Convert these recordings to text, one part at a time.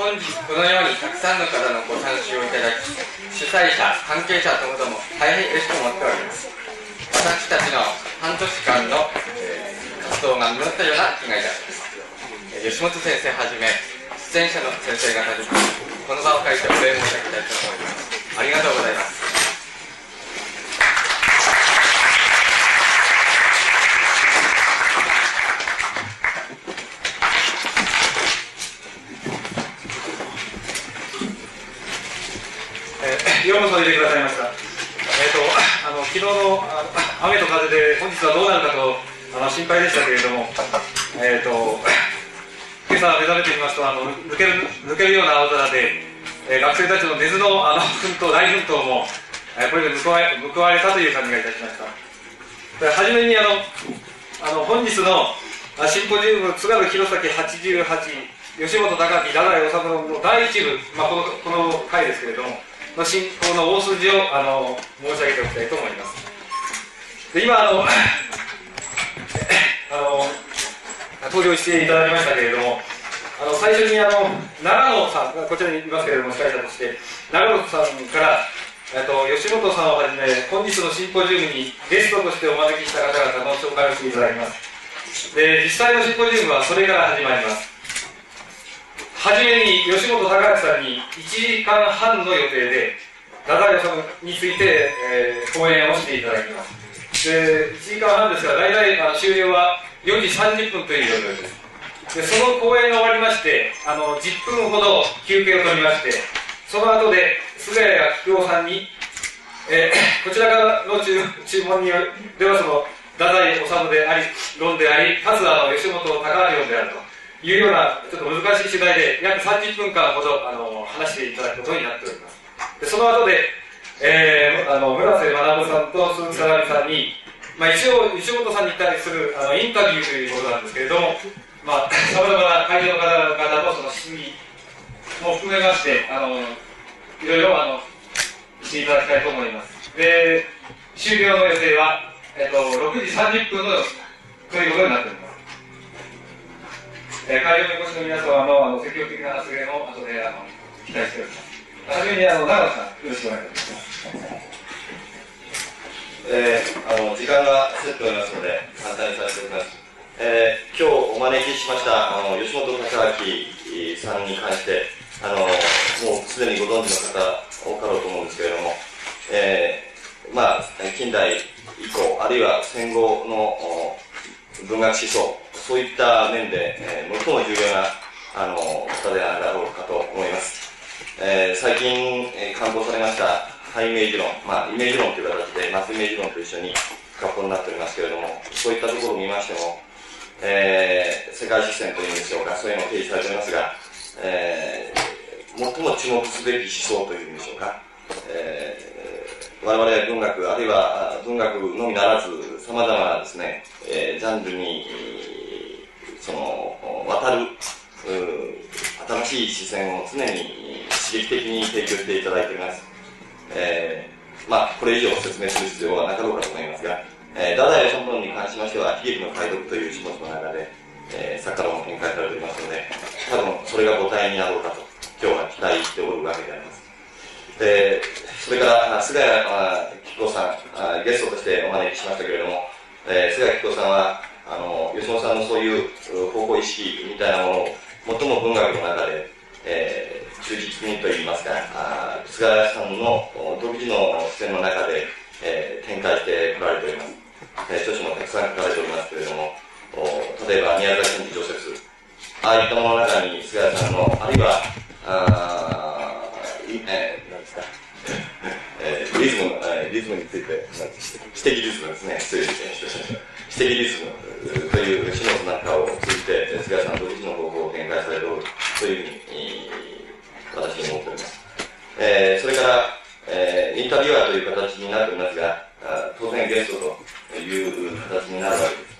本日このようにたくさんの方のご参集をいただき、主催者、関係者ともども大変嬉しく思っております。私たちの半年間の、え、活動が実ったような気がいたします。え、吉本先生はじめ、出演者の先生方にこの場を借りてお礼申し上げたいと思います。ありがとうございます。ようこそ出てくださいました。えっ、ー、と、あの、昨日の雨と風で本日はどうなるかとあの心配でしたけれども、えっ、ー、と、今朝目覚めてみますと、あの、抜ける、抜けるような青空で、えー、学生たちの根津のあの奮闘、大奮闘も、えー、これで報われ報われたという感じがいたしました。はじめにあの、あの、本日のシンポジウム津軽弘前88、吉本高木、太宰治の第一部、まあ、このこの回ですけれども、の進行の大筋をあの申し上げておきたいと思います。で今あの あの登場していただきましたけれども、あの最初にあの長野さん、こちらにいますけれども、司会者として、長野さんから、えっと、吉本さんをはじめ、本日のシンポジウムにゲストとしてお招きした方々の紹介をしていただきます。で、実際のシンポジウムはそれから始まります。はじめに吉本隆明さんに1時間半の予定で、太宰治について、えー、講演をしていただきます。で、1時間半ですが、大体あの終了は4時30分という状況です。で、その講演が終わりまして、あの、10分ほど休憩を取りまして、その後で、菅谷菊夫さんに、えー、こちらからの注注文によではその、太宰治であり、論であり、かつあの、吉本隆明論であると。いうような、ちょっと難しい取材で、約30分間ほど、あの、話していただくことになっております。で、その後で、えー、あの、村瀬学さんと鈴木さなみさんに、まあ、一応、西本さんに対する、あの、インタビューということなんですけれども、まあ、様々な会場の方々のその質疑も含めまして、あの、いろいろ、あの、していただきたいと思います。で、終了の予定は、えっと、6時30分の、ということになっております。えー、会場にお越しの皆様のあの積極的な発言を後であの期待しております。はじめにあの長野さん、よろしくお願いします。えー、あの時間がセットおりますので、簡単にさせておきます。えー、今日お招きしましたあの吉本隆明さんに関して、あのもうすでにご存知の方多かろうと思うんですけれども、えー、まあ、近代以降、あるいは戦後の文学思想、そういった面で、えー、最も重要なあの方であろうかと思います。えー、最近、えー、刊行されましたハイイメージ論、まあ、イメージ論という形でマスイメージ論と一緒に活動になっておりますけれども、そういったところを見ましても、えー、世界視線というんでしょうか、そういうのを提示されておりますが、えー、最も注目すべき思想というんでしょうか、えー、我々は文学、あるいは文学のみならず、様々なですね、えー、ジャンルに、その、渡る、新しい視線を常に刺激的に提供していただいております。えー、まあ、これ以上説明する必要はなかろうかと思いますが、えー、太宰治本に関しましては、悲劇の解読という書物の中で、えー、作家論も展開されておりますので、多分それが母体になろうかと、今日は期待しておるわけであります。えー、それから、菅谷紀子さんゲストとしてお招きしましたけれども、えー、菅谷紀子さんは、あの、吉本さんのそういう方向意識みたいなものを、最も文学の中で、えー、忠実にといいますか、あ菅原さんの独自の視点の中で、えー、展開してこられております。えー、著書もたくさん書かれておりますけれども、お例えば宮崎賢治常説、ああいったものの中に菅原さんの、あるいは、あえー、えー、リズム、えー、リズムについて、知的リズムですね、失礼しました。知的リズムという種の中を通じて、菅さん独自の方法を展開されるというふうに、私に思っております。えー、それから、えー、インタビュアーという形になっておりますが、当然ゲストという形になるわけです。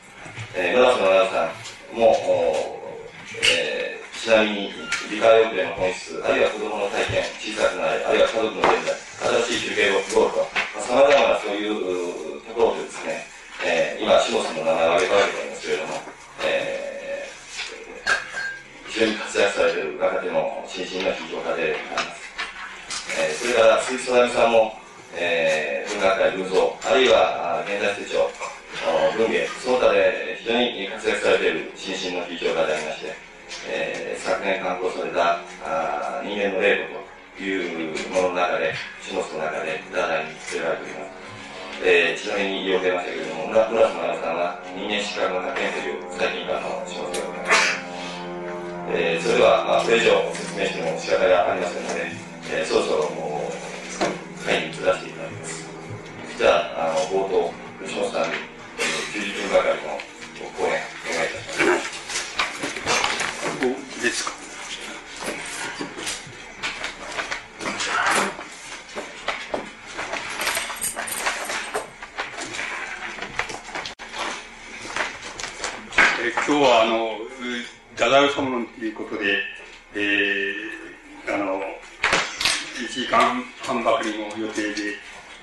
えー、村瀬直さんも、えー、ちなみに理解遅れの本質、あるいは子供の体験、小さくなる、あるいは家族の現在、新しい中継ゴールと、さまざ、まなそういうところでですね、えー、今、下さんの名前を挙げたわけなんですけれども、えー、非常に活躍されている若手の新進の起業家であります。えー、それから鈴木曽波さんも、えー、文学界文像、あるいは現代成長、文芸、その他で非常に活躍されている新進の起業家でありまして、えー、昨年刊行されたあ人間の霊語というものの中で、書物の中で題材に据えられております。えー、ちなみに言おう出ましたけれども、村村島さんは人間資格の発見という最近からの書物でございます。えー、それでは、まあ、これ以上説明しても仕方がありませんので、えー、そろそろもう、会に移らせていただきます。じゃあ、あの、冒頭、吉本さんに、90分がかりの講演、お願いいたします。ですか？え今日はあの太宰治論ということで、えー、あの、1時間半ばかりの予定で、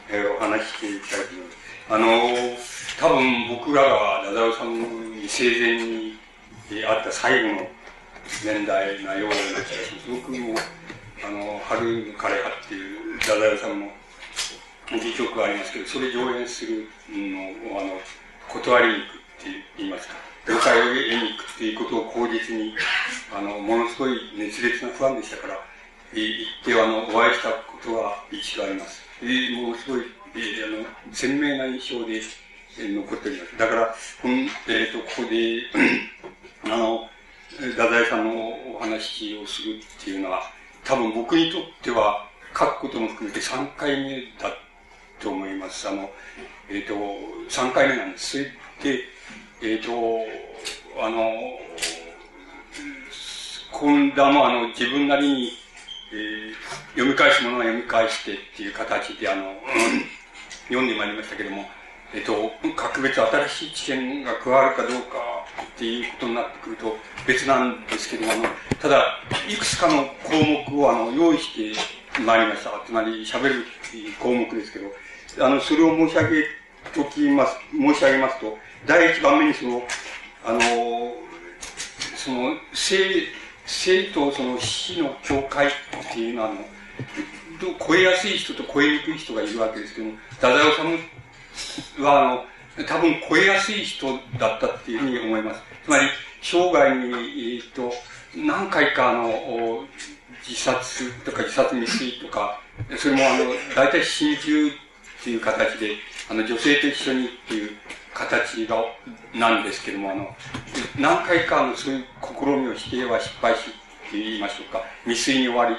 えー、お話ししていきたいと思います。あの、多分僕らが太宰治に生前に、えー、あった最後の年代なような気がします。僕も、あの、春の枯葉っていう太宰治の戯曲がありますけど、それ上演するのを、あの、断りに行くって言いますか。了解を得に行くっていうことを口実に、あの、ものすごい熱烈なファンでしたから、行ってあの、お会いしたことが一度あります。えー、ものすごい、えー、あの、鮮明な印象で、えー、残っております。だから、この、えっ、ー、と、ここであの、太宰さんのお話をするっていうのは、多分僕にとっては、書くことも含めて3回目だと思います。あの、えっ、ー、と、3回目なんです。それで、えっ、ー、と、あの、今度もあの、自分なりに、えー、読み返すものは読み返してっていう形で、あの、読んでまいりましたけども、えっ、と、格別新しい知見が加わるかどうかっていうことになってくると別なんですけども、ただ、いくつかの項目をあの、用意してまいりました。つまり、喋る項目ですけど、あの、それを申し上げときます、申し上げますと、第一番目にその、あの、その、生、生とその死の境界っていうのは、あの、超えやすい人と超えにくい人がいるわけですけども、太宰治は、あの、多分超えやすい人だったっていうふうに思います。つまり、生涯に、え、っと、何回かあの、自殺とか自殺未遂とか、それもあの、大体心中っていう形で、あの、女性と一緒にっていう形が、なんですけども、あの、何回かのそういう試みをしては失敗し、って言いましょうか、未遂に終わり、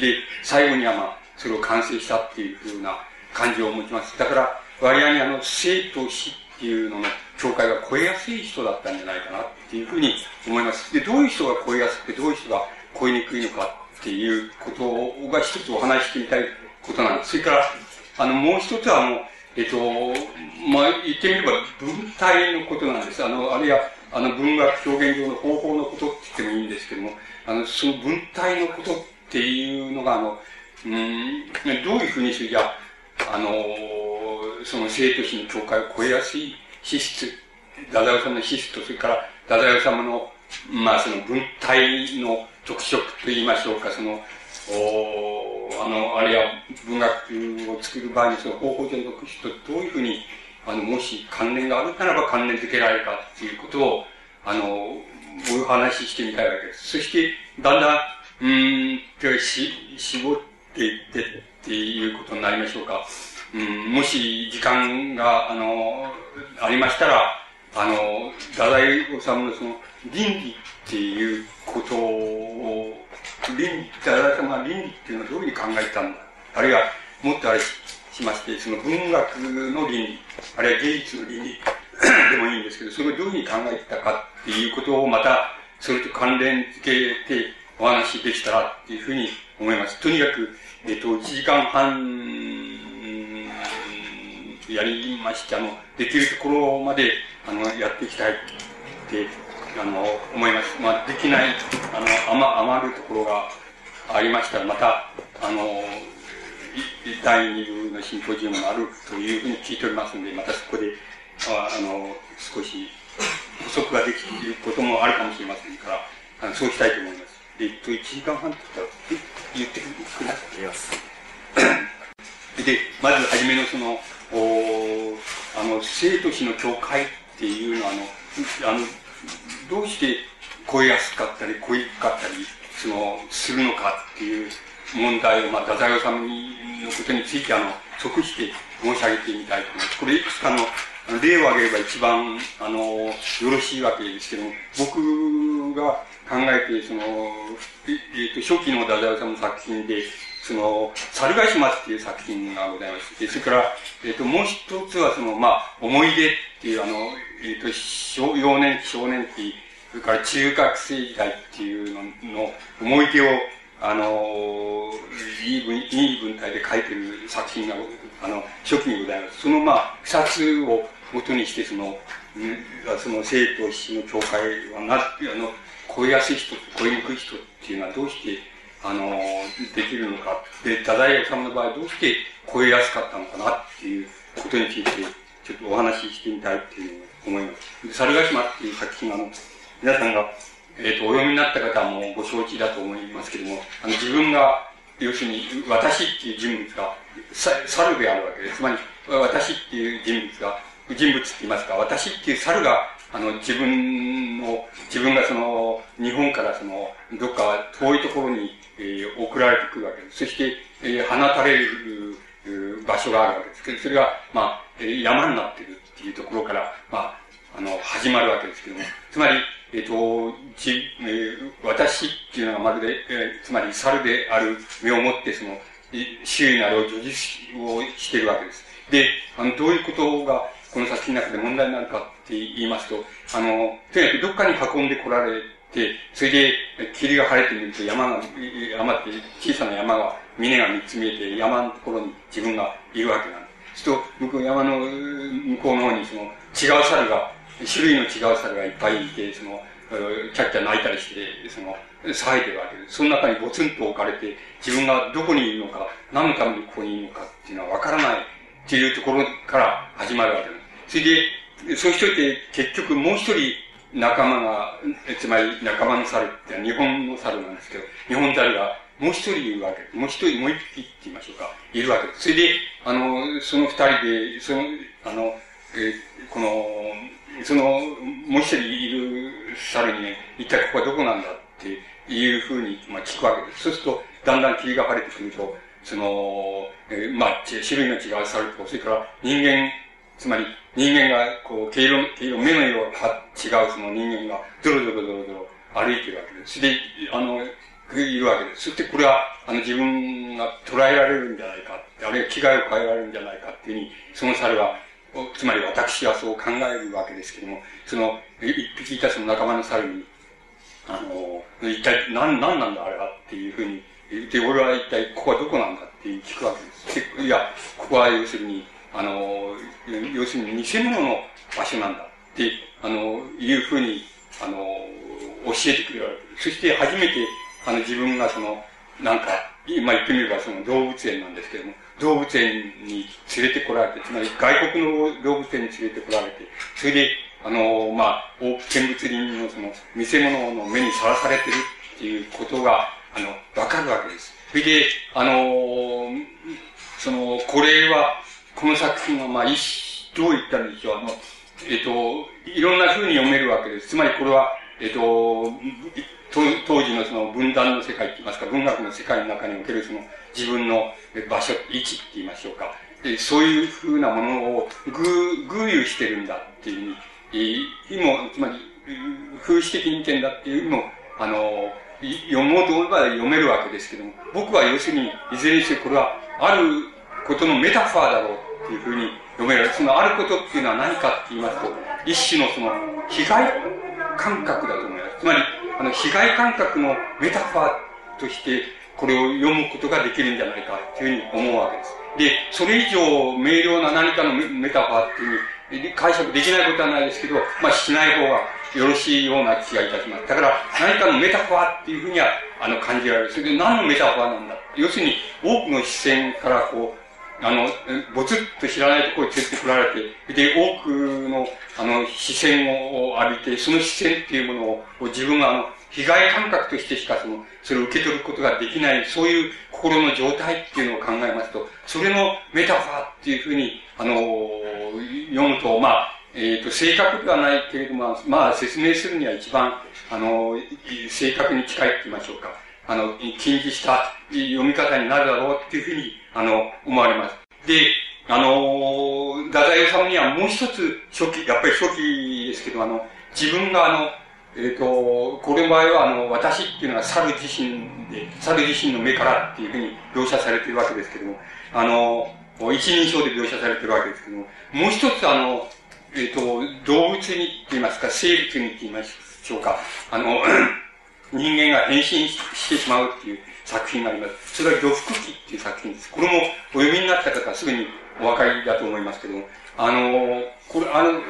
で、最後にはまあ、それを完成したっていうふうな感じを持ちます。だから、割合にあの、生と死っていうのの境界が超えやすい人だったんじゃないかなっていうふうに思います。で、どういう人が超えやすくて、どういう人が超えにくいのかっていうことが一つお話ししてみたいことなんです。それから、あの、もう一つはあの、えっと、まあ、言ってみれば文体のことなんです。あの、あるいは、あの、文学表現上の方法のことって言ってもいいんですけども、あの、その文体のことっていうのが、あの、うん、どういうふうにしてじゃあ、あの、その生と死の境界を超えやすい資質、ダダオさんの資質と、それから、ダダオ様の、まあ、その文体の特色と言いましょうか、その、おあの、あるいは文学を作る場合にその方法上の特質とどういうふうに、あの、もし関連があるならば関連づけられるかっていうことを、あの、お話ししてみたいわけです。そして、だんだん、うんと、し、絞っていってっていうことになりましょうか。うん、もし時間が、あの、ありましたら、あの、太宰治のその、倫理っていうことを、倫理、太宰様は倫理っていうのはどういうふうに考えたんだあるいは、もっとあれしまして、その文学の倫理、あるいは芸術の倫理 でもいいんですけど、それをどういうふうに考えたかっていうことをまた、それと関連付けてお話できたらっていうふうに思います。とにかく、えっ、と、1時間半やりまして、あの、できるところまで、あの、やっていきたいって、あの、思います。まあ、できない、あの、余余るところがありましたら、また、あの、第2部のシンポジウムがあるというふうに聞いておりますので、またそこで、ああの、少し補足ができることもあるかもしれませんから、あのそうしたいと思います。えっと、1時間半って言ったら、言ってください。ます。で、まず初めのその、おあの、生と死の境界っていうのは、あの、あの、どうして超えやすかったり、超えにくかったり、その、するのかっていう問題を、まあ、太宰治のことについて、あの、即して申し上げてみたいと思います。これ、いくつかの、例を挙げれば一番、あの、よろしいわけですけども、僕が考えて、その、えっ、と、初期の太宰治の作品で、その、猿ヶ島っていう作品がございます。で、それから、えっ、と、もう一つは、その、まあ、思い出っていう、あの、えっ、と、幼年期、少年期、それから中学生時代っていうのの思い出を、あの、いい文、いい文体で書いてる作品が、あの、初期にございます。その、まあ、二つを元にして、その、その生と死の境界はな、あの、超えやすい人超えにくい人っていうのはどうして、あの、できるのか。で、太宰治の場合どうして超えやすかったのかなっていうことについて、ちょっとお話ししてみたいっていう思います。猿ヶ島っていう作品は、あの、皆さんが、えっ、ー、と、お読みになった方もご承知だと思いますけども、あの、自分が、要するに、私っていう人物が、猿であるわけです。つまり、私っていう人物が、人物って言いますか、私っていう猿が、あの、自分の、自分がその、日本からその、どっか遠いところに、えー、送られてくるわけです。そして、えー、放たれる場所があるわけですけど、それが、まあ、山になっているっていうところから、まあ、あの、始まるわけですけども、つまり、えっ、ー、と、ち、えー、私っていうのはまるで、えー、つまり猿である目をもって、その、周囲などを叙述をしているわけです。で、あの、どういうことが、この作品の中で問題になるかって言いますと、あの、とにかくどっかに運んでこられて、それで霧が晴れてみると山が、山って小さな山が、峰が三つ見えて山のところに自分がいるわけなんです。すると、向こう山の向こうの方にその違う猿が、種類の違う猿がいっぱいいて、その、キャッキャ泣いたりして、その、騒いでるわけです。その中にボツンと置かれて、自分がどこにいるのか、何のためにここにいるのかっていうのはわからないっていうところから始まるわけです。それで、そういう人って結局もう一人仲間が、つまり仲間の猿って日本の猿なんですけど、日本猿がもう一人いるわけ。もう一人、もう一匹って言いましょうか、いるわけ。それで、あの、その二人で、その、あの、えこの、その、もう一人いる猿にね、一体ここはどこなんだっていうふうに、まあ、聞くわけです。そうすると、だんだん霧が晴れてくると、その、えー、まあ、種類の違う猿と、それから人間、つまり人間が、こう、毛色、毛色、目の色が違うその人間が、ゾロゾロゾロゾロ歩いてるわけです。で、あの、いるわけです。そしてこれは、あの、自分が捉えられるんじゃないか、あるいは危害を変えられるんじゃないかっていうふうに、その猿は、つまり私はそう考えるわけですけども、その、一匹いたその仲間の猿に、あの、一体何、何なんだあれはっていうふうに、で、俺は一体ここはどこなんだって聞くわけです。いや、ここは要するに、あの、要するに偽物の場所なんだって、あの、いうふうに、あの、教えてくれるわけ。そして初めて、あの、自分がその、なんか、今言ってみればその動物園なんですけども、動物園に連れてこられて、つまり外国の動物園に連れてこられて、それで、あの、まあ、見物人のその、見せ物の目にさらされてるっていうことが、あの、わかるわけです。それで、あの、その、これは、この作品は、まあ、どう言ったらいいでしょう、あの、えっ、と、いろんな風に読めるわけです。つまりこれは、えっ、と、当時のその分断の世界って言いますか、文学の世界の中におけるその自分の場所、位置って言いましょうか。でそういうふうなものをぐ、偶有してるんだっていう意味も、つまり、風刺的に見だっていう意味も、あの、読もうと思えば読めるわけですけども、僕は要するに、いずれにせよこれは、あることのメタファーだろうっていうふうに読める。そのあることっていうのは何かって言いますと、一種のその、被害感覚だと思います。つまり、あの、被害感覚のメタファーとして、これを読むことができるんじゃないかっていうふうに思うわけです。で、それ以上明瞭な何かのメタファーっていう解釈できないことはないですけど、まあしない方がよろしいような気がいたします。だから何かのメタファーっていうふうにはあの感じられる。それで何のメタファーなんだ要するに多くの視線からこう、あの、ぼつっと知らないところに連れてこられて、で、多くの、あの、視線を浴びて、その視線っていうものを自分が、あの、被害感覚としてしかその、それを受け取ることができない、そういう心の状態っていうのを考えますと、それのメタファーっていうふうに、あの、読むと、まあ、えっ、ー、と、正確ではないけれども、まあ、説明するには一番、あの、正確に近いって言いましょうか。あの、禁じした読み方になるだろうっていうふうに、あの、思われます。で、あの、太宰治にはもう一つ初期、やっぱり初期ですけど、あの、自分があの、えっ、ー、と、これの場合は、あの、私っていうのは猿自身で、猿自身の目からっていうふうに描写されてるわけですけども、あの、一人称で描写されてるわけですけども、もう一つあの、えっ、ー、と、動物にって言いますか、生物にって言いましょうか、あの、人間が変身してしまうっていう作品があります。それは魚福記っていう作品です。これもお読みになった方はすぐにお分かりだと思いますけども、あの、これ、あの、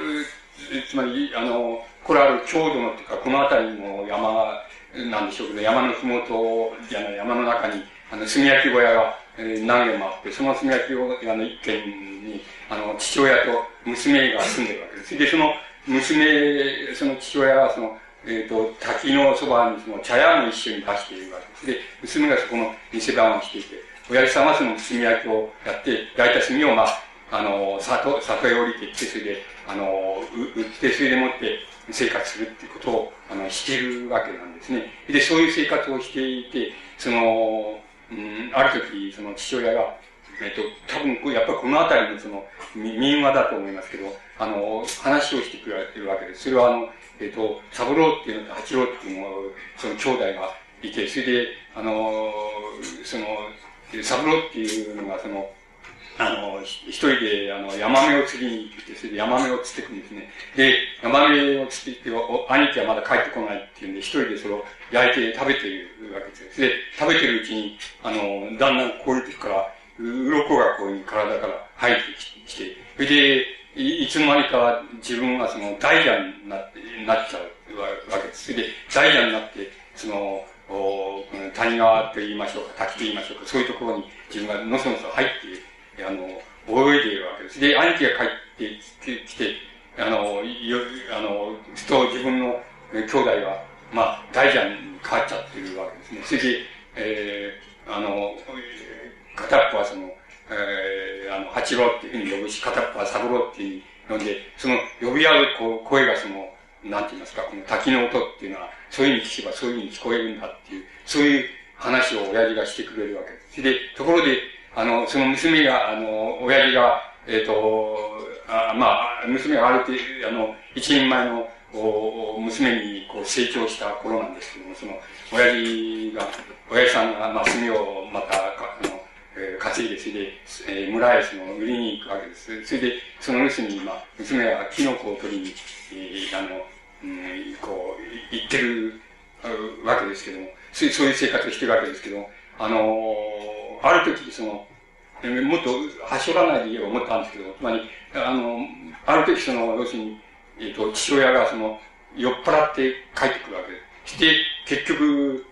つまり、あの、これある郷土のっていうか、この辺りの山なんでしょうけど、山のふもとじゃない、山の中に、あの、炭焼き小屋が、えー、何軒もあって、その炭焼き小屋の一軒に、あの、父親と娘が住んでるわけです。で、その娘、その父親は、その、えっ、ー、と、滝のそばにその茶屋も一緒に出しているわけです。で、娘がそこの店番をしていて、親父さんはその炭焼きをやって、焼いた炭を、まあ、あの、里、里へ降りてきて、それで、あの、売って、それでもって生活するっていうことを、あの、しているわけなんですね。で、そういう生活をしていて、その、うん、ある時、その父親が、えっと、多分、やっぱりこの辺りのその、民話だと思いますけど、あの、話をしてくれてるわけです。それはあの、えっ、と、三郎っていうのと八郎っていうの、その兄弟がいて、それで、あの、その、三郎っていうのが、その、あの、一人で、あの、ヤマメを釣りに行って、それでヤマメを釣ってくんですね。で、ヤマメを釣って、兄貴はまだ帰ってこないっていうんで、一人でそれを焼いて食べてるわけです。で、食べてるうちに、あの、だんだんこういう時から、鱗がこういう体から入ってきて、それで、いつの間にか自分はそのダイヤになってなっちゃうわけです。それで、ダイヤになって、その、お谷川と言いましょうか、滝と言いましょうか、そういうところに自分がのそのそ入って、あの、泳いでいるわけです。で、兄貴が帰ってきて、あの、よ、あの、と自分の兄弟が、まあ、大蛇に変わっちゃってるわけですね。それで、えー、あの、片っぽはその、えー、あの、八郎っていうふうに呼ぶし、片っぽは三郎っていうふうに呼んで、その呼び合うこう声がその、なんて言いますか、この滝の音っていうのは、そういうふうに聞けばそういうふうに聞こえるんだっていう、そういう話を親父がしてくれるわけです。で、ところで、あの、その娘が、あの、親父が、えっ、ー、と、あまあ、娘がある程度、あの、一人前の、お娘にこう成長した頃なんですけども、その、親父が、親父さんが、まあ、炭をまた、あの、えー、稼いで、それで、えー、村へその、売りに行くわけです。それで、その娘に、まあ、娘はキノコを取りに、えー、あの、うん、こう、行ってるわけですけども、そういう生活をしてるわけですけども、あのー、ある時、その、もっと、はしょらないで言えば思ったんですけど、つまり、あの、ある時、その、要するに、えっ、ー、と、父親が、その、酔っ払って帰ってくるわけです。して、結局、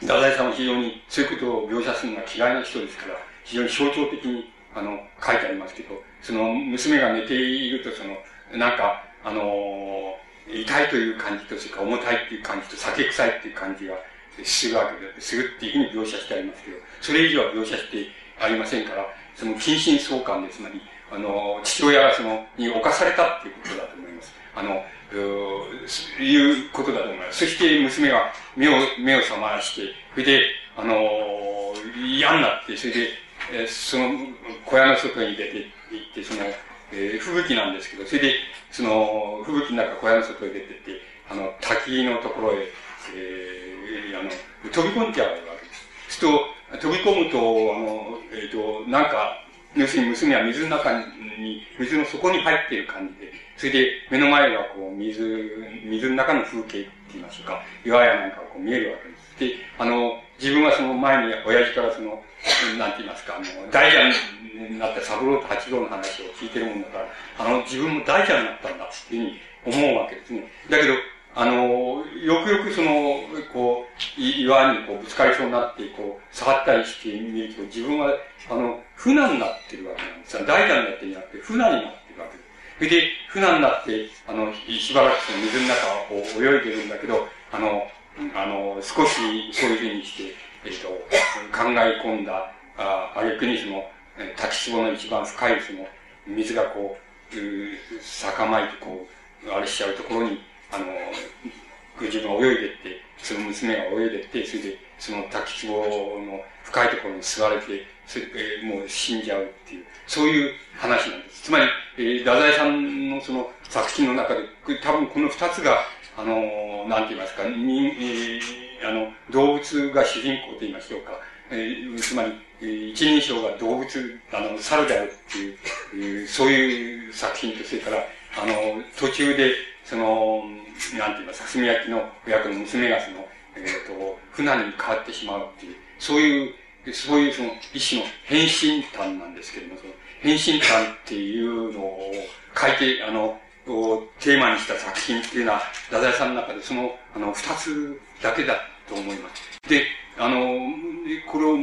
太宰さんは非常にそういうことを描写する。のが嫌いな人ですから、非常に象徴的に、あの、書いてありますけど、その、娘が寝ている。と、その、なんか、あのー、痛いという感じと、それから重たいっていう感じと、酒臭いっていう感じがする。わけで、する。っていうふうに描写してありますけど、それ以上は描写してありませんから、その、近親相関で、つまり、あの、父親がその、に侵されたっていうことだと思います。あの、いうことだと思います。そして娘が目を、目を覚まして、それで、あの嫌になって、それで、え、その小屋の外に出て行って、その、えー、吹雪なんですけど、それで、その、吹雪の中小屋の外へ出てって、あの、滝のところへ、えー、あの、飛び込んじゃうわけです。すると、飛び込むと、あの、えっ、ー、と、なんか、要するに娘は水の中に、水の底に入っている感じで、それで目の前がこう水、水の中の風景って言いましょうか、岩やなんかがこう見えるわけです。で、あの、自分はその前に親父からその、なんて言いますか、あの、大蛇になった三郎と八郎の話を聞いてるもんだから、あの、自分も大蛇になったんだっていうふうに思うわけですね。だけど、あの、よくよくその、こう、岩にこうぶつかりそうになって、こう、触ったりしてみると、自分は、あの、船になってるわけなんですよ。大蛇になってるんじゃなくて、船になってる。それで、船になって、あの、しばらく水の中を泳いでるんだけど、あの、あの、少しそういうふうにして、えっ、と、考え込んだ、ああげくにその、滝壺の一番深いその、水がこう、う酒まいてこう、あれしちゃうところに、あの、自分が泳いでって、その娘が泳いでって、それで、その滝壺の深いところに吸われて、それで、もう死んじゃうっていう、そういう話なんです。つまり、えー、太宰さんのその作品の中で、多分この二つが、あの、なんて言いますか、に、えー、あの、動物が主人公と言いましょうか。えー、つまり、一人称が動物、あの、猿であるっていう、えー、そういう作品と、それから、あの、途中で、その、なんて言いますか、炭焼きの親子の娘がその、えっ、ー、と、船に変わってしまうっていう、そういう、でそういうその一種の変身譚なんですけれども、その変身譚っていうのを書いて、あの、テーマにした作品っていうのは、太宰さんの中でその、あの、二つだけだと思います。で、あの、これを、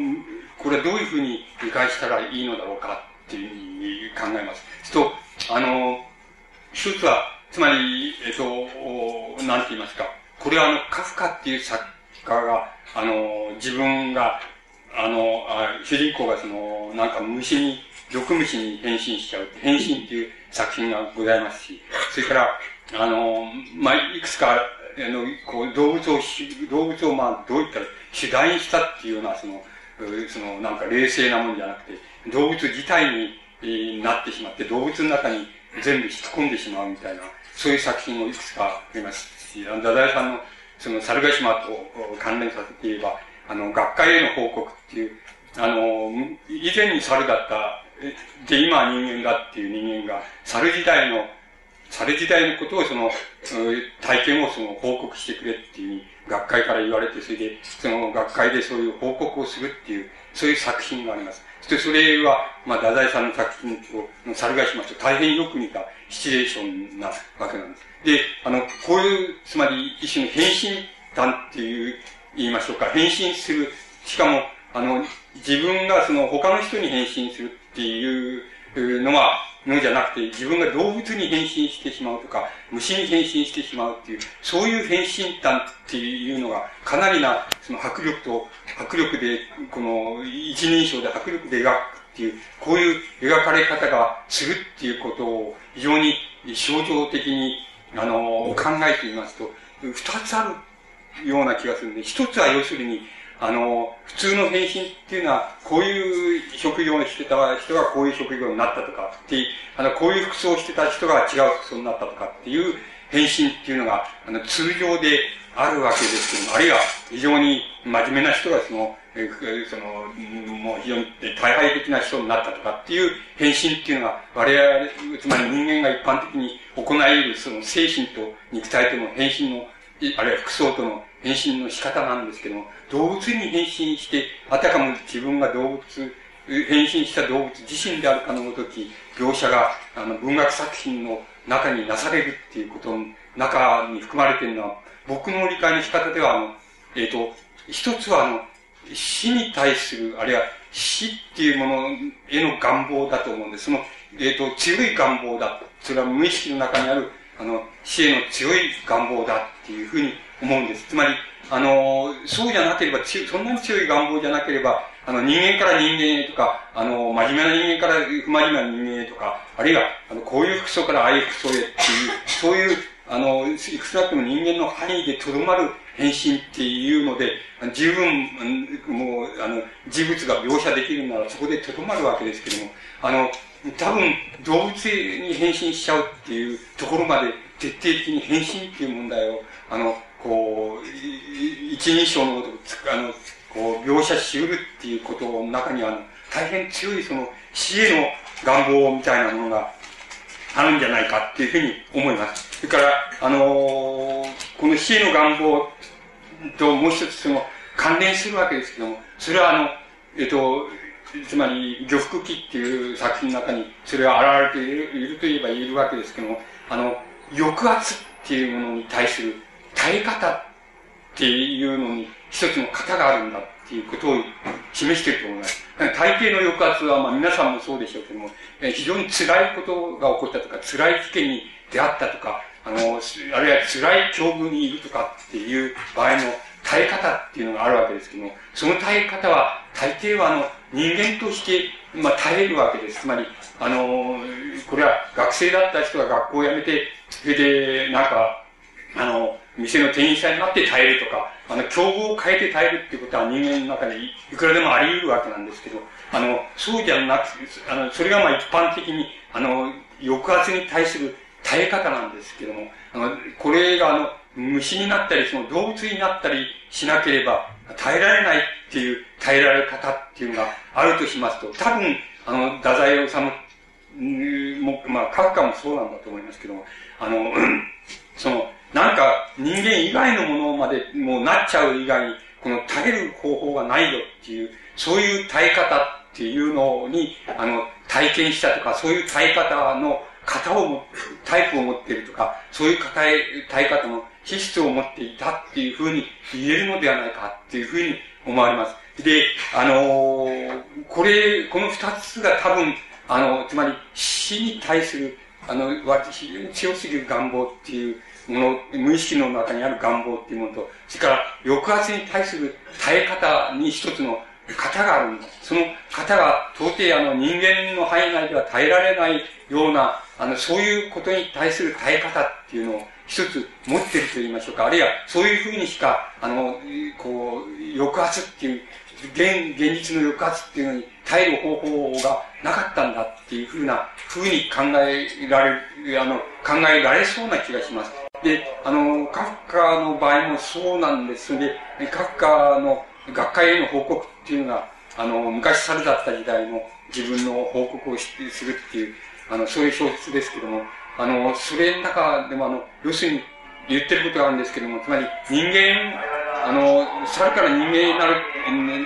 これはどういうふうに理解したらいいのだろうかっていうふうに考えます。と、あの、一つは、つまり、えっと、なんて言いますか、これはあの、カフカっていう作家が、あの、自分が、あの、あ主人公がその、なんか虫に、毒虫に変身しちゃう。変身っていう作品がございますし、それから、あの、まあ、いくつか、あの、こう、動物を、動物を、まあ、どういったら、主題にしたっていうような、その、その、なんか冷静なもんじゃなくて、動物自体に、えー、なってしまって、動物の中に全部引き込んでしまうみたいな、そういう作品をいくつかありますし、太宰さんの、その、猿ヶ島と関連させて言えば、あの、学会への報告っていう、あの、以前に猿だった、で、今は人間だっていう人間が、猿時代の、猿時代のことをその、体験をその報告してくれっていう学会から言われて、それで、その学会でそういう報告をするっていう、そういう作品があります。そしてそれは、まあ、太宰さんの作品と、の猿ヶ島と大変よく似たシチュエーションなわけなんです。で、あの、こういう、つまり一種の変身談っていう言いましょうか、変身する、しかも、あの、自分がその他の人に変身するっていうのは、のじゃなくて、自分が動物に変身してしまうとか、虫に変身してしまうっていう、そういう変身談っていうのが、かなりな、その迫力と、迫力で、この、一人称で迫力で描くっていう、こういう描かれ方がするっていうことを、非常に象徴的に、あの、考えてみますと、二つあるような気がするんで、一つは要するに、あの、普通の変身っていうのは、こういう職業をしてた人がこういう職業になったとかっていう、あの、こういう服装をしてた人が違う服装になったとかっていう変身っていうのが、あの、通常であるわけですけども、あるいは非常に真面目な人がその、えその、もう非常に大敗的な人になったとかっていう変身っていうのが、我々、つまり人間が一般的に行えるその精神と肉体との変身のあるいは服装との変身の仕方なんですけども、動物に変身して、あたかも自分が動物、変身した動物自身であるかのごとき、描写が、あの、文学作品の中になされるっていうことの中に含まれているのは、僕の理解の仕方では、あの、えっ、ー、と、一つは、あの、死に対する、あるいは死っていうものへの願望だと思うんです。その、えっ、ー、と、強い願望だ。それは無意識の中にあるあの、死への強い願望だっていうふうに思うんです。つまり、あの、そうじゃなければ、そんなに強い願望じゃなければ、あの、人間から人間へとか、あの、真面目な人間から不真面目な人間へとか、あるいは、あの、こういう服装からああいう服装へっていう、そういう、あの、いくつなっても人間の範囲でとどまる変身っていうので、十分、もう、あの、事物が描写できるならそこでとどまるわけですけども、あの、多分、動物に変身しちゃうっていうところまで徹底的に変身っていう問題を、あの、こう、一人称のことをあの、こう、描写しうるっていうことの中には、大変強いその死への願望みたいなものがあるんじゃないかっていうふうに思います。それから、あのー、この死への願望ともう一つその関連するわけですけども、それはあの、えっと、つまり、漁服記っていう作品の中に、それは現れているいるといえばいるわけですけども、あの、抑圧っていうものに対する耐え方っていうのに一つの型があるんだっていうことを示していると思います。大抵の抑圧は、まあ皆さんもそうでしょうけども、非常に辛いことが起こったとか、辛い危険に出会ったとか、あの、あるいは辛い境遇にいるとかっていう場合の耐え方っていうのがあるわけですけども、その耐え方は、大抵はあの、人間として、まあ、耐えるわけです。つまり、あの、これは学生だった人が学校を辞めて、それで、なんか、あの、店の店員さんになって耐えるとか、あの、境遇を変えて耐えるっていうことは人間の中でいくらでもあり得るわけなんですけど、あの、そうじゃなく、あの、それがまあ一般的に、あの、抑圧に対する耐え方なんですけども、あの、これがあの、虫になったり、その動物になったりしなければ耐えられないっていう耐えられ方っていうのがあるとしますと、多分、あの、太宰治も、まあ、カフカもそうなんだと思いますけども、あの、その、なんか人間以外のものまでもうなっちゃう以外に、この耐える方法がないよっていう、そういう耐え方っていうのに、あの、体験したとか、そういう耐え方の型を、タイプを持ってるとか、そういう耐え、耐え方の資質を持っていたっていうふうに言えるのではないかっていうふうに思われます。で、あのー、これ、この二つが多分、あの、つまり死に対する、あの、非常に強すぎる願望っていうもの、無意識の中にある願望っていうものと、それから抑圧に対する耐え方に一つの型があるんだ。その型が到底あの人間の範囲内では耐えられないような、あの、そういうことに対する耐え方っていうのを一つ持ってると言いましょうか。あるいはそういうふうにしか、あの、こう、抑圧っていう、現、現実の抑圧っていうのに耐える方法がなかったんだっていうふうな、ふうに考えられる、あの、考えられそうな気がします。で、あの、カフカの場合もそうなんですで、カフカの学会への報告っていうのが、あの、昔猿だった時代の自分の報告をするっていう、あの、そういう小説ですけども、あの、それの中でもあの、要するに言ってることがあるんですけども、つまり人間、あの、猿から人間になる、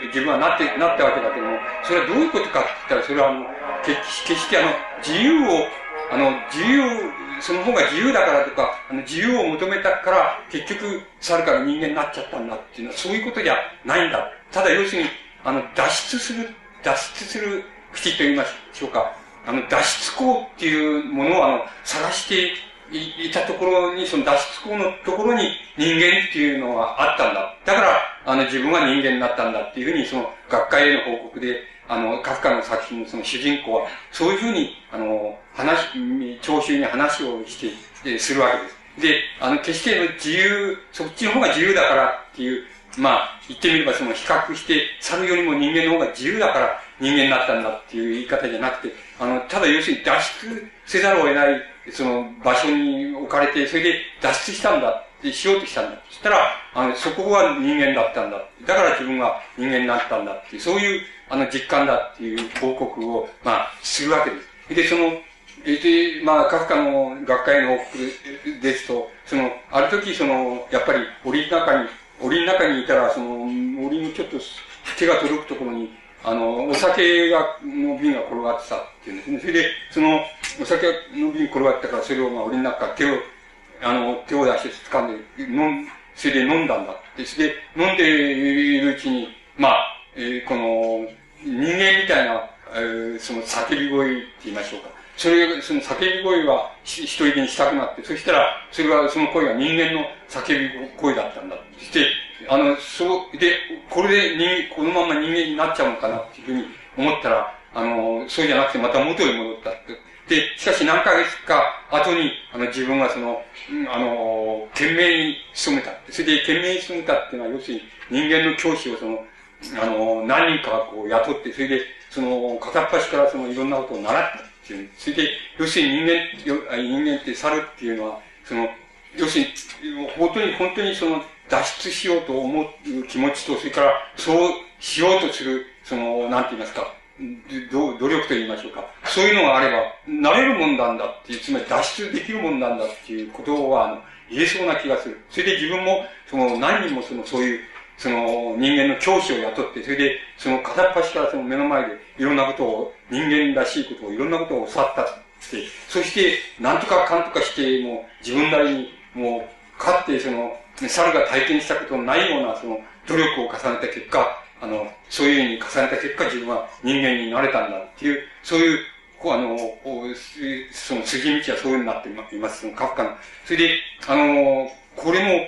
自分はなって、なったわけだけども、それはどういうことかって言ったら、それはあの、決してあの、自由を、あの、自由、その方が自由だからとか、あの、自由を求めたから、結局、猿から人間になっちゃったんだっていうのは、そういうことじゃないんだ。ただ、要するに、あの、脱出する、脱出する口と言いましょうか。あの、脱出口っていうものを、あの、探していたところに、その脱出口のところに人間っていうのはあったんだ。だから、あの、自分は人間になったんだっていうふうに、その、学会への報告で、あの、カフカの作品のその主人公は、そういうふうに、あの、話、聴衆に話をして、えするわけです。で、あの、決しての自由、そっちの方が自由だからっていう、まあ、言ってみればその比較して、猿よりも人間の方が自由だから人間になったんだっていう言い方じゃなくて、あの、ただ要するに脱出せざるを得ない、その場所に置かれて、それで脱出したんだってしようとしたんだ。そしたら、あの、そこは人間だったんだ。だから自分は人間になったんだっていう、そういうあの、実感だっていう報告を、まあ、するわけです。で、その、で、まあ、カフカの学会のですと、その、ある時、その、やっぱり、檻の中に、檻の中にいたら、その、檻のちょっと手が届くところに、あの、お酒が、の瓶が転がってたっていうんですね。それで、その、お酒の瓶転がったから、それを、まあ、檻の中から手を、あの、手を出して掴んで、飲ん、それで飲んだんだって。それで、飲んでいるうちに、まあ、えー、この、人間みたいな、えー、その叫び声って言いましょうか。それが、その叫び声は一人にしたくなって、そしたら、それは、その声が人間の叫び声だったんだ。そして、あの、そう、で、これで人、このまま人間になっちゃうのかなっていうふうに思ったら、あの、そうじゃなくてまた元に戻ったって。で、しかし何ヶ月か後に、あの、自分がその、あの、懸命に努めた。それで懸命に努めたっていうのは、要するに人間の教師をその、あの、何人かこう雇って、それで、その、片っ端からそのいろんなことを習ったていう。それで、要するに人間、人間って猿っていうのは、その、要するに、本当に、本当にその、脱出しようと思う気持ちと、それから、そうしようとする、その、なんて言いますか、努力と言いましょうか。そういうのがあれば、なれるもんなんだっていう、つまり脱出できるもんなんだっていうことは、言えそうな気がする。それで自分も、その、何人もその、そういう、その人間の教師を雇って、それで、その片っ端からその目の前でいろんなことを、人間らしいことを、いろんなことを教わったって、そして、なんとかかんとかして、もう自分なりに、もう、かってその、猿が体験したことのないような、その、努力を重ねた結果、あの、そういうふうに重ねた結果、自分は人間になれたんだっていう、そういうこうあの、その筋道はそういうふうになっています、そのカフカの。それで、あの、これも、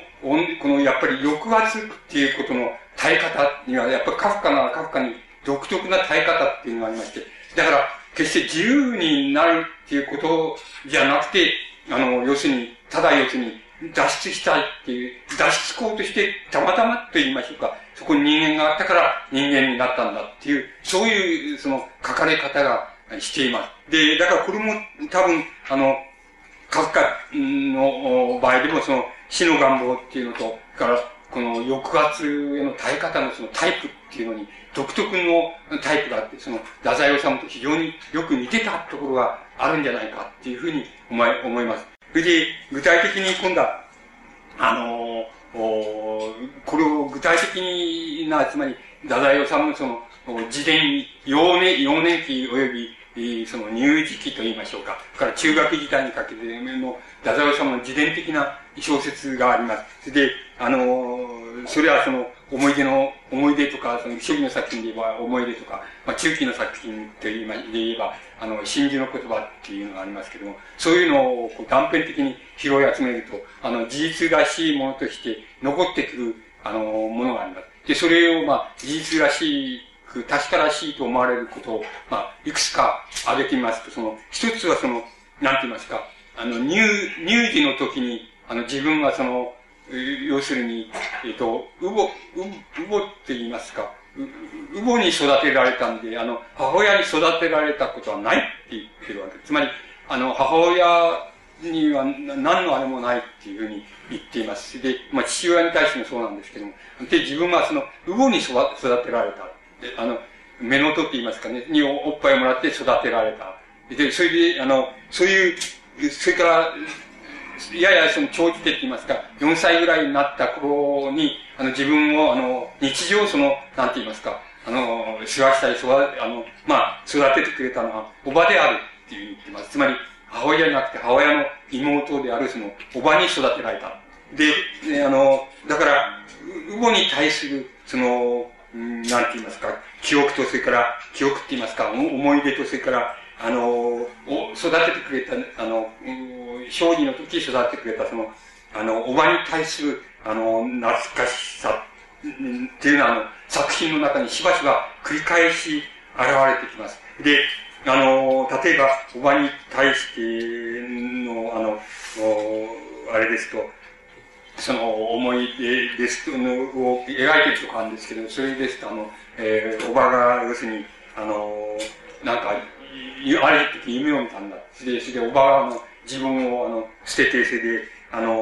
この、やっぱり抑圧っていうことの耐え方には、やっぱりカフカなカフカに独特な耐え方っていうのがありまして、だから、決して自由になるっていうことじゃなくて、あの、要するに、ただ要するに、脱出したいっていう、脱出行としてたまたまと言いましょうか、そこに人間があったから人間になったんだっていう、そういう、その、書かれ方がしています。で、だからこれも多分、あの、カフカの場合でもその、死の願望っていうのと、から、この抑圧への耐え方のそのタイプっていうのに、独特のタイプがあって、その、太宰治と非常によく似てたところがあるんじゃないかっていうふうに思い思います。それで、具体的に今度は、あのおこれを具体的な、つまり、太宰治のその、自伝、幼年、幼年期及びその乳児期と言いましょうか。から中学時代にかけての、太宰治の自伝的な小説があります。で、あの、それはその、思い出の、思い出とか、その、初期の作品で言えば思い出とか、まあ、中期の作品と言えば、あの、真珠の言葉っていうのがありますけども、そういうのをこう断片的に拾い集めると、あの、事実らしいものとして残ってくる、あの、ものがあります。で、それを、まあ、事実らしい確からしいと思われることを、まあ、いくつか挙げてみますと、その、一つはその、なんて言いますか、あの、乳、乳児の時に、あの、自分はその、要するに、えっ、と、うぼ、う、うぼって言いますか、う、うぼに育てられたんで、あの、母親に育てられたことはないって言ってるわけです。つまり、あの、母親には何のあれもないっていうふうに言っています。で、まあ、父親に対してもそうなんですけども。で、自分はその、うぼに育てられた。あの、目の音って言いますかね、におっぱいもらって育てられた。で、それで、あの、そういう、それから、ややその長期的って言いますか、4歳ぐらいになった頃に、あの、自分を、あの、日常その、なんて言いますか、あの、世話したり、育あの、まあ、育ててくれたのは、おばであるっていう言ってます。つまり、母親じゃなくて、母親の妹である、その、おばに育てられた。で、あの、だから、うごに対する、その、なんて言いますか、記憶と、それから、記憶って言いますか、思い出と、それから、あの、育ててくれた、あの、小児の時育ててくれた、その、あの、おばに対する、あの、懐かしさっていうのは、あの、作品の中にしばしば繰り返し現れてきます。で、あの、例えば、おばに対しての、あの、あれですと、その思い出です、のを描いてるとかあるんですけど、それですと、あの、えー、おばが、要するに、あの、なんか、ある時夢を見たんだ。それで、それでおばが、あの、自分を、あの、捨てて、それで、あの、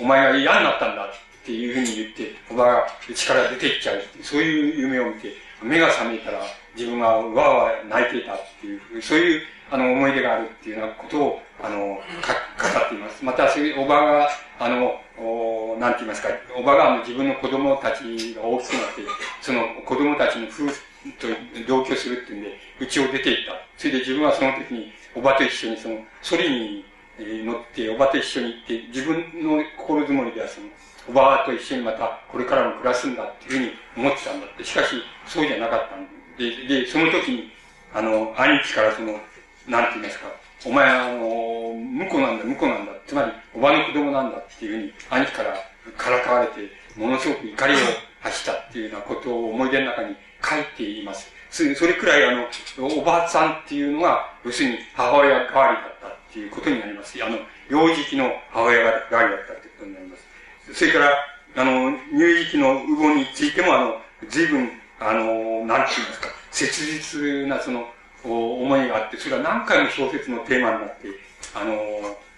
お前が嫌になったんだっていうふうに言って、おばが力出ていっちゃうそういう夢を見て、目が覚めたら自分がわわ泣いていたっていう、そういう、あの、思い出があるっていうようなことを、あの、語っています。また、そういうおばが、あの、おなんて言いますか、おばがあの自分の子供たちが大きくなって、その子供たちの夫婦と同居するっていうんで、家を出て行った。それで自分はその時に、おばと一緒にその、ソリに乗って、おばと一緒に行って、自分の心づもりではその、おばと一緒にまたこれからも暮らすんだっていうふうに思ってたんだって。しかし、そうじゃなかったんで、で、その時に、あの、兄貴からその、なんて言いますか、お前あの、婿なんだ、婿なんだ。つまり、おばの子供なんだっていうふうに、兄貴からからかわれて、ものすごく怒りを発したっていうようなことを思い出の中に書いています。それくらいあの、おばあさんっていうのが、要するに母親代わりだったっていうことになります。あの、幼児期の母親代わりだったってことになります。それから、あの、乳児期の乳母についても、あの、随分、あの、なんて言いますか、切実なその、思いがあって、それは何回も小説のテーマになって、あの、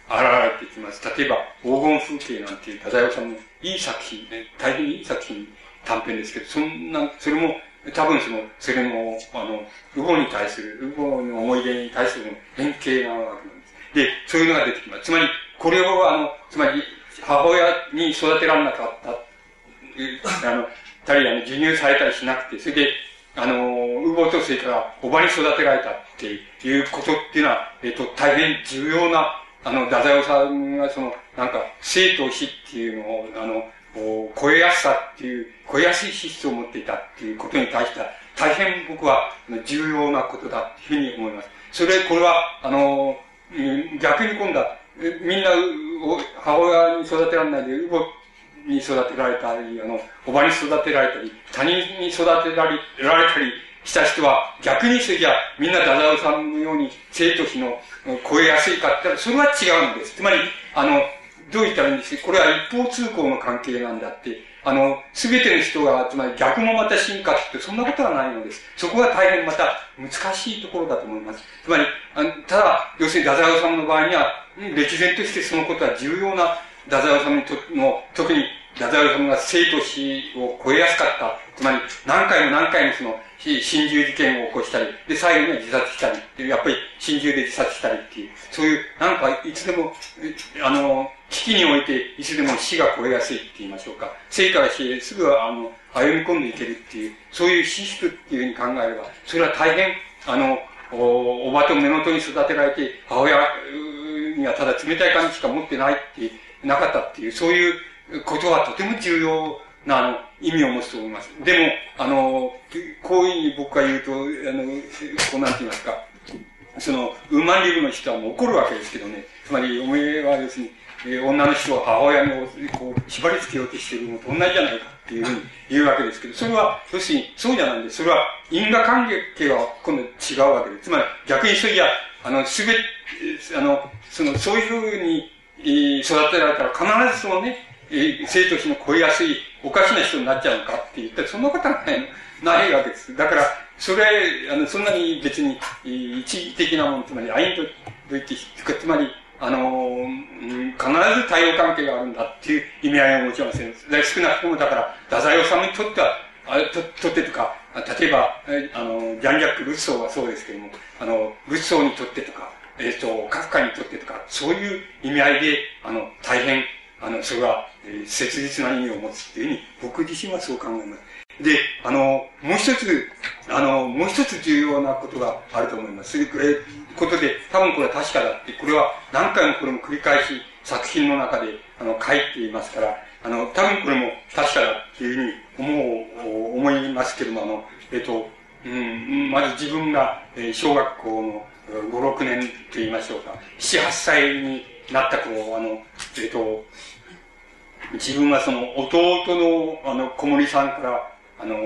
現れてきます。例えば、黄金風景なんていう太宰治さんのいい作品、ね、大変いい作品、短編ですけど、そんな、それも、多分その、それも、あの、ウゴに対する、ウゴの思い出に対する変形なわけなんです。で、そういうのが出てきます。つまり、これを、あの、つまり、母親に育てられなかった、あの、たり、あの、授乳されたりしなくて、それで、あの、ウボとそれからおばに育てられたっていうことっていうのは、えっ、と、大変重要な、あの、太宰治さんがその、なんか、生と死っていうのを、あの、超えやすさっていう、超えやすい資質を持っていたっていうことに対しては、大変僕は重要なことだというふうに思います。それ、これは、あの、逆に今度は、みんな、母親に育てられないで、ウボに育てられたり、あの、おばに育てられたり、他人に育てられられたりした人は、逆にそれじゃみんなダダオさんのように生徒費の超えやすいかって言ったら、それは違うんです。つまり、あの、どう言ったらいいんですかこれは一方通行の関係なんだって、あの、すべての人が、つまり逆もまた進化って、そんなことはないのです。そこが大変また難しいところだと思います。つまり、あただ、要するに、太宰治の場合には、歴然としてそのことは重要な、太宰治の、特に、太宰治が生と死を超えやすかった。つまり、何回も何回もその、心中事件を起こしたり、で、最後には自殺したりっていう、やっぱり心中で自殺したりっていう、そういう、なんか、いつでも、あの、危機において、いつでも死が超えやすいって言いましょうか。生から死へすぐ、あの、歩み込んでいけるっていう、そういう資質っていうふうに考えれば、それは大変、あの、お、おばと目元に育てられて、母親にはただ冷たい感じしか持ってないって、なかったっていう、そういうことはとても重要な、あの、意味を持つと思います。でも、あの、こういうふうに僕が言うと、あの、こうなんて言いますか、その、ウーマンリブの人はもう怒るわけですけどね。つまり、お前は要するに、え、女の人を母親にこう縛り付けようとしているのと同じじゃないかっていうふうに言うわけですけど、それは、要するに、そうじゃないんで。それは因果関係が今度違うわけです。つまり、逆にそれじゃ、あの、すべ、あの、その、そういうふうに、えー、育てられたら必ずそのね、えー、生徒費の超えやすい、おかしな人になっちゃうのかって言ったら、そんなことはない、ないわけです。だから、それ、あの、そんなに別に、一時的なもの、つまり、アインと言って、つまり、あの、必ず対応関係があるんだっていう意味合いはもちろんせん。少なくともだから、太宰治にとっては、あと、とってとか、例えば、あの、ジャン・ジャック・ルッソーはそうですけども、あの、ルッソーにとってとか、えっ、ー、と、カフカにとってとか、そういう意味合いで、あの、大変、あの、それは、えー、切実な意味を持つっていうふうに、僕自身はそう考えます。で、あの、もう一つ、あの、もう一つ重要なことがあると思います。それえー、ことで、多分これは確かだって、これは何回もこれも繰り返し作品の中で、あの、書いていますから、あの、多分これも確かだっていうふうに思う、思いますけども、あの、えっ、と、うん、まず自分が、え、小学校の5、6年と言いましょうか、7、8歳になった頃、あの、えっ、と、自分はその弟の、あの、小森さんから、あの、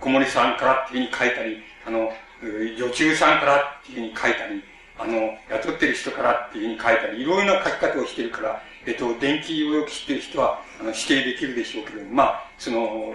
小森さんからっていうふうに書いたり、あの、女中さんからっていうふうに書いたり、あの、雇ってる人からっていうふうに書いたり、いろいろな書き方をしてるから、えっと、電気をよく知ってる人は、あの、指定できるでしょうけど、まあ、その、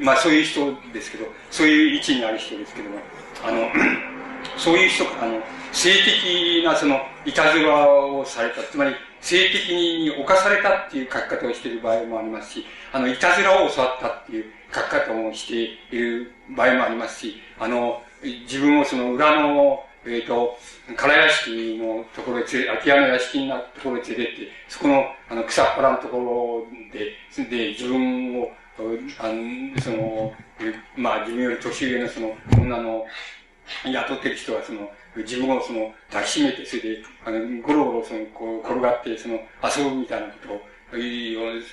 まあ、そういう人ですけど、そういう位置にある人ですけども、あの、そういう人から、あの、性的な、その、いたずらをされた、つまり、性的に侵されたっていう書き方をしている場合もありますし、あの、いたずらを教わったっていう書き方をしている場合もありますし、あの、自分をその裏の、えっ、ー、と、空屋敷のところへ連れ、空き家の屋敷のところへ連れてって、そこの、あの、草っぱらのところで、で、自分を、あの、その、まあ、自分より年上のその、女の、雇ってる人はその、自分をその、抱きしめて、それで、あの、ゴロゴロその、こう、転がって、その、遊ぶみたいなことを、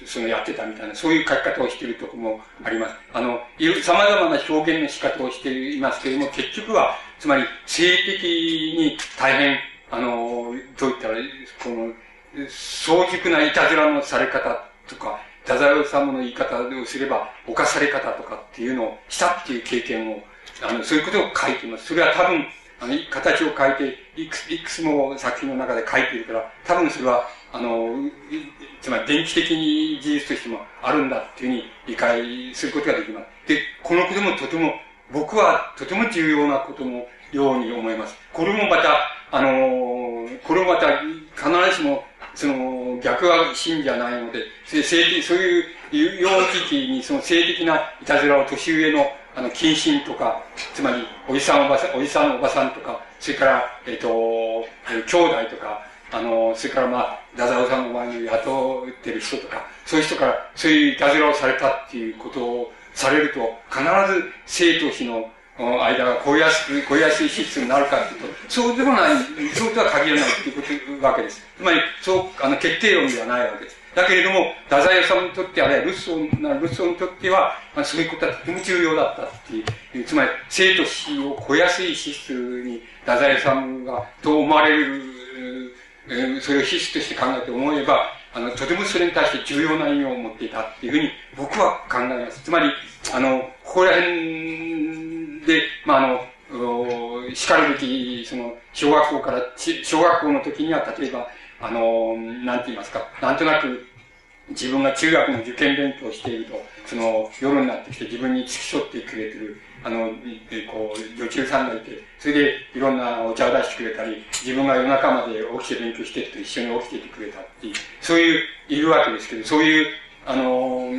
そのやってたみたいな、そういう書き方をしているところもあります。あの、様々な表現の仕方をしていますけれども、結局は、つまり、性的に大変、あの、どう言ったら、この、早熟ないたずらのされ方とか、太宰治の言い方をすれば、犯され方とかっていうのをしたっていう経験を、あの、そういうことを書いています。それは多分、あの、形を変えて、いく、いくつも作品の中で書いているから、多分それは、あの、つまり電気的に事実としてもあるんだっていうふうに理解することができます。で、このこともとても、僕はとても重要なことのように思います。これもまた、あの、これもまた必ずしも、その、逆は真じゃないので、性的、そういう幼児期にその性的ないたずらを年上のあの、謹慎とか、つまり、おじさんおばさん、おじさんおばさんとか、それから、えっ、ー、と、兄弟とか、あの、それからまあ、ダザオさんの前に雇ってる人とか、そういう人から、そういういたずらをされたっていうことをされると、必ず生と死の間が超えやすく、超えやすい資質になるかっていうと、そうでもない、そうとは限らないっていうことわけです。つまり、そう、あの、決定論ではないわけです。だけれども、太宰治にとって、あるいはルッソーな、ルッソーにとっては、まあ、そういうことはとても重要だったっていう、つまり、生と死を超えやすい資質に、太宰治が、と思われる、それを必須として考えて思えば、あの、とてもそれに対して重要な意味を持っていたっていうふうに僕は考えます。つまり、あの、ここら辺で、まあ、あの、叱るべき、その、小学校から、小学校の時には、例えば、あの、なんて言いますか、なんとなく、自分が中学の受験勉強をしていると、その、夜になってきて自分に付き添ってくれてる、あの、こう、女中さんがいて、それでいろんなお茶を出してくれたり、自分が夜中まで起きて勉強してると一緒に起きていてくれたっていう、そういう、いるわけですけど、そういう、あの、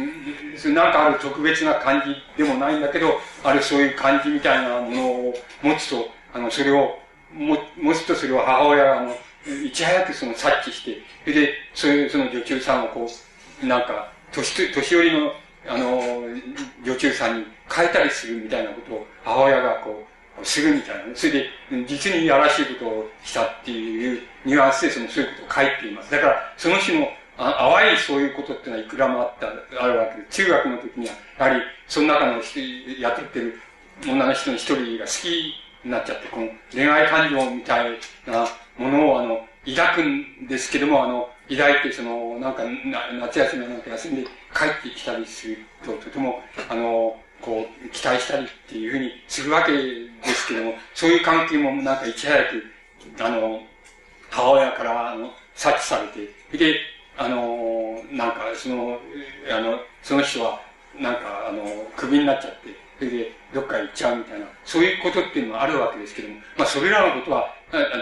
なんかある特別な感じでもないんだけど、あるそういう感じみたいなものを持つと、あの、それを、も持つとそれを母親が、あの、いち早くその察知して、それで、そういうその女中さんをこう、なんか、年、年寄りの、あの、女中さんに変えたりするみたいなことを母親がこう、するみたいな、それで、実にやらしいことをしたっていうニュアンスでその、そういうことを書いています。だから、その種の、あ淡いそういうことってのはいくらもあった、あるわけで、中学の時には、やはり、その中の人やってってる女の人の一人が好きになっちゃって、この恋愛感情みたいなものを、あの、抱くんですけども、あの、抱いて、その、なんか、夏休みなんか休んで帰ってきたりすると、とても、あの、こう、期待したりっていうふうにするわけですけども、そういう関係もなんかいち早く、あの、母親から、あの、察知されて、で、あの、なんか、その、あの、その人は、なんか、あの、クビになっちゃって、それで、どっか行っちゃうみたいな、そういうことっていうのはあるわけですけども、まあ、それらのことは、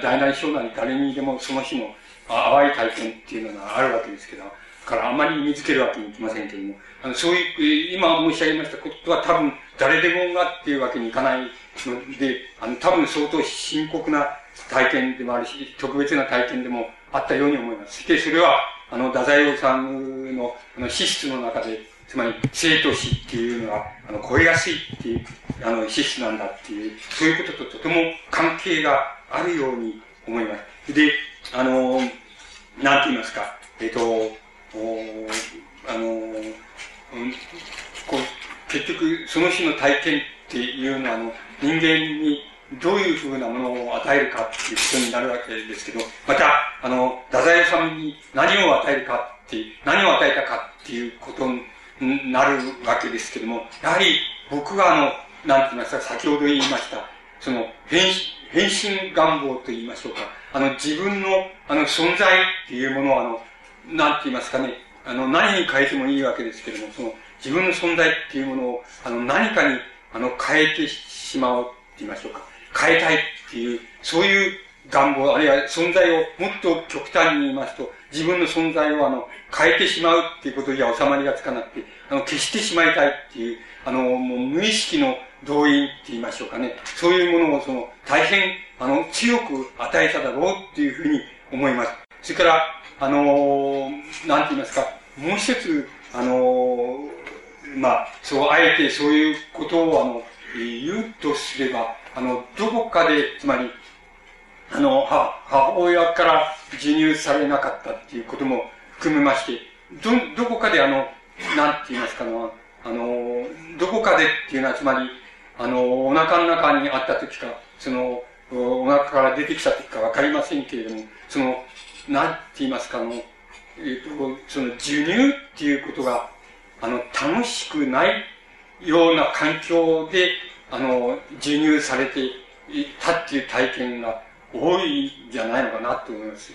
大なり小なり誰にでもその日の淡い体験っていうのがあるわけですけど、からあまり見つけるわけにいきませんけども、あの、そういう、今申し上げましたことは多分誰でもがっていうわけにいかないので、あの、多分相当深刻な体験でもあるし、特別な体験でもあったように思います。で、それは、あの、太宰治の、あの、資質の中で、つまり、生と死っていうのは、あの、超えやすいっていう、あの、資質なんだっていう、そういうことととても関係があるように思います。で、あの、なんて言いますか、えっ、と、あの、うん、こう、結局、その日の体験っていうのは、あの、人間にどういうふうなものを与えるかっていうことになるわけですけど、また、あの、太宰さんに何を与えるかって、何を与えたかっていうことになるわけですけども、やはり僕があの、なんて言いますか、先ほど言いました、その、変変身願望と言いましょうか。あの、自分の、あの、存在っていうものを、あの、なんて言いますかね、あの、何に変えてもいいわけですけども、その、自分の存在っていうものを、あの、何かに、あの、変えてしまおうって言いましょうか。変えたいっていう、そういう願望、あるいは存在をもっと極端に言いますと、自分の存在をあの、変えてしまうっていうことじゃ収まりがつかなくて、あの、消してしまいたいっていう、あの、もう無意識の動員って言いましょうかね。そういうものをその、大変、あの、強く与えただろうっていうふうに思います。それから、あのなんて言いますか、もう一つ、あのまあ、そう、あえてそういうことを、あの、言うとすれば、あの、どこかで、つまり、あの、母親から授乳されなかったっていうことも含めまして、ど、どこかであの、なんて言いますかの、あの、どこかでっていうのは、つまり、あの、お腹の中にあった時か、その、お腹から出てきた時かわかりませんけれども、その、なんて言いますか、の、えっ、ー、と、その、授乳っていうことが、あの、楽しくないような環境で、あの、授乳されていたっていう体験が多いんじゃないのかなと思います。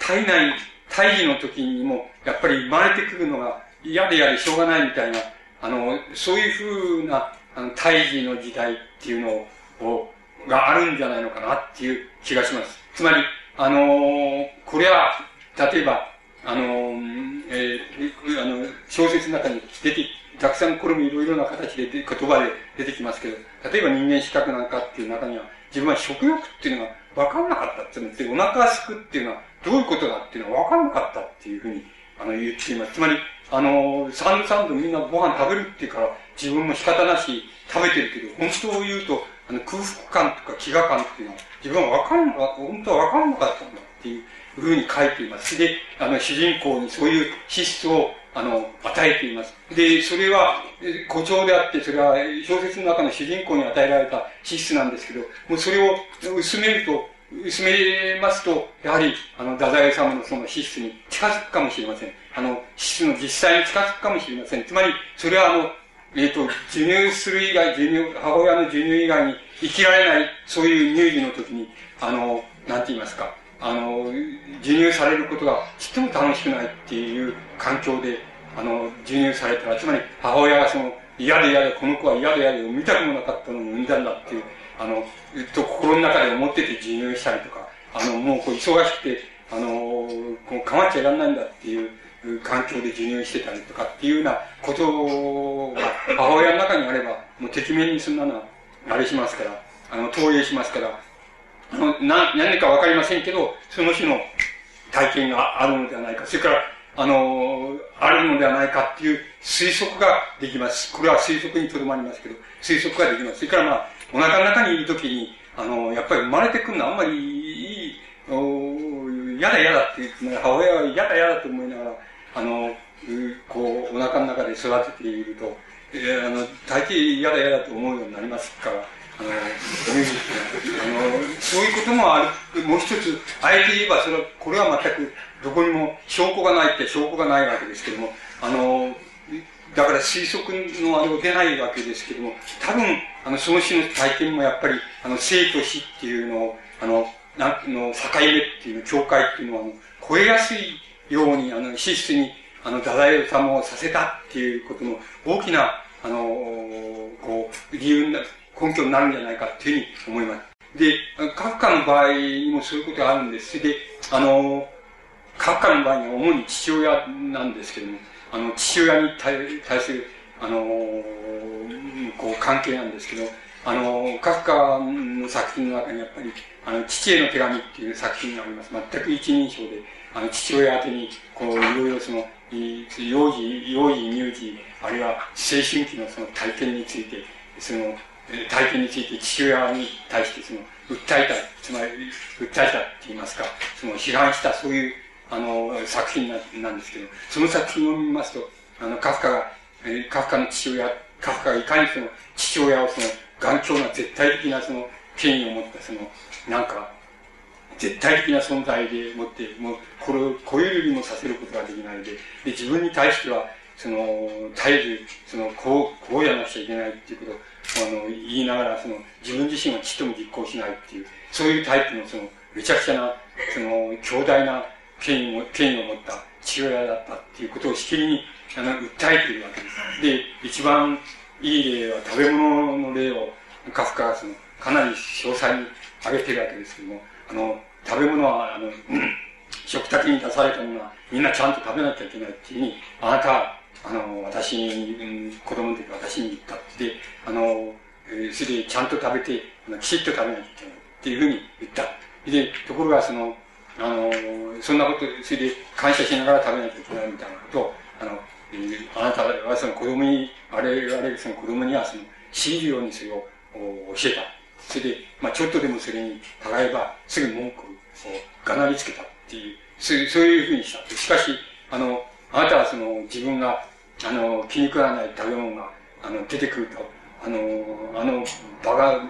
体内、胎児の時にも、やっぱり生まれてくるのが嫌で嫌でしょうがないみたいな、あの、そういうふうな、あの、胎児の時代っていうのを、があるんじゃないのかなっていう気がします。つまり、あのー、これは、例えば、あのー、えー、あの、小説の中に出て、たくさんこれもいろいろな形で言葉で出てきますけど、例えば人間資格なんかっていう中には、自分は食欲っていうのが分かんなかったって言って、お腹すくっていうのはどういうことだっていうのは分かんなかったっていうふうに、あの、言っています。つまり、あの、三度三度みんなご飯食べるっていうから、自分も仕方なし食べてるけど、本当を言うと、あの、空腹感とか飢餓感っていうのは、自分はわかんなかった、本当はわかんなかったんだっていうふうに書いています。で、あの、主人公にそういう資質を、あの、与えています。で、それは、誇張であって、それは小説の中の主人公に与えられた資質なんですけど、もうそれを薄めると、薄めますと、やはり、あの、太宰治のその資質に近づくかもしれません。あの、資質の実際に近づくかもしれません。つまり、それはあの、えっ、ー、と、授乳する以外、授乳、母親の授乳以外に生きられない、そういう乳児の時に、あの、なんて言いますか、あの、授乳されることがちっとも楽しくないっていう環境で、あの、授乳されたら、つまり母親がその、嫌で嫌で、この子は嫌で嫌で、産みたくもなかったのに産んだんだっていう、あの、と心の中で思ってて授乳したりとか、あの、もうこう忙しくて、あの、こう構っちゃいらんないんだっていう環境で授乳してたりとかっていうようなことが母親の中にあれば、もうてきめんにそんなのは、あれしますから、あの、投影しますから、あの、な、何かわかりませんけど、その日の体験があるのではないか。それから、あの、あるのではないかっていう推測ができます。これは推測にとどまりますけど、推測ができます。それからまあ、お腹の中にいるときに、あの、やっぱり生まれてくるのはあんまりいい、嫌だ嫌だって言って、母親は嫌だ嫌だと思いながら、あの、こう、お腹の中で育てていると、えー、あの、大抵嫌だ嫌だと思うようになりますから、あの、あの、そういうこともある。もう一つ、あえて言えば、それは、これは全く、どこにも証拠がないって証拠がないわけですけども、あの、だから推測のあれを出ないわけですけども、多分、あの、その種の体験もやっぱり、あの、生と死っていうのを、あの、なんの、境目っていうの、境界っていうのは、超えやすいように、あの、資質に、あの、太宰治をさせたっていうことの大きな、あの、こう、理由な、根拠になるんじゃないかっていうふうに思います。で、カフカの場合にもそういうことがあるんです。で、あの、カフカの場合には主に父親なんですけども、あの、父親に対する、あの、こう、関係なんですけど、あの、カフカの作品の中にやっぱり、あの、父への手紙っていう作品があります。全く一人称で、あの、父親宛てに、こう、いろいろその、幼児、幼児、乳児、あるいは思春期のその体験について、その、体験について父親に対してその、訴えた、つまり、訴えたって言いますか、その、批判したそういう、あの、作品なんですけど、その作品を見ますと、あの、カフカが、えー、カフカの父親、カフカがいかにその、父親をその、頑強な絶対的なその、権威を持ったその、なんか、絶対的な存在でもって、もう、これを超えるにもさせることができないで、で、自分に対しては、その、絶えず、その、こう、こうやらなくちゃいけないっていうことを、あの、言いながら、その、自分自身はちっとも実行しないっていう、そういうタイプの、その、めちゃくちゃな、その、強大な権威を、権威を持った父親だったっていうことをしきりに、あの、訴えているわけです。で、一番いい例は食べ物の例を、カフカはその、かなり詳細に挙げてるわけですけども、あの、食べ物は、あの、食卓に出されたものは、みんなちゃんと食べなきゃいけないっていうふうに、あなた、あの、私に、うん、子供の時私に言ったって、あの、えー、それでちゃんと食べて、あのきちっと食べなきゃいけないっていうふうに言った。で、ところがその、あの、そんなこと、それで感謝しながら食べなきゃいけないみたいなことを、あの、えー、あなたはその子供に、あれ、あれ、その子供にはその、強いるようにそれを教えた。それで、まあちょっとでもそれにたがえば、すぐ文句をがなりつけたっていう、そうそういうふうにした。しかし、あの、あなたはその自分が、あの、気に食わない食べ物が、あの、出てくると、あの、あの、バカ、あの、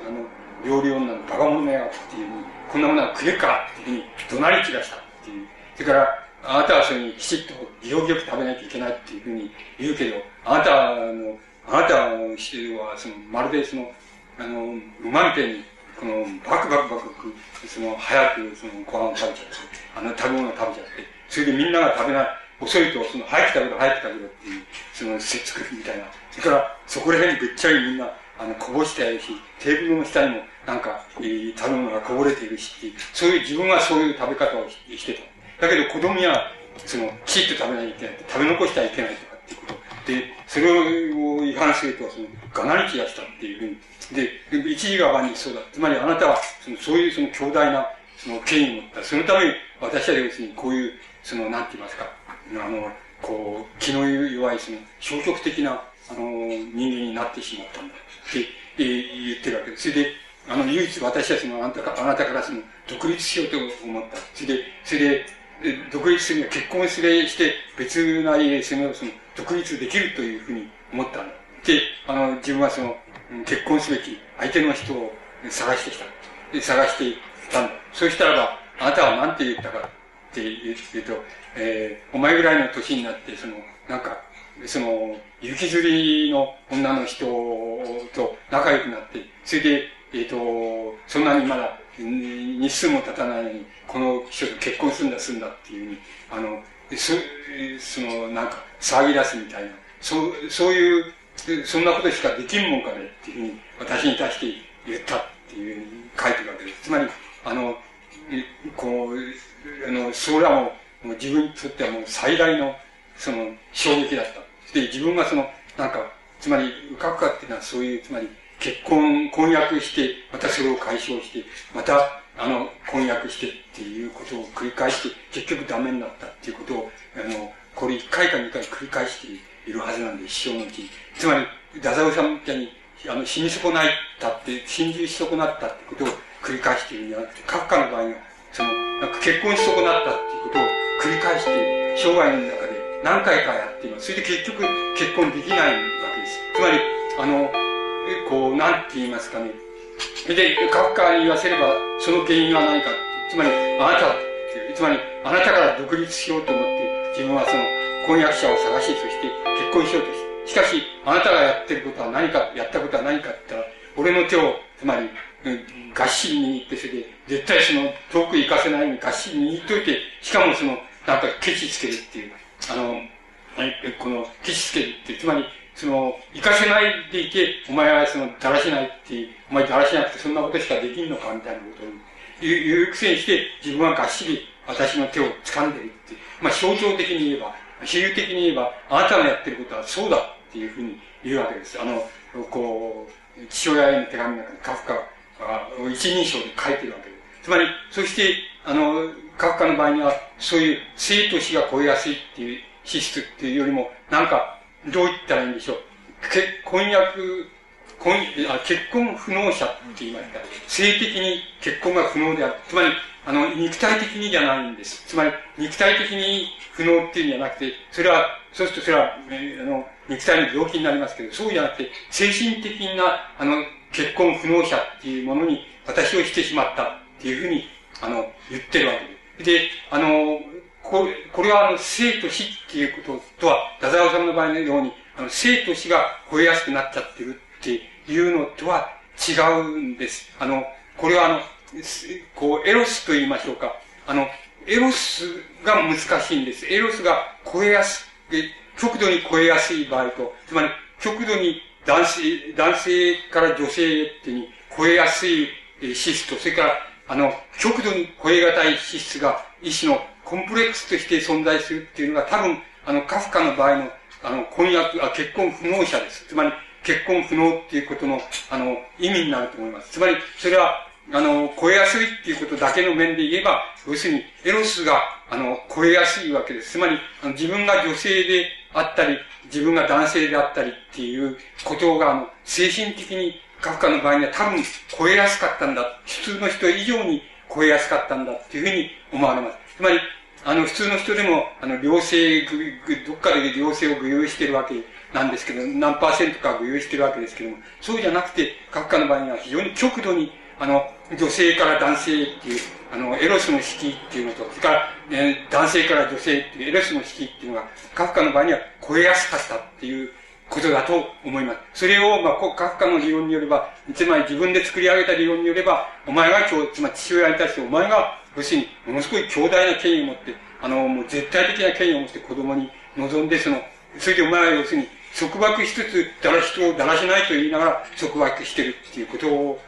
料理女のバカ者やっていうふうにこんなものは食えるかっていうふうに怒鳴り散らしたっていう。それから、あなたはそれにきちっと行儀よく食べなきゃいけないっていうふうに言うけど、あなたの、あなたは、その、まるでその、あの、馬みたいに、この、バクバクバク、その、早く、その、ご飯を食べちゃって、あの、食べ物を食べちゃって、それでみんなが食べない、遅いと、その、早く食べろ、早く食べろっていう、その、せっつくみたいな。それから、そこら辺にぐっちゃりみんな、あの、こぼしてあるし、テーブルの下にも、なんか、えー、食べ物がこぼれているしっていう、そういう、自分はそういう食べ方をしてた。だけど、子供には、その、きちっと食べないといけない。食べ残してはいけないとかっていうこと。で、それを違反すると、その、がなり散らしたっていうふうに、で、一時が場にそうだ。つまりあなたは、そのそういうその強大な、その権威を持った。そのために、私は要するにこういう、その、なんて言いますか、あの、こう、気の弱い、その、消極的な、あの、人間になってしまったんだ。って、えー、言ってるわけです。それで、あの、唯一私たちもあなたかあなたからその、独立しようと思った。それで、それで、独立するには結婚すれして別な家でその、その、独立できるというふうに思ったんだ。で、あの、自分はその、結婚すべき相手の人を探してきた。で、探していたんだ。そうしたらば、あなたは何て言ったかって言うと、えー、お前ぐらいの年になって、その、なんか、その、雪吊りの女の人と仲良くなって、それで、えっ、ー、と、そんなにまだ日数も経たないのに、この人と結婚するんだ、するんだっていうふうに、あの、そ、その、なんか、騒ぎ出すみたいな、そう、そういう、そんなことしかできんもんかねっていうふうに、私に対して言ったっていうふうに書いてるわけです。つまり、あの、こう、あの、それはもう、もう自分にとってはもう最大の、その、衝撃だった。で、自分がその、なんか、つまり、うかうかっていうのはそういう、つまり、結婚、婚約して、またそれを解消して、また、あの、婚約してっていうことを繰り返して、結局ダメになったっていうことを、あの、これ一回か二回繰り返しているはずなんで、一生のうちに。つまり、太宰治みたいに、あの、死に損ないったって、心中し損なったってことを繰り返しているんじゃなくて、カフカの場合は、その、なんか結婚し損なったっていうことを繰り返して、生涯の中で何回かやっています。それで結局結婚できないわけです。つまり、あの、こう、なんて言いますかね。で、カフカに言わせれば、その原因は何か。つまり、あなたつまり、あなたから独立しようと思って、自分はその、婚約者を探し、そして結婚しようとししかし、あなたがやってることは何か、やったことは何かって言ったら、俺の手を、つまり、がっしり握って、それで、絶対その、遠く行かせないようにがっしり握っといて、しかもその、なんか、ケチつけるっていう、あの、この、ケチつけるって、つまり、その、行かせないでいて、お前はその、だらしないって、お前だらしなくてそんなことしかできんのかみたいなことを言う言うくせにして、自分はがっしり私の手を掴んでるって。まあ、象徴的に言えば、比喩的に言えば、あなたのやってることはそうだっていうふうに言うわけです。あの、こう、父親への手紙の中にカフカが一人称で書いてるわけです。つまり、そして、あの、カフカの場合には、そういう生と死が超えやすいっていう資質っていうよりも、なんか、どう言ったらいいんでしょう。結婚約、婚あ結婚不能者って言いますか、性的に結婚が不能である。つまり、あの、肉体的にじゃないんです。つまり、肉体的に不能っていうんじゃなくて、それは、そうするとそれは、え、あの、肉体の病気になりますけど、そうじゃなくて、精神的な、あの、結婚不能者っていうものに私をしてしまったっていうふうに、あの、言ってるわけです。で、あの、これ、これはあの、生と死っていうこととは、太宰治の場合のように、あの、生と死が超えやすくなっちゃってるっていうのとは違うんです。あの、これはあの、こう、エロスと言いましょうか。あの、エロスが難しいんです。エロスが超えやすい、極度に超えやすい場合と、つまり、極度に男性、男性から女性ってに超えやすい資質と、それから、あの、極度に超え難い資質が、一種のコンプレックスとして存在するっていうのが多分、あの、カフカの場合の、あの、婚約、あ、結婚不能者です。つまり、結婚不能っていうことの、あの、意味になると思います。つまり、それは、あの、超えやすいっていうことだけの面で言えば、要するに、エロスが、あの、超えやすいわけです。つまり、あの自分が女性であったり、自分が男性であったりっていうことが、あの、精神的に、カフカの場合には多分超えやすかったんだ。普通の人以上に超えやすかったんだっていうふうに思われます。つまり、あの、普通の人でも、あの、良性、どっかで良性を具有してるわけなんですけど、何パーセントか具有してるわけですけども、そうじゃなくて、各家の場合には非常に極度に、あの、女性から男性っていう、あの、エロスの式っていうのと、それから、えー、男性から女性っていうエロスの式っていうのが、カフカの場合には超えやすかったっていうことだと思います。それを、まあ、カフカの理論によれば、つまり自分で作り上げた理論によれば、お前が今日、つまり父親に対してお前が要するに、ものすごい強大な権威を持って、あの、もう絶対的な権威を持って子供に望んで、その、それでお前は要するに、束縛しつつ、だら人をだらしないと言いながら束縛してるっていうことを、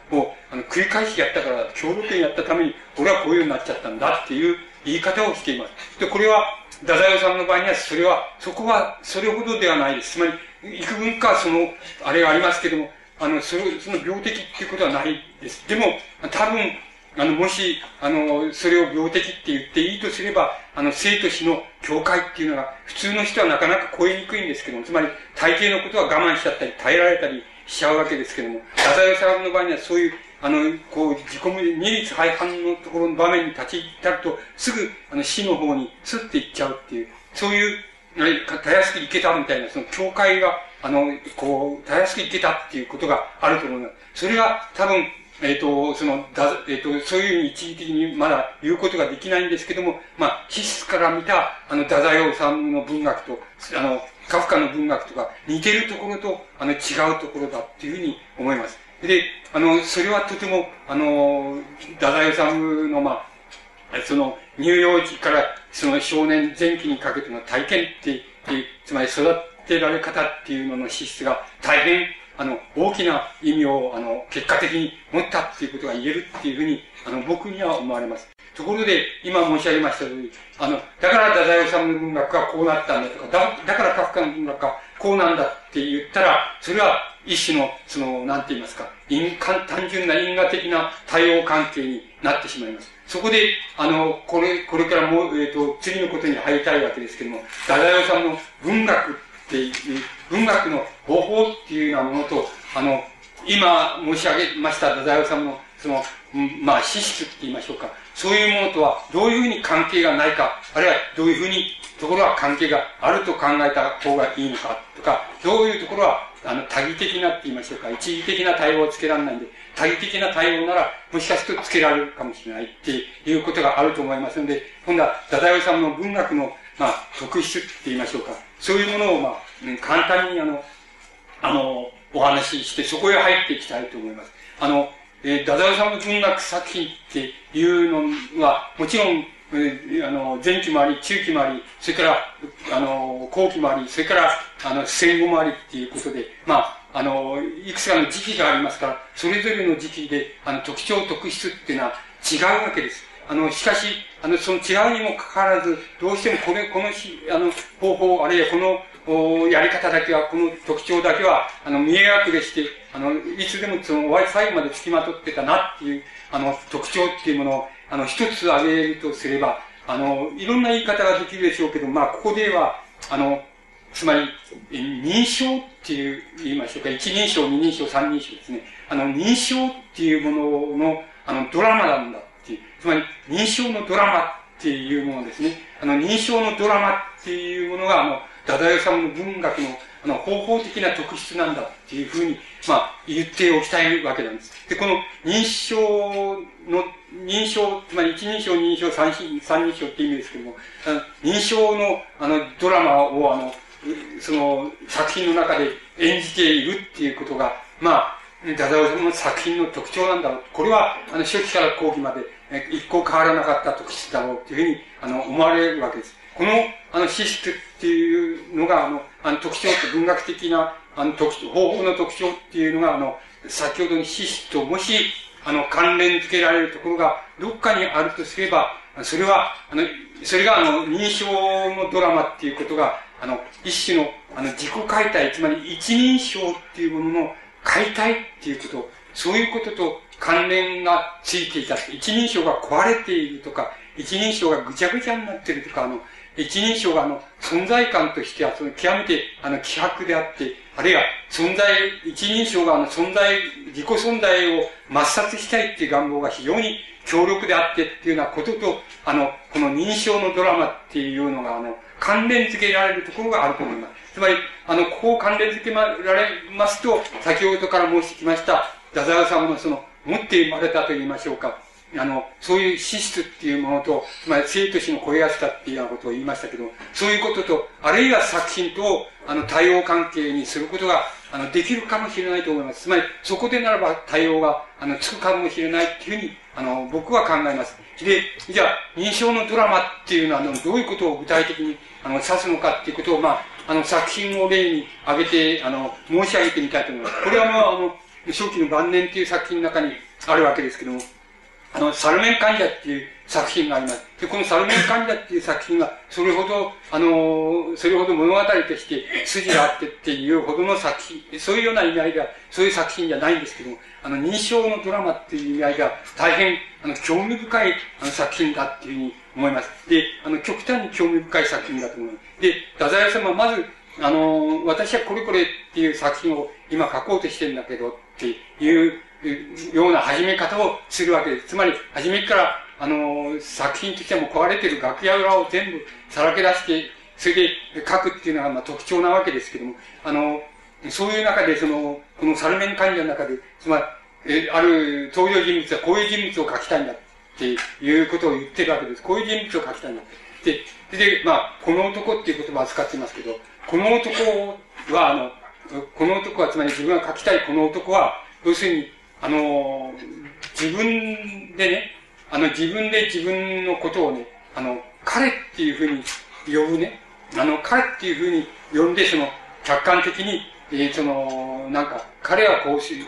あの、繰り返しやったから、協力にやったために、俺はこういうようになっちゃったんだっていう言い方をしています。で、これは、太宰治さんの場合には、それは、そこは、それほどではないです。つまり、幾分か、その、あれがありますけども、あの、そのその病的っていうことはないです。でも、多分、あの、もし、あの、それを病的って言っていいとすれば、あの、生と死の境界っていうのが、普通の人はなかなか超えにくいんですけども、つまり、大抵のことは我慢しちゃったり、耐えられたりしちゃうわけですけども、太宰治の場合にはそういう、あの、こう、自己無理二律背反のところの場面に立ち至ると、すぐ、あの、死の方にスッて行っちゃうっていう、そういう、あれたやすく行けたみたいな、その境界が、あの、こう、たやすく行けたっていうことがあると思います。それが多分、えっ、ー、と、その、だ、えっ、ー、と、そういうふうに一時的にまだ言うことができないんですけども、まあ、気質から見た、あの、太宰治の文学と、あの、カフカの文学とか似てるところと、あの、違うところだっていうふうに思います。で、あの、それはとても、あの、太宰治の、まあ、その、乳幼児からその少年前期にかけての体験って、つまり育てられ方っていうのの資質が大変あの、大きな意味を、あの、結果的に持ったっていうことが言えるっていうふうに、あの、僕には思われます。ところで、今申し上げました通り、あの、だから太宰治の文学がこうなったんだとか、だだからカフカの文学がこうなんだって言ったら、それは一種の、その、なんて言いますか、因果単純な因果的な対応関係になってしまいます。そこで、あの、これ、これからもう、えっ、ー、と、次のことに入りたいわけですけども、太宰治の文学って、文学の方法っていうようなものと、あの、今申し上げました太宰治の、その、まあ、資質って言いましょうか。そういうものとはどういうふうに関係がないか、あるいはどういうふうにところは関係があると考えた方がいいのかとか、どういうところは、あの、多義的なって言いましょうか、一義的な対応をつけられないんで、多義的な対応なら、もしかするとつけられるかもしれないっていうことがあると思いますので、今度は、太宰治の文学の、まあ、特質って言いましょうか、そういうものを、まあ、簡単に、あの、あの、お話しして、そこへ入っていきたいと思います。あの、えー、太宰治の文学作品っていうのは、もちろん、えー、あの、前期もあり、中期もあり、それから、あの、後期もあり、それから、あの、戦後もありっていうことで、まあ、あの、いくつかの時期がありますから、それぞれの時期で、あの、特徴、特質っていうのは違うわけです。あの、しかし、あの、その違うにもかかわらず、どうしてもこれ、このし、あの、方法、あるいはこの、おやり方だけは、この特徴だけは、あの、見え隠れして、あの、いつでもその、最後まで付きまとってたなっていう、あの、特徴っていうものを、あの、一つ挙げるとすれば、あの、いろんな言い方ができるでしょうけど、まあ、ここでは、あの、つまり、認証っていう言いましょうか、一人称、二人称、三人称ですね。あの、認証っていうものの、あの、ドラマなんだていう、つまり、認証のドラマっていうものですね。あの、認証のドラマっていうものが、あの、ダダヨさんの文学のあの方法的な特質なんだっていうふうに、まあ、言っておきたいわけなんです。で、この認証の、認証、つまり一人称、二人称、三三人称って意味ですけども、あの認証の、あの、ドラマを、あの、その、作品の中で演じているっていうことが、まあ、ダダオの作品の特徴なんだろう。これは、あの、初期から後期まで、え一向変わらなかった特質だろうっていうふうに、あの、思われるわけです。この、あの、資質っていうのが、あの、あの特徴って文学的な、あの、特徴、方法の特徴っていうのが、あの、先ほどに資質と、もし、あの、関連付けられるところが、どっかにあるとすれば、それは、あの、それが、あの、認証のドラマっていうことが、あの、一種の、あの、自己解体、つまり一人称っていうものの解体っていうこと、そういうことと関連がついていた。一人称が壊れているとか、一人称がぐちゃぐちゃになっているとか、あの、一人称があの、存在感としては、その極めて、あの、希薄であって、あるいは、存在、一人称があの、存在、自己存在を抹殺したいっていう願望が非常に強力であってっていうようなことと、あの、この認証のドラマっていうのが、あの、関連付けられるところがあると思います。つまり、あの、ここを関連付けられますと、先ほどから申してきました、ダザーさんのその、持って生まれたと言いましょうか。あの、そういう資質っていうものと、つまり生と死の超えやすさっていうようなことを言いましたけど、そういうことと、あるいは作品と、あの、対応関係にすることが、あの、できるかもしれないと思います。つまり、そこでならば対応が、あの、つくかもしれないっていうふうに、あの、僕は考えます。で、じゃあ、認証のドラマっていうのは、あの、どういうことを具体的に、あの、指すのかっていうことを、まあ、あの、作品を例に挙げて、あの、申し上げてみたいと思います。これは、あの、あの、初期の晩年っていう作品の中にあるわけですけども、あの、サルメン患者っていう作品があります。で、このサルメン患者っていう作品が、それほど、あの、それほど物語として筋があってっていうほどの作品、そういうような意味合いが、そういう作品じゃないんですけども、あの、認証のドラマっていう意味合いが、大変、あの、興味深いあの作品だっていうふうに思います。で、あの、極端に興味深い作品だと思います。で、太宰様はまず、あの、私はこれこれっていう作品を今書こうとしてるんだけどっていうような始め方をするわけです。つまり、初めから、あの、作品としても壊れてる楽屋裏を全部さらけ出して、それで書くっていうのがまあ特徴なわけですけども、あの、そういう中で、その、このサルメン患者の中で、つまり、え、ある登場人物はこういう人物を書きたいんだっていうことを言ってるわけです。こういう人物を書きたいんだ。で、で、まあ、この男っていう言葉を使っていますけど、この男は、あの、この男は、つまり自分が書きたいこの男は、要するに、あの、自分でね、あの、自分で自分のことをね、あの、彼っていうふうに呼ぶね、あの、彼っていうふうに呼んで、その、客観的に、えー、その、なんか、彼はこうし、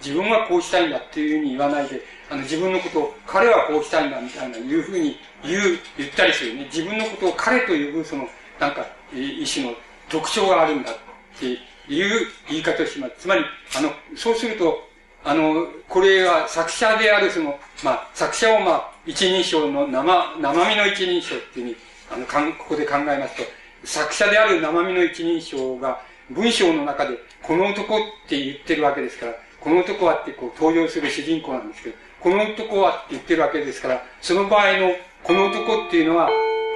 自分はこうしたいんだっていうふうに言わないで、あの、自分のことを、彼はこうしたいんだみたいな、いうふうに言う、言ったりするね。自分のことを彼と呼ぶ、その、なんか、一種の特徴があるんだっていう言い方をします。つまり、あの、そうすると、あの、これは作者であるその、まあ、作者をまあ、一人称の生、生身の一人称っていうふうに、あの、ここで考えますと、作者である生身の一人称が、文章の中で、この男って言ってるわけですから、この男はってこう登場する主人公なんですけど、この男はって言ってるわけですから、その場合のこの男っていうのは、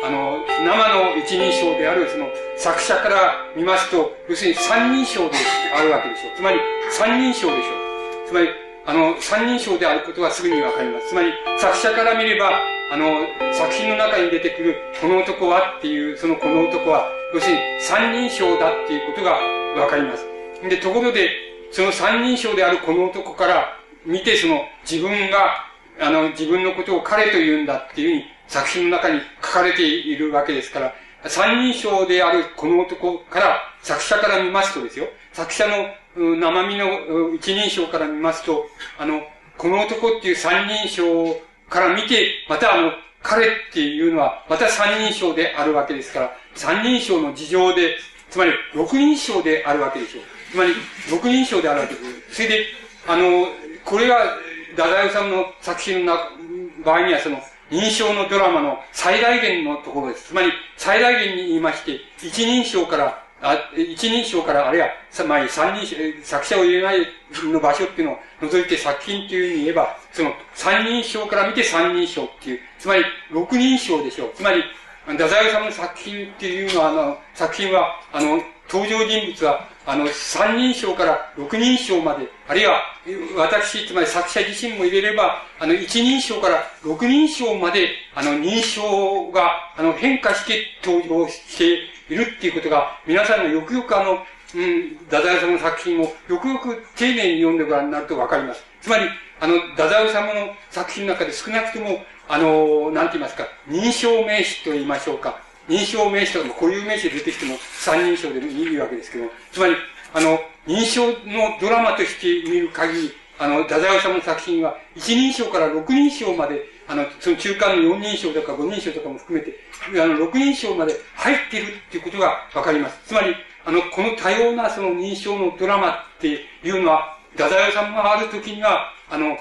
あの、生の一人称であるその作者から見ますと、要するに三人称であるわけでしょう。つまり三人称でしょう。つまり、あの、三人称であることはすぐにわかります。つまり、作者から見れば、あの、作品の中に出てくる、この男はっていう、そのこの男は、要するに三人称だっていうことがわかります。で、ところで、その三人称であるこの男から見て、その自分が、あの、自分のことを彼と言うんだっていうふうに作品の中に書かれているわけですから、三人称であるこの男から、作者から見ますとですよ、作者の生身の一人称から見ますと、あの、この男っていう三人称から見て、またあの、彼っていうのは、また三人称であるわけですから、三人称の事情で、つまり六人称であるわけでしょう。つまり、六人称であるわけです。それで、あの、これが、太宰治の作品の場合には、その、認証のドラマの最大限のところです。つまり、最大限に言いまして、一人称から、あ一人称から、あるいは、まあ、三人称、作者を入れないの場所っていうのを除いて作品っていうふうに言えば、その三人称から見て三人称っていう、つまり六人称でしょう。つまり、太宰治の作品っていうのは、あの、作品は、あの、登場人物は、あの、三人称から六人称まで、あるいは、私、つまり作者自身も入れれば、あの、一人称から六人称まで、あの、認証が、あの、変化して登場しているっていうことが、皆さんのよくよくあの、うん、太宰治の作品をよくよく丁寧に読んでご覧になるとわかります。つまり、あの、太宰治の作品の中で少なくとも、あの、なんて言いますか、認証名詞と言いましょうか。認証名詞とかも固有名詞で出てきても三人称でいいわけですけど、つまり、あの、認証のドラマとして見る限り、あの、太宰治の作品は、一人称から六人称まで、あの、その中間の四人称とか五人称とかも含めて、あの、六人称まで入っているっていうことがわかります。つまり、あの、この多様なその認証のドラマっていうのは、太宰治がある時には、あの、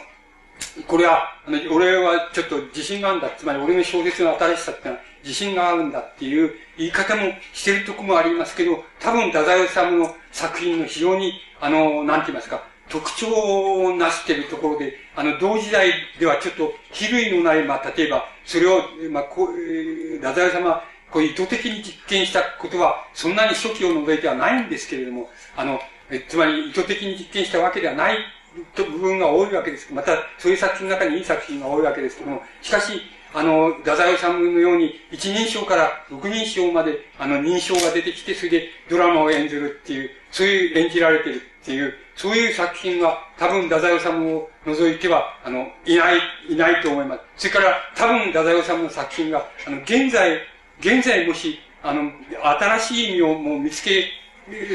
これは、あの、俺はちょっと自信があるんだ。つまり俺の小説の新しさってのは自信があるんだっていう言い方もしてるとこもありますけど、多分太宰治の作品の非常に、あの、なんて言いますか、特徴をなしているところで、あの、同時代ではちょっと、比類のない、まあ、例えば、それを、まあ、こう、太宰治様、こう意図的に実験したことは、そんなに初期を除いてはないんですけれども、あの、えつまり意図的に実験したわけではない部分が多いわけです。また、そういう作品の中にいい作品が多いわけですけども、しかし、あの、太宰治のように、一人称から六人称まで、あの、認証が出てきて、それでドラマを演ずるっていう、そういう演じられてるっていう、そういう作品は、多分、太宰治を除いては、あの、いない、いないと思います。それから、多分、太宰治の作品が、あの、現在、現在もし、あの、新しい意味をもう見つけ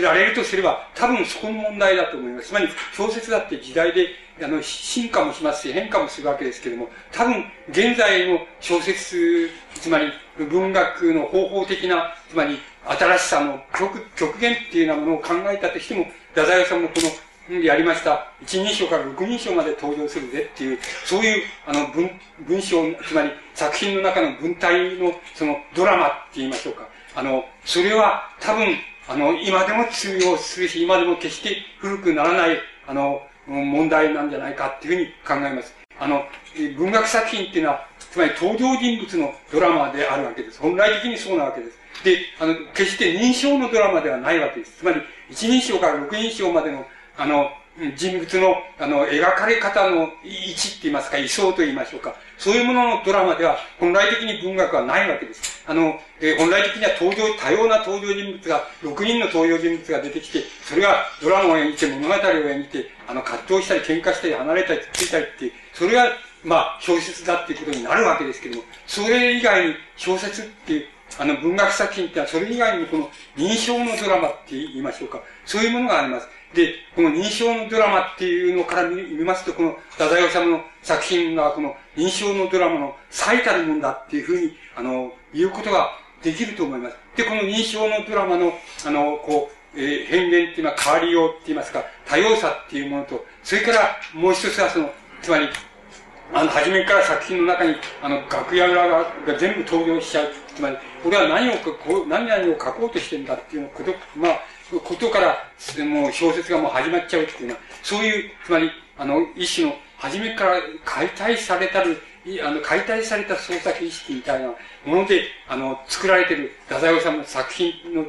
られるとすれば、多分そこの問題だと思います。つまり、小説だって時代で、あの、進化もしますし、変化もするわけですけれども、多分、現在の小説、つまり、文学の方法的な、つまり、新しさの極、極限っていうようなものを考えたとしても、太宰治のこの、やりました、一人称から六人称まで登場するぜっていう、そういう、あの、文、文章、つまり、作品の中の文体の、その、ドラマって言いましょうか。あの、それは、多分、あの、今でも通用するし、今でも決して古くならない、あの、問題なんじゃないかっていうふうに考えます。あの、文学作品っていうのは、つまり登場人物のドラマであるわけです。本来的にそうなわけです。で、あの、決して認証のドラマではないわけです。つまり、一人称から六人称までの、あの、人物の、あの、描かれ方の位置って言いますか、位相と言いましょうか。そういうもののドラマでは、本来的に文学はないわけです。あの、えー、本来的には登場、多様な登場人物が、6人の登場人物が出てきて、それがドラマを演じて、物語を演じて、あの、葛藤したり、喧嘩したり、離れたり、ついたりっていう、それが、まあ、小説だっていうことになるわけですけども、それ以外に小説っていう、あの、文学作品ってのは、それ以外にこの認証のドラマって言いましょうか。そういうものがあります。で、この認証のドラマっていうのから見ますと、この、太宰治の作品が、この認証のドラマの最たるもんだっていうふうに、あの、言うことができると思います。で、この認証のドラマの、あの、こう、えー、変幻っていうのは変わりようって言いますか、多様さっていうものと、それからもう一つはその、つまり、あの、初めから作品の中に、あの、楽屋がが全部登場しちゃう。つまり、俺は何を、こう、何々を書こうとしてるんだっていうこと、まあ、ことから、もう小説がもう始まっちゃうっていうのは、そういう、つまり、あの、一種の、初めから解体されたる、あの、解体された創作意識みたいなもので、あの、作られている太宰治の作品の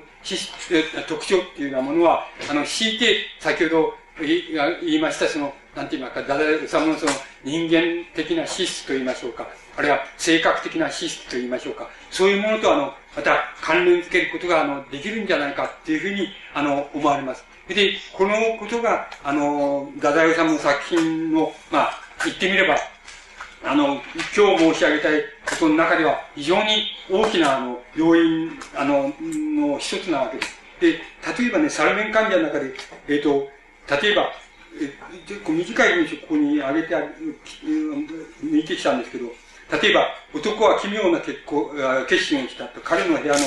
特徴っていうようなものは、あの、強いて、先ほど言いました、その、なんて言いますか、太宰治のその人間的な資質と言いましょうか、あるいは性格的な資質と言いましょうか、そういうものとあの、また関連付けることがあの、できるんじゃないかっていうふうに、あの、思われます。で、このことが、あの、太宰治の作品の、まあ、言ってみれば、あの、今日申し上げたいことの中では、非常に大きな、あの、要因、あの、の一つなわけです。で、例えばね、サルメン患者の中で、えっ、ー、と、例えば、え結構短い文章ここに挙げて、抜いてきたんですけど、例えば、男は奇妙な結婚決心をしたと、彼の部屋の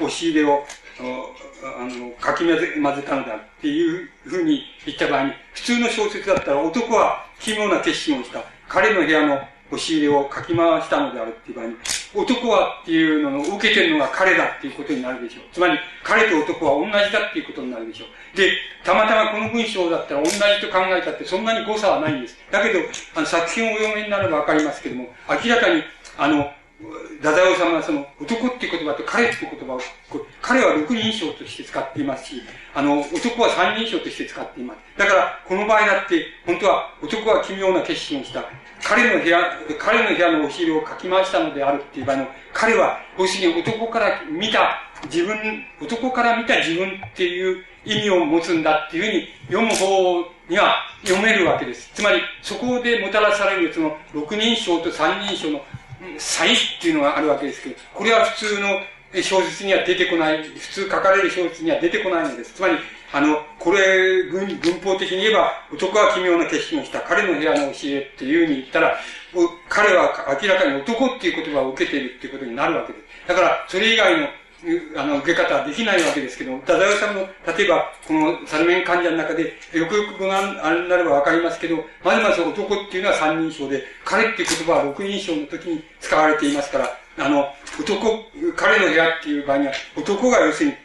押し入れを、あの、かき混ぜ混ぜたのだっていうふうに言った場合に、普通の小説だったら男は奇妙な決心をした。彼の部屋の押し入れをかき回したのであるっていう場合に、男はっていうのを受けてるのが彼だっていうことになるでしょう。つまり、彼と男は同じだっていうことになるでしょう。で、たまたまこの文章だったら同じと考えたってそんなに誤差はないんです。だけど、あの作品をお読みになればわかりますけども、明らかに、あの、太宰治はその、男っていう言葉と彼っていう言葉を、彼は六人称として使っていますし、あの、男は三人称として使っています。だから、この場合だって、本当は男は奇妙な決心をした。彼の部屋、彼の部屋のお尻をかき回したのであるっていう場合の、彼は、要するに男から見た自分、男から見た自分っていう意味を持つんだっていうふうに読む方には読めるわけです。つまり、そこでもたらされるその六人称と三人称の差異っていうのがあるわけですけど、これは普通の小説には出てこない、普通書かれる小説には出てこないのです。つまり、あの、これ、文、文法的に言えば、男は奇妙な決心をした、彼の部屋の教えっていうふうに言ったら、彼は明らかに男っていう言葉を受けているっていうことになるわけです。だから、それ以外のあの、受け方はできないわけですけど、太宰さんの、例えば、このサルメン患者の中で、よくよくがあれなればわかりますけど、まずまず男っていうのは三人称で、彼っていう言葉は六人称の時に使われていますから、あの、男、彼の部屋っていう場合には、男が要するに、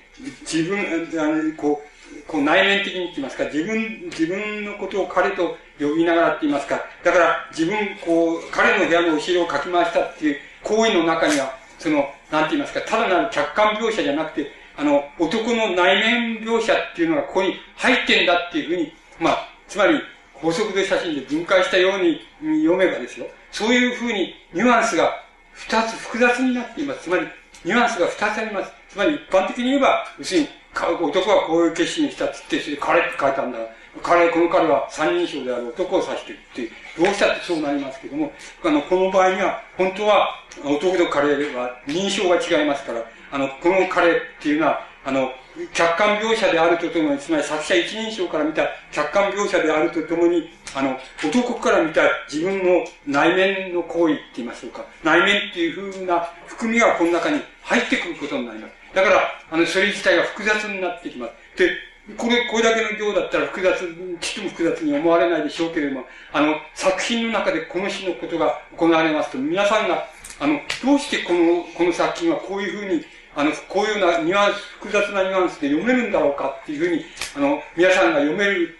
自分、あの、こう、こう内面的に言いますか、自分、自分のことを彼と呼びながらって言いますか、だから自分、こう、彼の部屋の後ろをかき回したっていう行為の中には、その、なんて言いますか、ただなる客観描写じゃなくて、あの、男の内面描写っていうのがここに入ってんだっていうふうに、まあ、つまり、高速度写真で分解したように読めばですよ。そういうふうにニュアンスが二つ複雑になっています。つまり、ニュアンスが二つあります。つまり、一般的に言えば、要するに、男はこういう決心にしたっつって、それで彼って書いたんだ。彼、この彼は三人称である男を指してるって、どうしたってそうなりますけども、あの、この場合には、本当は、男と彼は認証が違いますから、あの、この彼っていうのは、あの、客観描写であるとともに、つまり作者一人称から見た客観描写であるとともに、あの、男から見た自分の内面の行為って言いましょうか。内面っていう風な含みがこの中に入ってくることになります。だから、あの、それ自体が複雑になってきます。で、これ、これだけの行だったら複雑、ちっとも複雑に思われないでしょうけれども、あの、作品の中でこの詩のことが行われますと、皆さんが、あの、どうしてこの、この作品はこういうふうに、あの、こういうようなニュアンス、複雑なニュアンスで読めるんだろうかっていうふうに、あの、皆さんが読める、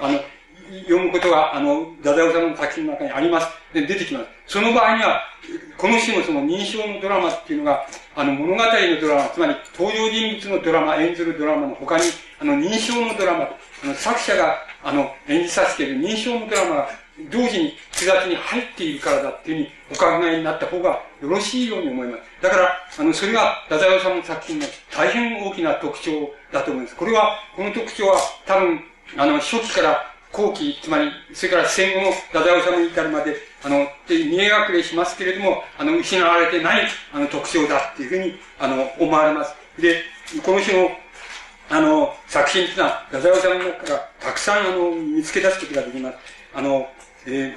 あの、読むことが、あの、ダダオさんの作品の中にあります。で、出てきます。その場合には、この種のその認証のドラマっていうのが、あの、物語のドラマ、つまり登場人物のドラマ、演ずるドラマの他に、あの、認証のドラマ、あの、作者が、あの、演じさせている認証のドラマが、同時に複雑に入っているからだっていうふうにお考えになった方がよろしいように思います。だから、あの、それが、ダダヨさんの作品の大変大きな特徴だと思います。これは、この特徴は多分、あの、初期から後期、つまり、それから戦後のダダオさんに至るまで、あの、見え隠れしますけれども、あの、失われてない、あの、特徴だっていうふうに、あの、思われます。で、この種の、あの、作品っていうのは、ダダオさんの中からたくさん、あの、見つけ出すことができます。あの、え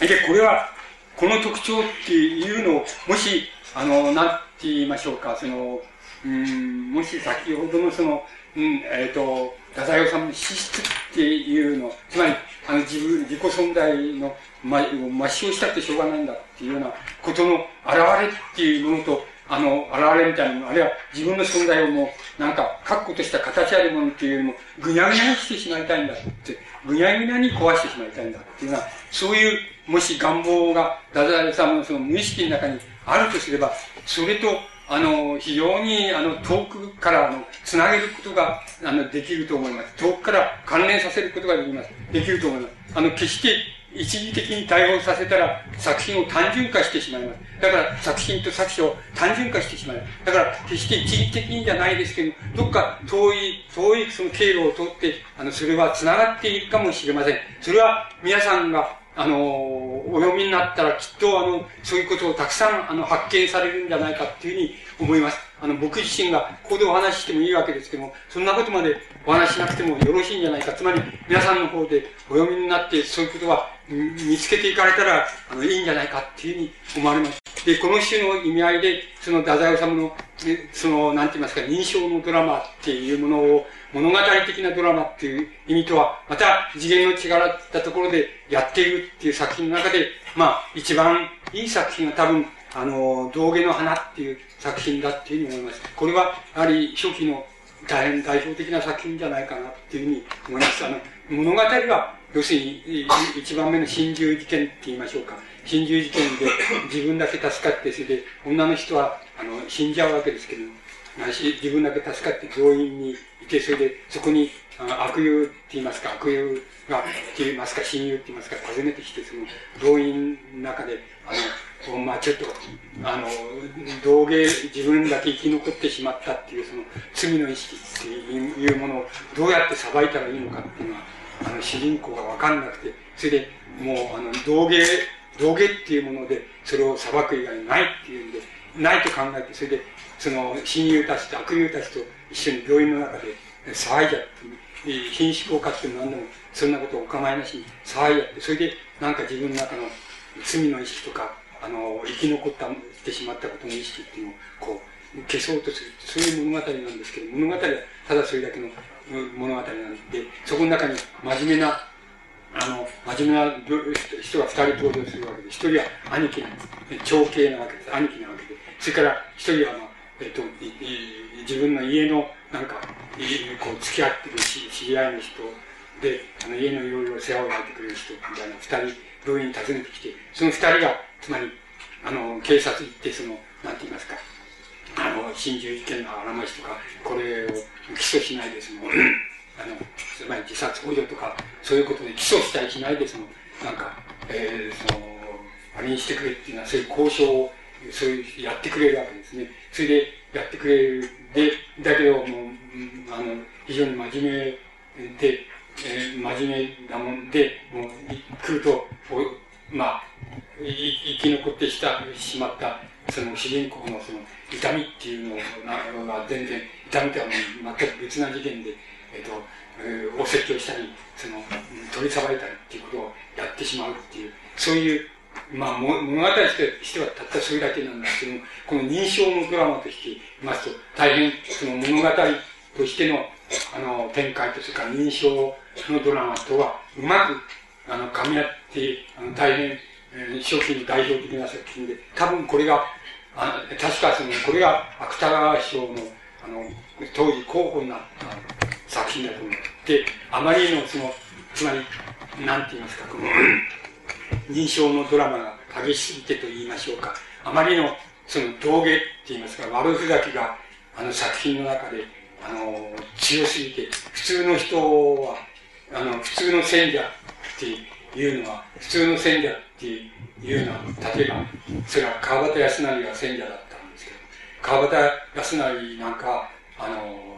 ー、で、これは、この特徴っていうのを、もし、あの、なんて言いましょうか、その、うん、もし先ほどのその、うん、えっ、ー、と、太宰治の資質っていうの、つまり、あの、自分、自己存在の、ま、抹消したってしょうがないんだっていうようなことの現れっていうものと、あの、現れみたいなもの、あるいは自分の存在をもう、なんか、確固とした形あるものっていうよりも、ぐにゃぐにゃにしてしまいたいんだって、ぐにゃぐにゃに壊してしまいたいんだっていうような、そういう、もし願望が、ダザイさんのその無意識の中にあるとすれば、それと、あの、非常に、あの、遠くから、あの、つなげることが、あの、できると思います。遠くから関連させることができます。できると思います。あの、決して、一時的に対応させたら作品を単純化してしまいます。だから作品と作者を単純化してしまう。だから決して一時的にじゃないですけど、どっか遠い、遠いその経路を通って、あの、それは繋がっているかもしれません。それは皆さんがあの、お読みになったらきっとあの、そういうことをたくさんあの、発見されるんじゃないかっていうふうに思います。あの、僕自身がここでお話ししてもいいわけですけども、そんなことまでお話しなくてもよろしいんじゃないか。つまり、皆さんの方でお読みになって、そういうことは見つけていかれたら、あの、いいんじゃないかっていうふうに思われます。で、この種の意味合いで、その、太宰治の、その、なんて言いますか、認証のドラマっていうものを、物語的なドラマっていう意味とは、また次元の違ったところでやっているっていう作品の中で、まあ、一番いい作品が多分、あの、道下の花っていう作品だっていうふうに思います。これは、やはり初期の大変代表的な作品じゃないかなっていうふうに思います。あの、物語は、要するに、一番目の心中事件って言いましょうか。心中事件で自分だけ助かって、それで女の人は、あの、死んじゃうわけですけども、自分だけ助かって病院にて、それで、そこに、悪友って言いますか、悪友が、って言いますか、親友って言いますか、訪ねてきて、その、病院の中で、あの、まあちょっと、あの、道芸、自分だけ生き残ってしまったっていう、その、罪の意識っていうものを、どうやって裁いたらいいのかっていうのは、あの、主人公がわかんなくて、それで、もう、あの、道芸、道芸っていうもので、それを裁く以外ないっていうんで、ないと考えて、それで、その、親友たちと悪友たちと、一緒に病院の中で騒いじゃって、品種効果っていうのは何でも、そんなことお構いなしに騒いじゃって、それでなんか自分の中の罪の意識とか、あの、生き残った、てしまったことの意識っていうのを、こう、消そうとする。そういう物語なんですけど、物語はただそれだけの物語なんで、そこの中に真面目な、あの、真面目な人が二人登場するわけで、一人は兄貴なんです。長兄なわけです。兄貴なわけで。それから一人は、まあ、えっと、自分の家の、なんか、こう、付き合ってる知り合いの人で、あの、家のいろいろ世話を焼いてくれる人みたいな二人、病院に訪ねてきて、その二人が、つまり、あの、警察行って、その、なんて言いますか、あの、心中事件のあらましとか、これを起訴しないで、その、あの、つまり自殺ほ助とか、そういうことで起訴したりしないで、その、なんか、えー、その、あれにしてくれっていうのは、そういう交渉を、そういう、やってくれるわけですね。それでやってくれる。で、だけど、もう、あの、非常に真面目で、えー、真面目なもんで、もう、来ると、まあ、生き残ってしたしまった、その主人公のその痛みっていうのが全然、痛みとはもう全く別な事件で、えっ、ー、と、えー、お説教したり、その、取りさばいたりっていうことをやってしまうっていう、そういうまあ、物語としてはたったそれだけなんですけども、この認証のドラマとして言いますと、大変その物語としての、あの、展開と、それから認証のドラマとは、うまく、あの、噛み合って、あの、大変、えー、初期の代表的な作品で、多分これが、あ確かその、これが芥川賞の、あの、当時候補になった作品だと思って、あまりのその、つまり、なんて言いますか、この、認証のドラマが激しすぎてと言いましょうか、あまりの、その、道芸って言いますか、悪ふざけが、あの作品の中で、あの、強すぎて、普通の人は、あの、普通の選者っていうのは、普通の選者っていうのは、例えば、それは川端康成が選者だったんですけど、川端康成なんか、あの、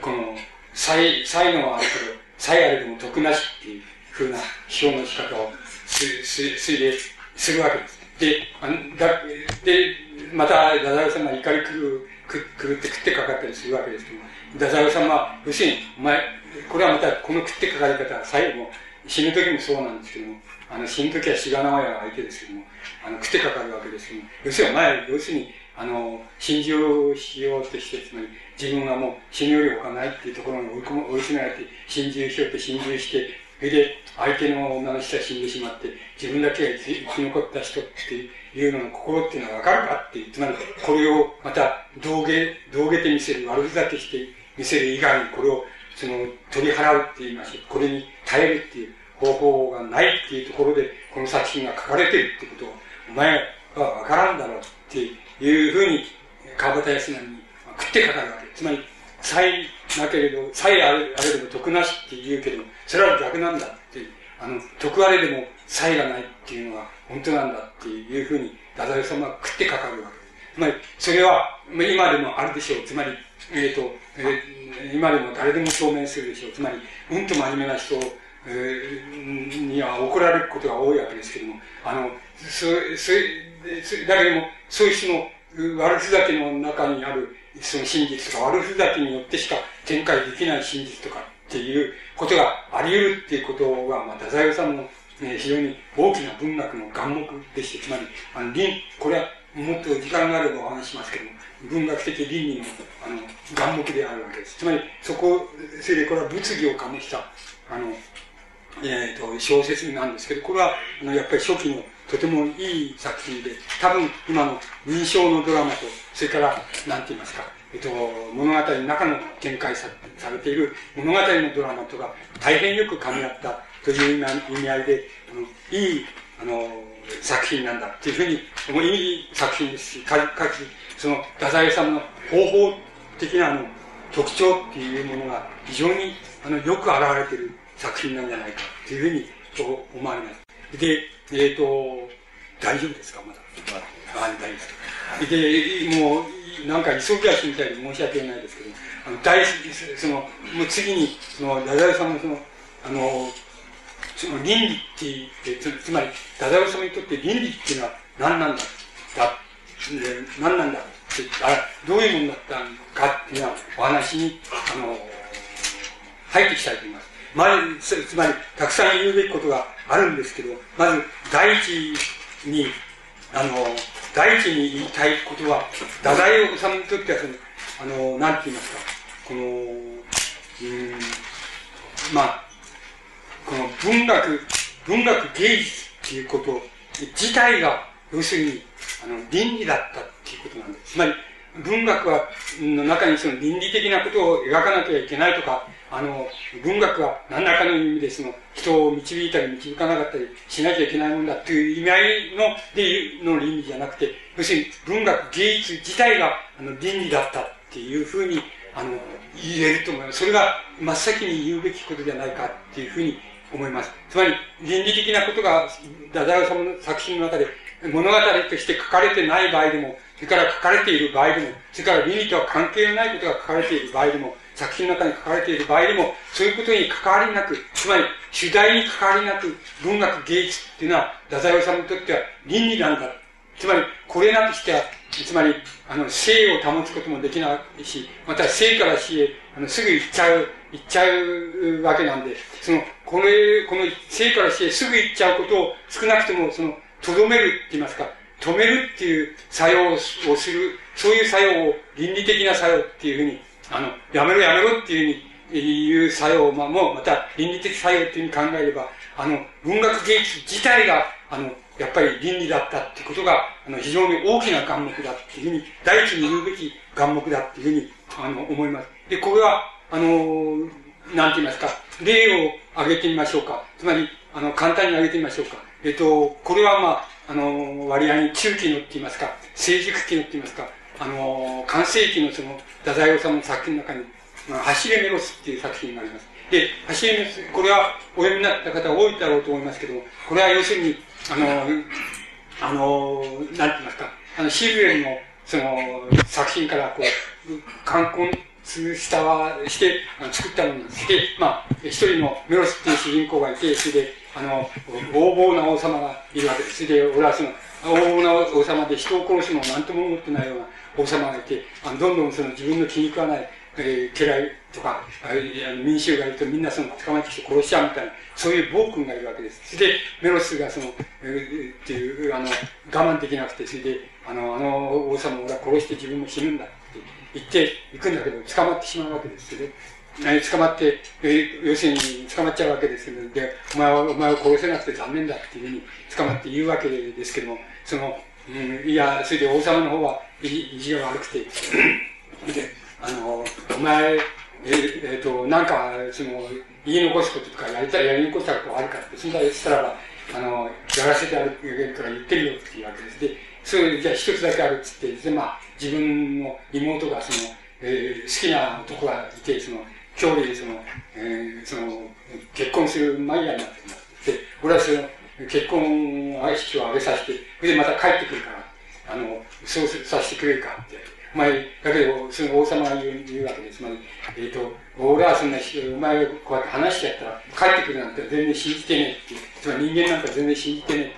この、才、才能はあるけど、才あれでも得なしっていうふうな表の仕方をす、す、すいでするわけです。で、あだで、また、太宰さんが怒り狂う、狂って食ってかかったりするわけですけども、太宰さんは、要するに、お前、これはまた、この食ってかかり方は最後、死ぬ時もそうなんですけども、あの、死ぬ時は志賀直哉が相手ですけども、あの、食ってかかるわけですけども、要するに、前、要するに、あの、心中しようとして、つまり、自分はもう死ぬより他ないっていうところに追い込追い詰められて、心中しようと心中して、それで、相手の女の人は死んでしまって、自分だけが生き残った人っていうのの心っていうのはわかるかって、つまり、これをまた、道下、道下て見せる、悪ふざけして見せる以外に、これを、その、取り払うって言いましょう。これに耐えるっていう方法がないっていうところで、この作品が書かれてるってことを、お前はわからんだろうっていうふうに、川端康成に食ってかかるわけ。つまり、さえなけれど、さえあれあれでも得なしって言うけど、それは逆なんだって、あの、得あれでもさえがないっていうのが本当なんだっていうふうに、太宰様は食ってかかるわけですつまり、それは、今でもあるでしょう。つまり、えっ、ー、と、えー、今でも誰でも証明するでしょう。つまり、うんと真面目な人、えー、には怒られることが多いわけですけども、あの、そ、そ、だけども、そういう人の悪ふざけの中にあるその真実とか悪ふざけによってしか展開できない真実とかっていうことがあり得るっていうことが、まあ、太宰治の、ね、非常に大きな文学の眼目でして、つまり、あの、倫、これはもっと時間があればお話しますけども、文学的倫理の、あの、眼目であるわけです。つまり、そこ、それでこれは物議を醸した、あの、えっ、ー、と、小説なんですけど、これは、あの、やっぱり初期のとてもいい作品で、多分今の認証のドラマと、それから、なんて言いますか、えっと、物語の中の展開さされている物語のドラマとか、大変よく噛み合ったという意味合いで、あのいい、あの、作品なんだっていうふうに、もういい作品ですし、かかつ、その、太宰治の方法的なあの、特徴っていうものが非常にあのよく表れている作品なんじゃないかというふうにと思われます。で、えっ、ー、と、大丈夫ですかまだ。あ、大丈夫です。で、もう、なんか急ぎ足みたいで申し訳ないですけど、あの、大、その、もう次に、その、ダダルさんのその、あの、その倫理って言って、つまり、ダダルさんにとって倫理っていうのは何なんだ、だ、何なんだって、あどういうものだったのかっていうのは、お話に、あの、入ってきたいと思います。まず、つまり、たくさん言うべきことがあるんですけど、まず、第一に、あの、第一に言いたいことは、太宰治にとっては、その、あの、なんて言いますか、この、うん、まあ、この文学、文学芸術っていうこと自体が、要するに、あの、倫理だったっていうことなんです。つまり、文学は、の中にその倫理的なことを描かなきゃいけないとか、あの、文学は何らかの意味でその人を導いたり導かなかったりしなきゃいけないもんだっていう意味合いの、で、の倫理じゃなくて、要するに文学芸術自体があの倫理だったっていうふうに、あの、言えると思います。それが真っ先に言うべきことじゃないかっていうふうに思います。つまり、倫理的なことが、ダダオ様の作品の中で物語として書かれてない場合でも、それから書かれている場合でも、それから倫理とは関係のないことが書かれている場合でも、作品の中に書かれている場合でも、そういうことに関わりなく、つまり主題に関わりなく、文学芸術っていうのは、太宰治にとっては倫理なんだ。つまり、これなくしては、つまり、あの、生を保つこともできないし、また生から死へ、あの、すぐ行っちゃう、行っちゃうわけなんで、その、これ、この生から死へすぐ行っちゃうことを少なくとも、その、とどめるって言いますか、止めるっていう作用をする、そういう作用を倫理的な作用っていうふうにあの、やめろやめろっていうふうに言う作用も、また倫理的作用っていうふうに考えれば、あの、文学芸術自体が、あの、やっぱり倫理だったっていうことが、あの、非常に大きな眼目だっていうふうに、第一に言うべき眼目だっていうふうに、あの、思います。で、これは、あの、なんて言いますか、例を挙げてみましょうか。つまり、あの、簡単に挙げてみましょうか。えっと、これはまあ、あの、割合に中期のって言いますか、成熟期のって言いますか、あの、完成期のその、太宰治の作品の中に、まあ、走れメロスっていう作品があります。で、走れメロス、これはお読みになった方多いだろうと思いますけども、これは要するに、あの、あの、なんて言いますか、あの、シルエルの、その、作品からこう、観光したは、してあの、作ったものです。で、まあ、一人のメロスっていう主人公がいて、それで、あの、横暴な王様がいるわけです。それで、俺はその、横暴な王様で人を殺すのを何とも思ってないような王様がいて、あのどんどんその自分の気に食わない、えー、家来とか、あの民衆がいるとみんなその捕まえてきて殺しちゃうみたいな、そういう暴君がいるわけです。で、メロスがその、えー、っていう、あの、我慢できなくて、それで、あの、あの王様を俺は殺して自分も死ぬんだって言って行くんだけど、捕まってしまうわけですけど、え捕まって、え要するに捕まっちゃうわけですけど、で、お前は、お前を殺せなくて残念だっていうふうに捕まって言うわけですけども、その、うん、いや、それで王様の方は意地が悪くて、で、あの、お前、ええっ、ー、と、なんか、その、言い残すこととか、やりたい、やり残したことあるかって、そんなしたらば、あの、やらせてあるから言ってるよっていうわけです。で、そういう、じゃあ一つだけあるっつって、で、まあ、自分の妹がその、えー、好きな男がいて、その、今日でその、えー、その、結婚する前やになってます。で、俺はその、結婚式を挙げさせて、それでまた帰ってくるから、あの、そうさせてくれるかって。お前、だけど、その王様が言う言うわけです。つまり、えっ、ー、と、俺はそんな、お前がこうやって話しちゃったら、帰ってくるなんて全然信じてねえっていう。つまり人間なんか全然信じてねえって、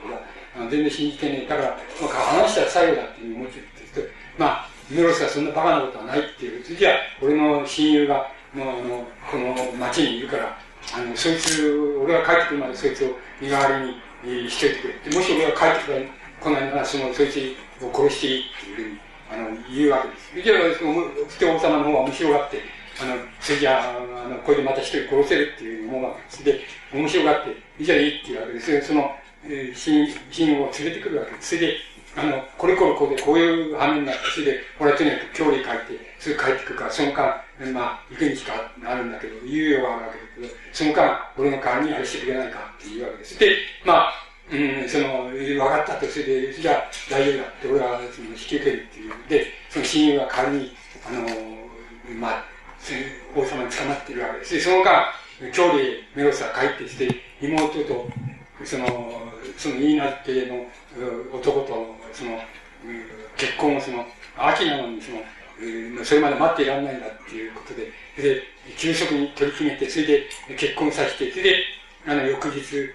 あの全然信じてねえ。だから、まあ、話したら最後だっていう思ってるんですけど、まあ、メロスはそんなバカなことはないっていう。じゃあ、俺の親友が、もうあの、この町にいるから、あの、そいつ、俺が帰ってくるまでそいつを身代わりに、えー、しといてくれ。でもし俺が帰ってこないなら、その、そいつを殺していいっていうふうに、あの、言うわけです。じゃあ、その、不王様の方は面白がって、あの、それじゃあ、の、これでまた一人殺せるっていう思うわけです。で、面白がって、じゃあいいっていうわけです。その、えー、親、友を連れてくるわけです。それで、あの、これこれこうで、こういう羽目になって、それで、俺はとにかく距離帰って、すぐ帰ってくるから、その間、まあ、行くにしかなるんだけど、猶予があるわけだけど、その間、俺の代わりにあれしてくれないかっていうわけです。で、まあ、うん、その、分かったと、それで、じゃあ大丈夫だって、俺はその引き受けるっていう。で、その親友が代わりに、あの、まあ、王様に捕まってるわけです。で、その間、今日でメロスは帰ってきて、妹と、その、そのいいなっての男と、その、結婚をその、秋なのにその、それまで待っていられないんだっていうことで、で、急速に取り決めて、それで結婚させて、それで、あの、翌日、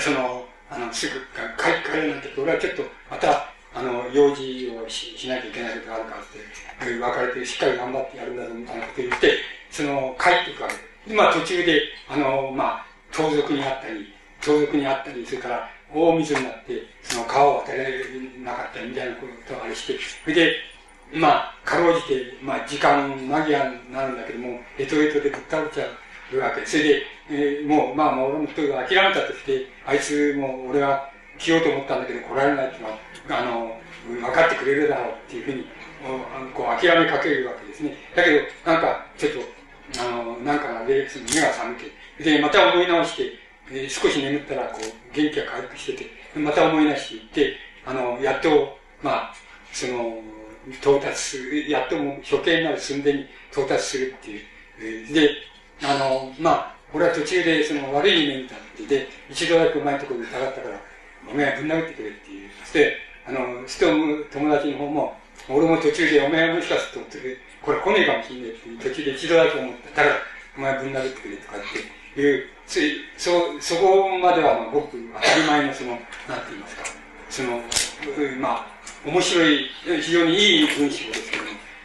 その、あの、すぐ帰帰るなんて、俺はちょっと、また、あの、用事をししなきゃいけないことがあるからって、別れてしっかり頑張ってやるんだぞ、みたいなこと言って、その、帰っていくわけで。まあ途中で、あの、まあ、盗賊にあったり、盗賊にあったり、それから、大水になって、その川を渡れなかったりみたいなことがありして、それで、まあ、かろうじて、まあ、時間間際になるんだけども、えとえとでぶっ倒れちゃうわけ。それで、えー、もう、まあ、もう俺も諦めたとして、あいつも俺は来ようと思ったんだけど来られないっていうのは、あの、分かってくれるだろうっていうふうに、こう諦めかけるわけですね。だけど、なんか、ちょっと、あの、なんかが目が覚めて、で、また思い直して、え、少し眠ったら、こう、元気が回復してて、また思い出していって、あの、やっと、まあ、その、到達する、やっともう処刑になる寸前に到達するっていう。で、あの、まあ、俺は途中でその悪い夢見たってで、一度だけお前のところに下がったから、お前はぶん殴ってくれっていう。そして、あの、ストー友達の方も、俺も途中でお前はもしかすると、これ来ねえかもしんねえって途中で一度だけ思った。だから、お前ぶん殴ってくれとかっていうつい、そ、そこまではまあごく当たり前のその、なんて言いますか、その、まあ、面白い、非常にいい文章ですけど、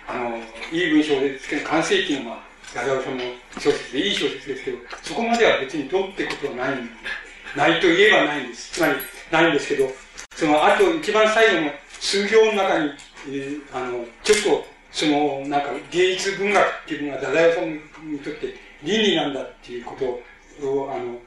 あの、いい文章ですけど、完成期の、まあ、矢沢さんの小説でいい小説ですけど、そこまでは別にどうってことはない、ないと言えばないんです。つまり、ないんですけど、その、あと一番最後の数行の中に、えー、あの、ちょっと、その、なんか、芸術文学っていうのが、太宰さんにとって倫理なんだっていうことを、あの、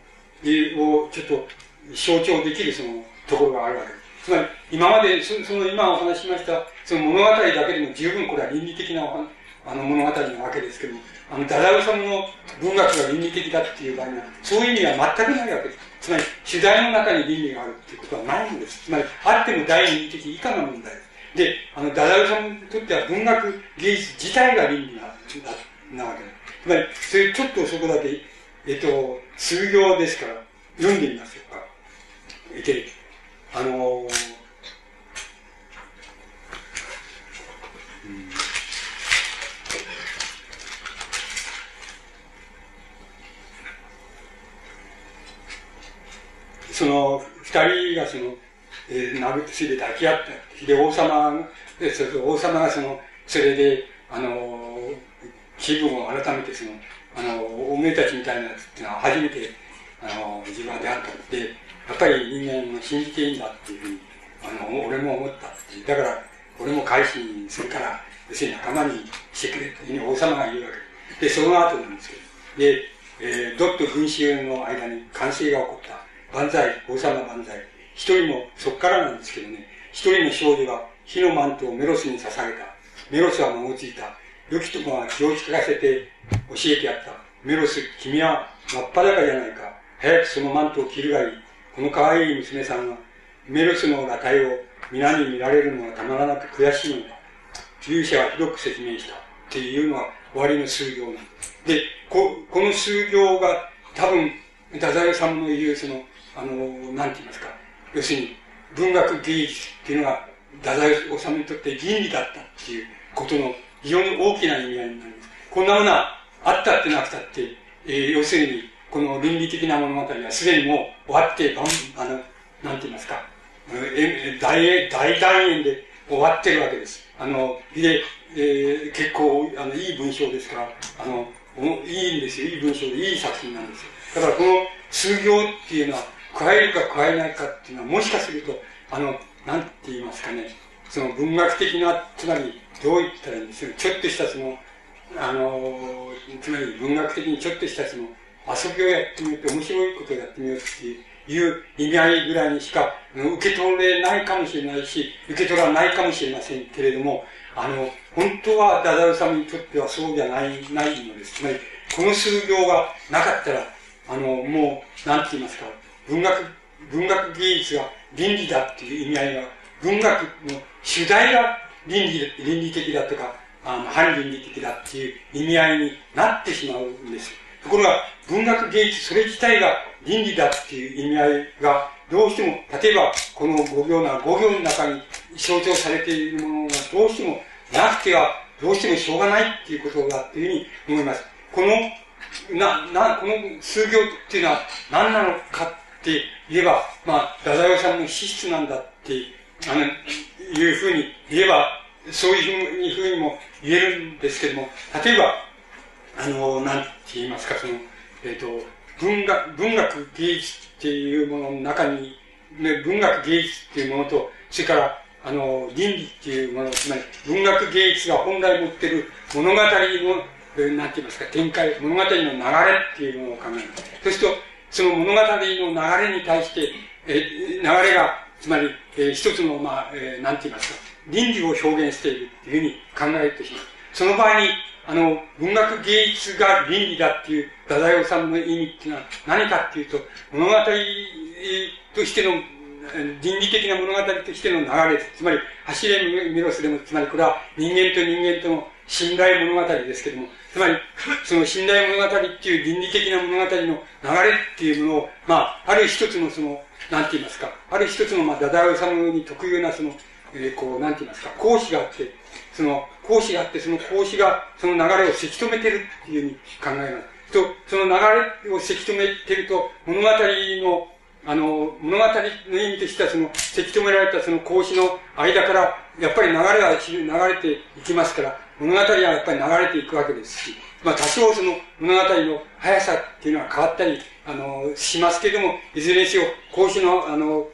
えをちょっと象徴できるそのところがあるわけです。つまり、今まで、そその今お話ししました、その物語だけでも十分これは倫理的なお話あの物語なわけですけども、あの、ダダウさんの文学が倫理的だっていう場合には、そういう意味は全くないわけです。つまり、取材の中に倫理があるっていうことはないんです。つまり、あっても第二義的以下の問題です。で、あの、ダダウさんにとっては文学芸術自体が倫理ななわけです。つまり、それちょっとそこだけ、えっと、数行ですから、読んでみますよか。で、あのーその二人がその、えー、殴ってついで抱き合った。で、王様で、それ王様がその、それで、あの、気分を改めてその、あの、おめえたちみたいなやつっていうのは初めて、あの、自分は出会ったので、やっぱり人間を信じていいんだっていうふうに、あの、俺も思ったっていう。だから、俺も改心するから、要するに仲間にしてくれっていうふうに王様が言うわけで。で、その後なんですけど。で、えー、ドッと群衆の間に歓声が起こった。万歳、王様万歳。一人も、そっからなんですけどね、一人の少女が火のマントをメロスに捧げた。メロスは孫ついた。良きともは気を利かせて教えてやった。メロス、君は真っ裸じゃないか。早くそのマントを着るがいい。この可愛い娘さんは、メロスの裸体を皆に見られるのがたまらなく悔しいのだ。勇者はひどく説明した。っていうのは終わりの数行なんです。で、こ、この数行が多分、太宰さんの言うその、あの、なんて言いますか、要するに文学芸術っていうのが、太宰治にとって倫理だったっていうことの非常に大きな意味合いになります。こんなものはあったってなくたって、えー、要するに、この倫理的な物語はすでにもう終わって、あの、なんて言いますか、え大、大団円で終わってるわけです。あの、で、えー、結構、あの、いい文章ですから、あの、いいんですよ。いい文章で、いい作品なんですよ。だからこの数行っていうのは、加えるか加えないかっていうのは、もしかすると、あの、なんて言いますかね、その文学的な、つまり、どう言ったらいいんですか、ちょっとしたその、あの、つまり文学的にちょっとしたその、遊びをやってみようって、面白いことをやってみようっていう意味合いぐらいにしか、受け取れないかもしれないし、受け取らないかもしれませんけれども、あの、本当はダダル様にとってはそうじゃない、ないのです。つまり、この数行がなかったら、あの、もう、なんて言いますか、文学、文学芸術が倫理だっていう意味合いが、文学の主題が倫理、倫理的だとか、あの、反倫理的だっていう意味合いになってしまうんです。ところが、文学芸術それ自体が倫理だっていう意味合いが、どうしても、例えば、この5行な、5行の中に象徴されているものがどうしてもなくては、どうしてもしょうがないっていうことだっていうふうに思います。このな、な、この数行っていうのは何なのかって言えば、まあ、太宰治の資質なんだって、あの、いうふうに言えば、そういうふうにも言えるんですけども、例えば、あの、なんて言いますか、その、えっ、ー、と、文学、文学芸術っていうものの中に、ね、文学芸術っていうものと、それから、あの、倫理っていうもの、つまり文学芸術が本来持ってる物語のなんて言いますか、展開、物語の流れっていうものを考える。そうすると、その物語の流れに対して、え流れが、つまり、え、一つの、まあ、えー、なんて言いますか、倫理を表現しているっていうふうに考えてしまう。その場合に、あの、文学芸術が倫理だっていう、太宰治の意味っていうのは何かっていうと、物語としての、倫理的な物語としての流れ、つまり、走れメロスでも、つまりこれは人間と人間との信頼物語ですけども、つまり、その信頼物語っていう倫理的な物語の流れっていうものを、まあ、ある一つのその、なんて言いますか、ある一つの、まあ、ダダウサムに特有なその、えー、こう、なんて言いますか、講師があって、その、講師があって、その講師がその流れをせき止めてるっていうふうに考えます。と、その流れをせき止めてると、物語の、あの、物語の意味としては、その、せき止められたその講師の間から、やっぱり流れは流れていきますから、物語はやっぱり流れていくわけですし、まあ多少その物語の速さっていうのは変わったり、あの、しますけども、いずれにせよ、講師の、あの、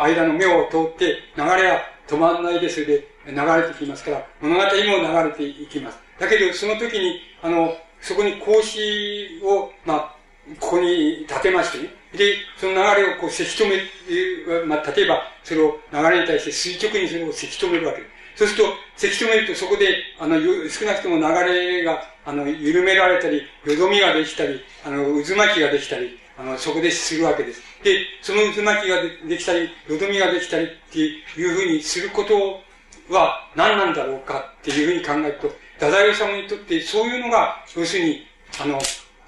間の目を通って、流れは止まらないで、それで流れてきますから、物語も流れていきます。だけど、その時に、あの、そこに格子を、まあ、ここに立てましてね。で、その流れをこう、せき止め、まあ、例えば、それを流れに対して垂直にそれをせき止めるわけです。そうすると、せき止めるとそこで、あの、少なくとも流れが、あの、緩められたり、よどみができたり、あの、渦巻きができたり、あの、そこでするわけです。で、その渦巻きができたり、よどみができたりっていうふうにすることは何なんだろうかっていうふうに考えると、太宰治にとってそういうのが、要するに、あの、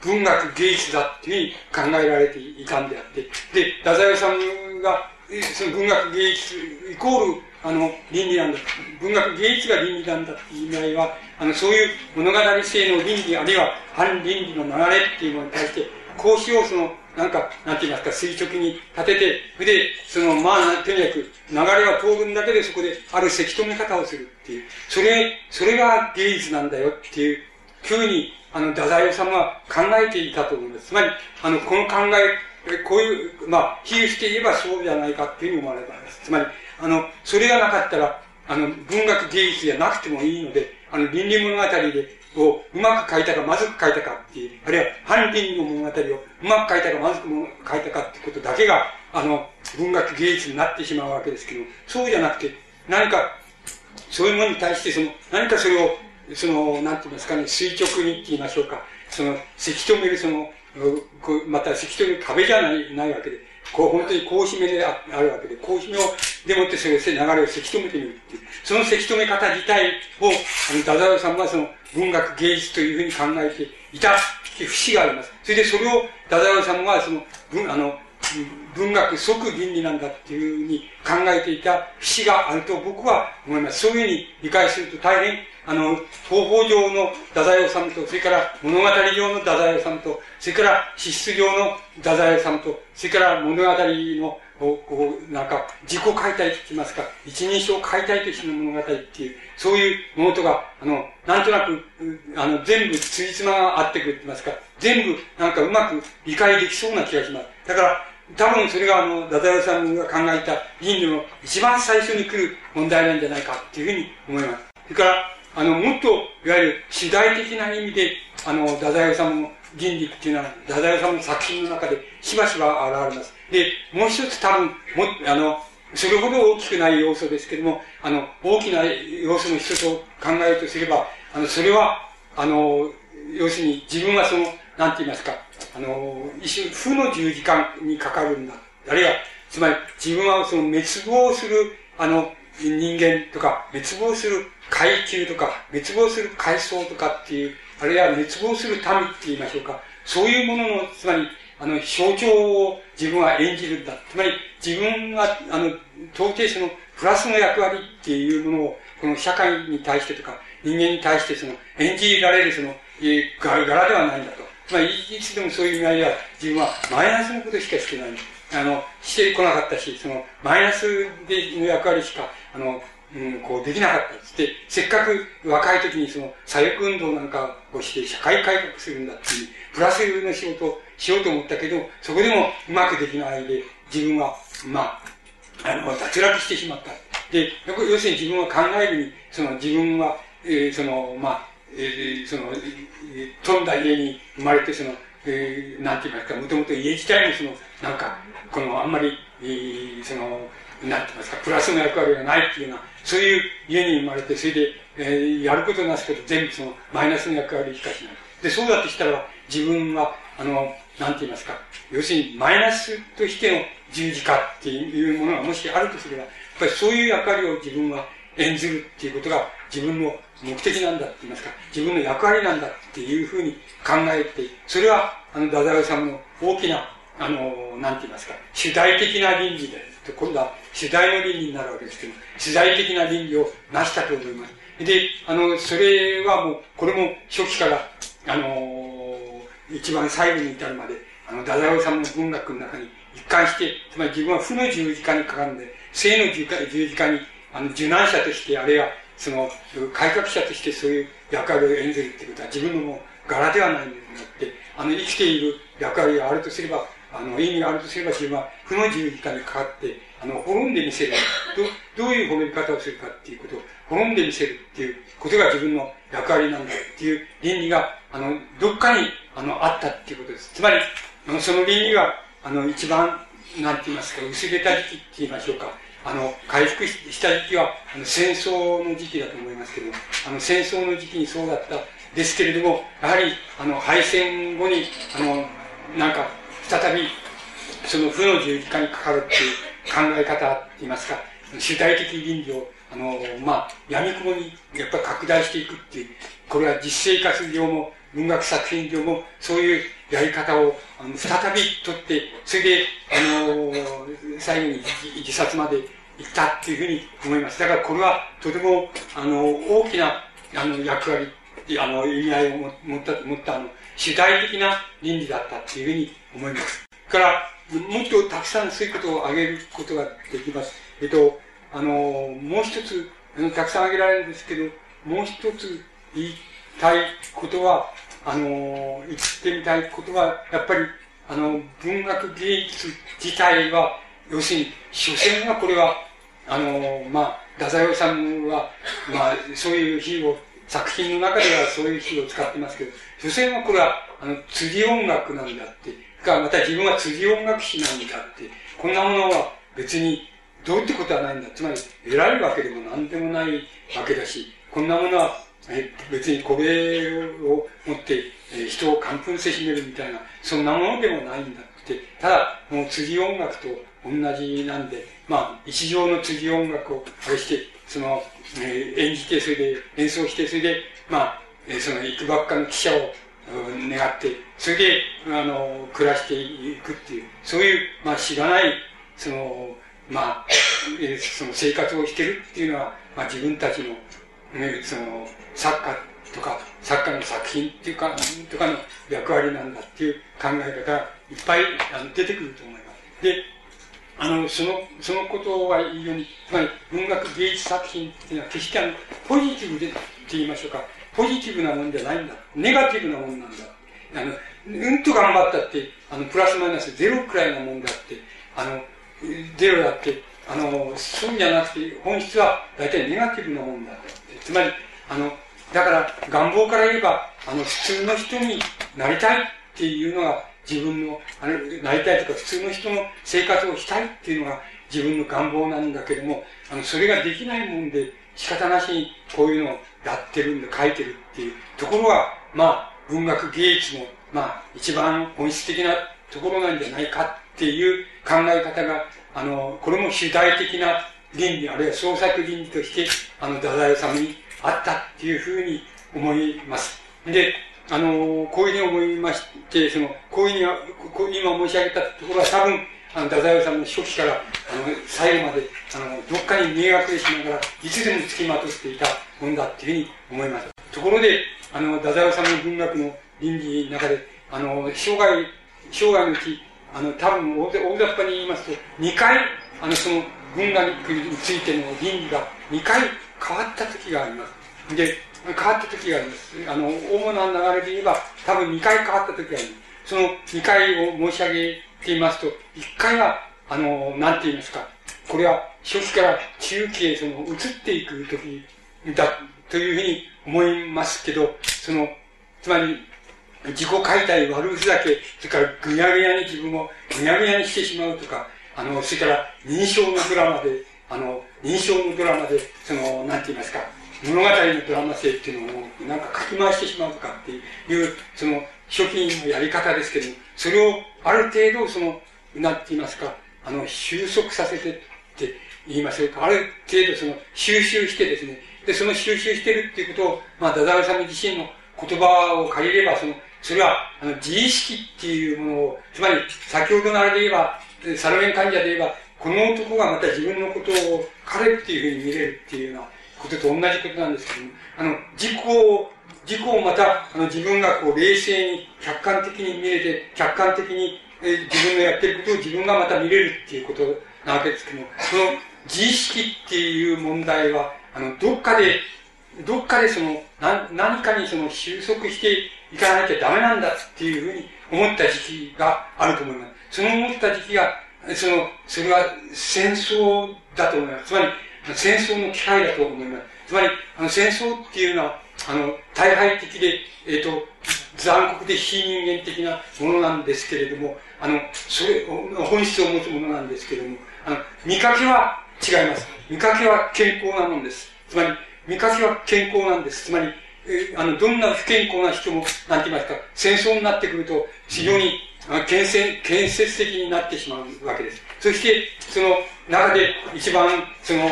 文学芸術だっていうふうに考えられていたんであって、で、太宰治が、その文学芸術イコール、あの、倫理なんだ。文学芸術が倫理なんだっていう意味合いは、あの、そういう物語性の倫理、あるいは反倫理の流れっていうものに対して、講師をその、なんか、なんて言いますか、垂直に立てて、それで、その、まあ、とにかく、流れは通るんだけで、そこで、あるせき止め方をするっていう。それ、それが芸術なんだよっていう、ふうに、あの、太宰治は考えていたと思います。つまり、あの、この考え、こういう、まあ、比喩して言えばそうじゃないかっていうふうに思われたんです。つまり、あの、それがなかったら、あの、文学芸術じゃなくてもいいので、あの、倫理物語で、をうまく書いたかまずく書いたかっていう、あるいは反倫理の物語をうまく書いたかまずく書いたかっていうことだけが、あの、文学芸術になってしまうわけですけど、そうじゃなくて、何か、そういうものに対して、その、何かそれを、その、なんて言いますかね、垂直にって言いましょうか、その、せき止めるその、またせき止める壁じゃない、ないわけで、こう、本当にこう締めであるわけで、こう締めを、でもってそれ流れをせき止めてみるっていう。そのせき止め方自体を、あの、ダザルさんはその、文学芸術というふうに考えていたっていう節があります。それでそれを、ダザルさんはその、文、あの、文学即倫理なんだっていうふうに考えていた節があると僕は思います。そういうふうに理解すると大変あの、東方上の太宰治と、それから物語上の太宰治と、それから資質上の太宰治と、それから物語の、こう、なんか、自己解体と言いますか、一人称解体としての物語っていう、そういうものとか、あの、なんとなく、あの、全部ついつまがあってくるって言いますか、全部、なんかうまく理解できそうな気がします。だから、多分それがあの、ダダヤさんが考えた倫理の一番最初に来る問題なんじゃないかっていうふうに思います。それから、あの、もっと、いわゆる主題的な意味で、あの、太宰治の倫理っていうのは、太宰治の作品の中でしばしば現れます。で、もう一つ多分、も、あの、それほど大きくない要素ですけども、あの、大きな要素の一つを考えるとすれば、あの、それは、あの、要するに自分はその、なんて言いますか、あの、一種、負の十字架にかかるんだ。あるいは、つまり自分はその滅亡する、あの、人間とか、滅亡する階級とか、滅亡する階層とかっていう、あるいは滅亡する民って言いましょうか。そういうものの、つまり、あの、象徴を自分は演じるんだ。つまり、自分は、あの、到底その、プラスの役割っていうものを、この社会に対してとか、人間に対してその、演じられるその、えー、柄ではないんだと。まり、いつでもそういう意味合いは、自分はマイナスのことしかしてない。あの、してこなかったし、その、マイナスでの役割しか、あの、うん、こうできなかったっつって、せっかく若い時にその左翼運動なんかをして社会改革するんだっていう、プラスの仕事をしようと思ったけど、そこでもうまくできないで、自分は、まあ、あの、脱落してしまった。で、要するに自分は考えるに、その自分は、えー、その、まあ、えー、その、えー、飛んだ家に生まれて、その、えー、なんて言いますか、もともと家自体もその、なんか、この、あんまり、えー、その、なんてますか、プラスの役割がないっていうような、そういう家に生まれて、それで、えー、やることなすけど、全部その、マイナスの役割しかしない。で、そうだとしたら、自分は、あの、なんて言いますか、要するに、マイナスとしての十字架っていうものがもしあるとすれば、やっぱりそういう役割を自分は演ずるっていうことが自分の目的なんだって言いますか、自分の役割なんだっていうふうに考えて、それは、あの、ダダオさんの大きな、あの、なんて言いますか、主題的な倫理で、今度は主題の倫理になるわけですけど、主題的な倫理を成したと思います。で、あの、それはもう、これも初期から、あの、一番最後に至るまで、あの、ダダオさんの文学の中に一貫して、つまり自分は負の十字架にかかるんで、正の十字架に、あの、受難者として、あるいは、その、改革者としてそういう役割を演ずるっていうことは自分のもう柄ではないんですよって、あの、生きている役割があるとすれば、あの、意味があるとすれば自分は負の十字架にかかって、あの、滅んでみせる。ど、どういう滅び方をするかっていうことを、滅んでみせるっていうことが自分の役割なんだっていう倫理が、あの、どっかに、あの、あったっていうことです。つまり、あの、その倫理が、あの、一番、なんて言いますか、薄れた時期って言いましょうか。あの、回復した時期は、あの、戦争の時期だと思いますけど、あの、戦争の時期にそうだったですけれども、やはり、あの、敗戦後に、あの、なんか、再び、その負の十字架にかかるっていうえ方って言いますか、主体的倫理を、あの、まあ、闇雲にやっぱ拡大していくっていう、これは実生活上も文学作品上もそういうやり方をあの再び取って、それで、あの最後に自殺まで行ったっていうふうに思います。だからこれはとても、あの、大きな、あの、役割、あの、意味合いを持った、持った、あの、主体的な倫理だったっていうふうに思います。から、もっとたくさんそういうことを挙げることができます。えっと、あの、もう一つ、あのたくさん挙げられるんですけど、もう一つ言いたいことは、あの、言ってみたいことは、やっぱり、あの、文学芸術自体は、要するに、所詮はこれは、あの、まあ、太宰治は、まあ、そういう比喩を、作品の中ではそういう比喩を使ってますけど、所詮はこれは、あの、釣り音楽なんだって、か、また自分は釣り音楽師なんだって、こんなものは別にどうってことはないんだ。つまり、偉いわけでも何でもないわけだし、こんなものはえ別にこれを持って、人を感奮せしめるみたいな、そんなものでもないんだって。ただ、もう次音楽と同じなんで、まあ、一条の次音楽をあれして、その、えー、演じて、それで演奏して、それで、まあ、えー、その、行くばっかの記者を、願って、それで、あの、暮らしていくっていう、そういう、まあ、知らない、その、まあ、その生活をしてるっていうのは、まあ、自分たちの、ね、その、作家とか、作家の作品っていうか、とかの役割なんだっていう考え方がいっぱいあの出てくると思います。で、あの、その、そのことはいいように、つまり文学芸術作品っていうのは決してあの、ポジティブでって言いましょうか、ポジティブなもんじゃないんだ。ネガティブなもんなんだ。あの、うんと頑張ったって、あの、プラスマイナスゼロくらいなもんだって、あの、ゼロだって、あの、そうじゃなくて、本質は大体ネガティブなもんだって。つまり、あの、だから願望から言えば、あの、普通の人になりたいっていうのが自分の、あの、なりたいとか普通の人の生活をしたいっていうのが自分の願望なんだけども、あの、それができないもんで仕方なしにこういうのをやってるんだ、書いてるっていうところは、まあ、文学芸術の、まあ、一番本質的なところなんじゃないかっていう考え方が、あの、これも主体的な倫理、あるいは創作倫理として、あの、太宰治にあったっていうふうに思います。で、あの、こういうふうに思いまして、その、こういうふうに、今申し上げたところは多分、あの、太宰治の初期から、あの、最後まで、あの、どっかに見え隠れしながら、いつでも付きまとっていたもんだっていうふうに思います。ところで、あの、太宰治の文学の倫理の中で、あの、生涯、生涯のうち、あの、多分大、大雑把に言いますと、2回、あの、その、文学についての倫理が2回変わった時があります。で、変わった時があります。あの、主な流れで言えば、多分2回変わった時があります。その2回を申し上げていますと、1回は、あの、なんて言いますか、これは初期から中期へその移っていく時だというふうに思いますけど、その、つまり、自己解体、悪ふざけ、それからぐやぐやに自分をぐやぐやにしてしまうとか、あの、それから認証のドラマで、あの、認証のドラマで、その、なんて言いますか、物語のドラマ性っていうのをなんか書き回してしまうとかっていう、その、初期のやり方ですけども、それをある程度、その、なんて言いますか、あの、収束させてって言いましょうか、ある程度その、収集してですね、で、その収集してるっていうことを、まあ、ダダウさん自身の言葉を借りれば、その、それは、あの、自意識っていうものを、つまり、先ほどのあれで言えば、サルメン患者で言えば、この男がまた自分のことを彼っていうふうに見れるっていうようなことと同じことなんですけども、あの、自己を、自己をまた、あの、自分がこう、冷静に、客観的に見れて、客観的に、え、自分のやってることを自分がまた見れるっていうことなわけですけども、その、自意識っていう問題は、あの、どっかで、どっかでその、な、何かにその収束していかなきゃダメなんだっていうふうに思った時期があると思います。その思った時期が、その、それは戦争だと思います。つまり、戦争の機会だと思います。つまり、あの、戦争っていうのは、あの、大敗的で、えっ、ー、と、残酷で非人間的なものなんですけれども、あの、それ、本質を持つものなんですけれども、あの、見かけは、違います。見かけは健康なもんです。つまり、見かけは健康なんです。つまり、えあの、どんな不健康な人も、なんて言いますか、戦争になってくると、非常に、建設、建設的になってしまうわけです。そして、その中で一番、その、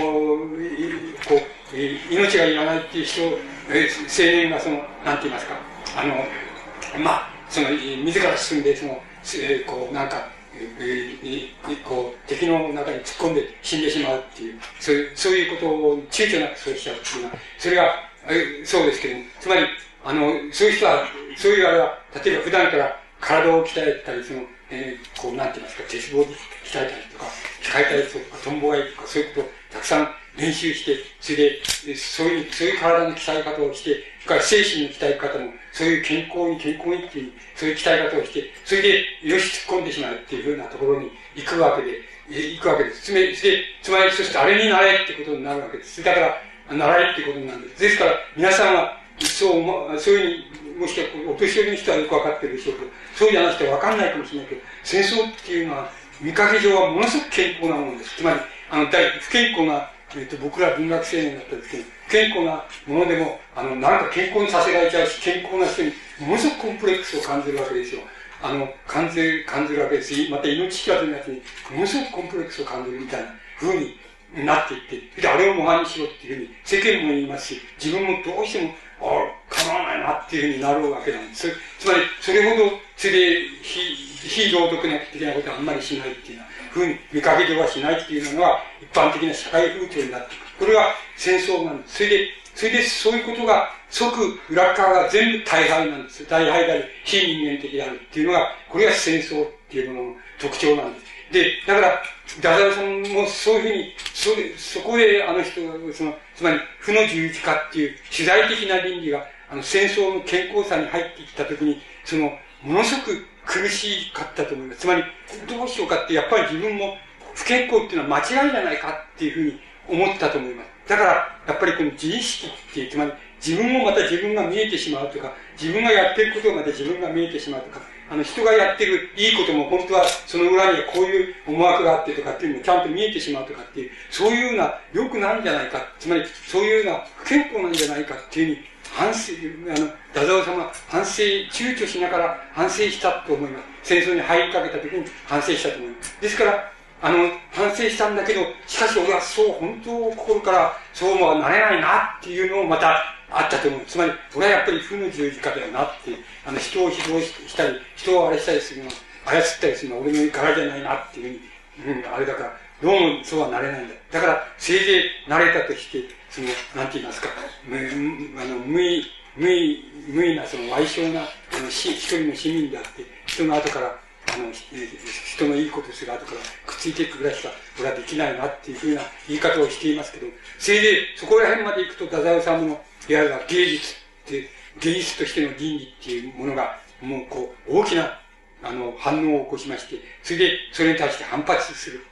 こう、命がいらないっていう人、え青年がその、なんて言いますか、あの、まあ、その、自ら進んで、その、えこう、なんか、こう、敵の中に突っ込んで死んでしまうっていう、そういう、そういうことを躊躇なくそうしちゃうっていうのは、それが、えそうですけども、つまり、あの、そういう人は、そういうあれは、例えば普段から体を鍛えたり、その、えー、こう、なんて言いますか、鉄棒で鍛えたりとか、鍛えたりとか、トンボがいとか、そういうことをたくさん練習して、それで、そういう、そういう体の鍛え方をして、から精神の鍛え方も、そういう健康に、健康にっていう、そういう鍛え方をして、それで、よし、突っ込んでしまうっていうふうなところに行くわけで、行くわけです。つまり、つまり、そしてあれになれってことになるわけです。だから、習いってことになるんです。ですから、皆さんは、そう、そういうふうに、もしかお年寄りの人はよくわかってるでしょうけど、そうじゃなくてわかんないかもしれないけど、戦争っていうのは、見かけ上はものすごく健康なものです。つまり、あの、不健康な、えっと、僕ら文学青年だったですけど、不健康なものでも、あの、なんか健康にさせられちゃうし、健康な人に、ものすごくコンプレックスを感じるわけですよ。あの、感じる、感じるわけですし、また命知らずのやつに、ものすごくコンプレックスを感じるみたいな風になっていって、で、あれを模範にしろっていうふうに世間も言いますし、自分もどうしても、ああ、構わないなっていうふうになるわけなんです。つまり、それほど、それ、非、非道徳的なことはあんまりしないっていうふうに見かけではしないっていうのが、一般的な社会風潮になっていく。これが戦争なんです。それで、それでそういうことが即裏側が全部大敗なんです。大敗であり、非人間的であるっていうのが、これが戦争っていうものの特徴なんです。で、だから、ダダオさんもそういうふうに、そ、そこであの人その、つまり、負の十字架っていう取材的な倫理が、あの、戦争の健康さに入ってきたときに、その、ものすごく苦しかったと思います。つまり、どうしようかって、やっぱり自分も不健康っていうのは間違いじゃないかっていうふうに思ったと思います。だから、やっぱりこの自意識っていう、つまり、自分もまた自分が見えてしまうとか、自分がやってることをまで自分が見えてしまうとか、あの、人がやってるいいことも本当はその裏にはこういう思惑があってとかっていうのもちゃんと見えてしまうとかっていう、そういうような良くないんじゃないか、つまりそういうような不健康なんじゃないかっていうふうに反省、あの、ダザオ様反省、躊躇しながら反省したと思います。戦争に入りかけた時に反省したと思います。ですから、あの、反省したんだけど、しかし俺はそう、本当心からそうはなれないなっていうのをまたあったと思う。つまり、俺はやっぱり負の十字架だよなって、あの、人を指導したり、人をあれしたりするの、操ったりするのは俺の柄じゃないなっていうふうに、うん、あれだから、どうもそうはなれないんだ。だから、せいぜいなれたとして、その、なんて言いますか、む、あの、無意、無意、無意な、その、賠償な、あの、し、一人の市民であって、人の後から、あの、人のいいことする後からくっついていくぐらいしか、俺はできないなっていうふうな言い方をしていますけど、せいぜいそこら辺まで行くと、太宰治のいわゆる芸術って、芸術としての倫理っていうものが、もうこう、大きな、あの、反応を起こしまして、それで、それに対して反発する。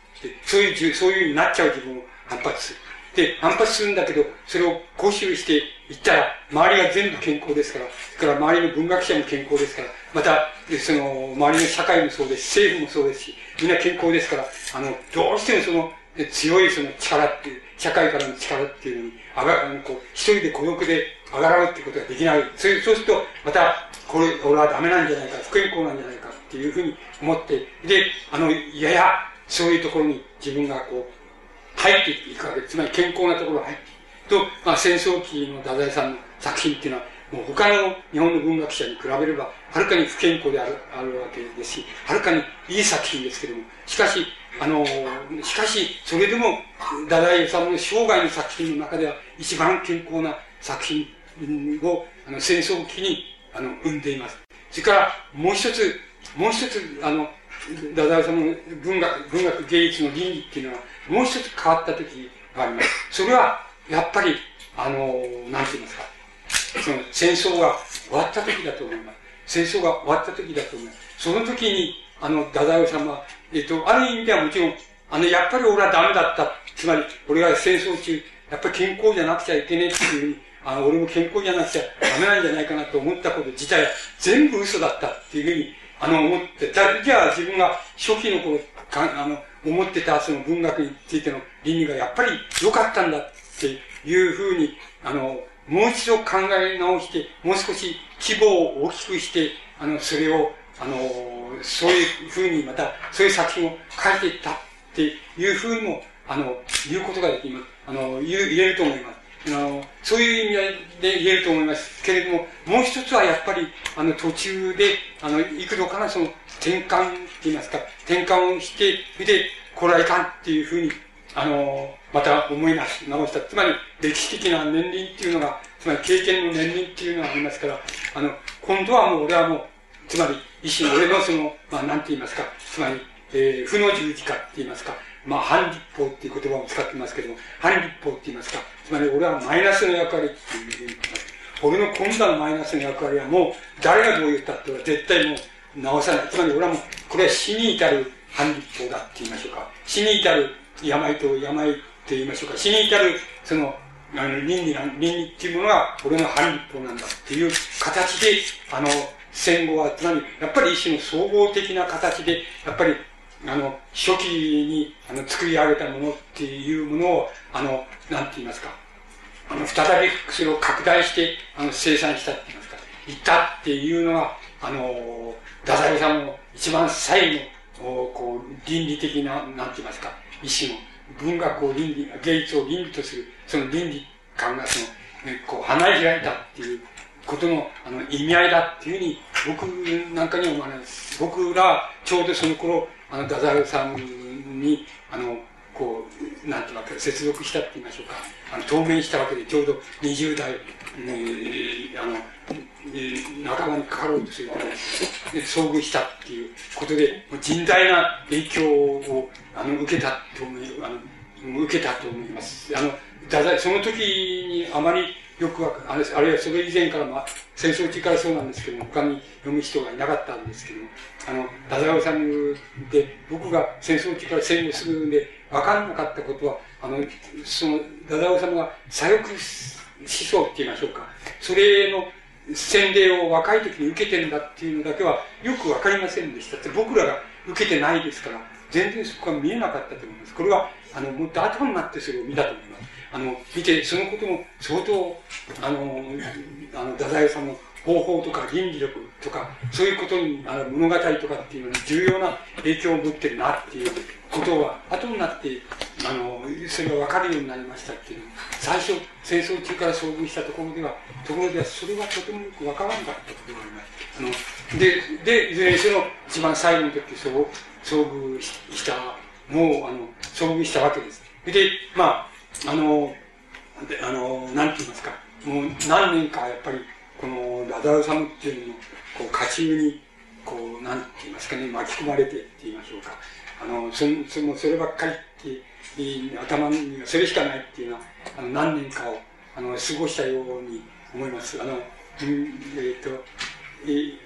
そういう、そういうふうになっちゃう自分を反発する。で、反発するんだけど、それを講習していったら、周りが全部健康ですから、それから周りの文学者も健康ですから、また、その、周りの社会もそうですし、政府もそうですし、みんな健康ですから、あの、どうしてもその、強いその力っていう、社会からの力っていうのに、あが、こう、一人で孤独で上がらうっていうことができない。そういう、そうすると、また、これ、俺はダメなんじゃないか、不健康なんじゃないかっていうふうに思って、で、あの、やや、そういうところに自分がこう、入っていくわけです。つまり健康なところが入っていく。と、まあ、戦争期の太宰さんの作品っていうのは、もう他の日本の文学者に比べれば、はるかに不健康であるあるわけですし、はるかにいい作品ですけども、しかし、あの、しかし、それでも、太宰治の生涯の作品の中では、一番健康な作品を、あの、戦争期に、あの、生んでいます。それから、もう一つ、もう一つ、あの、太宰治の文学、文学芸術の倫理っていうのは、もう一つ変わった時があります。それは、やっぱり、あの、なんて言いますか、その戦争が終わった時だと思います。戦争が終わった時だと思います。その時に、あの、太宰治は、えっ、と、ある意味ではもちろん、あの、やっぱり俺はダメだった。つまり、俺が戦争中、やっぱり健康じゃなくちゃいけねえっていうふうに、あの、俺も健康じゃなくちゃダメなんじゃないかなと思ったこと自体は全部嘘だったっていうふうに、あの、思って、じゃあ自分が初期の頃、かあの、思ってたその文学についての倫理がやっぱり良かったんだっていうふうに、あの、もう一度考え直して、もう少し規模を大きくして、あの、それを、あの、そういうふうにまた、そういう作品を書いていったっていうふうにも、あの、言うことができます。あの、言えると思います。あの、そういう意味で言えると思いますけれども、もう一つはやっぱり、あの、途中で、あの、幾度かなその、転換って言いますか、転換をして、で、これはいかんっていうふうに、あの、また思い直した。つまり、歴史的な年輪っていうのが、つまり経験の年輪っていうのがありますから、あの、今度はもう俺はもう、つまり、一種俺のその、まあ、なんて言いますか、つまり、えー、負の十字架って言いますか、まあ、反立法っていう言葉を使ってますけども、反立法って言いますか、つまり俺はマイナスの役割っていうふうに言ってます。俺の今度のマイナスの役割はもう、誰がどう言ったって絶対もう直さない。つまり俺はもう、これは死に至る反立法だって言いましょうか。死に至る病と病と言いましょうか。死に至る、その、あの、倫理な、倫理っていうものが俺の反立法なんだっていう形で、あの、戦後は、つまり、やっぱり一種の総合的な形で、やっぱり、あの、初期に、あの、作り上げたものっていうものを、あの、なんて言いますか、あの、再びそれを拡大して、あの、生産したって言いますか、言ったっていうのが、あの、太宰さんの一番最後、こう、倫理的な、なんて言いますか、一種の文学を倫理、芸術を倫理とする、その倫理観がその、こう、花開いたっていうことの、あの、意味合いだっていうふうに、僕なんかに思われます。僕ら、ちょうどその頃、あの、太宰さんに、あの、こう、なんていうか、接続したって言いましょうか。あの、当面したわけで、ちょうど20代、ね、あの、仲間にかかろうとする、遭遇したっていうことで、甚大な影響を、あの、受けたと思い、あの、受けたと思います。あの、その時にあまりよくわかあるいはそれ以前から、まあ、戦争中からそうなんですけども、他に読む人がいなかったんですけども、あの、太宰治で、僕が戦争中から戦後すぐで分かんなかったことは、あの、その、太宰治が左翼思想って言いましょうか。それの洗礼を若い時に受けてるんだっていうのだけはよく分かりませんでした。って僕らが受けてないですから、全然そこは見えなかったと思います。これは、あの、もっと後になってそれを見たと思います。あの、見て、そのことも相当、あの、あの、太宰さんの方法とか倫理力とか、そういうことに、あの、物語とかっていうのに重要な影響を持ってるなっていうことは、後になって、あの、それが分かるようになりましたっていう最初、戦争中から遭遇したところでは、ところでは、それはとてもよく分からなかったことがあります。あの、で、で、いずれにせよ、一番最後の時、そう、遭遇したのを、あの、遭遇したわけです。で、まあ、あの、であの、なんて言いますか、もう何年かやっぱり、このラダウサムっていうの、こう、歌中に、こう、なんて言いますかね、巻き込まれてって言いましょうか。あの、そそのそればっかりって、頭にはそれしかないっていうのは、あの何年かを、あの、過ごしたように思います。あの、うん、えっ、ー、と、えー、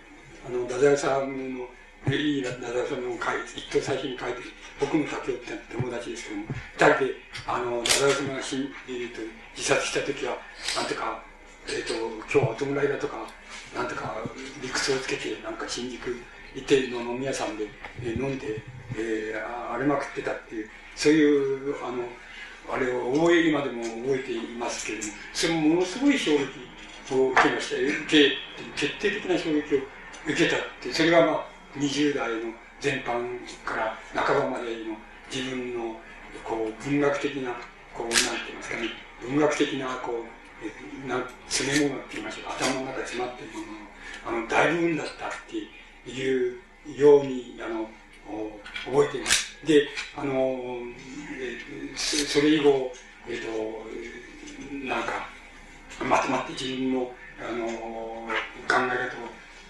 あの、ラダウサムの、いいラダウサムを書いて、一等最初に書いて僕の竹雄って友達ですけども、二人で、あの、ダダ様が死ん、えー、と自殺した時は、なんてか、えっ、ー、と、今日は弔いだとか、なんとか理屈をつけて、なんか新宿行っての飲み屋さんで、えー、飲んで、えー、荒れまくってたっていう、そういう、あの、あれを覚え、今でも覚えていますけれども、それもものすごい衝撃を受けました。受け、決定的な衝撃を受けたって、それがまあ、20代の全般から半ばまでの自分のこう文学的なこうなんて言いますかね文学的なこうな詰め物って言いましょうか頭の中詰まってるもののあの大部分だったっていうようにあの覚えています。で、あの、それ以後、えっ、と、なんか、まとまって自分の、あの、考え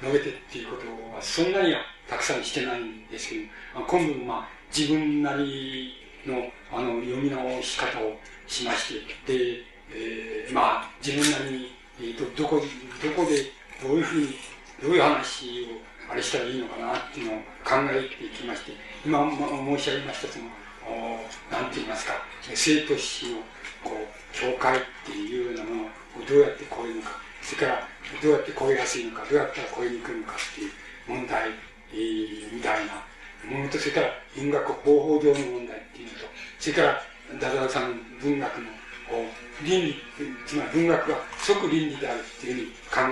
方を述べてっていうことは、そんなにはたくさんしてないんですけど、今度まあ自分なりのあの読み直し方をしまして、で、えー、まあ自分なりに、えーと、どこどこでどういうふうに、どういう話をあれしたらいいのかなっていうのを考えていきまして、今、ま申し上げましたその、なんて言いますか、生と死のこう境界っていうようなものをどうやって超えるのか、それからどうやって超えやすいのか、どうやったら超えにくいのかっていう問題えー、みたいなものと、それから文学方法上の問題っていうのと、それからダダダさんの文学のこう倫理、つまり文学が即倫理であるっていうふうに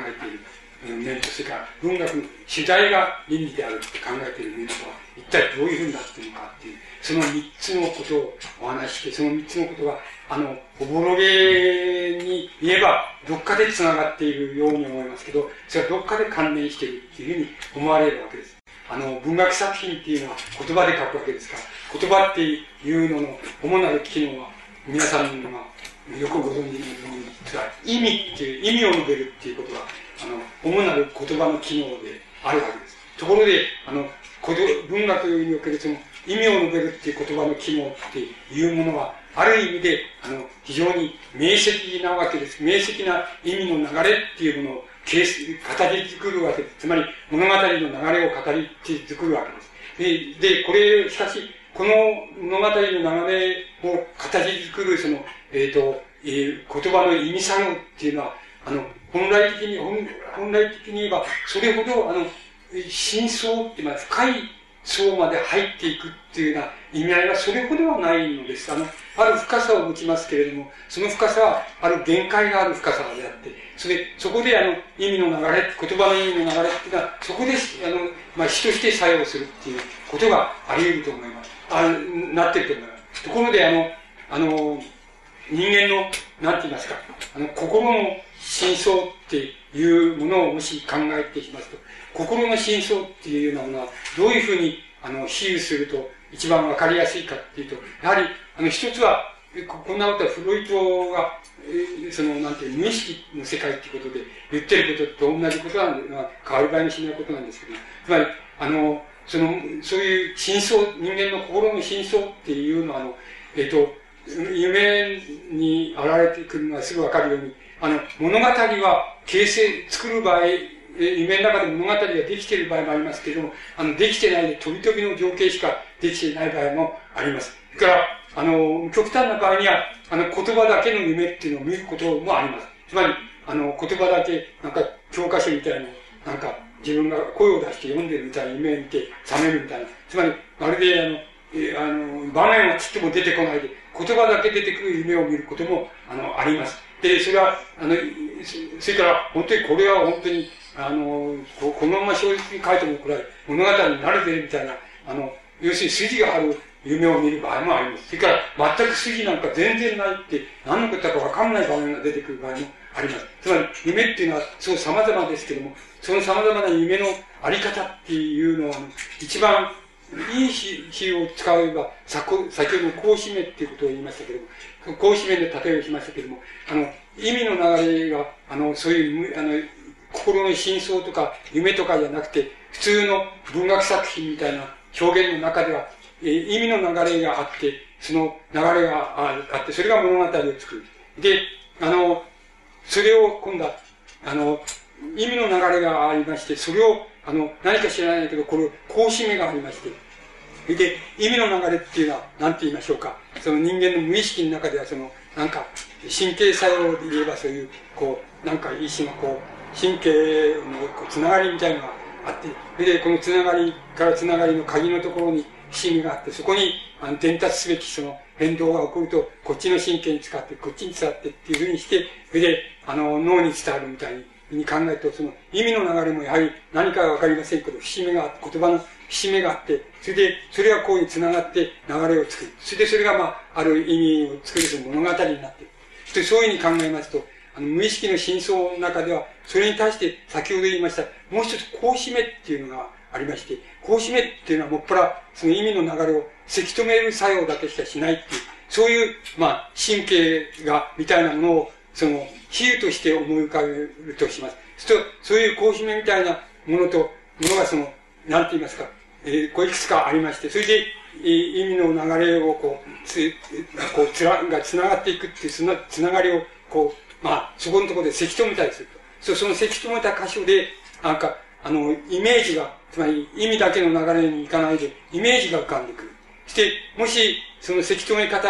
考えている。面と、それから文学の主題が倫理であるって考えている面とは、一体どういうふうになってるのかっていう、その三つのことをお話しして、その三つのことが、あの、おぼろげに言えば、どっかで繋がっているように思いますけど、それはどっかで関連しているっていうふうに思われるわけです。あの、文学作品っていうのは言葉で書くわけですから、言葉っていうのの主なる機能は、皆さんがよくご存知のように、意味っていう、意味を述べるっていうことが、あの、主なる言葉の機能であるわけです。ところで、あの、文学におけるその意味を述べるっていう言葉の機能っていうものは、ある意味で、あの、非常に明晰なわけです。明晰な意味の流れっていうものを形語り作るわけです。つまり、物語の流れを語り作るわけです。で、で、これ、しかし、この物語の流れを語り作る、その、えっ、ー、と、えー、言葉の意味作用っていうのは、あの、本来的に、本本来的に言えば、それほど、あの、真相っていうのは深い層まで入っていくっていうような意味合いはそれほどはないのです。あの、ある深さを持ちますけれども、その深さはある限界がある深さであって、それ、そこであの、意味の流れ、言葉の意味の流れっていうのは、そこで、あの、まあ、人として作用するっていうことがあり得ると思います。あなってると思います。ところで、あの、あの、人間の、なんて言いますか、あの、心の真相っていうものをもし考えていきますと、心の真相っていうようなものは、どういうふうに、あの、比喩すると一番わかりやすいかっていうと、やはり、あの、一つは、こんなことはフロイトが、その、なんていう、無意識の世界っていうことで言ってることと同じことなんで、まあ、変わり映えにしないことなんですけど、つまり、あの、その、そういう真相、人間の心の真相っていうのは、あの、えっ、ー、と、夢に現れてくるのはすぐわかるように、あの、物語は形成、作る場合、夢の中で物語ができている場合もありますけれども、あの、できてないで飛び飛びの情景しかできていない場合もあります。それから、あの、極端な場合には、あの、言葉だけの夢っていうのを見ることもあります。つまり、あの、言葉だけ、なんか、教科書みたいに、なんか、自分が声を出して読んでるみたいな夢見て覚めるみたいな。つまり、まるで、あの、えあの、場面をつっても出てこないで、言葉だけ出てくる夢を見ることも、あの、あります。で、それは、あの、それから、本当にこれは本当に、あの、このまま小説に書いてもこれは物語になるぜ、みたいな、あの、要するに筋がある夢を見る場合もあります。それから、全く筋なんか全然ないって、何のことだかわかんない場面が出てくる場合もあります。つまり、夢っていうのは、そう様々ですけども、その様々な夢のあり方っていうのは、一番いい比を使えば、先ほどの格子目っていうことを言いましたけども、格子目で例えをしましたけども、あの、意味の流れが、あの、そういう、あの、心の真相とか夢とかじゃなくて、普通の文学作品みたいな表現の中では、えー、意味の流れがあって、その流れがあって、それが物語を作る。で、あの、それを今度は、あの、意味の流れがありまして、それを、あの、何か知らないけど、これ、格子目がありまして、で、意味の流れっていうのは、何て言いましょうか？その人間の無意識の中では、その、なんか、神経作用で言えばそういう、こう、なんか一種のこう、神経のこうつながりみたいなのがあって、それで、このつながりからつながりの鍵のところに不思議があって、そこにあの伝達すべきその変動が起こると、こっちの神経に使って、こっちに伝わってっていうふうにして、それで、あの、脳に伝わるみたいに、に考えると、その意味の流れもやはり何かわかりませんけど、節目が、言葉の節目があって、それで、それがこうに繋がって流れを作る。それでそれがまあ、ある意味を作る物語になっている。そういうふうに考えますと、あの、無意識の真相の中では、それに対して先ほど言いました、もう一つ、こう締めっていうのがありまして、こう締めっていうのはもっぱら、その意味の流れをせき止める作用だけしかしないっていう、そういう、まあ、神経が、みたいなものを、その、比喩として思い浮かべるとします。そうそういうこう締めみたいなものと、ものがその、なんて言いますか、えー、こういくつかありまして、それで、意味の流れをこう、つ、こう、つら、が繋がっていくっていう、そのつながりを、こう、まあ、そこのところでせき止めたりすると。そそのせき止めた箇所で、なんか、あの、イメージが、つまり意味だけの流れにいかないで、イメージが浮かんでくるそ。して、もし、そのせき止め方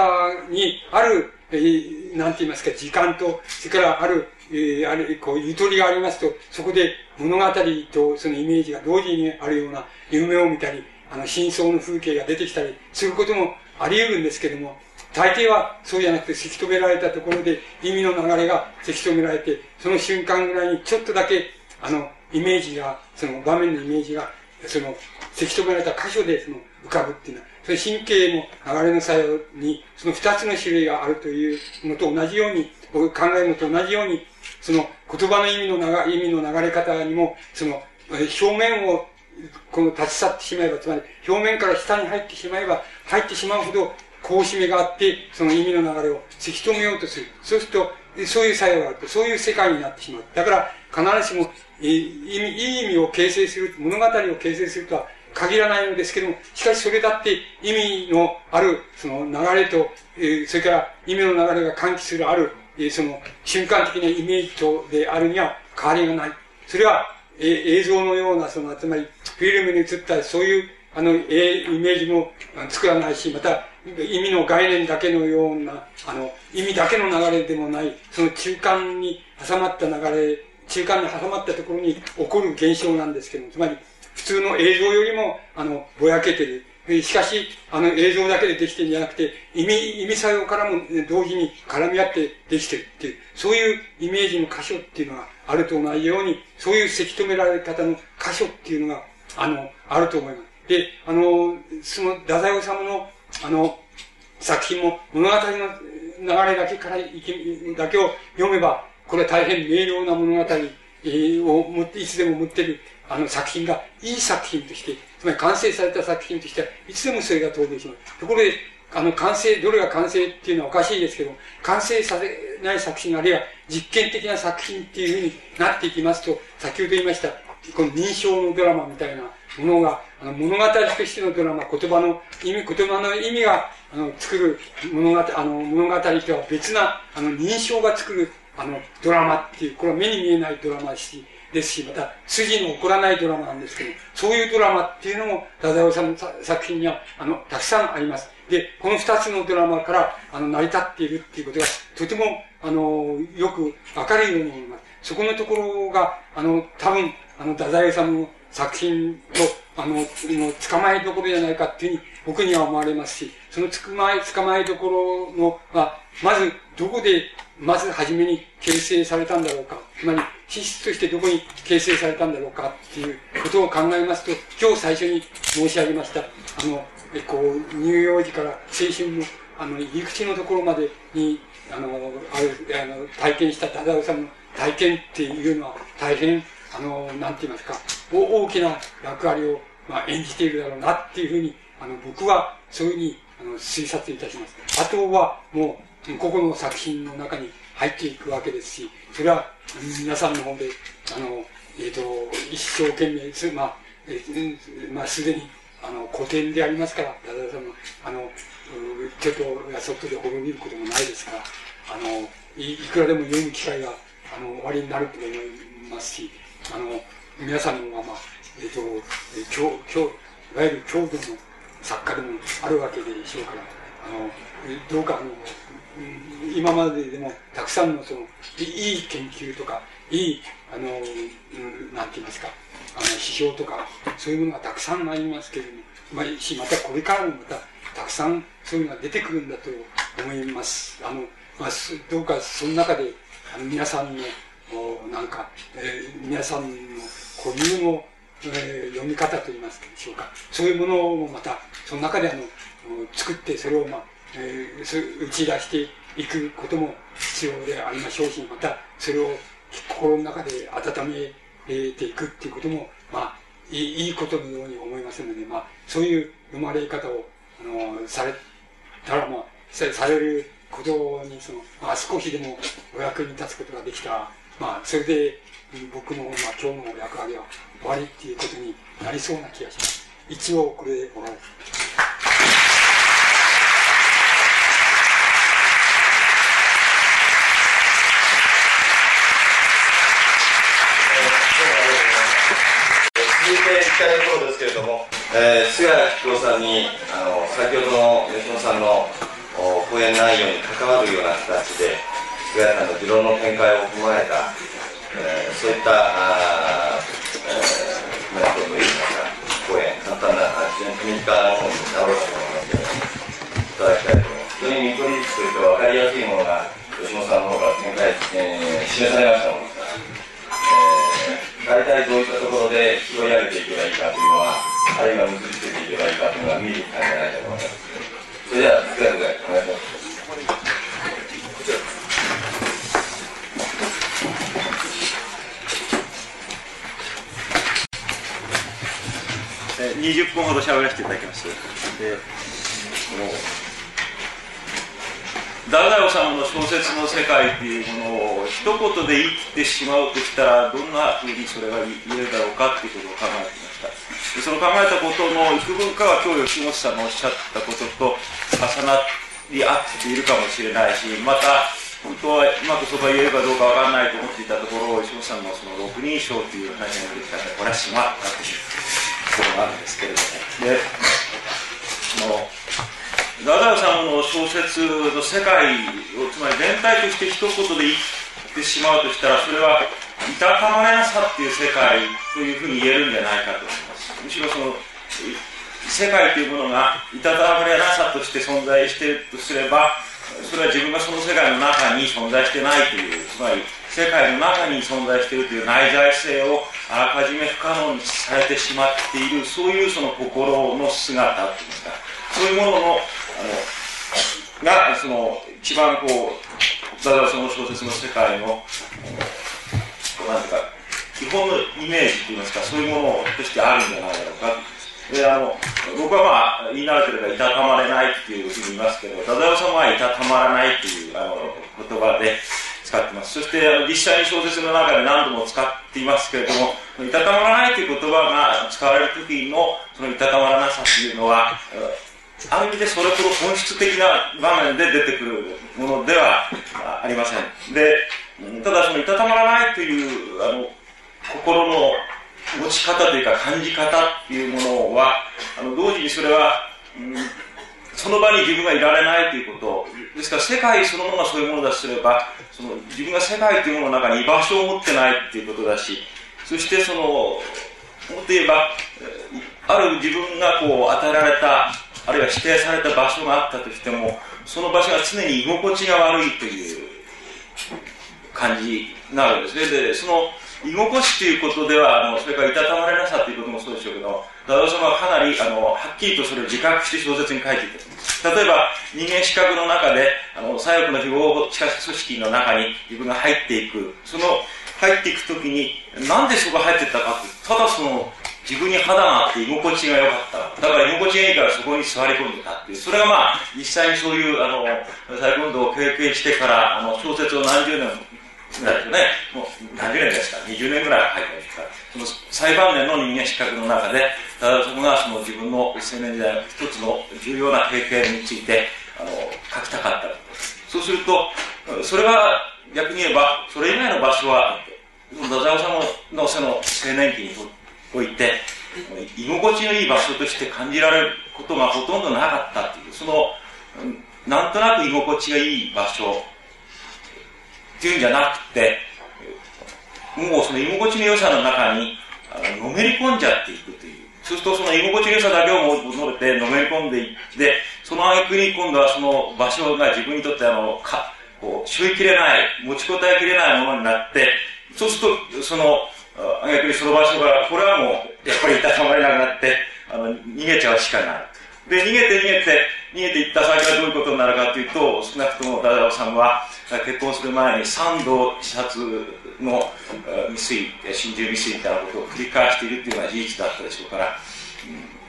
にある、えー、なんて言いますか、時間と、それからある、えー、あれ、こう、ゆとりがありますと、そこで物語とそのイメージが同時にあるような夢を見たり、あの、真相の風景が出てきたりすることもあり得るんですけども、大抵はそうじゃなくて、せき止められたところで意味の流れがせき止められて、その瞬間ぐらいにちょっとだけ、あの、イメージが、その場面のイメージが、その、せき止められた箇所でその浮かぶっていうのは、それ神経の流れの作用に、その二つの種類があるというのと同じように、考えるのと同じように、その言葉の意味の流意味の流れ方にも、その、表面を、この立ち去ってしまえば、つまり表面から下に入ってしまえば、入ってしまうほど、こうしめがあって、その意味の流れをせき止めようとする。そうすると、そういう作用があると、そういう世界になってしまう。だから、必ずしも、いいい意味を形成する、物語を形成するとは限らないのですけども、しかしそれだって意味のある、その流れと、え、それから意味の流れが喚起するある、え、その瞬間的なイメージとであるには変わりがない。それは、え、映像のような、その、つまり、フィルムに映ったそういう、あの、イメージも作らないし、また、意味の概念だけのような、あの、意味だけの流れでもない、その中間に挟まった流れ、中間に挟まったところに起こる現象なんですけども、つまり、普通の映像よりも、あの、ぼやけてる。しかし、あの、映像だけでできてるんじゃなくて、意味、意味作用からも同時に絡み合ってできてるっていう、そういうイメージの箇所っていうのがあると同じように、そういうせき止められ方の箇所っていうのが、あの、あると思います。で、あの、その、太宰治の、あの、作品も物語の流れだけからいき、だけを読めば、これは大変明瞭な物語を持って、いつでも持ってるあの作品がいい作品として、つまり完成された作品としては、いつでもそれが登場します。ところで、あの、完成、どれが完成っていうのはおかしいですけど、完成させない作品、あるいは実験的な作品っていうふうになっていきますと、先ほど言いました、この認証のドラマみたいなものが、あの物語としてのドラマ、言葉の意味、言葉の意味が、あの、作る物語、あの、物語とは別な、あの、認証が作る、あの、ドラマっていう、これは目に見えないドラマですし、ですし、また、筋の起こらないドラマなんですけど、そういうドラマっていうのも、太宰治の作品には、あの、たくさんあります。で、この二つのドラマから、あの、成り立っているっていうことが、とても、あの、よくわかるように思います。そこのところが、あの、多分、あの、太宰治の作品と、あの、の捕まえどころじゃないかっていうふうに、僕には思われますし、その捕まえ、捕まえどころの、は、まず、どこで、まず初めに形成されたんだろうか。つまり、資質としてどこに形成されたんだろうかっていうことを考えますと、今日最初に申し上げました、あの、えこう、乳幼児から青春の、あの、入り口のところまでに、あの、ある、あの、体験した忠夫さんの体験っていうのは大変、あの、なんて言いますか、大きな役割を、まあ、演じているだろうなっていうふうに、あの、僕はそういうふうに、あの、推察いたします。あとは、もう、個々の作品の中に入っていくわけですし、それは、皆さんの方で、あの、えっ、ー、と、一生懸命、す、まあ、えー、まあ、すでに、あの、古典でありますから、ダダさんの、あの、ちょっとやそっとで滅びることもないですから、あの、いいくらでも読む機会が、あの、終わりになると思いますし、あの、皆さんのまま、えっ、ー、と、今日、今日、いわゆる郷土の作家でもあるわけでしょうから、あの、どうか、あの、今まででもたくさんのその、いい研究とか、いい、あの、なんて言いますか、あの、指標とか、そういうものがたくさんありますけれども、まあ、またこれからもまた、たくさんそういうのが出てくるんだと思います。あの、まあ、どうかその中で、あの皆さんの、なんか、えー、皆さんの固有の、えー、読み方といいますでしょうか。そういうものをまた、その中であの、作って、それをまあ、えー、打ち出していくことも必要でありましょうし、またそれを心の中で温めていくっていうことも、まあ、いいことのように思いますので、まあ、そういう生まれ方を、あの、されたら、まあ、されることに、その、まあ、少しでもお役に立つことができたまあ、それで、僕の、まあ、今日の役割は終わりっていうことになりそうな気がします。一応、これで終わります。きたいところですけれども、えー、菅明子さんにあの先ほどの吉野さんの講演内容に関わるような形で菅さんの持論の見解を踏まえた、えー、そういったあ、えー、コメントといいますか講演簡単な、非常に手短なものになろうと思いますけど、いただきたいと思います。非常に見取り図として分かりやすいものが、吉本さんの方から展開、えー、示されましたものですから、えー、大体どういったところで拾い上げていけばいいかというのは、あるいは結びつけていけばいいかというのが見えてきたんじゃないかと思います。それでは、少なくお願いします。20分ほど喋らせていただきます。でもう太宰治の小説の世界っていうものを一言で言ってしまうとしたらどんなふうにそれが言えるだろうかっていうことを考えてきました。でその考えたことの幾分かは今日吉本さんのおっしゃったことと重なり合っているかもしれないしまた本当はうまくそこが言えるかどうかわからないと思っていたところを吉本さんのその六人称という話が出てきたらこれはしまったということがあるんですけれどもでのダダルさんの小説の世界をつまり全体として一言で言ってしまうとしたらそれはいたたまれなさっていう世界というふうに言えるんじゃないかと思いますむしろその世界というものがいたたまれなさとして存在しているとすればそれは自分がその世界の中に存在してないというつまり世界の中に存在しているという内在性をあらかじめ不可能にされてしまっているそういうその心の姿といいますか。そういうもののあのがその一番こうだからその小説の世界のなんていうか基本のイメージといいますかそういうものとしてあるんじゃないだろうかであの僕はまあ言い慣れてるからいたたまれないっていうふうに言いますけど忠夫さんはいたたまらないっていうあの言葉で 使ってます。そして、あの、実際に小説の中で何度も使っていますけれども、いたたまらないという言葉が使われる時の、そのいたたまらなさというのは、ある意味でそれほど本質的な場面で出てくるものではありません。で、ただそのいたたまらないという、あの、心の持ち方というか感じ方っていうものは、あの、同時にそれは、うんその場に自分がいられないということ、ですから世界そのものがそういうものだとすれば、その自分が世界というものの中に居場所を持ってないっていうことだし、そしてその、もっと言えば、ある自分がこう与えられた、あるいは指定された場所があったとしても、その場所が常に居心地が悪いという感じなるんですね。で、その居心地ということでは、あのそれからいたたまれなさということもそうでしょうけど、ダダ様はかなりあのはっきりとそれを自覚して小説に書いていて例えば人間資格の中であの左翼の非合法地下組織の中に自分が入っていくその入っていくときになんでそこ入っていったかってただその自分に肌があって居心地が良かった。だから居心地がいいからそこに座り込んでたっていう。それがまあ実際にそういうあの再運動を経験してからあの小説を何十年ぐらいですねもう何十年ですか。20年ぐらい書いてますか。らその最晩年の人間資格の中でただそこがその自分の青年時代の一つの重要な経験についてあの書きたかったそうするとそれは逆に言えばそれ以外の場所は太宰治のその青年期にとっておいて居心地のいい場所として感じられることがほとんどなかったっていうそのなんとなく居心地がいい場所っていうんじゃなくてもうその居心地の良さの中にのめり込んじゃっていくという。そうするとその居心地の良さだけを求めてのめり込んでいって、その挙句に今度はその場所が自分にとってあの、か、こう、背負いきれない、持ちこたえきれないものになって、そうすると、その、挙句にその場所が、これはもう、やっぱりいたたまれなくなって、あの、逃げちゃうしかない。で、逃げて逃げて、逃げていった先はどういうことになるかというと、少なくともダダオさんは、結婚する前に3度自殺の未遂、心中未遂みたいなことを繰り返しているというのは事実だったでしょうから、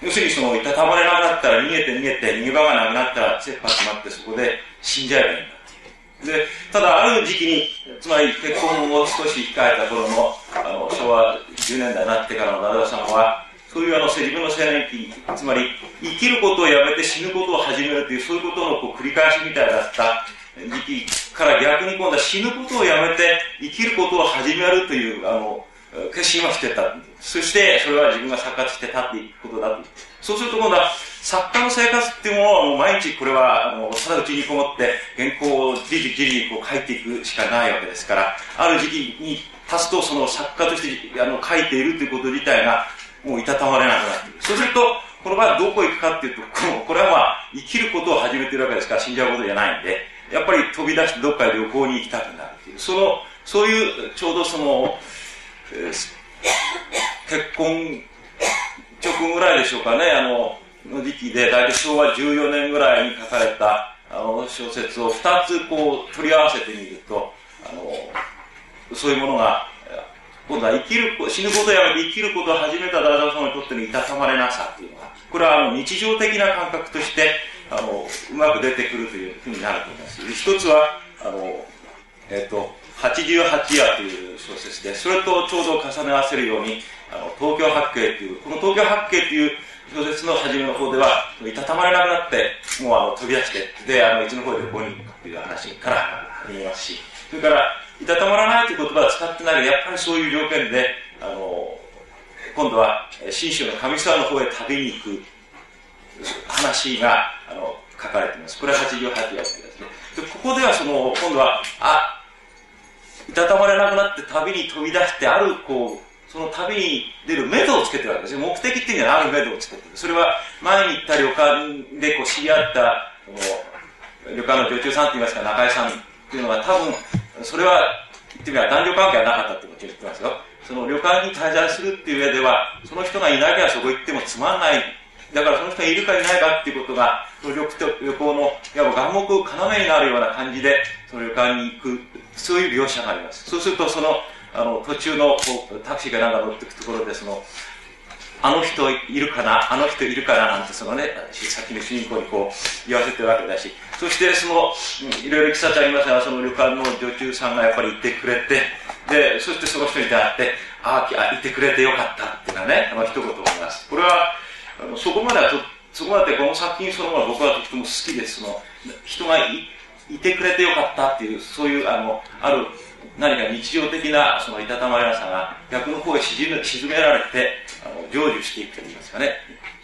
要するにその、いたたまれなくなったら逃げて逃げて、逃げ場がなくなったら切羽詰まってそこで死んじゃえばいいんだ。で、ただある時期に、つまり結婚を少し控えた頃の、あの、昭和10年代になってからのダダさんは、そういうあの自分の青年期、つまり生きることをやめて死ぬことを始めるという、そういうことのこう繰り返しみたいだった時期から逆に今度は死ぬことをやめて生きることを始めるという、あの、決心をしてた。そして、それは自分が作家として立っていくことだと。そうすると今度は、作家の生活っていうものはもう毎日これは、あの、ただうちにこもって原稿をじりじりこう書いていくしかないわけですから、ある時期に立つとその作家としてあの書いているということ自体が、もういたたまれなくなってくる。そうすると、この場合どこ行くかっていうと、ここれはまあ、生きることを始めてるわけですから死んじゃうことじゃないんで、やっぱり飛び出してどっかへ旅行に行きたくなるっていう、その、そういう、ちょうどその、えー、結婚直ぐらいでしょうかね、あの、の時期で、大体昭和14年ぐらいに書かれた、あの、小説を2つこう、取り合わせてみると、あの、そういうものが、今度は生きる、死ぬことやめて生きることを始めたダダオさんにとってのいたたまれなさっていうのが、これはあの日常的な感覚として、あの、うまく出てくるというふうになると思います。一つは、あの、えっ、ー、と、88夜という小説で、それとちょうど重ね合わせるように、あの、東京八景という、この東京八景という小説の初めの方では、いたたまれなくなって、もうあの、飛び出して、で、あの、いつの方で旅行に行くという話から見えますし、それから、いたたまらないという言葉は使ってないけど、やっぱりそういう条件で、あの、今度は、信州の上沢の方へ旅に行く話が、あの、書かれています。これは88夜ですね。で、ここではその、今度は、あ、いたたまれなくなって旅に飛び出して、ある、こう、その旅に出る目処をつけてるわけですよ。目的っていうのはある目処をつけてる。それは、前に行った旅館でこう知り合った、旅館の女中さんって言いますか、中井さんっていうのが多分、それは、言ってみれば男女関係はなかったってことを言ってますよ。その旅館に滞在するっていう上では、その人がいなきゃそこ行ってもつまんない。だからその人がいるかいないかっていうことが、その旅旅行の、いわば眼目、要になるような感じで、その旅館に行く、そういう描写があります。そうすると、その、あの、途中のタクシーかなんか乗っていくところで、その、あの人いるかなあの人いるかななんてそのね、さっきの主人公にこう言わせてるわけだし、そしてその、いろいろいきさつありますが、その旅館の女中さんがやっぱりいてくれて、で、そしてその人に出会って、ああ、いてくれてよかったっていうのはね、あの一言思います。これは、あのそこまではと、そこまでこの作品そのもの僕はとても好きです。その、人がいいてくれてよかったっていう、そういう、あの、ある何か日常的なそのいたたまれなさが逆の方へ沈められてあの成就していくといいますかね。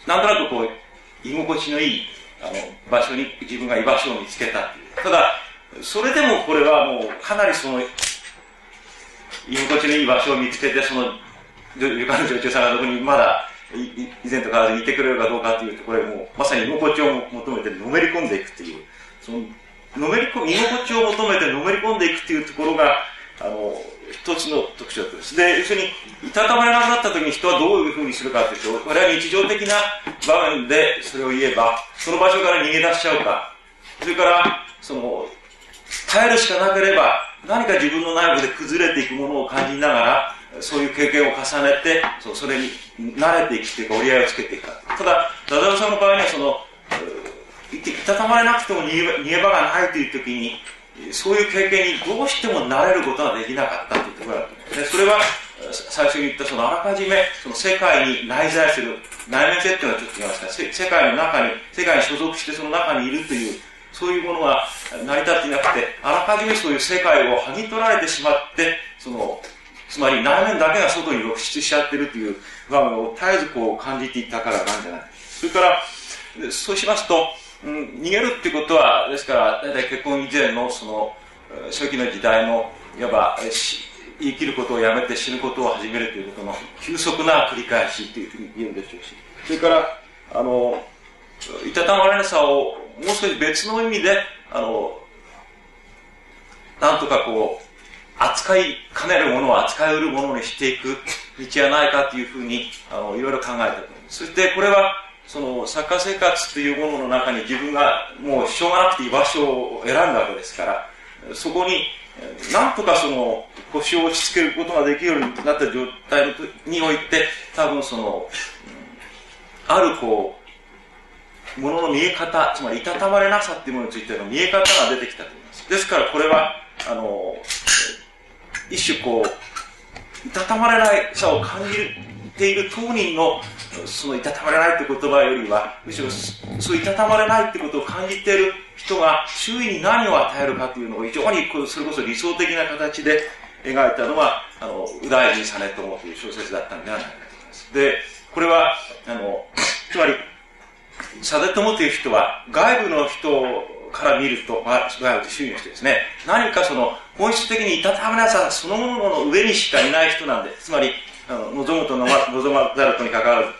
なんとなくこう居心地のいいあの場所に自分が居場所を見つけたという。ただそれでもこれはもうかなりその居心地のいい場所を見つけてその旅館の女中さんがどこにまだ以前と変わらずいてくれるかどうかというとこれもうまさに居心地を求めてのめり込んでいくというそののめり込居心地を求めてのめり込んでいくというところがあの、一つの特徴です。で、要するに、いたたまれなくなった時に人はどういうふうにするかというと、これは日常的な場面でそれを言えば、その場所から逃げ出しちゃうか、それから、その、耐えるしかなければ、何か自分の内部で崩れていくものを感じながら、そういう経験を重ねて、そそれに慣れていくというか、折り合いをつけていくか。ただ、ダダオさんの場合には、その、いたたまれなくても逃げ場がないという時に、そういう経験にどうしてもなれることができなかったというところだと。で、それは、最初に言ったそのあらかじめ、その世界に内在する、内面性っていうのはちょっと違いますが、世界の中に、世界に所属してその中にいるという、そういうものが成り立っていなくて、あらかじめそういう世界を剥ぎ取られてしまって、その、つまり内面だけが外に露出しちゃってるという場面を絶えずこう感じていたからなんじゃない。それから、そうしますと、逃げるってことは、ですから、大体結婚以前のその、初期の時代の、いわば、生きることをやめて死ぬことを始めるということの急速な繰り返しというふうに言うんでしょうし、それから、あの、いたたまれなさをもう少し別の意味で、あの、なんとかこう、扱いかねるものを扱いうるものにしていく道はないかというふうに、あの、いろいろ考えたと思います。そしてこれは、その作家生活というものの中に自分がもうしょうがなくて居場所を選んだわけですからそこになんとかその腰を落ち着けることができるようになった状態において多分そのあるこうものの見え方つまりいたたまれなさっていうものについての見え方が出てきたと思います。ですからこれはあの一種こういたたまれないさを感じている当人のそのいたたまれないって言葉よりは、むしろそういたたまれないってことを感じている人が周囲に何を与えるかというのを非常にそれこそ理想的な形で描いたのは、あの、右大臣実朝という小説だったんではないかと思います。で、これは、あの、つまり、実朝という人は外部の人から見ると、まあ、外部と周囲の人ですね、何かその本質的にいたたまれなさそのものの上にしかいない人なんで、つまり、あの望むと望まざるとにかかわらず、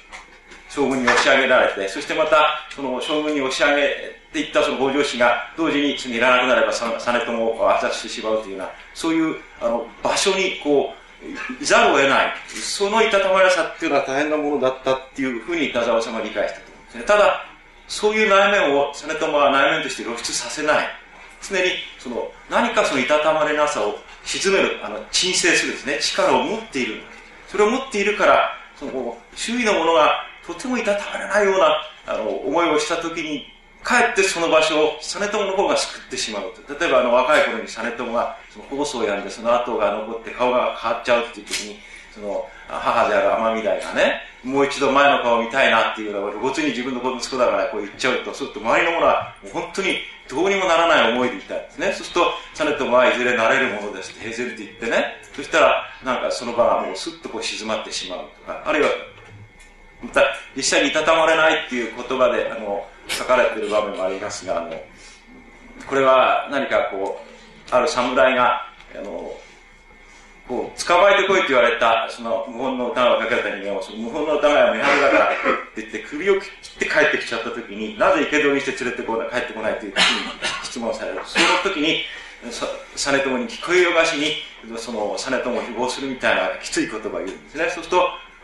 将軍に押し上げられて、そしてまた、その将軍に押し上げていったその北条氏が、同時に次いらなくなれば実朝を暗殺してしまうというような、そういうあの場所にこう、いざるを得ない。そのいたたまれさっていうのは大変なものだったっていうふうに太宰治は理解したと思うんですね。ただ、そういう内面を実朝は内面として露出させない。常にその何かそのいたたまれなさを沈める、あの鎮静するですね、力を持っている。それを持っているから、その周囲のものがとてもいたたまれないようなあの思いをしたときに、かえってその場所を実朝の方が救ってしまうと。例えばあの若い頃に実朝がその放送をやんでその後が残って顔が変わっちゃうっていう時に、その母である天海大がね、もう一度前の顔を見たいなっていうのは、露骨に自分の息子だからこう言っちゃうと、すると周りのものはもう本当にどうにもならない思いでいたんですね。そうすると、実朝はいずれなれるものですって平然って言ってね、そしたら、なんかその場がもうスッとこう静まってしまうとか、あるいは、実際にいたたまれないっていう言葉で、あの、書かれている場面もありますが、あの、これは何かこう、ある侍が、あの、こう、捕まえてこいって言われた、その、無本の歌をかけた人間を、その無本の歌が目張だからって言って、首を切って帰ってきちゃった時に、なぜ生け捕りにして連れてこない、帰ってこないというふうに質問される。その時に、実朝に聞こえよがしに、その、実朝を誹謗するみたいなきつい言葉を言うんですね。そうする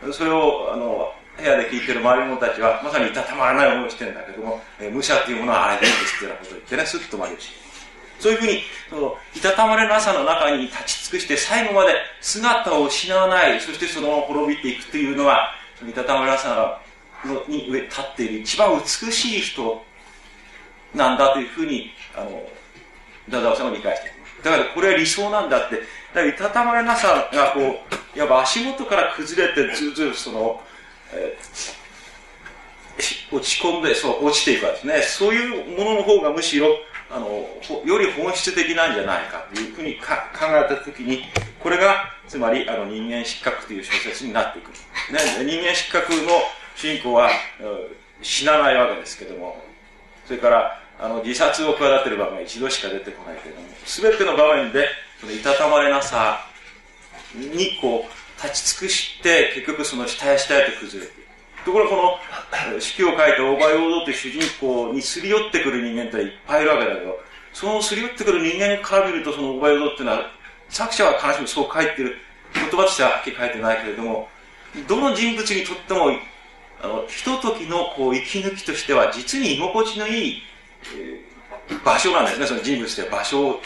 と、それを、あの、部屋で聞いてる周りの者たちは、まさにいたたまらない思いをしてるんだけども、えー、武者っていうものはあれでいいんですっていうようなことを言ってね、スッと曲げるし。そういうふうに、その、いたたまれなさの中に立ち尽くして、最後まで姿を失わない、そしてそのまま滅びていくというのが、そのいたたまれなさのに上立っている一番美しい人なんだというふうに、あの、ダダオさんは理解してい。だからこれは理想なんだって。だからいたたまれなさがこう、いわば足元から崩れてずるずるその、え、落ち込んで、そう、落ちていくわけですね。そういうものの方がむしろ、あの、より本質的なんじゃないかというふうに考えたときに、これが、つまり、あの、人間失格という小説になっていく。ね、人間失格の主人公は、死なないわけですけども、それから、あの、自殺を企てる場面が一度しか出てこないけれども、すべての場面で、そのいたたまれなさに、こう、立ち尽くして、結局その下や下へと崩れていく。ところがこの、死記を書いた大場陽道という主人公にすり寄ってくる人間っていっぱいいるわけだけど、そのすり寄ってくる人間から見ると、その大場陽道っていうのは、作者は必ずしもそう書いてる、言葉としてははっきり書いてないけれども、どの人物にとっても、あの、ひとときのこう、息抜きとしては、実に居心地のいい、えー、場所なんですね、その人物で場所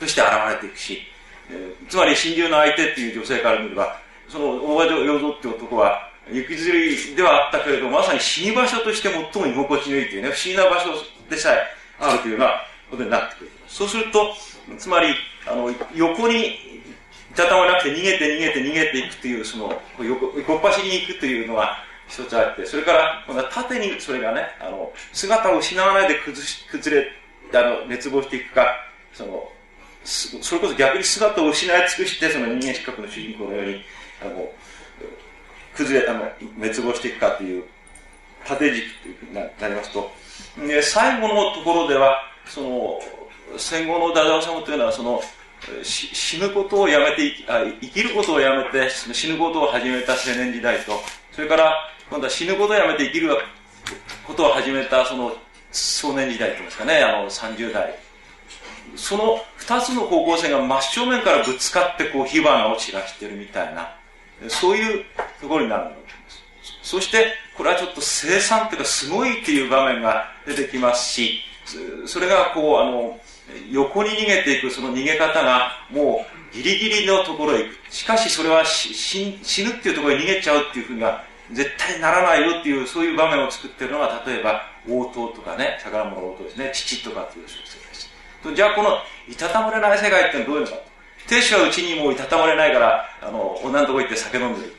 として現れていくし、えー、つまり、心中の相手っていう女性から見れば、その大場陽道っていう男は、行きずりではあったけれどまさに死に場所として最も居心地のいいというね、不思議な場所でさえあるというようなことになってくる。そうすると、つまり、あの、横に、いたたまなくて逃げて逃げて逃げていくという、その、横、横っ端に行くというのが一つあって、それから、今度は縦にそれがね、あの、姿を失わないで崩し、崩れ、あの、滅亡していくか、その、それこそ逆に姿を失い尽くして、その人間失格の主人公のように、あの、崩れ、あの、滅亡していくかという縦軸というになりますと、で最後のところでは、その、戦後のダダオサムというのは、その、死ぬことをやめてあ、生きることをやめて死ぬことを始めた青年時代と、それから今度は死ぬことをやめて生きることを始めたその少年時代といいますかね、あの30代。その二つの方向性が真正面からぶつかってこう火花を散らしてるみたいな、そういうところになるんだと思います。そして、これはちょっと生産というかすごいっていう場面が出てきますし、それがこう、あの、横に逃げていくその逃げ方がもうギリギリのところへ行く。しかしそれは死ぬっていうところへ逃げちゃうっていうふうには絶対ならないよっていうそういう場面を作ってるのが例えば応答とかね、宝物応答ですね、父とかっていう小説です。じゃあこのいたたまれない世界ってどういうのか亭主はうちにもういたたまれないから、あの、女のとこ行って酒飲んでる。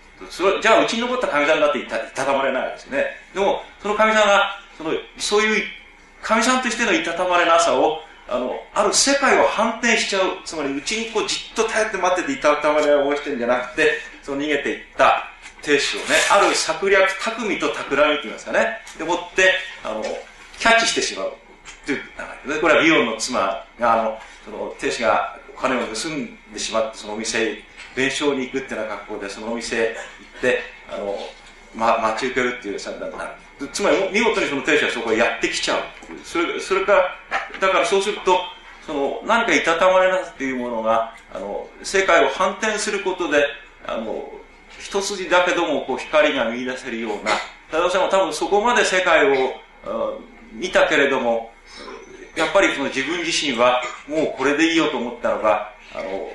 じゃあうちに残った神さんだっていたいたたまれないですね。でも、その神さんが、その、そういう神さんとしてのいたたまれなさを、あの、ある世界を反転しちゃう。つまり、うちにこうじっと耐えて待ってていたたまれをしてるんじゃなくて、その逃げていった亭主をね、ある策略、巧みと企みと言いますかね。でもって、あの、キャッチしてしまう。という流れで、これはビヨンの妻が、あの、その、亭主がお金を盗んでしまって、そのお店弁償に行くっていうような格好でそのお店へ行ってあの、ま、待ち受けるっていう算段になる。つまり見事にその亭主はそこへやってきちゃうそれそれからだからそうするとその何かいたたまれなっていうものがあの世界を反転することであの一筋だけどもこう光が見出せるような。多田さんは多分そこまで世界を見たけれどもやっぱりその自分自身はもうこれでいいよと思ったのがあの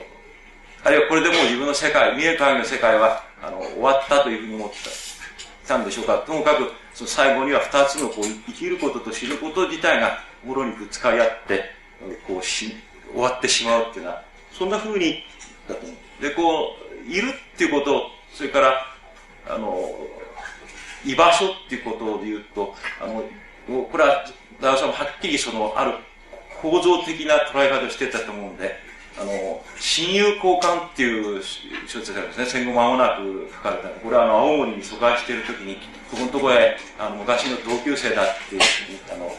あるいはこれでもう自分の世界見える限りの世界はあの終わったというふうに思ってたんでしょうか。ともかくその最後には二つのこう生きることと死ぬこと自体がもろにぶつかり合ってこうし終わってしまうっていうのはそんなふうにだと思う。でこういるっていうことそれからあの居場所っていうことで言うとあのこれはダさんもはっきりそのある構造的な捉え方をしてたと思うんであの親友交換っていう小説がですね。戦後間もなく書かれた。これはあの青森に疎開している時にここのところへあの昔の同級生だってあの言っ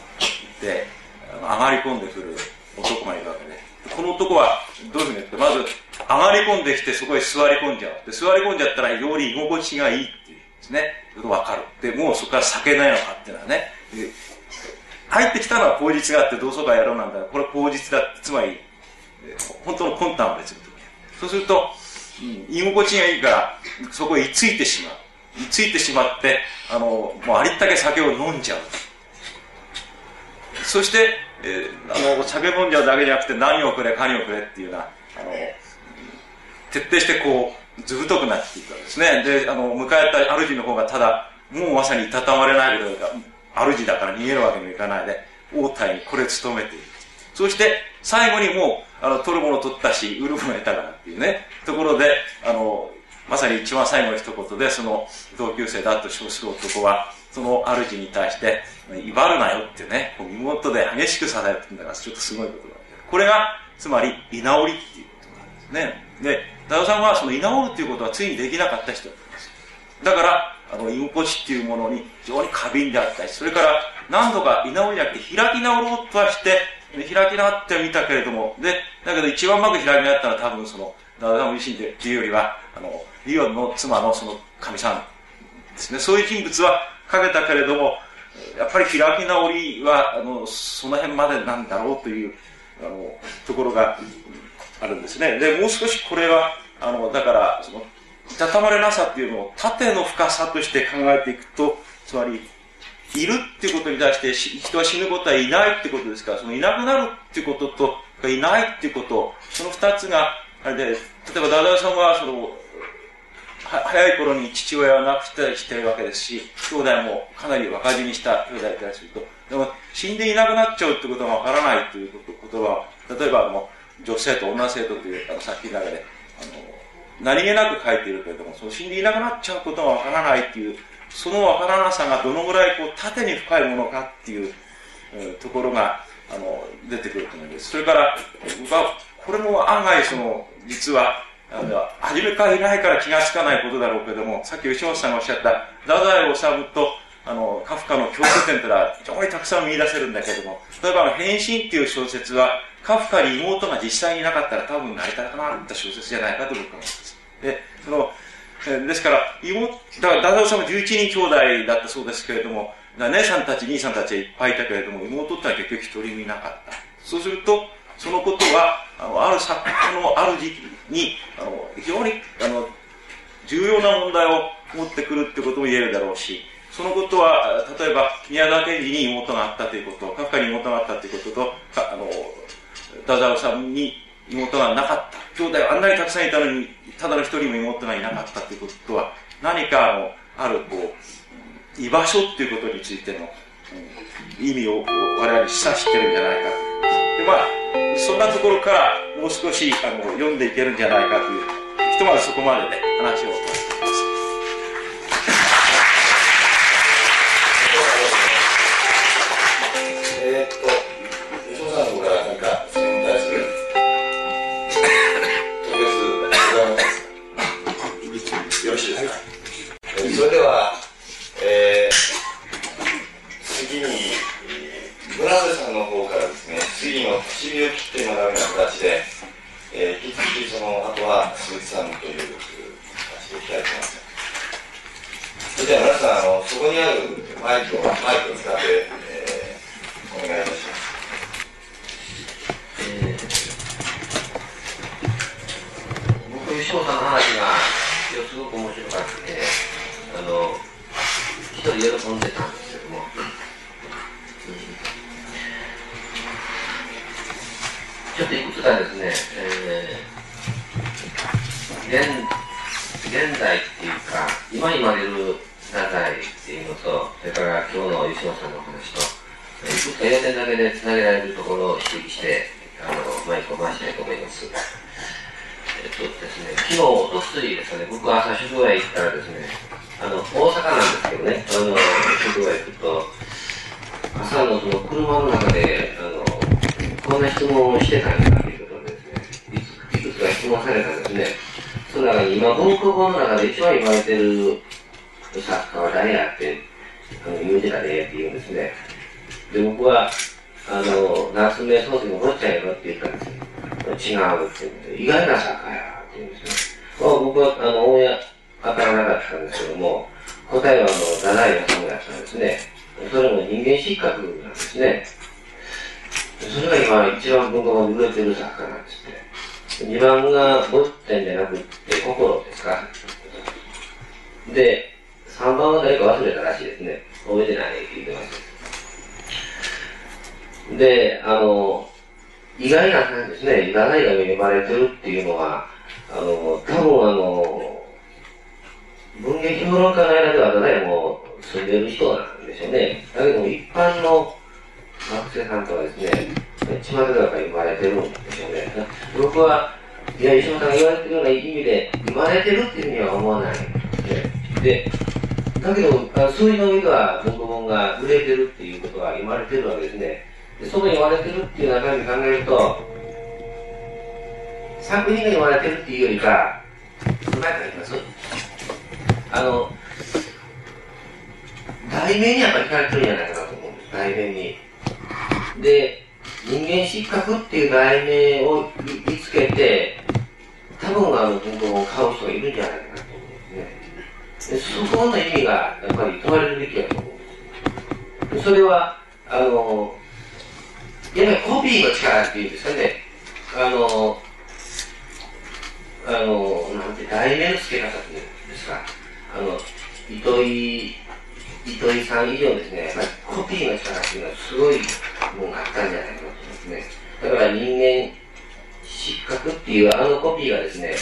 て上がり込んでくる男がいるわけで。この男はどういうふうに言ってまず上がり込んできてそこへ座り込んじゃう。で座り込んじゃったらより居心地がいいっていうですね。分かる。でもうそこから避けないのかっていうのはね。入ってきたのは口実があって同窓会やろうなんだ。これ口実だつまり本当の魂胆は別にそうすると、うん、居心地がいいからそこへ居ついてしまう。居ついてしまってあのもうありったけ酒を飲んじゃう。そして、えー、あの酒飲んじゃうだけじゃなくて何をくれ何をくれっていうようなあの徹底してこうずぶとくなっていくわけですね。であの迎えた主の方がただもうまさにいたたまれないけど主だから逃げるわけにもいかないで王体にこれ務めているそして最後にもうあの取るもの取ったし売るもの得たからっていうね。ところであのまさに一番最後の一言でその同級生だと称する男はその主に対して威張るなよっていうね身元で激しく支えてるんだからちょっとすごいことだこれがつまり居直りっていうことなんですね。でダオさんはその居直るっていうことはついにできなかった人だったんですだからあの居心地っていうものに非常に過敏であったりそれから何度か居直りじゃなくて開き直ろうとはして開き直ってみたけれどもでだけど一番うまく開き直ったのは多分そのダダム自身でっていうよりはあのリオンの妻のそのかみさんですね。そういう人物はかけたけれどもやっぱり開き直りはあのその辺までなんだろうというあのところがあるんですね。でもう少しこれはあのだからそのいたたまれなさっていうのを縦の深さとして考えていくと、つまり、いるっていうことに対して人は死ぬことはいないってことですから、そのいなくなるっていうことと、いないっていうこと、その二つが、あれで、例えばダダさんは、その、早い頃に父親は亡くしたりしてるわけですし、兄弟もかなり若死にした兄弟いたりすると、でも死んでいなくなっちゃうってことがわからないということは、例えばあの、女性と女性とというあの作品の中で、あの、何気なく書いているけれども、その死んでいなくなっちゃうことがわからないっていう、そのわからなさがどのぐらいこう縦に深いものかっていう、えところが、あの、出てくると思うんです。それから、僕は、これも案外その、実は、あの、初めからいないから気がつかないことだろうけども、さっき吉本さんがおっしゃった、太宰治と、あの、カフカの共通点というのは非常にたくさん見出せるんだけども、例えば、変身っていう小説は、カフカに妹が実際にいなかったら多分成り立たなかった小説じゃないかと僕は思います。で、その、ですから、妹、だから、ダダオさんも11人兄弟だったそうですけれども、姉さんたち、兄さんたちはいっぱいいたけれども、妹ってのは結局一人もいなかった。そうすると、そのことは、あの、ある作家のある時期に、あの、非常に、あの、重要な問題を持ってくるってことも言えるだろうし、そのことは、例えば、宮沢賢治に妹があったということ、カフカに妹があったということと、あの、ダダオさんに妹がなかった。兄弟はあんなにたくさんいたのに、ただの一人も妹がいなかったということは、何かあの、あるこう、居場所っていうことについての、うん、意味を我々示唆してるんじゃないか。で、まあ、そんなところからもう少しあの読んでいけるんじゃないかという、ひとまずそこまでね、話を村部さんの方からですね、次の唇を切って学ぶような形で、えー引き続きその後は鈴木さんという形でいきたいと思います。それでは皆さん、あのそこにあるマイクをマイクを使って、えーお願いいたします。僕、吉本さんの話が今日すごく面白かったて、あの、一人喜んでたんですちょっといくつかですね、えー、現現在っていうか、今言われる太宰っていうのと、それから今日の吉本さんの話と、いくつか要点だけでつなげられるところを指摘して、あの、マイクを回したいと思います。えっとですね、昨日、おとついですね、僕は朝食屋行ったらですね、あの、大阪なんですけどね、あの、職場行くと、朝のその車の中で、あの、こんな質問をしてたんだということでですね、いくつか質問されたんですね。その中に今、文庫本の中で一番言われてる作家は誰やって、あの、言うてたねって言うんですね。で、僕は、あの、夏目漱石の坊ちゃんやろって言ったんですよ。違うって言って、意外な作家やって言うんですよ。まあ僕は、あの、オンエア当たらなかったんですけども、答えはあの、太宰治やったんですね。それも人間失格なんですね。それが今一番文庫本で売れてる作家なんですって。二番が坊ちゃんじゃなくて心ですか。で、三番は誰か忘れたらしいですね。覚えてないって言ってます。で、あの、意外な感じですね。太宰が恵まれてるっていうのは、あの、多分あの、文芸評論家の間では太宰も住んでる人なんでしょうね。だけども一般の学生さんとはですね、巷では生まれてるんでしょうね。僕は、いや、石本さんが言われてるような意味で、生まれてるっていうふうには思わない。で、だけど、あの数字の上では文庫本が売れてるっていうことは言われてるわけですね。でその言われてるっていう中身考えると、作品が言われてるっていうよりか、うまいからいますあの、題名にやっぱり惹かれてるんじゃないかなと思うんです、題名に。で、人間失格っていう題名を見つけて、多分あの文を買う人がいるんじゃないかなと思うんですね。でそこの意味がやっぱり問われるべきだと思うんです。それは、あの、やっぱりコピーの力っていうんですかね。あの、あの、なんて、題名の付け方っていうんですか。あの、糸井、糸井さん以上ですね、やっぱりコピーの力っていうのはすごいものがあったんじゃないかと思いますね。だから人間失格っていうあのコピーがですね、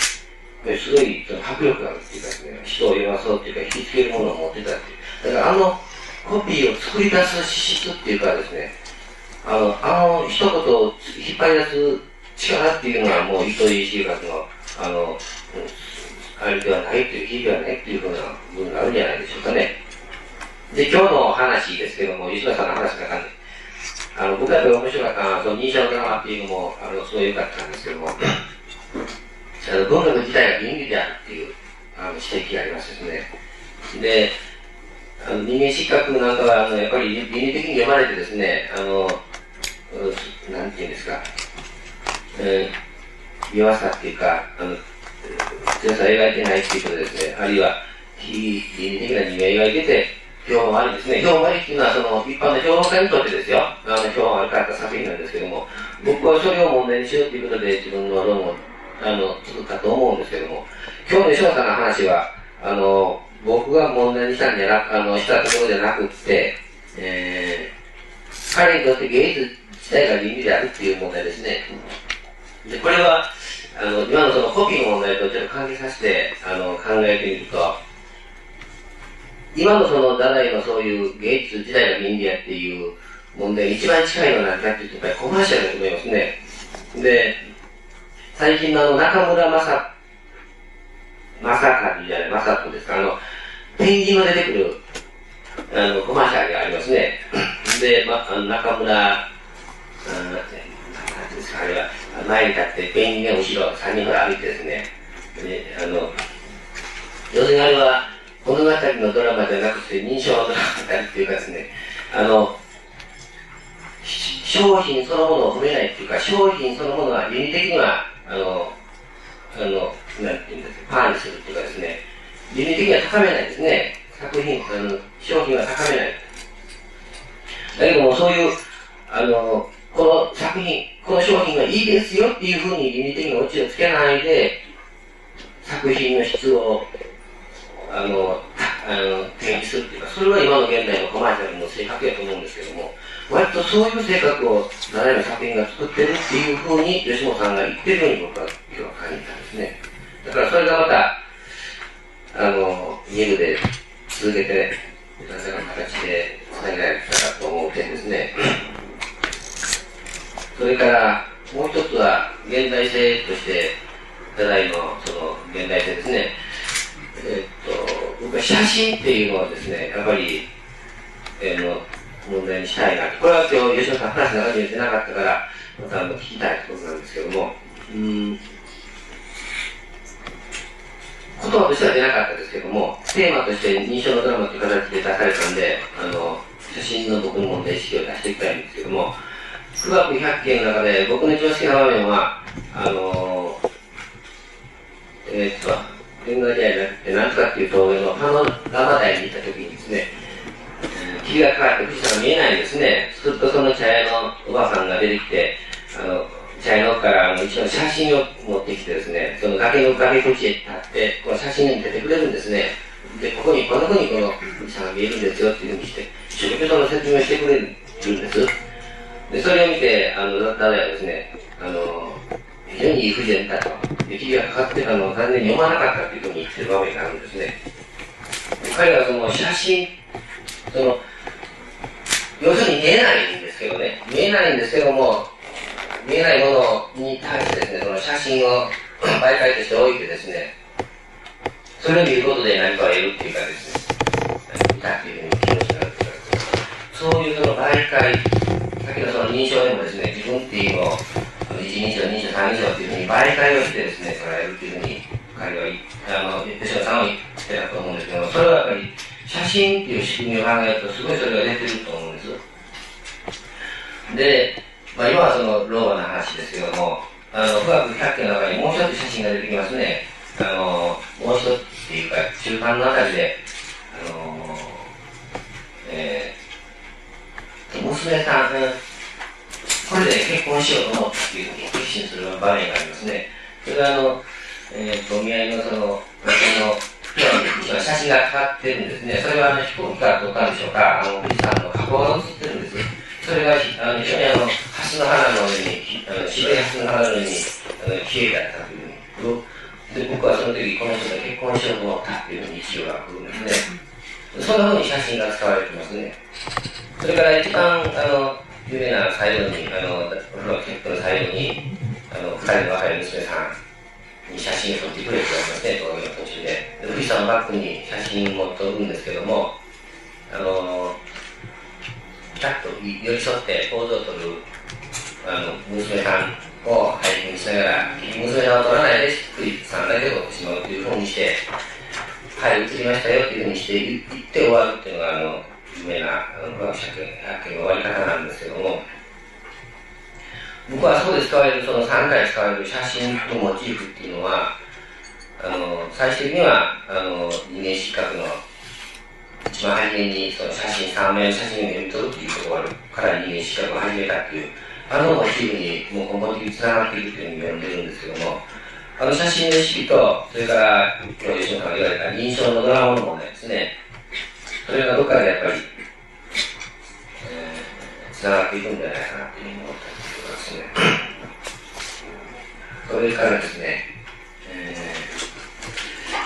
すごいその迫力があるっていうかですね、人を酔わそうっていうか引きつけるものを持ってたっていう。だからあのコピーを作り出す資質っていうかですね、あの、あの一言を引っ張り出す力っていうのはもう糸井重勝の、あの、あれではないっていう、日ではないっていうふうな部分があるんじゃないでしょうかね。で、今日の話ですけども、吉田さんの話がかんで、あの、僕はやっぱり面白かったのは、その認証のドラマっていうのも、あの、すごい良かったんですけども、あの、文学自体が倫理であるっていう、あの、指摘がありますですね。で、あの人間失格なんかは、あの、やっぱり倫理的に読まれてですね、あの、なんていうんですか、えー、弱さっていうか、あの、強さを描いてないっていうことですね。あるいは、非倫理的な人間を描いてて、評判悪いですね。評判悪いっていうのは、その、一般の評論家にとってですよ。あの、評判悪かった作品なんですけども、僕はそれを問題にしようということで、自分の論を、あの、作ったと思うんですけども、今日の吉野さんの話は、あの、僕が問題にしたんじゃなく、あの、したところじゃなくって、えー、彼にとって芸術自体が倫理であるっていう問題ですね。で、これは、あの、今のそのコピーの問題とちょっと関係させて、あの、考えてみると、今のその、太宰のそういう芸術自体が倫理やっていう問題一番近いのは何かっていうと、やっぱりコマーシャルだと思いますね。で、最近のあの、中村正、正和じゃない、正人ですか、あの、ペンギンの出てくる、あの、コマーシャルがありますね。で、ま、あの中村、あですか、あれは、前に立って、ペンギンが後ろ、3人ほら歩いてですね、で、あの、要するにあれは、物語のドラマじゃなくて、認証のドラマだっていうかですね、あの、商品そのものを褒めないっていうか、商品そのものは倫理的には、あの、あの、なんていうんですか、パーにするっていうかですね、倫理的には高めないですね。作品、あの、商品は高めない。だけども、そういう、あの、この作品、この商品がいいですよっていうふうに倫理的にオチをつけないで、作品の質を、あの、あの、提示するっていうか、それは今の現代のコマーシャルの性格やと思うんですけども、割とそういう性格を、ただいま作品が作ってるっていうふうに、吉本さんが言ってるように僕は今日は感じたんですね。だからそれがまた、あの、家で続けて、何らか形で伝えられたらと思う点ですね。それから、もう一つは、現代性として、ただいの、その、現代性ですね。えっと、僕は写真っていうのはですね、やっぱり、えー、の問題にしたいなこれは今日、吉野さん話の中で言ってなかったから、またあの聞きたいことなんですけども、うん、言葉としては出なかったですけども、テーマとして認証のドラマという形で出されたんで、あの、写真の僕の問題意識を出していきたいんですけども、富岳百景の中で僕の一番好きな場面は、あの、えー、っと、天画時代じゃなくて、何とかっていう峠の花のラマ台に行った時にですね、霧がかかって富士山が見えないんですね。するとその茶屋のおばあさんが出てきて、あの、茶屋の奥からあの一応写真を持ってきてですね、その崖の崖口へ立って、この写真に出てくれるんですね。で、ここに、このふうにこの富士山が見えるんですよっていうふうにして、一生懸命その説明してくれるんです。で、それを見て、あの、ダダはですね、あの、非常にいい富士山だと。雪がかかってたのを残念に読まなかったっていうふうに言ってる場面があるんですね。彼はその写真、その、要するに見えないんですけどね、見えないんですけども、見えないものに対してですね、その写真を 媒介として置いてですね、それを見ることで何かを得るっていうかですね、見たっていうふうに気持ちになるっていうか、そういうその媒介、さっきのその認証でもですね、自分っていうのを、一認証、二認証、三認証っていうふうに媒介をしてですね、捉えるっていうふうに、彼は、あの、吉野さんは言ってたと思うんですけど、それはやっぱり、写真っていう仕組みを考えると、すごいそれが出てると思うんです。で、まあ、今はそのローマの話ですけども、あの、富岳百景の中にもう一つ写真が出てきますね。あの、もう一つっていうか、中間のあたりで、あの、えー、娘さん、これで結婚しようと思ったっていうふうに決心する場面がありますね。それはあの、えー、と、お見合いのその、私の、今写真がかかってるんですね。それはあの飛行機から撮ったんでしょうか。あの、富士山の火口が写ってるんです。それが、あの、非常にあの、蓮の花の上に、あの、白い蓮の花の上に、あの、綺麗だったというふうに。で、僕はその時、この人と結婚しようと思ったっていうふうに一応が来るんですね。そんなふうに写真が使われてますね。それから一番、あの、有名な最後に、あの、ロジェクトの最後に、あの、二人の若い娘さんに写真を撮ってくれって言われまして、峠の途中で。で、富士山のバックに写真も撮るんですけども、あの、ピタッと寄り添ってポーズを撮る、あの、娘さんを背景にしながら、娘さんを撮らないで、富士山だけ撮ってしまうというふうにして、はい、映りましたよっていうふうにして言って終わるっていうのが、あの、有名な、あの、学者発見の終わり方なんですけども、僕はそこで使われる、その3回使われる写真とモチーフっていうのは、あの、最終的には、あの、人間失格の一番初めにその写真、3枚の写真を読み取るっていうところから人間失格を始めたっていう、あのモチーフにもう根本的に繋がっていくっていうふうに読んでるんですけども、あの写真の意識と、それから、今日吉野さんが言われた認証のドラマの問題ですね。それがどっかでやっぱり、えー、繋がっていくんじゃないかなっていうふうに思ったりすることですね。それからですね、え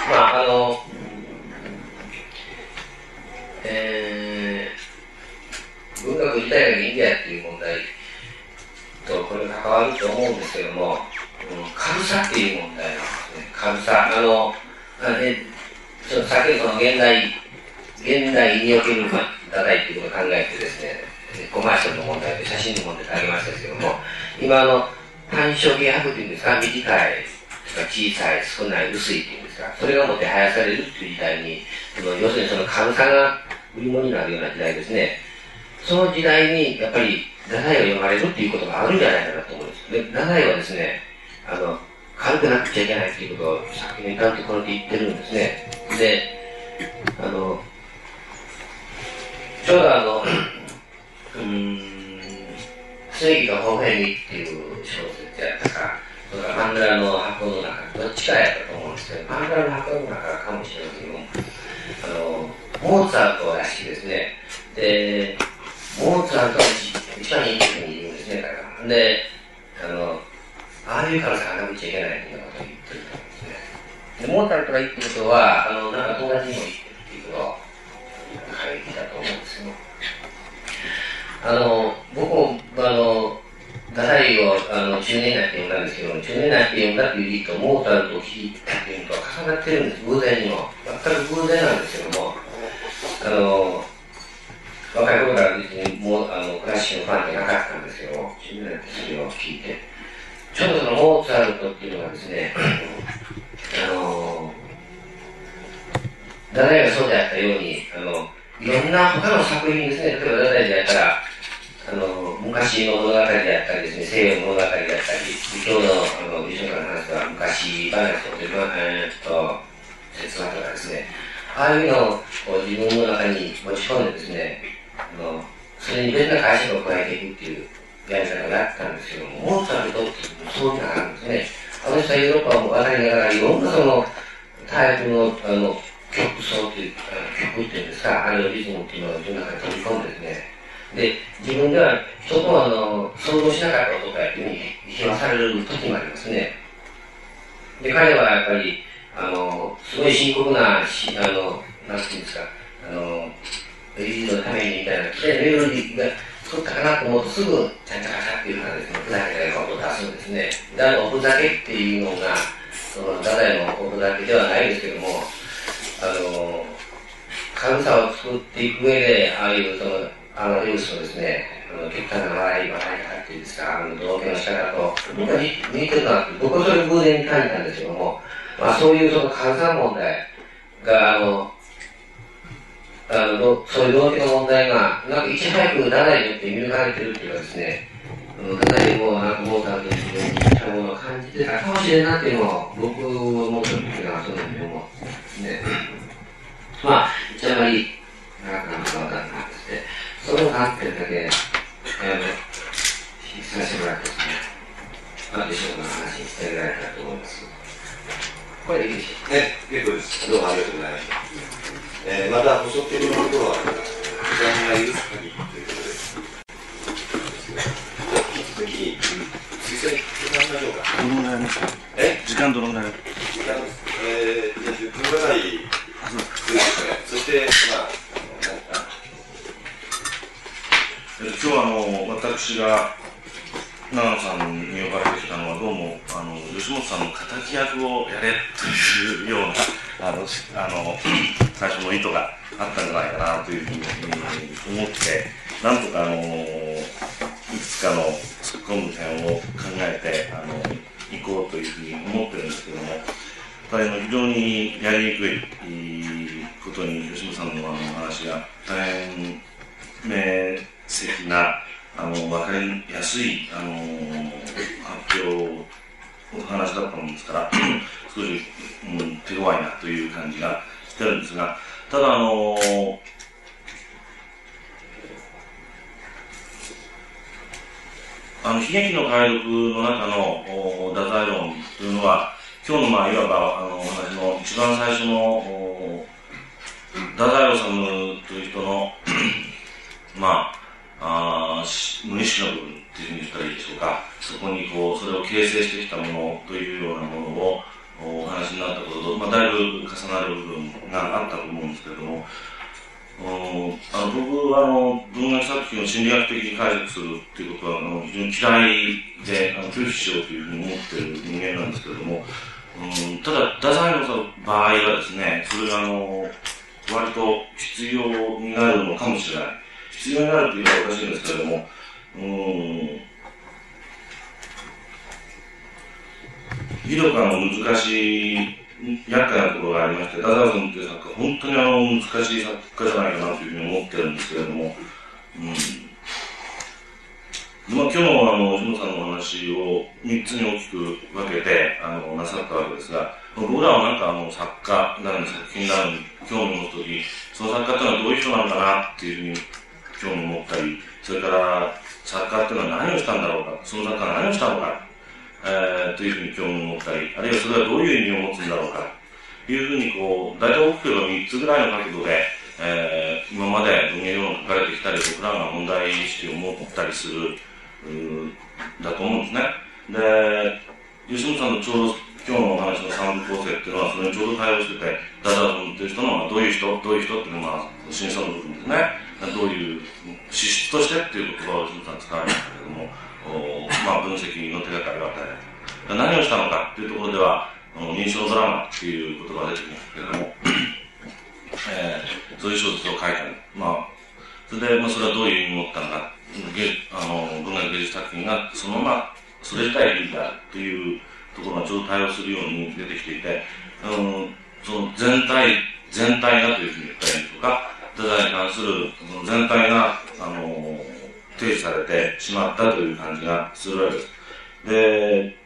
ー、まあ、あの、えー、文学自体が人間やっていう問題とこれ関わると思うんですけども、この軽さっていう問題なんですね。軽さ。あの、あでちょっと先ほどの現代、現代におけるダダイっていうことを考えてですね、コマーシャルの問題で写真の問題で挙げましたけども、今あの、単色芸博っていうんですか、短い、小さい、少ない、薄いっていうんですか、それがもてはやされるっていう時代に、その要するにその軽さが売り物になるような時代ですね。その時代に、やっぱり、ダダイを読まれるっていうことがあるんじゃないかなと思うんです。で、ダダイはですね、あの、軽くなくちゃいけないっていうことを作品の至るところで言ってるんですね。で、あの、ちょうどあの、うん、正義の方変にっていう小説やったか、それからマンダラの箱の中、どっちかやったと思うんですけど、マンダラの箱の中かもしれませんけども、あの、モーツァルトらしいですね。で、モーツァルトが一番いい時にいるんですね、彼は。で、あの、ああいうからさ、なくちゃいけないようなことを言ってるんですね。で、モーツァルトが言ってることは、あの、なんか友達にも言ってるっていうことを書いてたと思うんですよ。あの、僕も、あの、ダサいをあの中年代って呼んだんですけど、中年代って呼んだっていう理と、モーツァルトを聞いたっていうのと重なってるんです、偶然にも。全く偶然なんですけども、あの、若い頃から別にもうあのクラシックのファンじゃなかったんですけど、中年代ってそれを聞いて、ちょうどそのモーツァルトっていうのがですね、あの、ダダイがそうであったように、あの、いろんな他の作品ですね、例えばダダイでやったら、あの、昔の物語であったりですね、西洋の物語であったり、今日の、あの、吉岡の話は昔話とか、えーっと、説話とかですね、ああいうのをこう自分の中に持ち込んでですね、あの、それに別な解釈を加えていくっていうやり方をやったんですけども、モーツァルトっていうそういうのがあるんですね。あの人はヨーロッパを渡りながら、いろんなその、タイプの、あの、曲奏っていう、曲っていうんですか、あるいはリズムっていうのを自分の中に取り込んでですね、で、自分では人とあの想像しなかったことやっていうふうに批判される時もありますね。で、彼はやっぱり、あの、すごい深刻なし、あの、なんていうんですか、あの、リズムのためにみたいな、きれいなメロディーが取ったかなと思うとすぐ、ちゃんちゃかちゃっていう感じで、ふざけたような音を出すんですね。で、あの、おふざけっていうのが、その、ダダイのおふざけではないですけども、あの、軽さを作っていく上で、ああいうその、あの、要素ですね、あの、極端な笑い、笑い方っていうんですか、あの、同型の仕方と、僕は似てるなって、僕はそれを偶然に感じたんですけども、まあそういうその軽さ問題が、あの、あの、どそういう動機の問題が、なんかいち早くダダイによって見抜かれてるっていうかですね、あのダダイもなんかモーターと自分に近いものを感じてたかもしれんなっていうのを、僕も思った時がそうなんですけども、ね。まあ、一応あまり、長くなるかわかんないですね。それをなってるだけ、あの、させてもらってですね、まあ、でしょうの話にしてられたらと思います。これでいいでしょう。ね、結構です。どうもありがとうございました。えー、また補足的なことは、時間が許す限りということです。引き続き、推薦してみましょうか。どのぐらいありますかえ？時間どのぐらい？時間、えー、じゃあ10分ぐらい？ですね。そして、まあ、えっと今日はあの私が長野さんに呼ばれてきたのはどうもあの吉本さんの敵役をやれというようなあのあの 最初の意図があったんじゃないかなというふうに思ってなんとかあのいくつかの突っ込む点を考えてあの行こうというふうに思ってるんですけどもただあの非常にやりにくいことに吉本さんのあの話が大変明晰なあの分かりやすいあの発表お話だったもんですから少し、うん、手強いなという感じがしてるんですがただあのあの悲劇の解読の中のお太宰論というのは今日のまあいわばあの話の一番最初のお太宰治という人のまあ、あ無意識の部分っていうふうに言ったらいいでしょうか。そこにこう、それを形成してきたものというようなものをお話になったことと、まあ、だいぶ重なる部分があったと思うんですけれども、おあの僕はあの文学作品を心理学的に解釈するっていうことはあの非常に嫌いであの拒否しようというふうに思ってる人間なんですけれども、うん、ただ太宰の場合はですねそれがあの割と必要になるのかもしれない必要になるというのはおかしいんですけれどもうん。ひどくあの難しい厄介なところがありまして、ダザーズンという作家、本当にあの難しい作家じゃないかなというふうに思ってるんですけれども、うん、まあ、今日のあの、吉野さんのお話を3つに大きく分けて、あの、なさったわけですが、僕らはなんかあの、作家なり作品なりに興味を持つとき、その作家っていうのはどういう人なのかなっていうふうに興味を持ったり、それから作家っていうのは何をしたんだろうか、その作家が何をしたのか、えー、というふうに興味を持ったり、あるいはそれはどういう意味を持つんだろうか、というふうにこう、大体大きく言えば3つぐらいの角度で、えー、今まで文芸を書かれてきたり、僕らが問題意識を持ったりする、だと思うんですね。で、吉本さんのちょうど今日のお話の三部構成っていうのは、それにちょうど対応してて、ダダ君っていう人の、どういう人、どういう人っていうのは、審査の部分ですね。どういう、資質としてっていう言葉を吉本さん使われましたけれども、おまあ、分析の手がかりを与え。何をしたのかっていうところでは、認証ドラマっていう言葉が出てきますけれども、えー、そういう小説を書いたまあ、それで、まあ、それはどういう意味を持ったのか、あの文学芸術作品がそのままそれ自体でいいんだっていうところがちょうど対応するように出てきていて、あのその全体、全体がというふうに言ったらいいんでしょうか、太宰に関する全体が、あの提示されてしまったという感じがするわけです。で、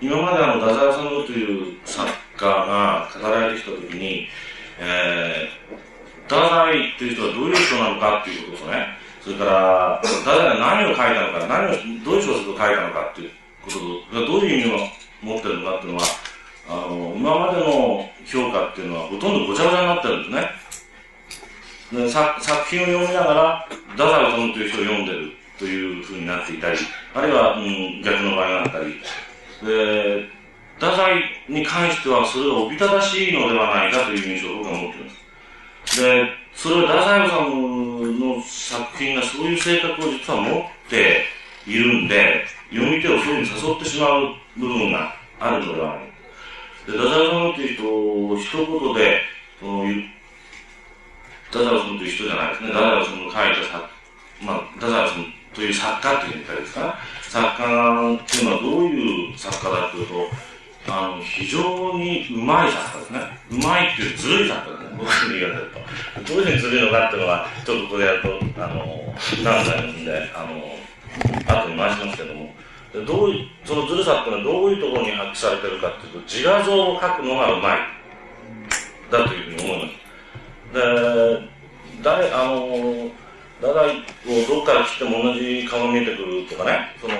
今まであの、太宰治という作家が語られてきたときに、えー、太宰っていう人はどういう人なのかっていうことですね。それから、太宰が何を書いたのか、何を、どういう小説を書いたのかっていうことがどういう意味を持ってるのかっていうのは、あの、今までの評価っていうのはほとんどごちゃごちゃになってるんですね。作作品を読みながら、太宰治という人を読んでるというふうになっていたり、あるいは、うん、逆の場合があったり、で、太宰に関してはそれがおびただしいのではないかという印象を僕は持っています。で、それは太宰治の作品がそういう性格を実は持っているんで、読み手をそういうふうに誘ってしまう部分があるのではないか。で、太宰治という人を一言で、その、太宰治という人じゃないですね。太宰治の書いた作、まあ、太宰治という作家っていう言い方ですか？作家っていうのはどういう作家だというと、あの、非常にうまい作家ですね。うまいっていうずるい作家ですね。僕の言い方だと。どういうふうにずるいのかっていうのは、ちょっとここでやると、あの、何歳なんで、あの、後に回しますけども、どういう、そのずるさっていうのはどういうところに発揮されてるかっていうと、自画像を描くのがうまい。だというふうに思います。で、誰、あの、太宰をどっから切っても同じ顔が見えてくるとかね、その、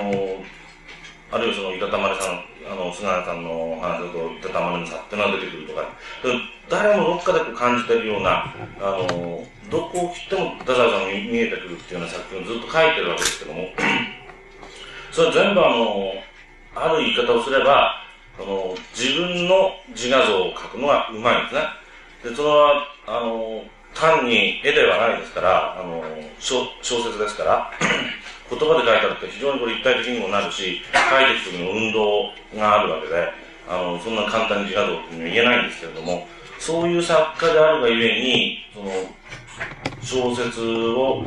あるいはその、いたたまれさん、あの、菅谷さんの話だと、いたたまれの差っていうのが出てくるとか、誰もどっかでこう感じてるような、あの、どこを切っても太宰さんに見えてくるっていうような作品をずっと書いてるわけですけども、それ全部あの、ある言い方をすれば、あの、自分の自画像を描くのがうまいんですね。で、それは、あの、単に絵ではないですから、あの、小説ですから、言葉で書いたって非常にこれ一体的にもなるし、書いていく時の運動があるわけで、あの、そんな簡単に自画像っていうのは言えないんですけれども、そういう作家であるがゆえに、その、小説を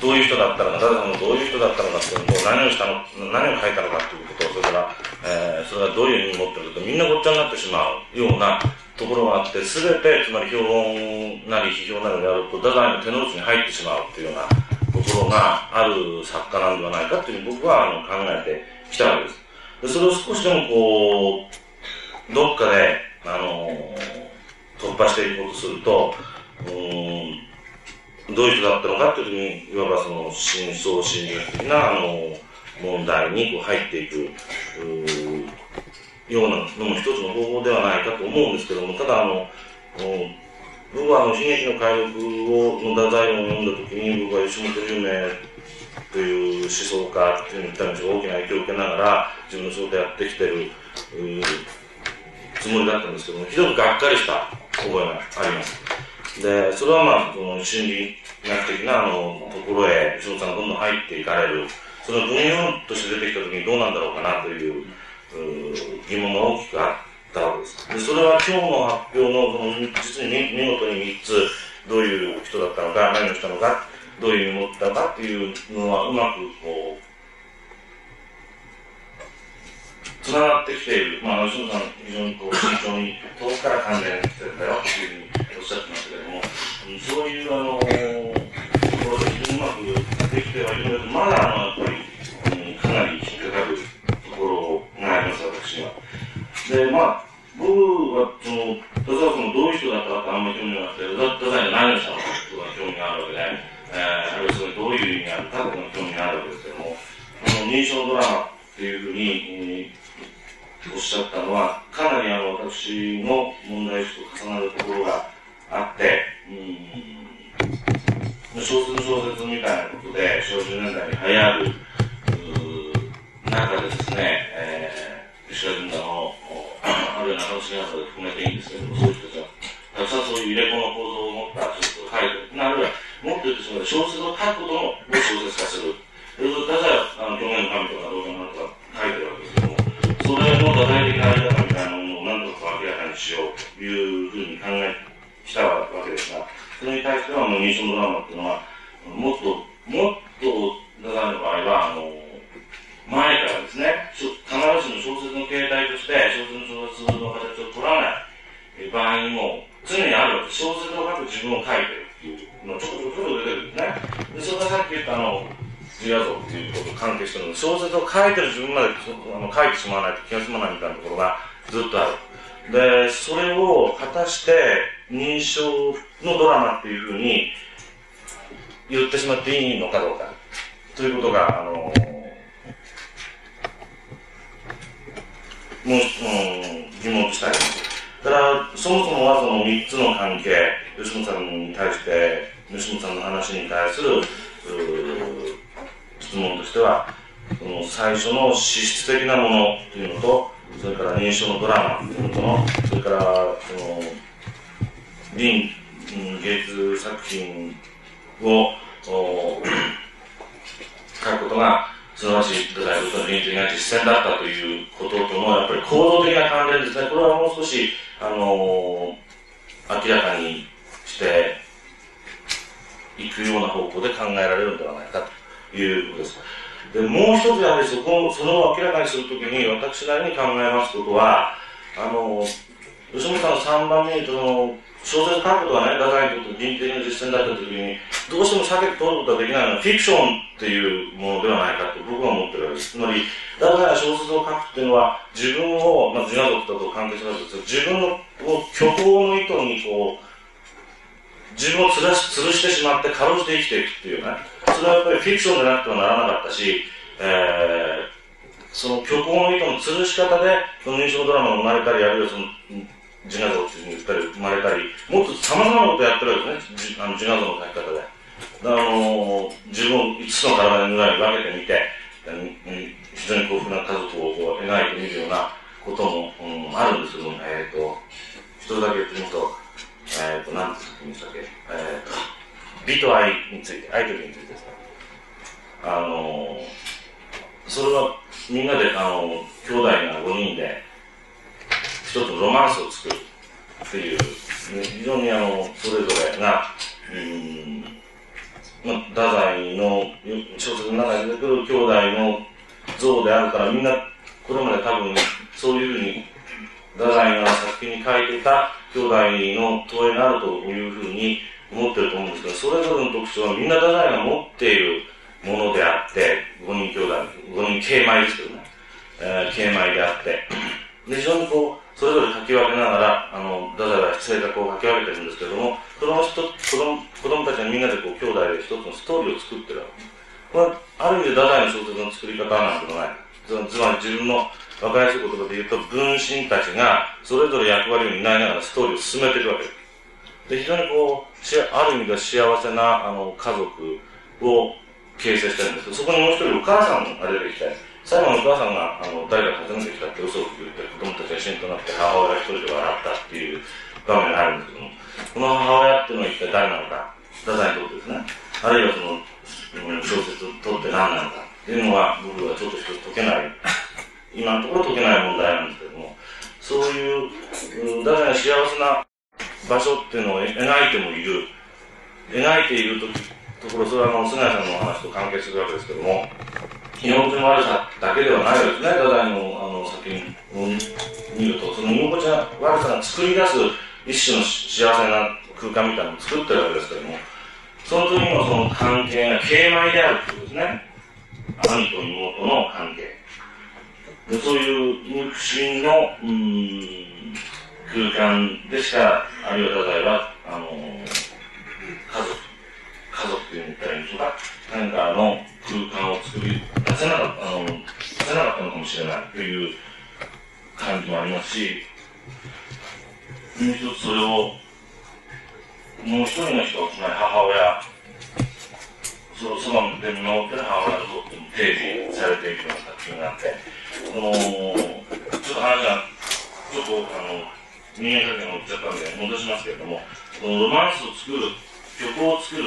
どういう人だったのか、誰さんもどういう人だったのかっていうことを何をしたの、何を書いたのかっていうことを、それから、えー、それがどういう意味を持ってるかとみんなごっちゃになってしまうようなところがあって、すべて、つまり評論なり批評なりをやると、太宰の手の内に入ってしまうっていうようなところがある作家なんではないかっていうふうに僕はあの考えてきたわけです。でそれを少しでもこう、どっかで、あの突破していこうとすると、うんどういう人だったのかっていうときに、いわばその深層心理的なあの問題にこう入っていくようなのも一つの方法ではないかと思うんですけども、ただあの、僕はあの、悲劇の解読を、の太宰を読んだときに、僕は吉本有名という思想家っていうのに大きな影響を受けながら、自分の仕事やってきてる、つもりだったんですけども、ひどくがっかりした覚えがあります。で、それはまあ、その心理学的なあのところへ、吉本さんがどんどん入っていかれる、その分野として出てきたときにどうなんだろうかなという疑問が大きくあったわけです。で、それは今日の発表の、その実に見事に3つ、どういう人だったのか、何をしたのか、どういう意味を持ったのかっていうのは、うまくこう、つながってきている。まあ、吉野さん、非常にこう、慎重に遠くから関連してるんだよっていうふうにおっしゃってましたけれども、そういう、あの、ところで非常にうまくできてはいるんだけど、まだあの、やっぱり、うん、かなり引っかかるところがあります、私は。で、まあ、僕は、その、田沢さんのどういう人だったかってあんまり興味がなくて、田沢さんが何をしたのかってことが興味があるわけで、えー、あるいはそれどういう意味があるかっていうのが興味があるわけですけども、あの、認証ドラマっていうふうに、えーおっしゃったのは、かなりあの、私の問題意識と重なるところがあって、うん、小説小説みたいなことで、小10年代に流行る、中でですね、えー、吉田軍団の、あるいは中野重原で含めていいんですけども、そういう人たちは、たくさんそういう入れ子の構造を持った小説を書いてる。あるいは、もっと言ってしまう、小説を書くことのを小説化する。それと、だから、あの、表現の神とかどうかなんか書いてるわけですけども、それの具体的なあり方みたいなものを何とか明らかにしようというふうに考えきたわけですが、それに対しては、もう認証ドラマっていうのは、もっと、もっと、ダダの場合は、あの、前からですね、必ずしも小説の形態として、小説の小説の形を取らない場合にも、常にあるわけです。小説を書く自分を書いてるっていうのちょこちょこちょこ出てるんですね。で、それがさっき言ったあの、自画像っていうことと関係してるので、小説を書いてる自分まであの書いてしまわないと気が済まないみたいなところがずっとある。で、それを果たして認証のドラマっていうふうに言ってしまっていいのかどうか。ということが、あの、もう、うん、疑問としたい。だから、そもそもはその3つの関係、吉本さんに対して、吉本さんの話に対する、う質問としては、その最初の資質的なものっていうのと、それから認証のドラマっていうのと、それから、その、林芸術作品を書くことが、すなわち、太宰ことの倫理的な実践だったということとの、やっぱり構造的な関連ですね。これはもう少し、あの明らかにしていくような方向で考えられるんではないかということです。で、もう一つやはりそこ、それを明らかにするときに、私なりに考えますことは、あの、吉本さんの3番目に、その、小説書くことはね、太宰にとって倫理的な実践だったときに、どうしても避けて通ることができないのは、フィクションっていうものではないかと僕は思ってるわけです。つまり、太宰が小説を書くっていうのは、自分を、まあ、自我族と関係するわけですけど、自分のこう虚構の意図にこう、自分をつらし吊るしてしまって、かろうじて生きていくっていうね。それはやっぱりフィクションでなくてはならなかったし、えー、その虚構の意図の吊るし方で、その認証ドラマが生まれたり、あるいはその、自画像を中心に言ったり、生まれたり、もっと様々なことをやってるわけですね。あの自画像の描き方で。あの自分を5つの体ぐらいに分けてみて、非常に幸福な家族をこう描いてみるようなことも、うん、あるんですけども、えっ、ー、と、一つだけ言ってみると、えっ、ー、と、何て作品でしたっけ、えっ、ー、と、美と愛について、愛と美についてですね。あの、それはみんなで、あの、兄弟が5人で、一つロマンスを作るっていう、ね非常にあの、それぞれが、うん、まあ、太宰の小説の中に出てくる兄弟の像であるから、みんな、これまで多分、そういうふうに、太宰が作品に書いてた兄弟の投影があるというふうに思ってると思うんですけど、それぞれの特徴はみんな太宰が持っているものであって、5人兄弟、5人慶米ですけどね、えー、慶米であって、で、非常にこう、それぞれ書き分けながら、あの、太宰は性格を書き分けてるんですけども、その人、子供子供たちはみんなでこう、兄弟で一つのストーリーを作ってるわけです。これ、ある意味で太宰の小説の作り方なんてない。つまり自分の分かりやすい言葉で言うと、分身たちがそれぞれ役割を担いながらストーリーを進めていくわけ。です。で、非常にこう、ある意味では幸せなあの家族を形成してるんです。けど、そこにもう一人お母さんが出てきて、最後のお母さんがあの誰か訪ねてきたって嘘を言って子供たちが一緒にとなって母親が一人で笑ったっていう場面があるんですけども、この母親っていうのは一体誰なのか、太宰にとってですね、あるいはその、小説をとって何なのかっていうのは僕はちょっと一つ解けない、今のところ解けない問題なんですけども、そういう、太宰の幸せな場所っていうのを描いてもいる、描いているとところ、それはあの菅谷さんのお話と関係するわけですけども、日本人の悪さだけではないですね、太宰のあの作品を見ると、その居心地の悪さが作り出す一種の幸せな空間みたいなのを作ってるわけですけども、その時のその関係が敬米であるということですね。兄と妹の関係。そういう肉親の、うん、空間でしか、あるいは太宰は、あの家族、家族って言ったらいいんでしょうか。何かの空間を作り出せなかった、あの、出せなかったのかもしれないという感じもありますし、もう一つそれを、もう一人の人、つまり母親、そそばで見守ってる母親と提示されているような作品があって、その、ちょっと話が、ちょっとあの、人間関係が落ちちゃったんで戻しますけれども、そのロマンスを作る、曲を作る、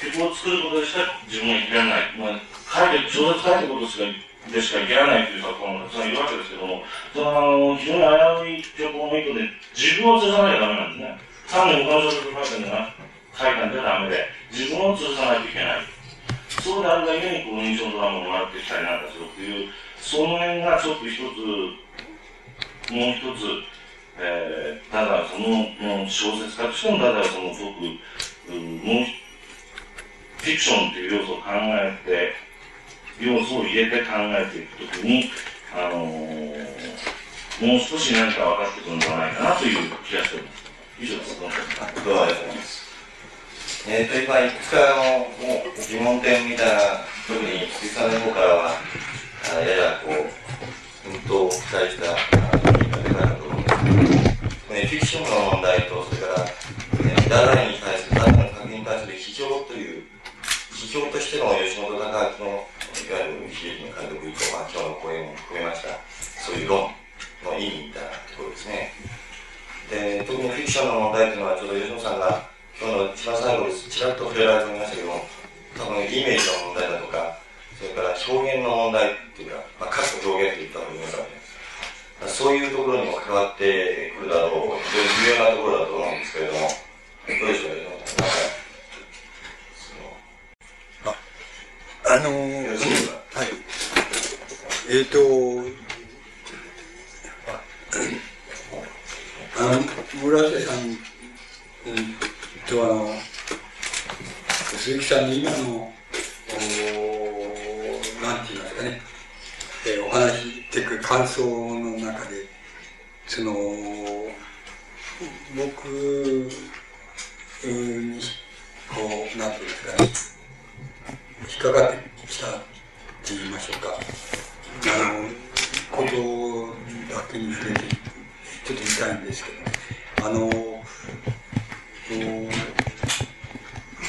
曲を作ることでしか自分が生きられない。まあ、書いて、小説書いてることしかでしか生きられないという作家もたくさんいるわけですけども、そのあの非常に危うい曲をメイクで自分を通さなきゃダメなんですね。単に他の小説書いたんじゃな書いたんじゃダメで、自分を通さないといけない。そうであるだけにこの印象のドラマをもらってきたりなんかするっていう、その辺がちょっと一つ、もう一つ、えー、ただその、もう小説家としてもただその僕、うんもうフィクションっていう要素を考えて、要素を入れて考えていくときに、あのー、もう少し何か分かってくるんではないかなという気がしております。以上です。どうもありがとうございます。えっ、と、今、いくつかあの、もう疑問点みた、特に鈴木さんの方からは、ややこう、奮闘を期待した意味が出たかと思うんです、ね、フィクションの問題と、それから、ね、ダダに対する、ダダの作品に対する批評という、批評としての吉本隆明の、いわゆる悲劇の監督以降、まあ、今日の講演も含めました、そういう論の意味みたいなところですね。で特にフィクションの問題というのは、ちょうど吉野さんが今日の一番最後です、ちらっと触れられていましたけども、多分イメージの問題だとか、それから表現の問題っていうか、まあ、歌詞の表現といった方がいいのかもしれないです。そういうところにも関わってくるだろう、非常に重要なところだと思うんですけれども、どうでしょう、吉野さん。なんか？ああのー、よろしいですかはい。えっ、と、あの、村瀬さん、うん、とあの、鈴木さんの今の、おなんて言いますかね、えーお話っていうか感想の中で、その、僕に、こう、なんていうんですかね、引っかかってきたって言いましょうか。あの、ことだけに触れて、ちょっと見たいんですけど、あの、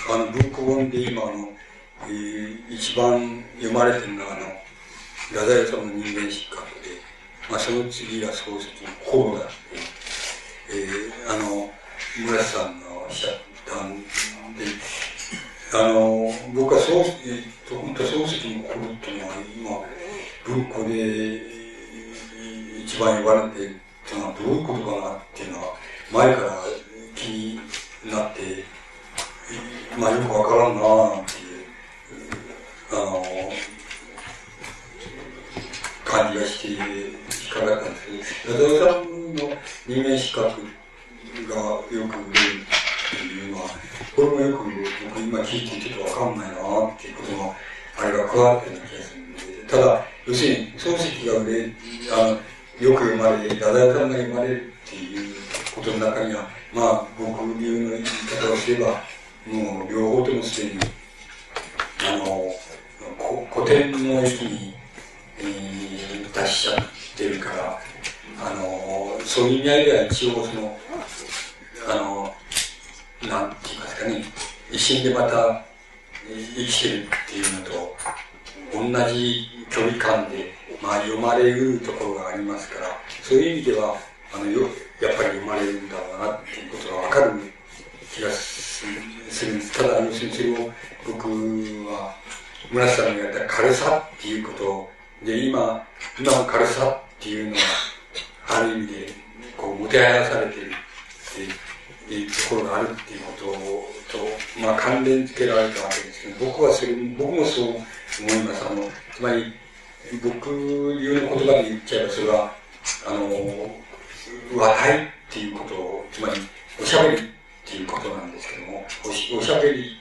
あの、文庫本で今あの、一番読まれてるのはあの、太宰治の人間失格で、まあその次が漱石のコロナって、えーあの、村瀬さんのおっしゃったんで、あの、僕はそう、えっと、本当漱石の頃っていうのは、今、文庫で一番言われてるっていうのはどういうことかなっていうのは、前から気になって、まあよくわからんなぁ。なんて、あの、感じがして、引っかかったんですけど、矢沢さんの人間資格がよく売れるっていうのは、これもよく僕今聞いてちょっとわかんないなっていうことの、あれが加わってな気がするんで、ただ、要するに、漱石が売れ、あの、よく生まれ、太宰さんが生まれるっていうことの中には、まあ、僕流の言い方をすれば、もう両方ともすでに、あの、古典の域に、えー達しちゃってるから、あの、そういう意味合いでは一応その、あの、なんて言いますかね、一心でまたえー生きてるっていうのと、同じ距離感で、まあ読まれるところがありますから、そういう意味では、あの、よ、やっぱり読まれるんだろうなっていうことがわかる気がすするんです。ただ、要するにそれを僕は、村瀬さんがやった軽さっていうことで、今、今の軽さっていうのは、ある意味で、こう、もてはやされてるっていうところがあるっていうことと、まあ、関連付けられたわけですけど、僕はそれ、僕もそう思います。あの、つまり、僕流の言葉で言っちゃえば、それは、あの、話題っていうことを、つまり、おしゃべりっていうことなんですけども、おしおしゃべり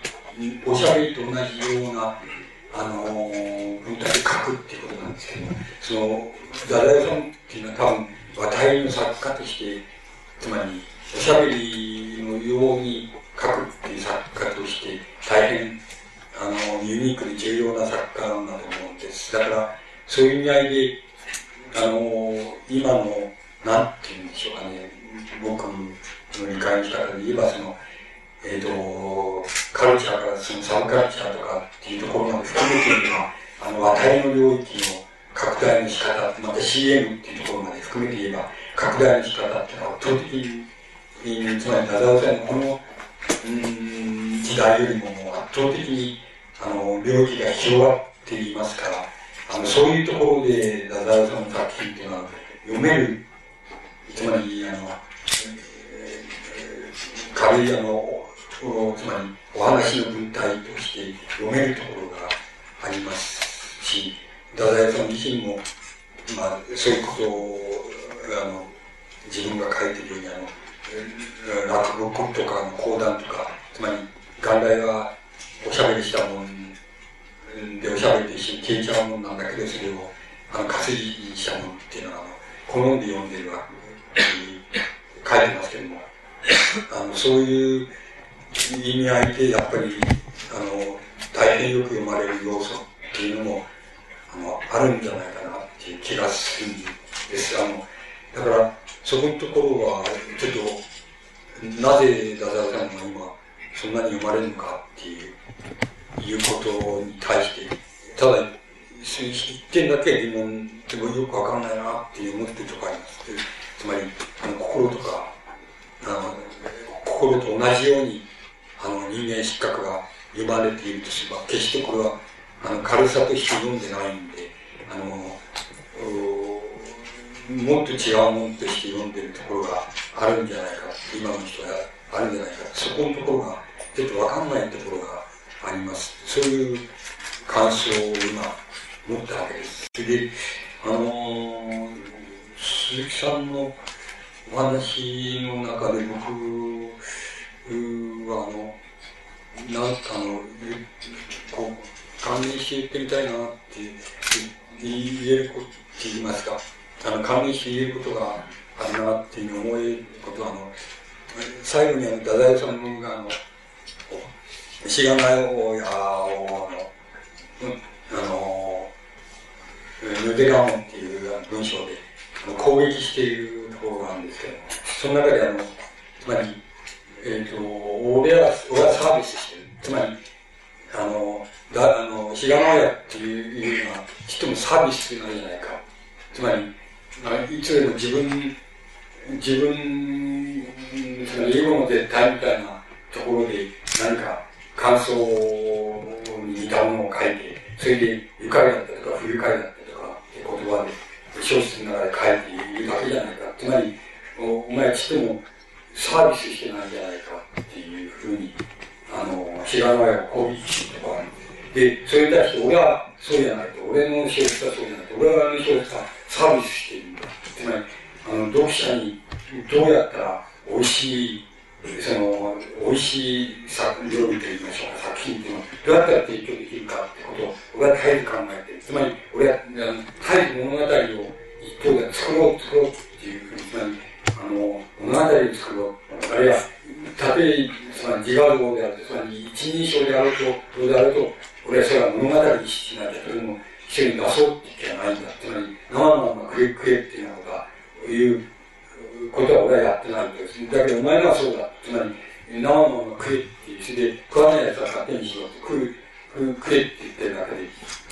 おしゃべりと同じような、あのー、文体で書くっていうことなんですけど、その、ダダイさんっていうのは多分、話題の作家として、つまり、おしゃべりのように書くっていう作家として、大変、あの、ユニークで重要な作家なんだと思うんです。だから、そういう意味合いで、あの、今の、なんて言うんでしょうかね、僕の理解の仕方で言えば、その、えっ、ー、と、カルチャーからそのサブカルチャーとかっていうところまで含めているのは、あの、話題の領域の拡大の仕方、また CM っていうところまで含めて言えば、拡大の仕方っていうのは圧倒的に、つまり、ダダオさんのこの、うん、時代よりももう圧倒的に、あの、領域が広がっていますから、あの、そういうところで、ダダオさんの作品っていうのは読める、つまり、あの、軽いあの、つまりお話の文体として読めるところがありますし、太宰さん自身も、まあ、そういうことを、あの、自分が書いてるように、あの、落語とか講談とか、つまり、元来はおしゃべりしたもんで、おしゃべりと一緒に消えちゃうもんなんだけど、それを、あの、活字にしたもんっていうのは、あの、好んで読んでるわけに書いてますけども、あの、そういう、意味合いで、やっぱり、あの、大変よく読まれる要素っていうのも、あの、あるんじゃないかなっていう気がするんです。あの、だから、そこのところは、ちょっと、なぜダダさんが今、そんなに読まれるのかっていう、いうことに対して、ただ、一点だけ疑問でもよくわかんないなって思ってとこあります。つまり、あの、心とか、あの、心と同じようにあの、人間失格が読まれているとすれば、決してこれは、あの、軽さとして読んでないんで、あの、もっと違うものとして読んでるところがあるんじゃないか、今の人があるんじゃないか、そこのところが、ちょっとわかんないところがあります。そういう感想を今、持ったわけです。で、あのー、鈴木さんのお話の中で僕、は、あの、なんかあの、こう、関連して言ってみたいなって言えることって言いますか、あの、関連して言えることがあるなっていう思えることは、あの、最後にあの、太宰さんが、あの、しがないをやを、あの、あの、ヌデラモンっていう文章で、攻撃しているところがあるんですけど、その中であの、つまり、えっ、ー、と、俺は、俺はサービスしてる。つまり、あの、だ、あの、ひがまやっていうのは、ちっともサービスなんじゃないか。つまり、あいつでも自分、自分、その英語の絶対みたいなところで何か感想に似たものを書いて、それで愉快だったとか不愉快だったとか言葉で小説の中で書いているだけじゃないか。つまり、おお前ちっともサービスしてないんじゃないかっていうふうに、あの、知らないを攻撃してとかで、それに対して俺はそうじゃないと、俺の小説はそうじゃないと、俺はあの小説はサービスしているんだ。つまり、あの、読者にどうやったら美味しい、その、美味しい作料理と言いましょうか、作品っていうのをどうやったら提供できるかってことを、俺は絶えず考えてる。つまり、俺は、絶えず物語を一方で作ろう、作ろうっていうふうに、つまり、あの、物語を作ろう。あるいは、縦、つまり自画像であると、つまり一人称であると、どうであると、俺はそれは物語にしなきゃ、それも一緒に出そうって言ってはないんだ。つまり、生のまま食え食えっていうようなことは、いうことは俺はやってないんです。だけどお前はそうだ。つまり、生のまま食えっていう、それで食わない奴は勝手にしろって、食う、食、えって言ってるだけで、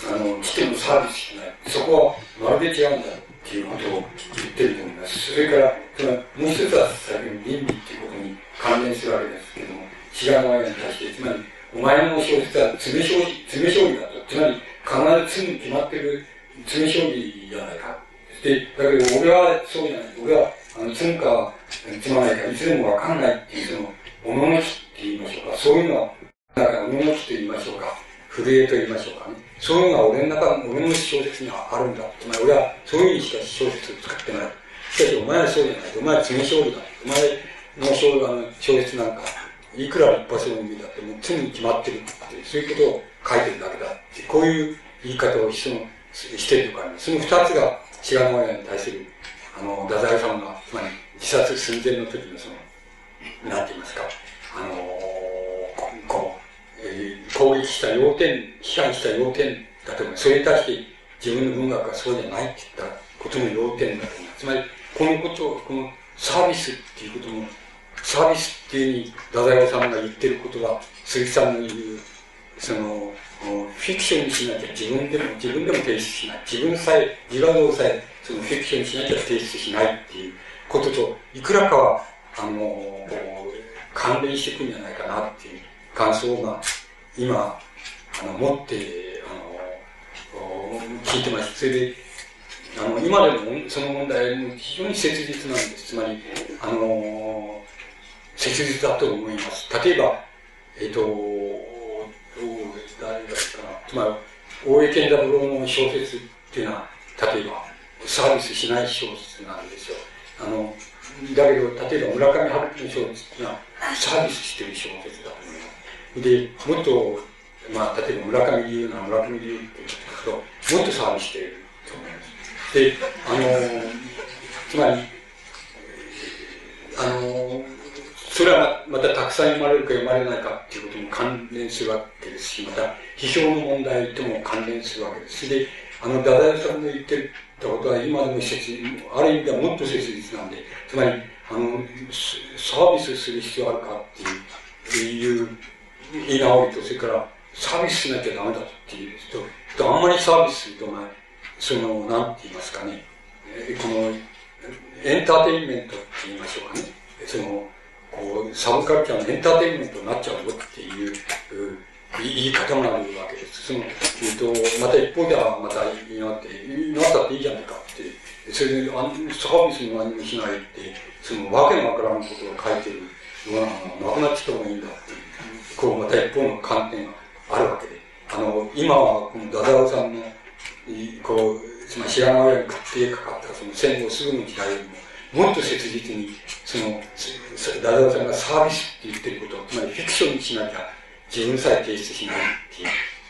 あの、来てもサービスしない。そこはまるで違うんだ。っていうことを言ってると思います。それから、そのもう一つは先ほど倫理っていうことに関連するわけですけども、違う前に対して、つまり、お前の小説は詰将棋、詰将棋だと。つまり、必ず詰む決まってる詰将棋じゃないか。で、だけど俺はそうじゃない。俺は、あの、詰むか、詰まないか、いつでもわかんないっていう、その、おののきって言いましょうか。そういうのは、だから、おののきと言いましょうか。震えと言いましょうかね。そういうのが俺の中、俺の小説にはあるんだ。つまり俺はそういう意味しか小説を使ってない。しかしお前はそうじゃない。お前は詰め勝利だ。お前の小あの小説なんか、いくら立派そうに見たってもう常に決まってるって、そういうことを書いてるだけだって、こういう言い方をそのしてるとかね、その二つが志賀直哉に対する、あの、太宰さんが、つまり自殺寸前の時のその、なんて言いますか、あのこう、攻撃した要点、批判した要点だと思う。それに対して自分の文学はそうじゃないって言ったことの要点だと思う。つまり、このことを、このサービスっていうことも、サービスっていうふうに、太宰治が言ってることは、鈴木さんの言う、その、フィクションにしなきゃ自分でも、自分でも提出しない。自分さえ、自画像さえ、そのフィクションにしなきゃ提出しないっていうことと、いくらかは、あの、関連していくんじゃないかなっていう感想が、今、あの、持って、あの、聞いてます。それで、あの、今でもその問題も非常に切実なんです。つまり、あの、切実だと思います。例えば、えっ、ー、と、誰だかな。つまり、大江健三郎の小説っていうのは、例えば、サービスしない小説なんですよ。あの、だけど、例えば村上春樹の小説っていうのは、サービスしてる小説だ。で、もっと、まあ、例えば村上龍な村上龍って言うんですけど、もっとサービスしていると思います。で、あの、つまり、あの、それはまたたくさん読まれるか読まれないかっていうことも関連するわけですし、また、批評の問題とも関連するわけです。で、あの、ダダヤさんの言ってたことは今でも切ある意味ではもっと切実なんで、つまり、あの、サービスする必要あるかっていう、いう言い直りと、それからサービスしなきゃダメだっていうと、あんまりサービスすると、まあ、その、なんて言いますかね、えこの、エンターテインメントって言いましょうかね。その、こう、サブカルチャーのエンターテインメントになっちゃうよっていう、言い方もあるわけです。その、えっと、また一方ではまた言いなって、なったっていいじゃないかって、それで、あの、サービスも何もしないって、その、わけのわからんことを書いてるのが、なくなっちゃった方がいいんだっ、こう、また一方の観点があるわけで、あの、今は、このダダオさんの、こう、つまり白髪親に食ってかかったその戦後すぐの時代よりも、もっと切実に、その、ダダオさんがサービスって言ってること、つまりフィクションにしなきゃ自分さえ提出しないっ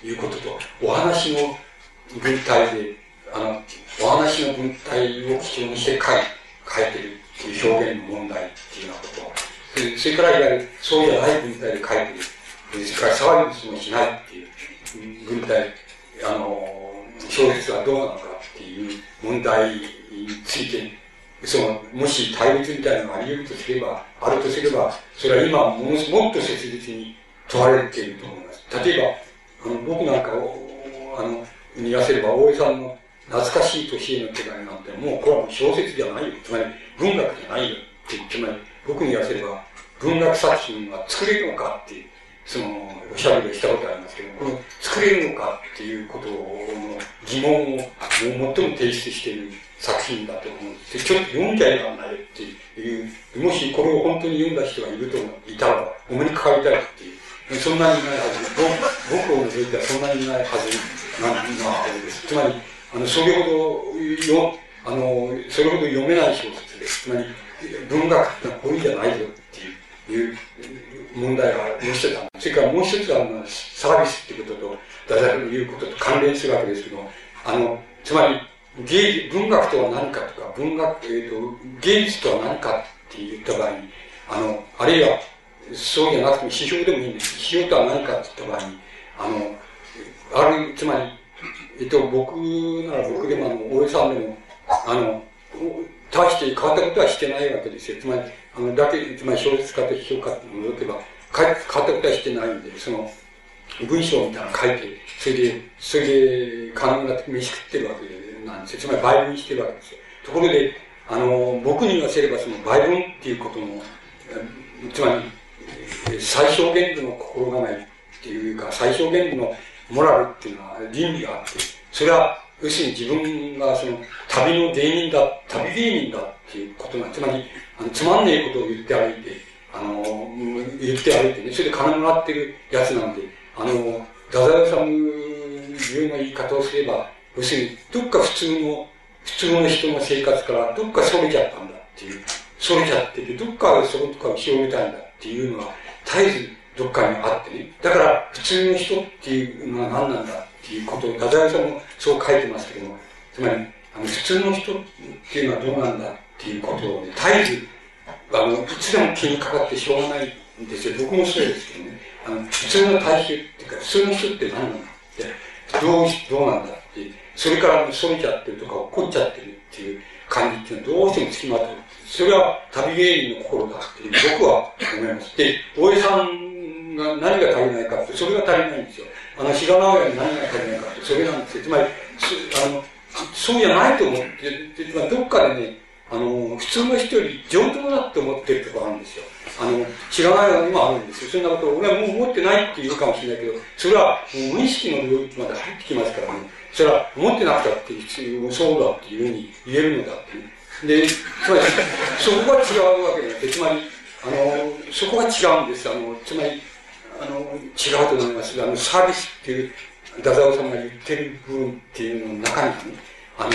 ていうことと、お話の文体で、あの、お話の文体を基準にして書い書いてるっていう表現の問題っていうようなことそれからいわゆるそうじゃない文体で書いてる、それからサービスもしないっていう文体、あの、小説はどうなのかっていう問題について、その、もし対立みたいなのがあり得るとすれば、あるとすれば、それは今ももっと切実に問われていると思います。例えば、あの、僕なんかを、あの、見わせれば、大江さんの懐かしい年への手紙なんて、もうこれはもう小説じゃないよ。つまり、文学じゃないよってつまり、僕に言わせれば、文学作品は作れるのかっていう、その、おしゃべりをしたことありますけど、この作れるのかっていうことの疑問を最も提出している作品だと思うんです。ちょっと読んじゃえらんないっていう、もしこれを本当に読んだ人がいるといたら、お目にかかりたいっていう、そんなにいないはず、僕を除いてはそんなにいないはずなんです。つまり、あの、それほどよ、あの、それほど読めない小説です。つまり、文学ってのはこういうんじゃないよっていう、問題がもう一つある。それからもう一つは、サービスっていうことと、大体いうことと関連するわけですけど、あの、つまり、芸文学とは何かとか、文学、えっ、ー、と、芸術とは何かって言った場合に、あの、あるいは、そうじゃなくても批評でもいいんです。批評とは何かって言った場合に、あの、ある、つまり、えっ、と、僕なら僕でも、あの、大江さんでも、あの、大して変わったことはしてないわけですよ。つまり、あの、だけ、つまり小説家と批評家って戻けば、変わったことはしてないんで、その、文章みたいなの書いて、それで、それで、金村的飯食ってるわけなんですよ。つまり倍分してるわけですよ。ところで、あの、僕に言わせれば、その倍分っていうことの、つまり、最小限度の心構えっていうか、最小限度のモラルっていうのは倫理があって、それは、要するに自分がその旅の芸人だ、旅芸人だっていうことが、つまり、あのつまんねえことを言って歩いて、あの、言って歩いてね、それで金もらってるやつなんで、あの、太宰治のうな言い方をすれば、要するに、どっか普通の、普通の人の生活からどっかそれちゃったんだっていう、それちゃってて、どっかそことかを広げたいんだっていうのは絶えずどっかにあってね。だから普通の人っていうのは何なんだっていうことを、太宰さんもそう書いてますけども、つまり、あの普通の人っていうのはどうなんだっていうことをね、絶えず、あの、いつでも気にかかってしょうがないんですよ。僕もそうですけどね。あの、普通の大衆っていうか、普通の人って何なんだって、どう、どうなんだって、それからそれちゃってるとか怒っちゃってるっていう感じっていうのはどうしても付きまとう。それは旅芸人の心だって僕は思います。で、大江さんが何が足りないかって、それが足りないんですよ。あの、比嘉直哉に何が足りないかって、それなんですよ。つまり、あの、そうじゃないと思って、でどっかでね、あの、普通の人より上等だって思ってるところあるんですよ。あの、知らないのにもあるんですよ。そんなことを俺はもう思ってないって言うかもしれないけど、それはもう無意識の領域まで入ってきますからね。それは思ってなくたって必要、そうだっていうふうに言えるのだってね。で、つまり、そこが違うわけで、つまり、あの、そこが違うんです。あの、つまり、あの、違うと思います。あの、サービスっていう、太宰さんが言ってる部分っていうのの中にね、あの、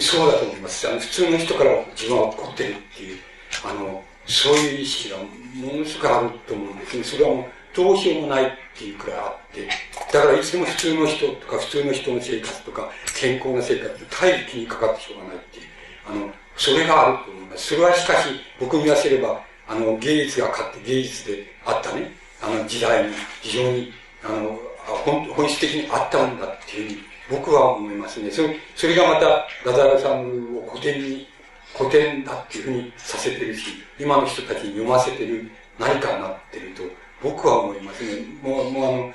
そうだと思います。あの、普通の人から自分は怒ってるっていう、あの、そういう意識がものすごくあると思うんですね。それはもう、どうしようもないっていうくらいあって、だからいつでも普通の人とか、普通の人の生活とか、健康な生活って絶えず気にかかってしょうがないっていう、あの、それがあると思います。それはしかし、僕に言わせれば、あの、芸術が勝って芸術であったね、あの時代に非常に、あの、本本質的にあったんだっていうふうに、僕は思いますね。それ、それがまた、ガザラさんを古典に、古典だっていうふうにさせてるし、今の人たちに読ませてる何かになってると、僕は思いますね。もう、もうあの、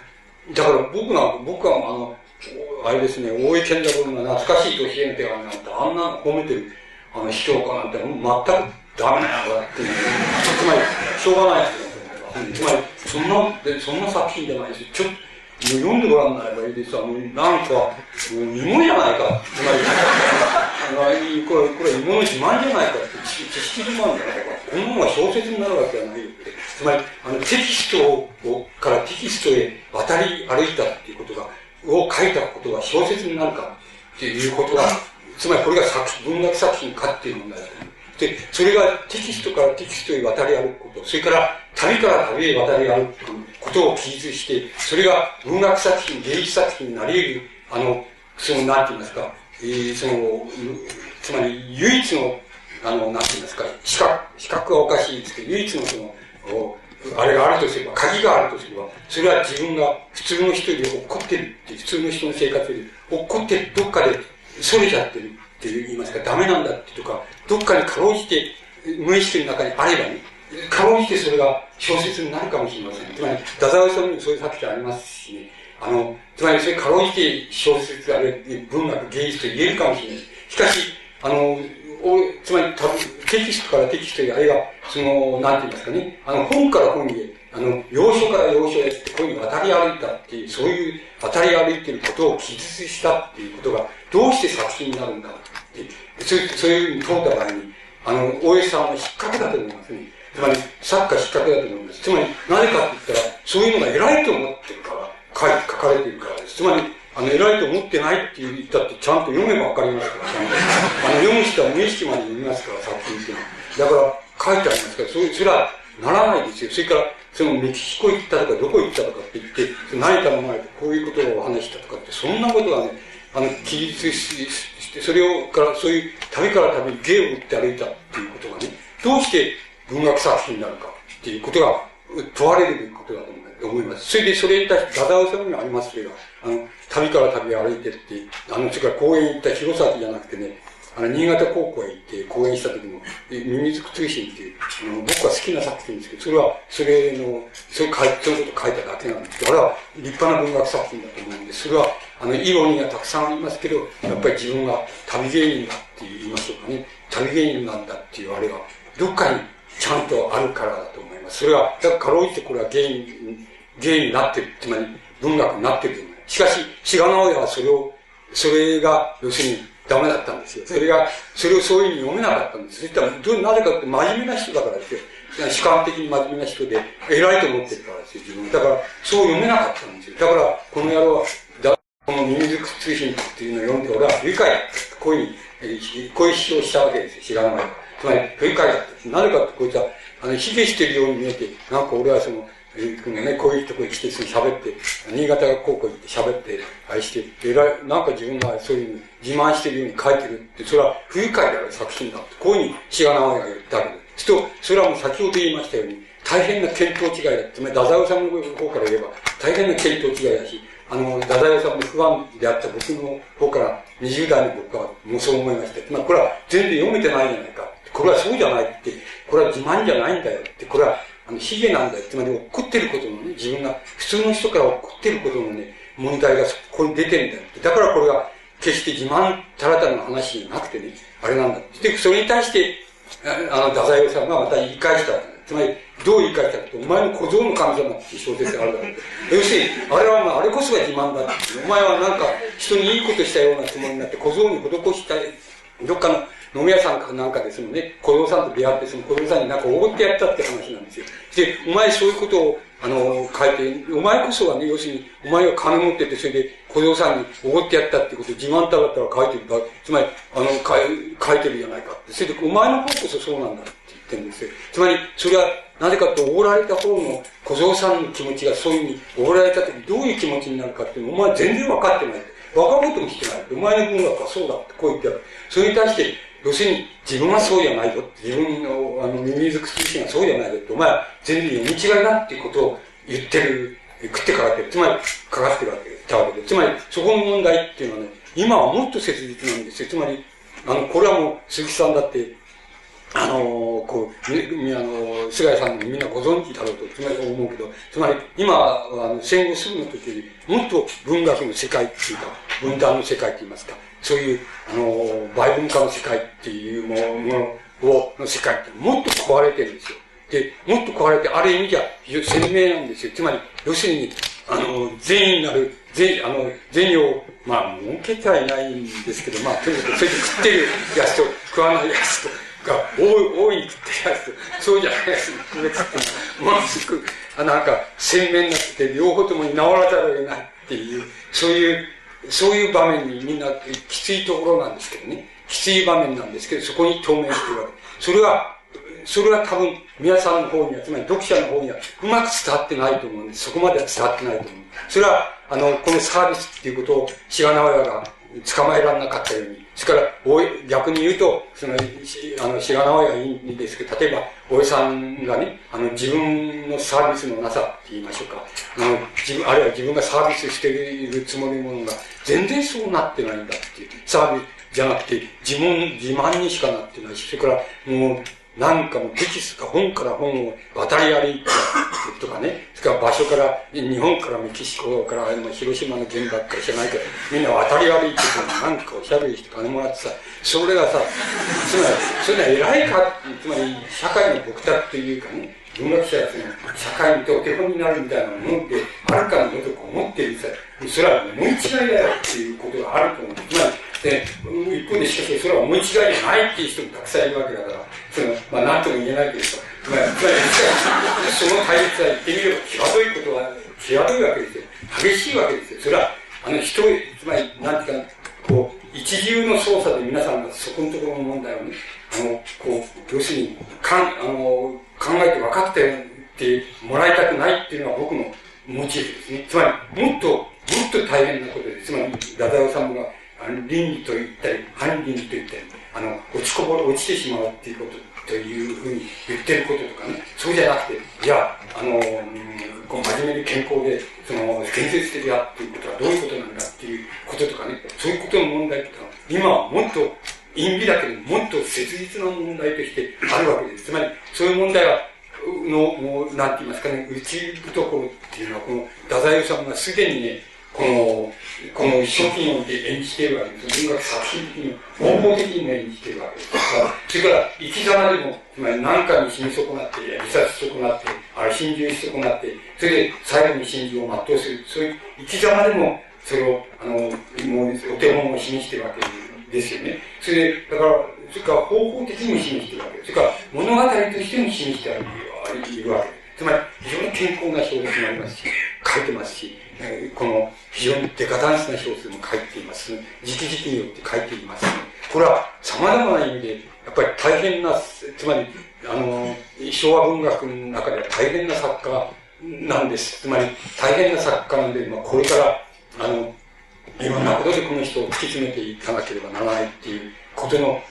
だから僕が、僕はあの、あれですね、大井健太郎の懐かしい年への手紙なんて、あんな褒めてる、あの、批評家なんて、全くダメなやつだっていう。つまり、しょうがないですよ。つまり、そんな、そんな作品じゃないです。ちょっと、読んでごらんなればいいですよ。なんか、もう、芋じゃないか。つまり、あの、これ、これ芋の自慢じゃないかって、知識自慢じゃないか。このまま小説になるわけはないよって。つまり、あの、テキストをからテキストへ渡り歩いたっていうことが、を書いたことが小説になるかっていうことが、つまりこれが作文学作品かっていう問題だ。で、それがテキストからテキストへ渡り歩くこと、それから旅から旅へ渡り歩くことを記述して、それが文学作品、芸術作品になり得る、あの、その、なんて言いますか、えー、その、つまり唯一の、あの、なんて言いますか、比較、比較はおかしいですけど、唯一のその、あれがあるとすれば、鍵があるとすれば、それは自分が普通の人より落っこってるって、普通の人の生活より落っこってどっかでそれちゃってるって言いますか、ダメなんだってとか、どっかにかろうじて無意識の中にあればね、かろうじてそれが小説になるかもしれません。つまり、太宰さんにもそういう作品ありますしね、あの、つまりそれかろうじて小説、あれ、文学、芸術と言えるかもしれない。しかし、あの、おつまりたテキストからテキストへ、あるいは、その、なんて言いますかね、あの、本から本へ、あの、要所から要所へって、こういうふうに渡り歩いたっていう、そういう渡り歩いてることを記述したっていうことが、どうして作品になるんだって、そういう、そういうふうに問うた場合に、あの、大江さんは引っ掛けだと思いますね。つまり、作家引っ掛けだと思います。つまり、何かって言ったら、そういうのが偉いと思ってるから、書書かれているからです。つまり、あの、偉いと思ってないって言ったって、ちゃんと読めばわかりますから、あの、読む人は無意識まで読みますから、作品っていうのは。だから、書いてありますから、そういう、それは、ならないですよ。それから、そのメキシコ行ったとか、どこ行ったとかって言って、何頼まれて、こういうことをお話したとかって、そんなことがね、あの、記述し、それをから、そういう旅から旅に芸を打って歩いたっていうことがね、どうして文学作品になるかっていうことが問われるべきことだと思います。それで、それに対して、ダダオさんにもありますけど、あの、旅から旅歩いてって、あの、それから公園行った弘前じゃなくてね、あの、新潟高校へ行って講演した時の、ミミズク通信っていう、あの、僕は好きな作品ですけど、それは、それの、それ書い、そのこと書いただけなんですけど、あれは立派な文学作品だと思うんです、それは、あの、イロニーがたくさんありますけど、やっぱり自分が旅芸人だって言いましょうかね、旅芸人なんだっていうあれが、どっかにちゃんとあるからだと思います。それは、だからかろうじてこれは芸人、芸になってる、つまり文学になってると思います。しかし、志賀直哉はそれを、それが、要するに、ダメだったんですよ。それが、それをそういうふうに読めなかったんです。そしたら、どなぜかって真面目な人だからですよ。主観的に真面目な人で、偉いと思ってるからですよ、自分だから、そう読めなかったんですよ。だから、この野郎は、だこのミミズク通信っていうのを読んで、俺は理解、こういうふうに、こういう批評したわけですよ、知らない。つまり不愉快だった。なぜかってこいつは、あの、卑下してるように見えて、なんか俺はその、えーね、こういうとこに来てすぐ喋って、新潟が高校行って喋って、あれして、えらい、なんか自分がそういう自慢してるように書いてるって、それは不愉快である作品だって、こういうふうに志賀直哉が言ったわけです。すと、それはもう先ほど言いましたように、大変な見当違いだ。つまり、太宰治の方から言えば、大変な見当違いだし、あの、太宰治の不安であった僕の方から、20代の僕はもうそう思いました。まり、これは全然読めてないじゃないか。これはそうじゃないって、これは自慢じゃないんだよって、これは、あの、卑下なんだよ。つまり、怒ってることのね、自分が、普通の人から怒ってることのね、問題がそこに出てるんだよ。だからこれが、決して自慢たらたらの話じゃなくてね、あれなんだ。で、それに対して、あの、太宰治さんがまた言い返したつまり、どう言い返したかと、お前の小僧の神様っていう小説があるだろう。要するに、あれは、まあ、あれこそが自慢だって。お前はなんか、人にいいことしたようなつもりになって、小僧に施したい、どっかの飲み屋さんかなんかでそのね、小僧さんと出会って、その小僧さんになんかおごってやったって話なんですよ。で、お前そういうことを、あの、書いて、お前こそはね、要するに、お前が金持ってて、それで小僧さんにおごってやったってことを自慢たらったら書いてる、つまり、あの、書い書いてるじゃないかって。それで、お前の方こそそうなんだって言ってるんですよ。つまり、それは、なぜかと、おごられた方の小僧さんの気持ちがそういうふうに、おごられた時どういう気持ちになるかっていうのお前全然分かってない。分かろうともしてない。お前の文学はそうだってこう言ってある。それに対して、要するに、自分はそうじゃないぞ。自分の、あの、ミミズク通信がそうじゃないぞって、お前は全然読み違いだっていうことを言ってる、食ってかかってる。つまり、かかってるわけたわけで。つまり、そこの問題っていうのはね、今はもっと切実なんですよ。つまり、あの、これはもう、鈴木さんだって、あのこう、み、あの菅谷さんもみんなご存知だろうと、つまり思うけど、つまり、今は、あの、戦後すぐの時より、もっと文学の世界っていうか、分断の世界って言いますか、そういう、あの売文化の世界っていうものを、の世界ってもっと壊れてるんですよ。で、もっと壊れて、ある意味じゃ、非常に鮮明なんですよ。つまり、要するに、あの、善意なる、善意、あの、銭を、まあ、儲けてはいないんですけど、まあ、とにかく、それで食ってるやつと、食わないやつと、が大い、に食ってるやつと、そうじゃないやつの区別っていうのは、ものすごく、なんか、鮮明になってて、両方ともに治らざるを得ないっていう、そういう、そういう場面にみんな、きついところなんですけどね。きつい場面なんですけど、そこに透明してるわけ。それは、それは多分、皆さんの方には、つまり読者の方には、うまく伝わってないと思うんです。そこまでは伝わってないと思う。それは、あの、このサービスっていうことを、志賀直哉が捕まえられなかったように、それから、逆に言うと、その、あの、志賀直哉がいいんですけど、例えば、大江さんがね、あの、自分のサービスのなさって言いましょうか。あの、自分、あるいは自分がサービスしているつもりものが、全然そうなってないんだっていう。サービスじゃなくて、自分、自慢にしかなってないし、それから、もう、なんかもテキストか本から本を渡り歩いてとかね、それから場所から、日本からメキシコから、広島の原爆から知らないけど、みんな渡り歩いてなんかおしゃべりして金もらってさ、それがさ、つまり、それは偉いかつまり、社会の僕たちというかね、文学者はその、社会にとお手本になるみたいなものって、あるかのごとく思ってるさ、それは思い違いだよっていうことがあると思う。つまり、で、一方でしかし、それは思い違いじゃないっていう人もたくさんいるわけだから、その、まあ、なんとも言えないけど、まあ、まり、その対立は言ってみれば、際どいことは、際どいわけですよ。激しいわけですよ。それは、あの、人、つまり、なんていうか、こう、一流の操作で皆さんがそこのところの問題をね、あの、こう、要するに、かん、あの、考えて分かってもらいたくないっていうのが僕のモチーフですね。つまり、もっと、もっと大変なことで、つまり、ダダオさんが、あの倫理と言ったり、反倫理と言ったり、あの、落ちこぼれ、落ちてしまうっていうことというふうに言ってることとかね、そうじゃなくて、じゃあ、あの、こう真面目に健康で、その、建設的だっていうことはどういうことなんだっていうこととかね、そういうことの問題とか、今はもっと、陰微だけど、もっと切実な問題としてあるわけです。つまり、そういう問題は、の、もう、なんて言いますかね、打ち懐っていうのは、この、太宰治がすでにね、この、この初期において演じているわけです。文学作品的に、方法的に演じているわけです。それから、生き様でも、つまり何かに死に損なって、自殺し損なって、ある心中し損なって、それで最後に心中を全うする。そういう生き様でも、それを、あの、もう、お手本を示しているわけですよね。それで、だから、それから方法的にも示しているわけです。それから、物語としても示してあるいるわけです。つまり、非常に健康な小説もありますし、書いてますし、えこの非常にデカダンスな小説も書いています。時期時期によって書いています、これは様々な意味で、やっぱり大変な、つまり、あの、昭和文学の中では大変な作家なんです。つまり、大変な作家なんで、まあ、これから、あの、いろんなことでこの人を突き詰めていかなければならないっていうことの、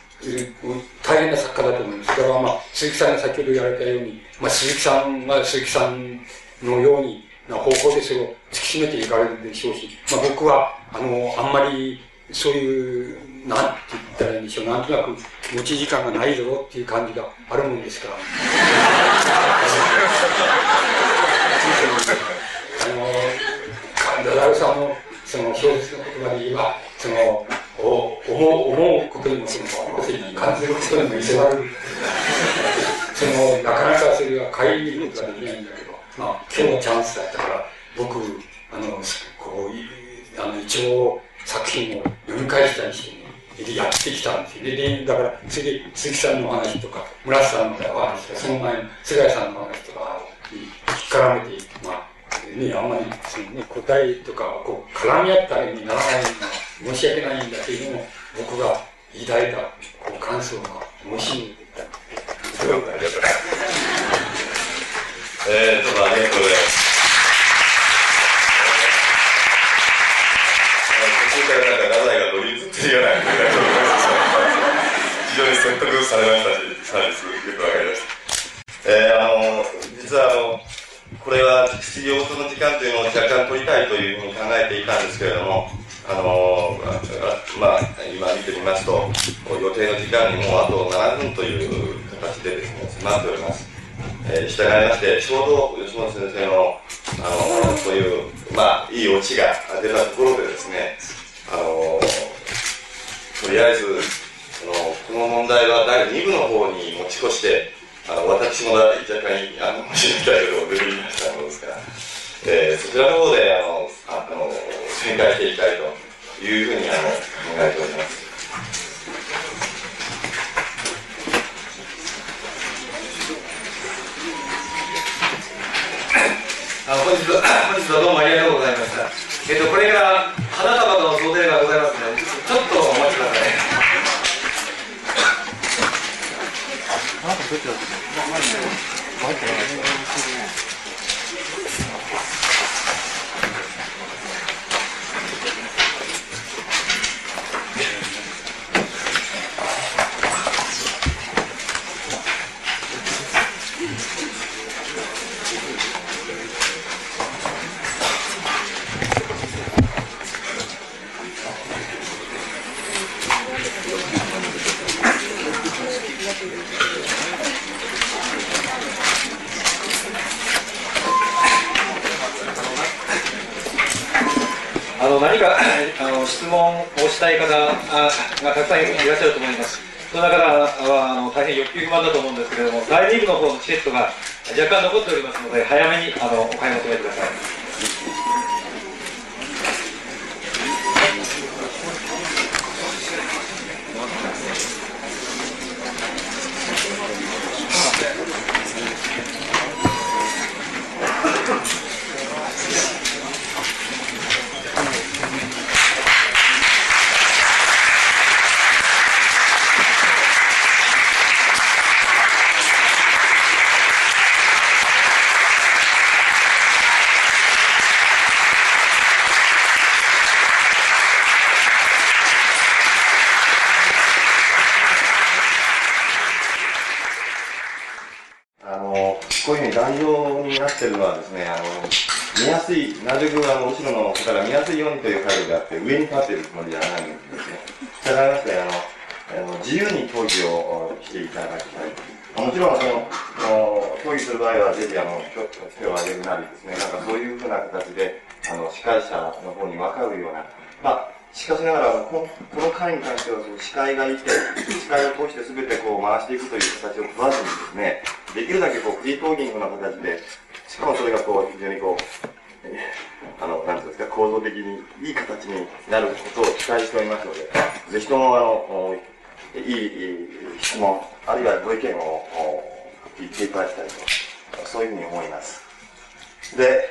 大変な作家だと思います。それはまあ、鈴木さんが先ほど言われたように、まあ、鈴木さんが鈴木さんのように、な方向でそれを突き詰めていかれるでしょうし、まあ、僕は、あの、あんまり、そういう、なんて言ったらいいんでしょう、なんとなく持ち時間がないぞっていう感じがあるもんですから。あの、ダダルさんの、その小説の言葉で言えば、その、お思う、思うことにも、その、感じることにも見せられる。その、なかなかそれは買いに行くことができないんだけど、まあ、今日のチャンスだったから、僕、あの、こう、あの、一応、作品を読み返したりしてね、でやってきたんですよ。で、だから、それで、鈴木さんの話とか、村瀬さんの話とか、その前の菅井さんの話とか、引っ絡めて、まあ、ね、あんまり、そのね、答えとか、こう、絡み合ったようにならないのは申し訳ないんだけれども、僕が抱いた、こう、感想が面白い。ありがとうございます。えー、どうもありがとうございます。からなんか太宰が乗り移ってるような非常に説得されましたし、さらにすごくよくわかりました。えー、あの、実はあの、これは質疑応答の時間というのを若干取りたいというふうに考えていたんですけれども、あのまあ、今見てみますと、予定の時間にもうあと7分という形でですね、迫っております。えー、従いまして、ちょうど吉本先生の、あのそういう、まあ、いいオチが出たところでですね、あのとりあえずそのこの問題は第2部の方に持ち越してあの私も若干あの知りたいことを出てきましたものですから、えー、そちらの方であのあの展開していきたいというふうにあの考えております。あ本日本日はどうもありがとうございました。えっと、これから花束の贈呈がございますので、ちょっとお待ちください。あなたどっちだっの何かあの質問をしたい方がたくさんいらっしゃると思います。その中はあの大変欲求不満だと思うんですけれども、第2部の方のチケットが若干残っておりますので、早めにあのお買い求めください。ってるのはですね、あの、見やすい、なるべくあの、後ろの方から見やすいようにという配慮であって、上に立ってるつもりではないんですね。従いまして、あの、あの自由に討議をしていただきたい。もちろん、その、討議する場合は、ぜひ、あの、手を挙げるなりですね、なんかそういうふうな形で、あの、司会者の方に分かるような、まあ、しかしながら、このこの会に関しては、司会がいて、司会を通して全てこう回していくという形を取らずにですね、できるだけこうフリートーキングな形で、しかもそれがこう、非常にこう、あの、なんていうんですか、構造的にいい形になることを期待しておりますので、ぜひとも、あの、いい質問、あるいはご意見を言っていただきたいと、そういうふうに思います。で、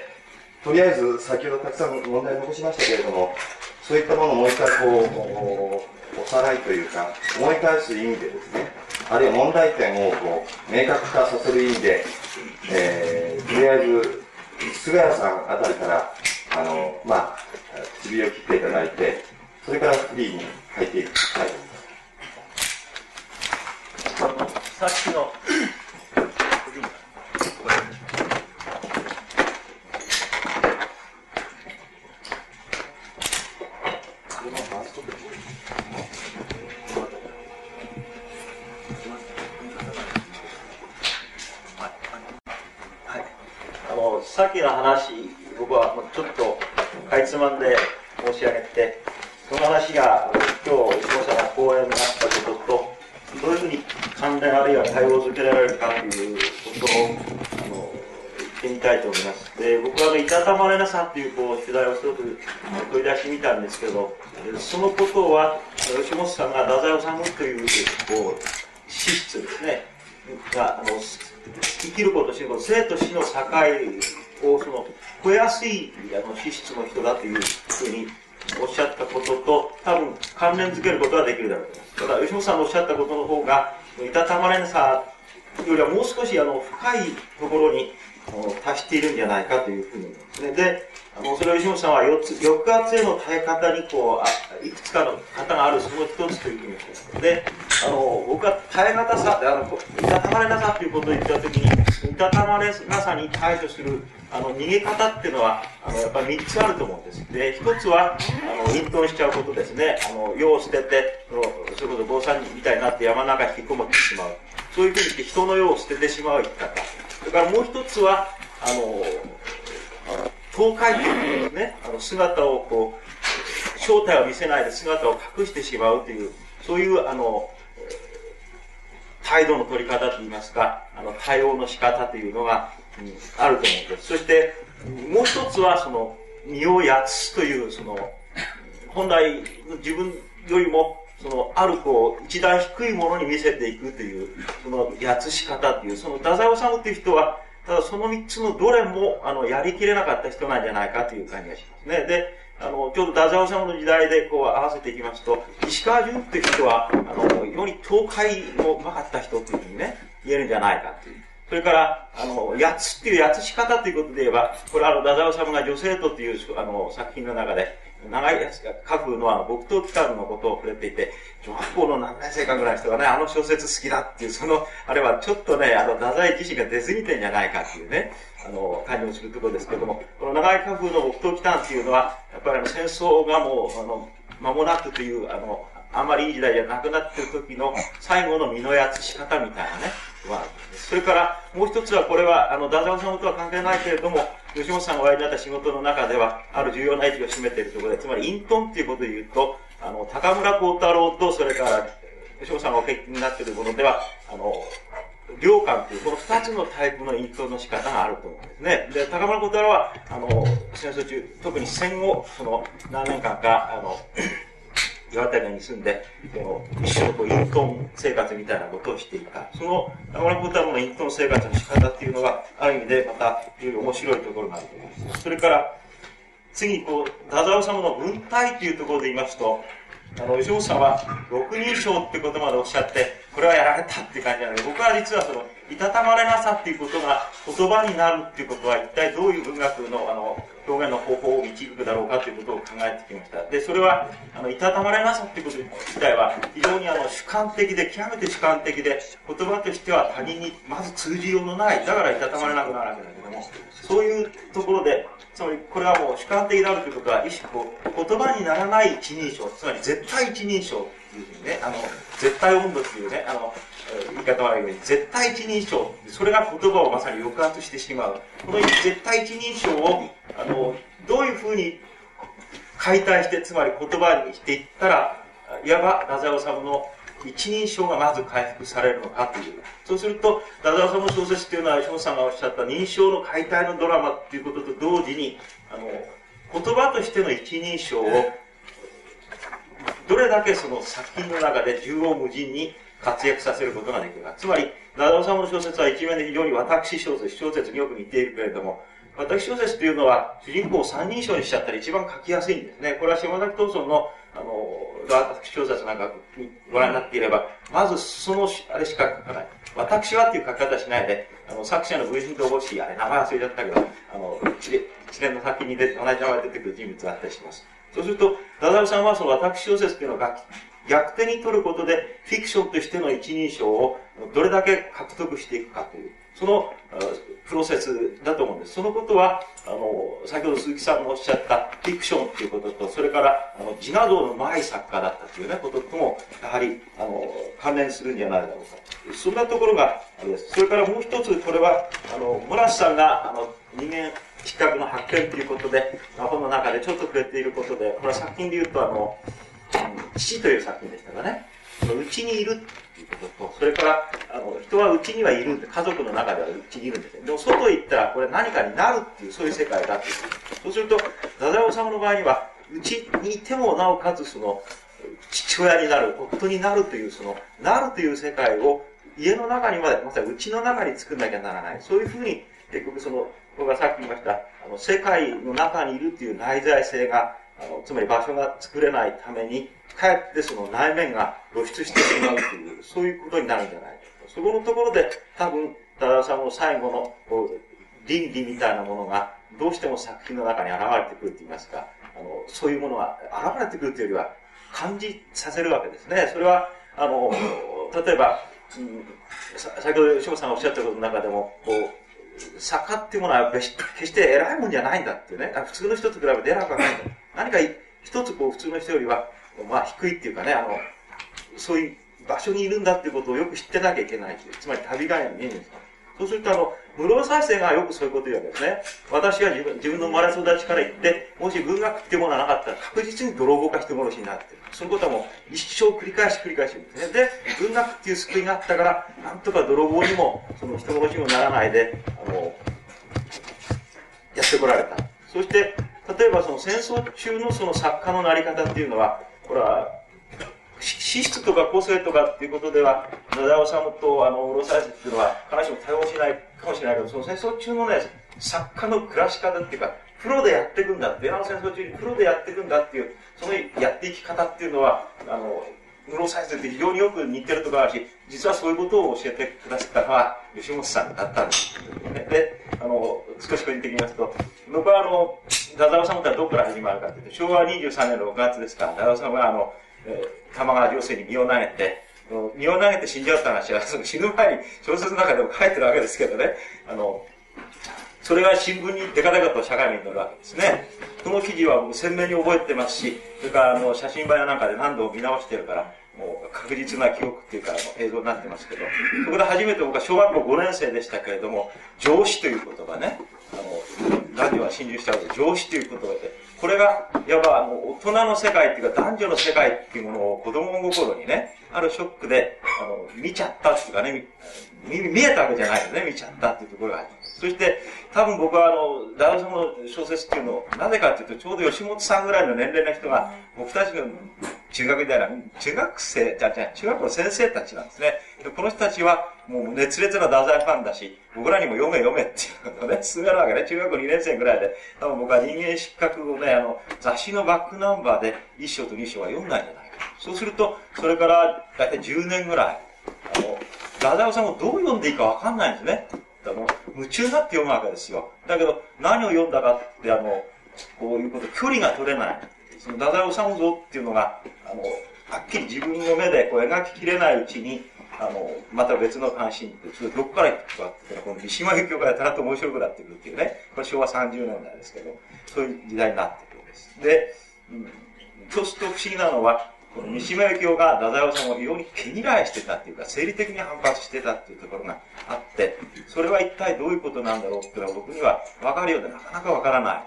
とりあえず、先ほどたくさん問題を残しましたけれども、そういったものをもう一回こう、おさらいというか、思い返す意味でですね、あるいは問題点をこう明確化させる意味で、えー、とりあえず、菅谷さんあたりから、あの、まあ、唇を切っていただいて、それからフリーに入っていきたい。さっきのさっきの話、僕はちょっとかいつまんで申し上げて、その話が今日、視聴者が講演になったことと、どういうふうに関連あるいは対応づけられるかということをあの言ってみたいと思います。で僕はあの、いたたまれなさっていうこう取材を一つ取り出してみたんですけど、そのことは、吉本さんが太宰治というこう資質ですね、があの生きること死ぬこと生と死の境をその増えやすいあの資質の人だというふうにおっしゃったことと多分関連づけることはできるだろうと思います。ただ吉本さんのおっしゃったことの方がいたたまれなさよりはもう少しあの深いところに達しているんじゃないかというふうに思いますね。であのそれを吉本さんは4つ抑圧への耐え方にこうあいくつかの方があるその一つというふうに言ってますであの僕は耐え難さあのいたたまれなさということを言ったときにいたたまれなさに対処するあの逃げ方っていうのはあのやっぱり3つあると思うんです。で1つはあの隠遁しちゃうことですね。あの世を捨ててそのそれこそ坊さんみたいになって山の中引きこもってしまう。そういうふうにして人の世を捨ててしまう生き方。それからもう1つはあの倒壊というねあの姿をこう正体を見せないで姿を隠してしまうというそういうあの態度の取り方といいますか、あの、対応の仕方というのが、うん、あると思うんです。そして、もう一つは、その、身をやつという、その、本来自分よりも、その、あるこう、一段低いものに見せていくという、その、やつし方という、その、太宰治という人は、ただその三つのどれも、あの、やりきれなかった人なんじゃないかという感じがしますね。で、あの、ちょうど太宰治の時代でこう合わせていきますと、石川淳っていう人は、あの、非常に東海のうまかった人というふうにね、言えるんじゃないかという。それから、あの、やつっていうやつし方ということで言えば、これあの、太宰治が女性とっていうあの、作品の中で、長いやつが書くのは、木刀機関のことを触れていて、小学校の何年生かぐらいの人がね、あの小説好きだっていう、その、あれはちょっとね、あの、太宰自身が出過ぎてんじゃないかっていうね、あの、感じもするところですけども、この長い家風の木刀機関っていうのは、やっぱりあの、戦争がもう、あの、間もなくという、あの、あんまりいい時代じゃなくなってる時の最後の身のやつ仕方みたいなね、はそれから、もう一つは、これは、あの、ダザオさんとは関係ないけれども、吉本さんがおやりになった仕事の中では、ある重要な位置を占めているところで、つまり、隠遁っていうことで言うと、あの、高村光太郎と、それから、吉本さんがお聞きになっているものでは、あの、良寛という、この二つのタイプの隠遁の仕方があると思うんですね。で、高村光太郎は、あの、戦争中、特に戦後、その、何年間か、あの、岩手に住んで、この一種のこう隠遁生活みたいなことをしていた。その、中村光太郎の隠遁生活の仕方っていうのが、ある意味でまた、いろいろ面白いところがあると思います。それから、次にこう、太宰治の文体というところで言いますと、あの、吉本さんは、六人称ってことまでおっしゃって、これはやられたって感じなので、僕は実はその、いたたまれなさっていうことが言葉になるっていうことは、一体どういう文学の、あの、表現の方法を導くだろうかということを考えてきました。で、それは、あの、いたたまれなさっていうこと自体は、非常にあの、主観的で、極めて主観的で、言葉としては他人にまず通じようのない、だからいたたまれなくなるわけだけども、そういうところで、つまりこれはもう主観的であるということは、一種こう、言葉にならない一人称、つまり絶対一人称っていうふうにね、あの、絶対温度っていうね、あの、言い方悪いように、絶対一人称、それが言葉をまさに抑圧してしまう。この絶対一人称を、あの、どういうふうに解体して、つまり言葉にしていったら、いわば、太宰治の一人称がまず回復されるのかという。そうすると、太宰治の小説っていうのは、吉本さんがおっしゃった認証の解体のドラマっていうことと同時に、あの、言葉としての一人称を、どれだけその作品の中で縦横無尽に活躍させることができるか。つまり、太宰治の小説は一面で非常に私小説、小説によく似ているけれども、私小説というのは主人公を三人称にしちゃったら一番書きやすいんですね。これは島崎藤村のあの、私小説なんかご覧になっていれば、まずその、あれしか書かない。私はっていう書き方しないで、あの、作者の V 人とおし、あれ名前忘れちゃったけど、あの、一連の先にで同じ名前出てくる人物があったりします。そうすると、ダダルさんはその私小説っていうのを逆手に取ることで、フィクションとしての一人称をどれだけ獲得していくかという、そのプロセスだと思うんです。そのことは、あの、先ほど鈴木さんのおっしゃったフィクションということと、それから、あの、自画像の前作家だったというね、こととも、やはり、あの、関連するんじゃないだろうか。そんなところがあれです。それからもう一つ、これは、あの、村瀬さんが、あの、人間失格の発見ということで、本の中でちょっと触れていることで、これは作品で言うと、あの、父という作品でしたがね、うちにいるっていうことと、それから、あの、人はうちにはいるんで、家族の中ではうちにいるんですね。でも、外行ったら、これ何かになるっていう、そういう世界だっていう。そうすると、太宰治の場合には、うちにいても、なおかつ、その、父親になる、夫になるという、その、なるという世界を、家の中にまで、まさにうちの中に作んなきゃならない。そういうふうに、結局その、僕がさっき言いました、あの、世界の中にいるっていう内在性が、あの、つまり場所が作れないために、かえってその内面が露出してしまうという、そういうことになるんじゃないかそこのところで、多分、多田さんの最後の、倫理みたいなものが、どうしても作品の中に現れてくると言いますか、あの、そういうものが現れてくるというよりは、感じさせるわけですね。それは、あの、例えば、うん、先ほど吉本さんがおっしゃったことの中でも、こう、坂っていうものはやっぱり決して偉いもんじゃないんだっていうね。普通の人と比べて偉くはないんだ。何か一つこう普通の人よりは、まあ低いっていうかね、あの、そういう場所にいるんだっていうことをよく知ってなきゃいけないつまり旅がに見えるんです。そうするとあの、無料再生がよくそういうこと言うわけですね。私が自分自分の生まれ育ちから言って、もし文学っていうものがなかったら確実に泥棒か人殺しになってる。そういうことはもう一生繰り返し繰り返しですね。で、文学っていう救いがあったから、なんとか泥棒にも、その人殺しにもならないで、あの、やってこられた。そして、例えばその戦争中のその作家のなり方っていうのは、これは、資質とか個性とかっていうことでは、野田治とあの、おろされっていうのは、必ずしも対応しないかもしれないけど、その戦争中のね、作家の暮らし方っていうか、プロでやっていくんだ、ベラの戦争中にプロでやっていくんだっていう、そのやっていき方っていうのは、あの、ムロサイズって非常によく似てるところあるし、実はそういうことを教えてくださったのは、吉本さんだったんです。で、あの、少し個人的に言いますと、僕はあの、ダザオさんはどこから始まるかというと、昭和23年6月ですから、ダザオさんはあの、玉川上水に身を投げて、身を投げて死んじゃった話は、その死ぬ前に小説の中でも書いてるわけですけどね、あの、それが新聞にデカデカと社会に載るわけですね。この記事は僕鮮明に覚えてますし、それからあの写真映やなんかで何度も見直してるから、もう確実な記憶っていうか、映像になってますけど、そこで初めて僕は小学校5年生でしたけれども、上司という言葉ね、あの、ラジオは侵入しちゃうと、上司という言葉で、これが、いわば、あの、大人の世界っていうか、男女の世界っていうものを子供心にね、あるショックで、あの、見ちゃったっていうかね、見、見えたわけじゃないよね、見ちゃったっていうところがあります。そして、多分僕はあの、ダウさんの小説っていうのを、なぜかっていうと、ちょうど吉本さんぐらいの年齢の人が、僕たちの中学時代の、中学生、じゃじゃ中学校の先生たちなんですね。でこの人たちは、もう熱烈な太宰ファンだし、僕らにも読め読めっていうことをね、進めるわけね。中学校2年生ぐらいで、多分僕は人間失格をね、あの、雑誌のバックナンバーで1章と2章は読んだんじゃないか。そうすると、それから大体10年ぐらい、あの、太宰さんをどう読んでいいかわかんないんですね。あの、夢中になって読むわけですよ。だけど、何を読んだかって、あの、こういうこと、距離が取れない。その、太宰治像っていうのが、あの、はっきり自分の目でこう描ききれないうちに、あの、また別の関心って、それどこから行くかってこの三島由紀夫がやたらと面白くなってくるっていうね、これ昭和30年代ですけど、そういう時代になってくるんです。で、うん、そうすると不思議なのは、この三島由紀夫が太宰治を非常に毛嫌いしてたっていうか、生理的に反発してたっていうところがあって、それは一体どういうことなんだろうっていうのは僕には分かるようでなかなか分からない。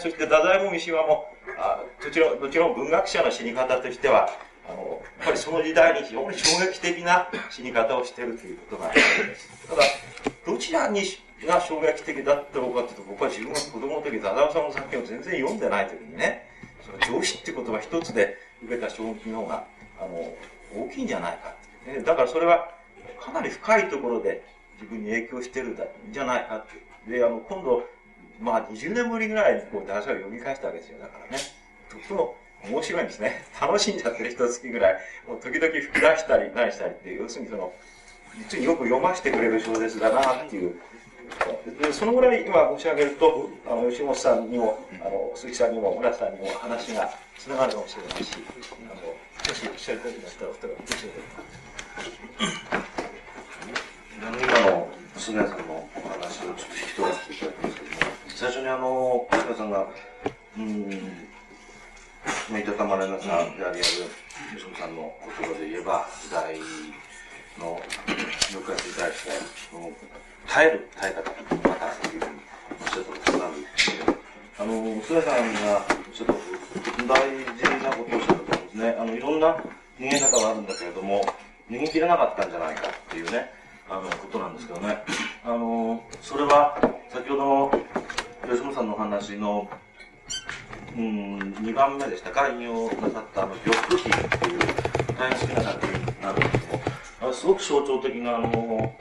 そして太宰も三島も、あどちらもちろん文学者の死に方としては、あの、やっぱりその時代に非常に衝撃的な死に方をしているということがあります。ただ、どちらにが衝撃的だったのかというと、僕は自分が子供の時、太宰さんの作品を全然読んでない時にね、その上司って言葉一つで受けた衝撃の方が、あの、大きいんじゃないか、ね。だからそれは、かなり深いところで自分に影響してるんじゃないかって。で、あの、今度、まあ20年ぶりぐらいにこう、大学を読み返したわけですよ。だからね、とっても面白いんですね。楽しんじゃってる人好きぐらい、もう時々吹き出したり何したりって、要するにその、実によく読ませてくれる小説だなっていう。でそのぐらい今申し上げると、あの、吉本さんにも、あの、鈴木さんにも、村さんにも話が繋がるかもしれないし、あの、もしおっしゃりたいんだったら、お二人はぜひ今の菅谷さんのお話をちょっと引き取らせていただきますけども、最初にあの、菅谷さんが、うん、いたたまれなさでありある吉野さんの言葉で言えば、時代の抑圧に対して、この耐える耐え方、またというふうにおっしゃったことがあるんですけど、あの、菅さんがちょっと大事なことをおっしゃったと思うんですね。あの、いろんな逃げ方があるんだけれども、逃げ切れなかったんじゃないかっていうね、あの、ことなんですけどね。あの、それは、先ほどの吉野さんのお話の、うん、2番目でしたか、引用なさった、あの、玉器っていう、大変好きな作品なるんですけど、あれすごく象徴的な、あの、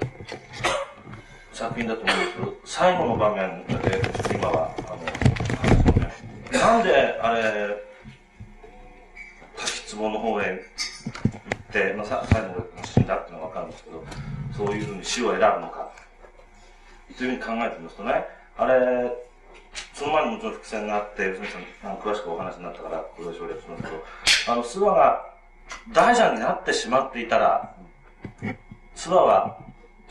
作品だと思うんですけど、最後の場面だけ、今は、あの、なんで、あれ、滝壺の方へ行って、まあ、さ最後死んだっていうのはわかるんですけど、そういうふうに死を選ぶのか、というふうに考えてみますとね、あれ、その前にもちろん伏線があって、吉野さん、あの詳しくお話になったから、これを省略しますけど、あの、諏訪が大蛇になってしまっていたら、諏訪は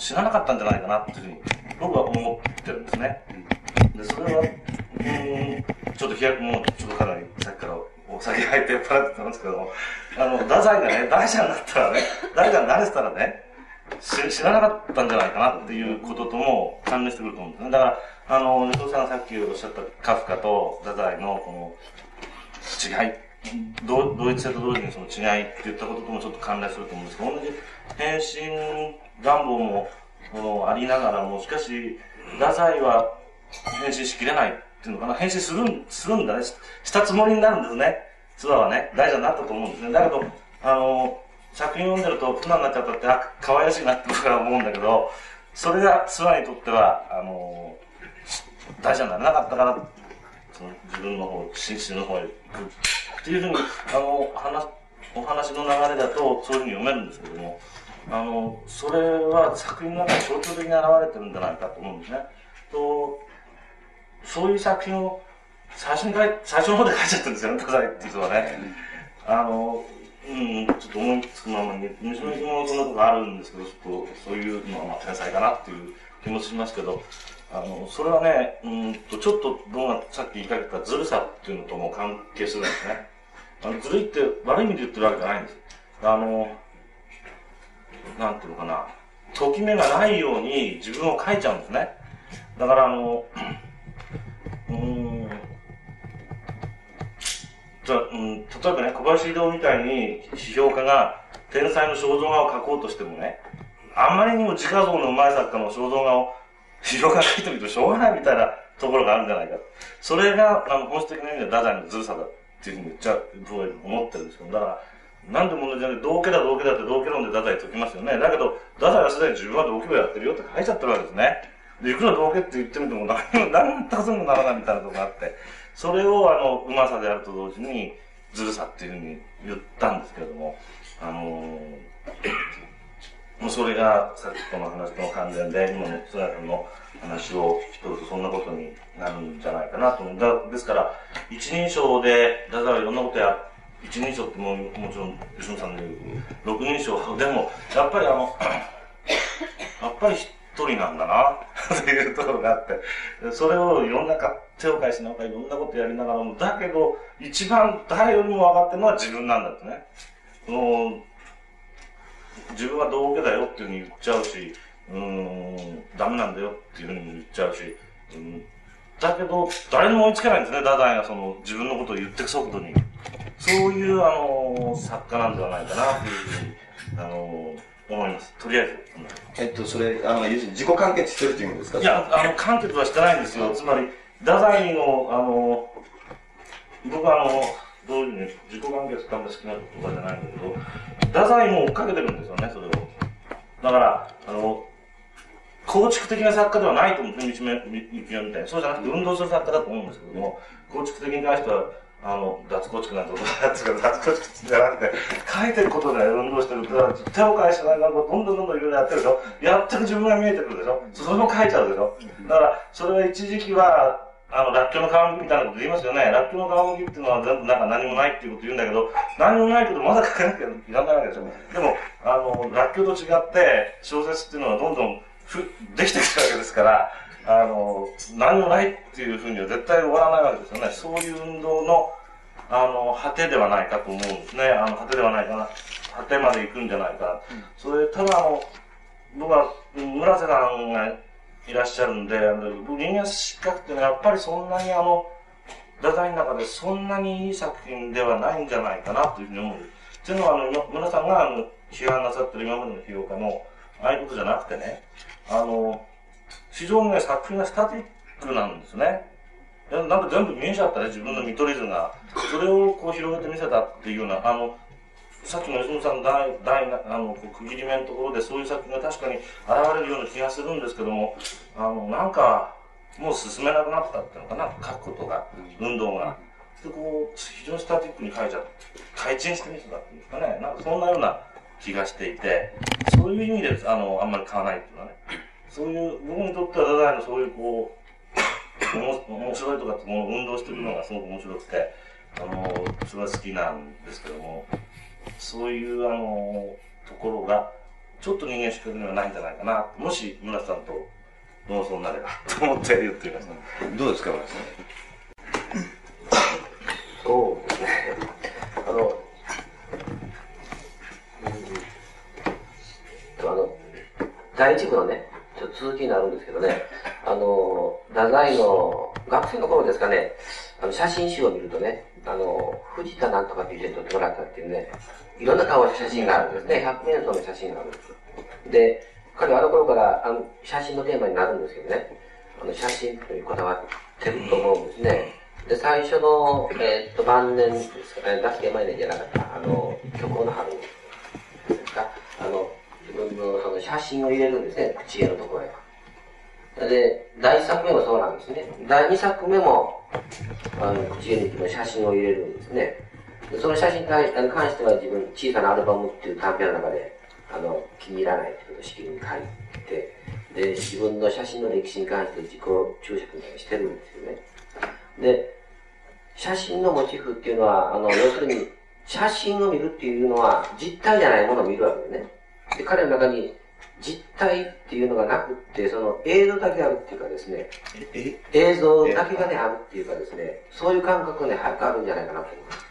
死ななかったんじゃないかなっていうふうに、僕は思ってるんですね。で、それは、うん、ちょっと飛躍も、ちょっとかなりさっきからお酒入って酔っ払ってたんですけども、あの、太宰がね、大蛇になったらね、大蛇になれてたらね、知らなかったんじゃないかなっていうこととも関連してくると思うんですね。だから、あの、吉尾さんがさっきおっしゃったカフカと太宰のこの違い、同同一性と同時にその違いって言ったことともちょっと関連すると思うんですけど、同じ変身願望もこのありながらも、しかし、太宰は変身しきれないっていうのかな、変身するん、するんだね、したつもりになるんですね。ツアーはね、大事になったと思うんですね。だけど、あの、作品読んでると、プナになっちゃったって、あ、可愛らしいなって僕は思うんだけど、それがツアーにとっては、あの、大事にならなかったから、その自分の方、死死の方へ行く。っていうふうに、あの、話、お話の流れだと、そういうふうに読めるんですけども、あの、それは作品の中に象徴的に現れてるんじゃないかと思うんですね。と、そういう作品を最初に書い、最初の方で書いちゃってるんですよね、太宰っていう人はね。あの、うん、ちょっと思いつくままに、西野君もそんなことこあるんですけど、ちょっとそういうのはまあ天才かなっていう気もしますけど、あの、それはね、うんと、ちょっと僕がさっき言いかけたずるさっていうのとも関係するんですね。あのずるいって悪い意味で言ってるわけじゃないんです。あの、なんていうのかな、ときめがないように自分を書いちゃうんですね。だからあの、うん、じゃうん、例えばね、小林堂みたいに批評家が天才の肖像画を描こうとしてもね、あまりにも自家像のうまい作家の肖像画を批評家が描いてみるとしょうがないみたいなところがあるんじゃないか。それが、あの、本質的な意味では太宰のずるさだっていうふうに言っちゃう、僕は思ってるんですけど、だから、なんでも同じなんで、道家だ道家だって道家論で太宰解きますよね。だけど、太宰はすでに自分は道家をやってるよって書いちゃってるわけですね。で、いくら道家って言ってみても何も、何たそうにもならないみたいなとこがあって、それをあの、うまさであると同時に、ずるさっていうふうに言ったんですけれども、あのもうそれがさっきとの話との関連で、今の津田君の話を聞き取るとそんなことになるんじゃないかなと思う。だですから、一人称で、だからいろんなことやっ、一人称ってももちろん、吉野さんの言う、六人称でも、やっぱりあの、やっぱり一人なんだな、っていうところがあって、それをいろんなか、手を返しなんかいろんなことやりながらも、だけど、一番誰よりも分かってるのは自分なんだってね。の自分は道家だよっていうふうに言っちゃうし、うん、ダメなんだよっていうふうに言っちゃうし、うん、だけど、誰にも追いつけないんですね、太宰がその自分のことを言っていく速度に。そういう、あの、作家なんではないかな、というふうに、あの、思います。とりあえず。えっと、それ、あの、自己完結してるっていうんですか？いや、あの、完結はしてないんですよ。つまり、太宰の、あの、僕はあの、どういう自己完結ってあんま好きな言葉じゃないんだけど、太宰も追っかけてるんですよね、それを。だから、あの、構築的な作家ではないと思うんですね、道目みみみたい。そうじゃなくて運動する作家だと思うんですけども、構築的に関しては、あの、脱構築なんてことなんですけど、脱構築じゃなくて、書いてることで運動してるから、手を返しながら、どんどんどんどんいろいろやってるでしょ？やってる自分が見えてくるでしょ？それも書いちゃうでしょ？だから、それは一時期は、あの、らっきょうの皮むきみたいなこと言いますよね。らっきょうの皮むきっていうのは全部なんか何もないっていうこと言うんだけど、何もないけどまだ書かなきゃいらないわけですよ。でも、あの、らっきょうと違って、小説っていうのはどんどんできてくるわけですから、あの、何もないっていうふうには絶対終わらないわけですよね。そういう運動の、あの、果てではないかと思うんですね。あの、果てではないかな。果てまで行くんじゃないかな。それ、ただあの、僕は、村瀬さんがいらっしゃるんで、あの僕人間失格っていうのはやっぱりそんなにあの、太宰の中でそんなにいい作品ではないんじゃないかなというふうに思う。っていうのは、あの、村さんがあの批判なさってる今までの評価の、ああいうことじゃなくてね、あの、非常にね、作品がスタティックなんですね。なんか全部見えちゃったね、自分の見取り図が。それをこう広げてみせたっていうような、あの、さっきの吉野さんの大、大な、あの、こう区切り目のところでそういう作品が確かに現れるような気がするんですけども、あの、なんか、もう進めなくなったっていうのかな、書くことが、運動が。で、こう、非常にスタティックに書いちゃう。改陳してみせたっていうんですかね。なんかそんなような気がしていて、そういう意味で、あの、あんまり買わないっていうのはね。そういう、僕にとっては太宰のそういうこう、面白いとかってもう運動してるのがすごく面白くて、あの、それは好きなんですけども、そういうあの、ところが、ちょっと人間失格にはないんじゃないかな。もし村瀬さんと論争になれば、と思って言っています。どうですか、村瀬さん。そうですね。あの、第一部のね、ちょっと続きになるんですけどね、あの、太宰の学生の頃ですかね、あの写真集を見るとね、あの、藤田なんとかっていう人に撮ってもらったっていうね、いろんな顔の写真があるんですね。百年層の写真があるんです。で、彼はあの頃からあの写真のテーマになるんですけどね、あの写真というこだわってると思うんですね。で、最初の、えーっと、晩年ですかね、出すけ前年じゃなかった、あの、虚構の春ですか、あ、のその写真を入れるんですね、口絵のところへ。で、第一作目もそうなんですね。第二作目も、あの、口絵日記の写真を入れるんですね。その写真に関しては自分、小さなアルバムっていう短編の中で、あの、気に入らないってことをしきりに書いて、で、自分の写真の歴史に関して自己注釈みたいにしてるんですよね。で、写真のモチーフっていうのは、あの、要するに、写真を見るっていうのは、実体じゃないものを見るわけですね。で、彼の中に、実体っていうのがなくって、その映像だけあるっていうかですね、映像だけがね、あるっていうかですね、そういう感覚がね、早くあるんじゃないかなと思います。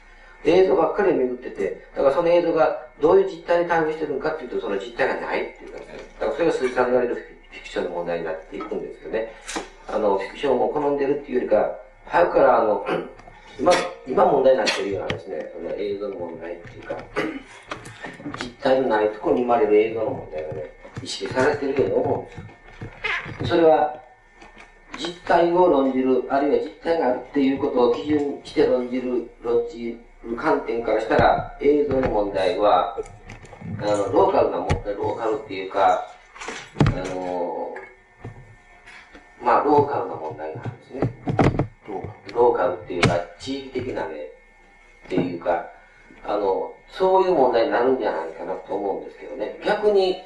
映像ばっかり巡ってて、だからその映像がどういう実態に対応してるのかっていうと、その実態がないっていうかですね、だからそれが鈴木さんの言われるフィクションの問題になっていくんですけどね、あの、フィクションを好んでるっていうよりか、早くからあの、今、今問題になっているようなですね、その映像の問題っていうか、実体のないところに生まれる映像の問題がね、意識されているように思うんです。それは、実体を論じる、あるいは実体があるっていうことを基準にして論じる、論じる観点からしたら、映像の問題は、あの、ローカルな問題、ローカルっていうか、あの、まあ、ローカルな問題なんですね。ローカルローカルっていうか、地域的なね、っていうか、あの、そういう問題になるんじゃないかなと思うんですけどね。逆に、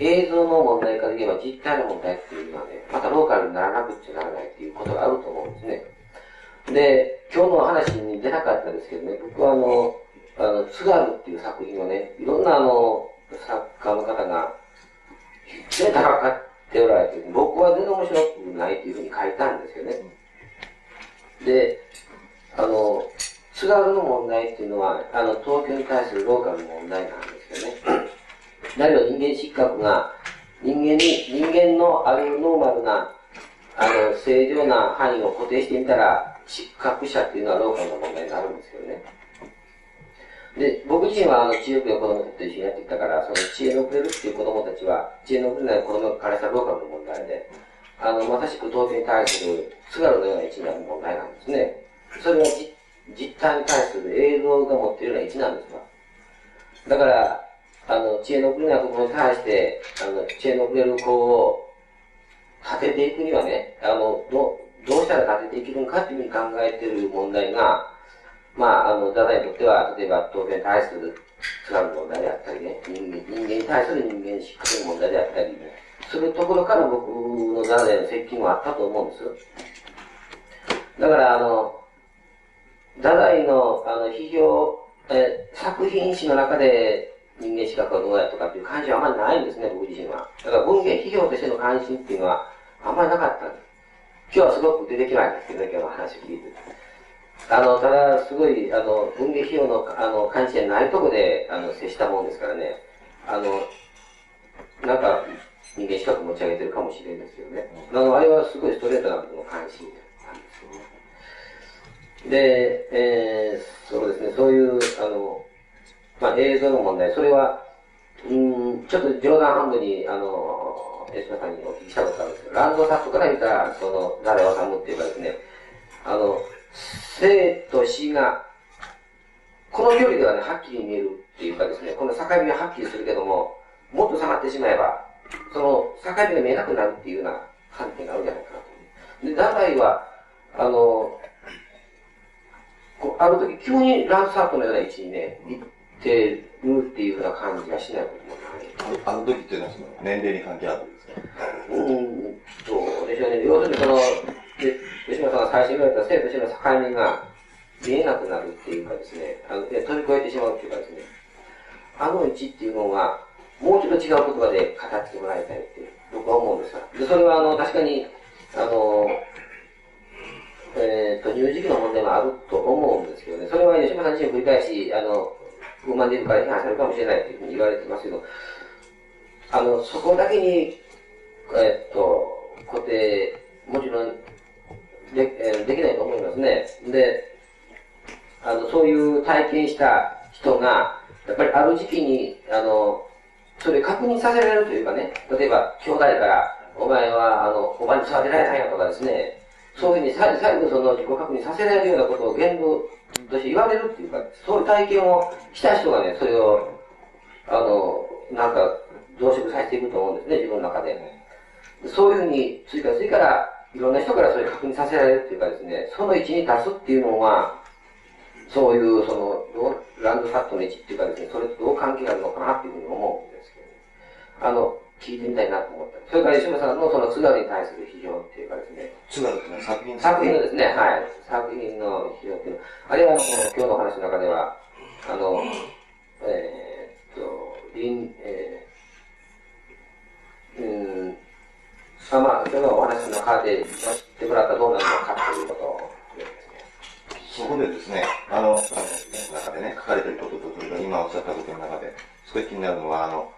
映像の問題から言えば実態の問題っていうのはね、またローカルにならなくちゃならないっていうことがあると思うんですね。で、今日の話に出なかったですけどね、僕はあの、あの、津軽っていう作品をね、いろんなあの、作家の方が、非常に高かっておられて、僕は全然面白くないっていうふうに書いたんですよね。で、あの、津軽の問題っていうのは、あの、東京に対するローカルの問題なんですよね。だけど人間失格が、人間に、人間のあるノーマルな、あの、正常な範囲を固定してみたら、失格者っていうのはローカルの問題になるんですけどね。で、僕自身はあの、知恵の子供たちと一緒にやってきたから、その知恵のくれるっていう子供たちは、知恵のくれない子供が彼したローカルの問題で、あの、まさしく東京に対する津軽のような位置にな問題なんですね。それは実実態に対する映像が持っているような位置なんですわ。だから、あの、知恵のくれない子供に対して、あの、知恵のくれる子を立てていくにはね、あの、どどうしたら立てていけるのかっていうふうに考えている問題が、まあ、あの、太宰にとっては、例えば東京に対する津軽問題であったりね、人間人間に対する人間失格の問題であったり、するところから僕の太宰の接近はあったと思うんですよ。だから、あの、太宰の、あの、批評、え作品史の中で人間資格はどうやとかっていう関心はあんまりないんですね、僕自身は。だから文芸批評としての関心っていうのはあんまりなかったんです。今日はすごく出てきないんですけどね、今日の話を聞いて。あの、ただ、すごい、あの、文芸費用の、あの、関心ないとこで、あの、接したもんですからね、あの、なんか、人間資格持ち上げてるかもしれんですよね。あの、あれはすごいストレートな僕の関心なんですよね。で、えー、そうですね、そういう、あの、まあ、映像の問題、それは、うん、ちょっと冗談半分に、あの、江島さんにお聞きしたことあるんですけど、ランドサットから見た、その、誰を治っていうかですね、あの、生と死が、この距離ではね、はっきり見えるっていうかですね、この境目ははっきりするけども、もっと下がってしまえば、その境目が見えなくなるっていうような観点があるんじゃないかなと。で、太宰は、あの、ある時急にランサートのような位置にね、行ってるっていうような感じがしないこともない。あの時っていうのはその年齢に関係あるんですか？うん、どうでしょうね。要するにその、で、吉村さんが最初に言われた生と死の境目が見えなくなるっていうかですね、あの飛び越えてしまうっていうかですね、あの位置っていうのが、もうちょっと違う言葉で語ってもらいたいって僕は思うんですが。で、それはあの、確かに、あの、えっ、ー、と、乳児期の問題もあると思うんですけどね、それは吉村さん自身繰り返し、あの、不満でいるから批判されるかもしれないというふうに言われてますけど、あの、そこだけに、えっ、ー、と、固定、もちろんで,、えできないと思いますね。で、あの、そういう体験した人が、やっぱりある時期に、あの、それ確認させられるというかね、例えば、兄弟から、お前は、あの、お前に育てられないよとかですね、そういうふうに再再度その自己確認させられるようなことを言動として言われるっていうか、そういう体験をした人がね、それを、あの、なんか、増殖させていくと思うんですね、自分の中で。そういうふうに、次から次から、いろんな人からそれ確認させられるっていうかですね、その位置に立つっていうのは、そういう、その、ランドサットの位置っていうかですね、それとどう関係があるのかなっていうふうに思う、あの、聞いてみたいなと思った。それから石村さんのその津軽に対する批評っていうかですね。津軽ってのは作品作品のですね、はい。作品の批評っていうのは、あれはあの、今日の話の中では、あの、えー、っと、臨、えー、うん、まあまあ、今日のお話の中で知ってもらったらどうなるのかということを、そこでですね、あの、あの中でね、書かれていることと、今おっしゃったことの中で、少し気になるのは、あの、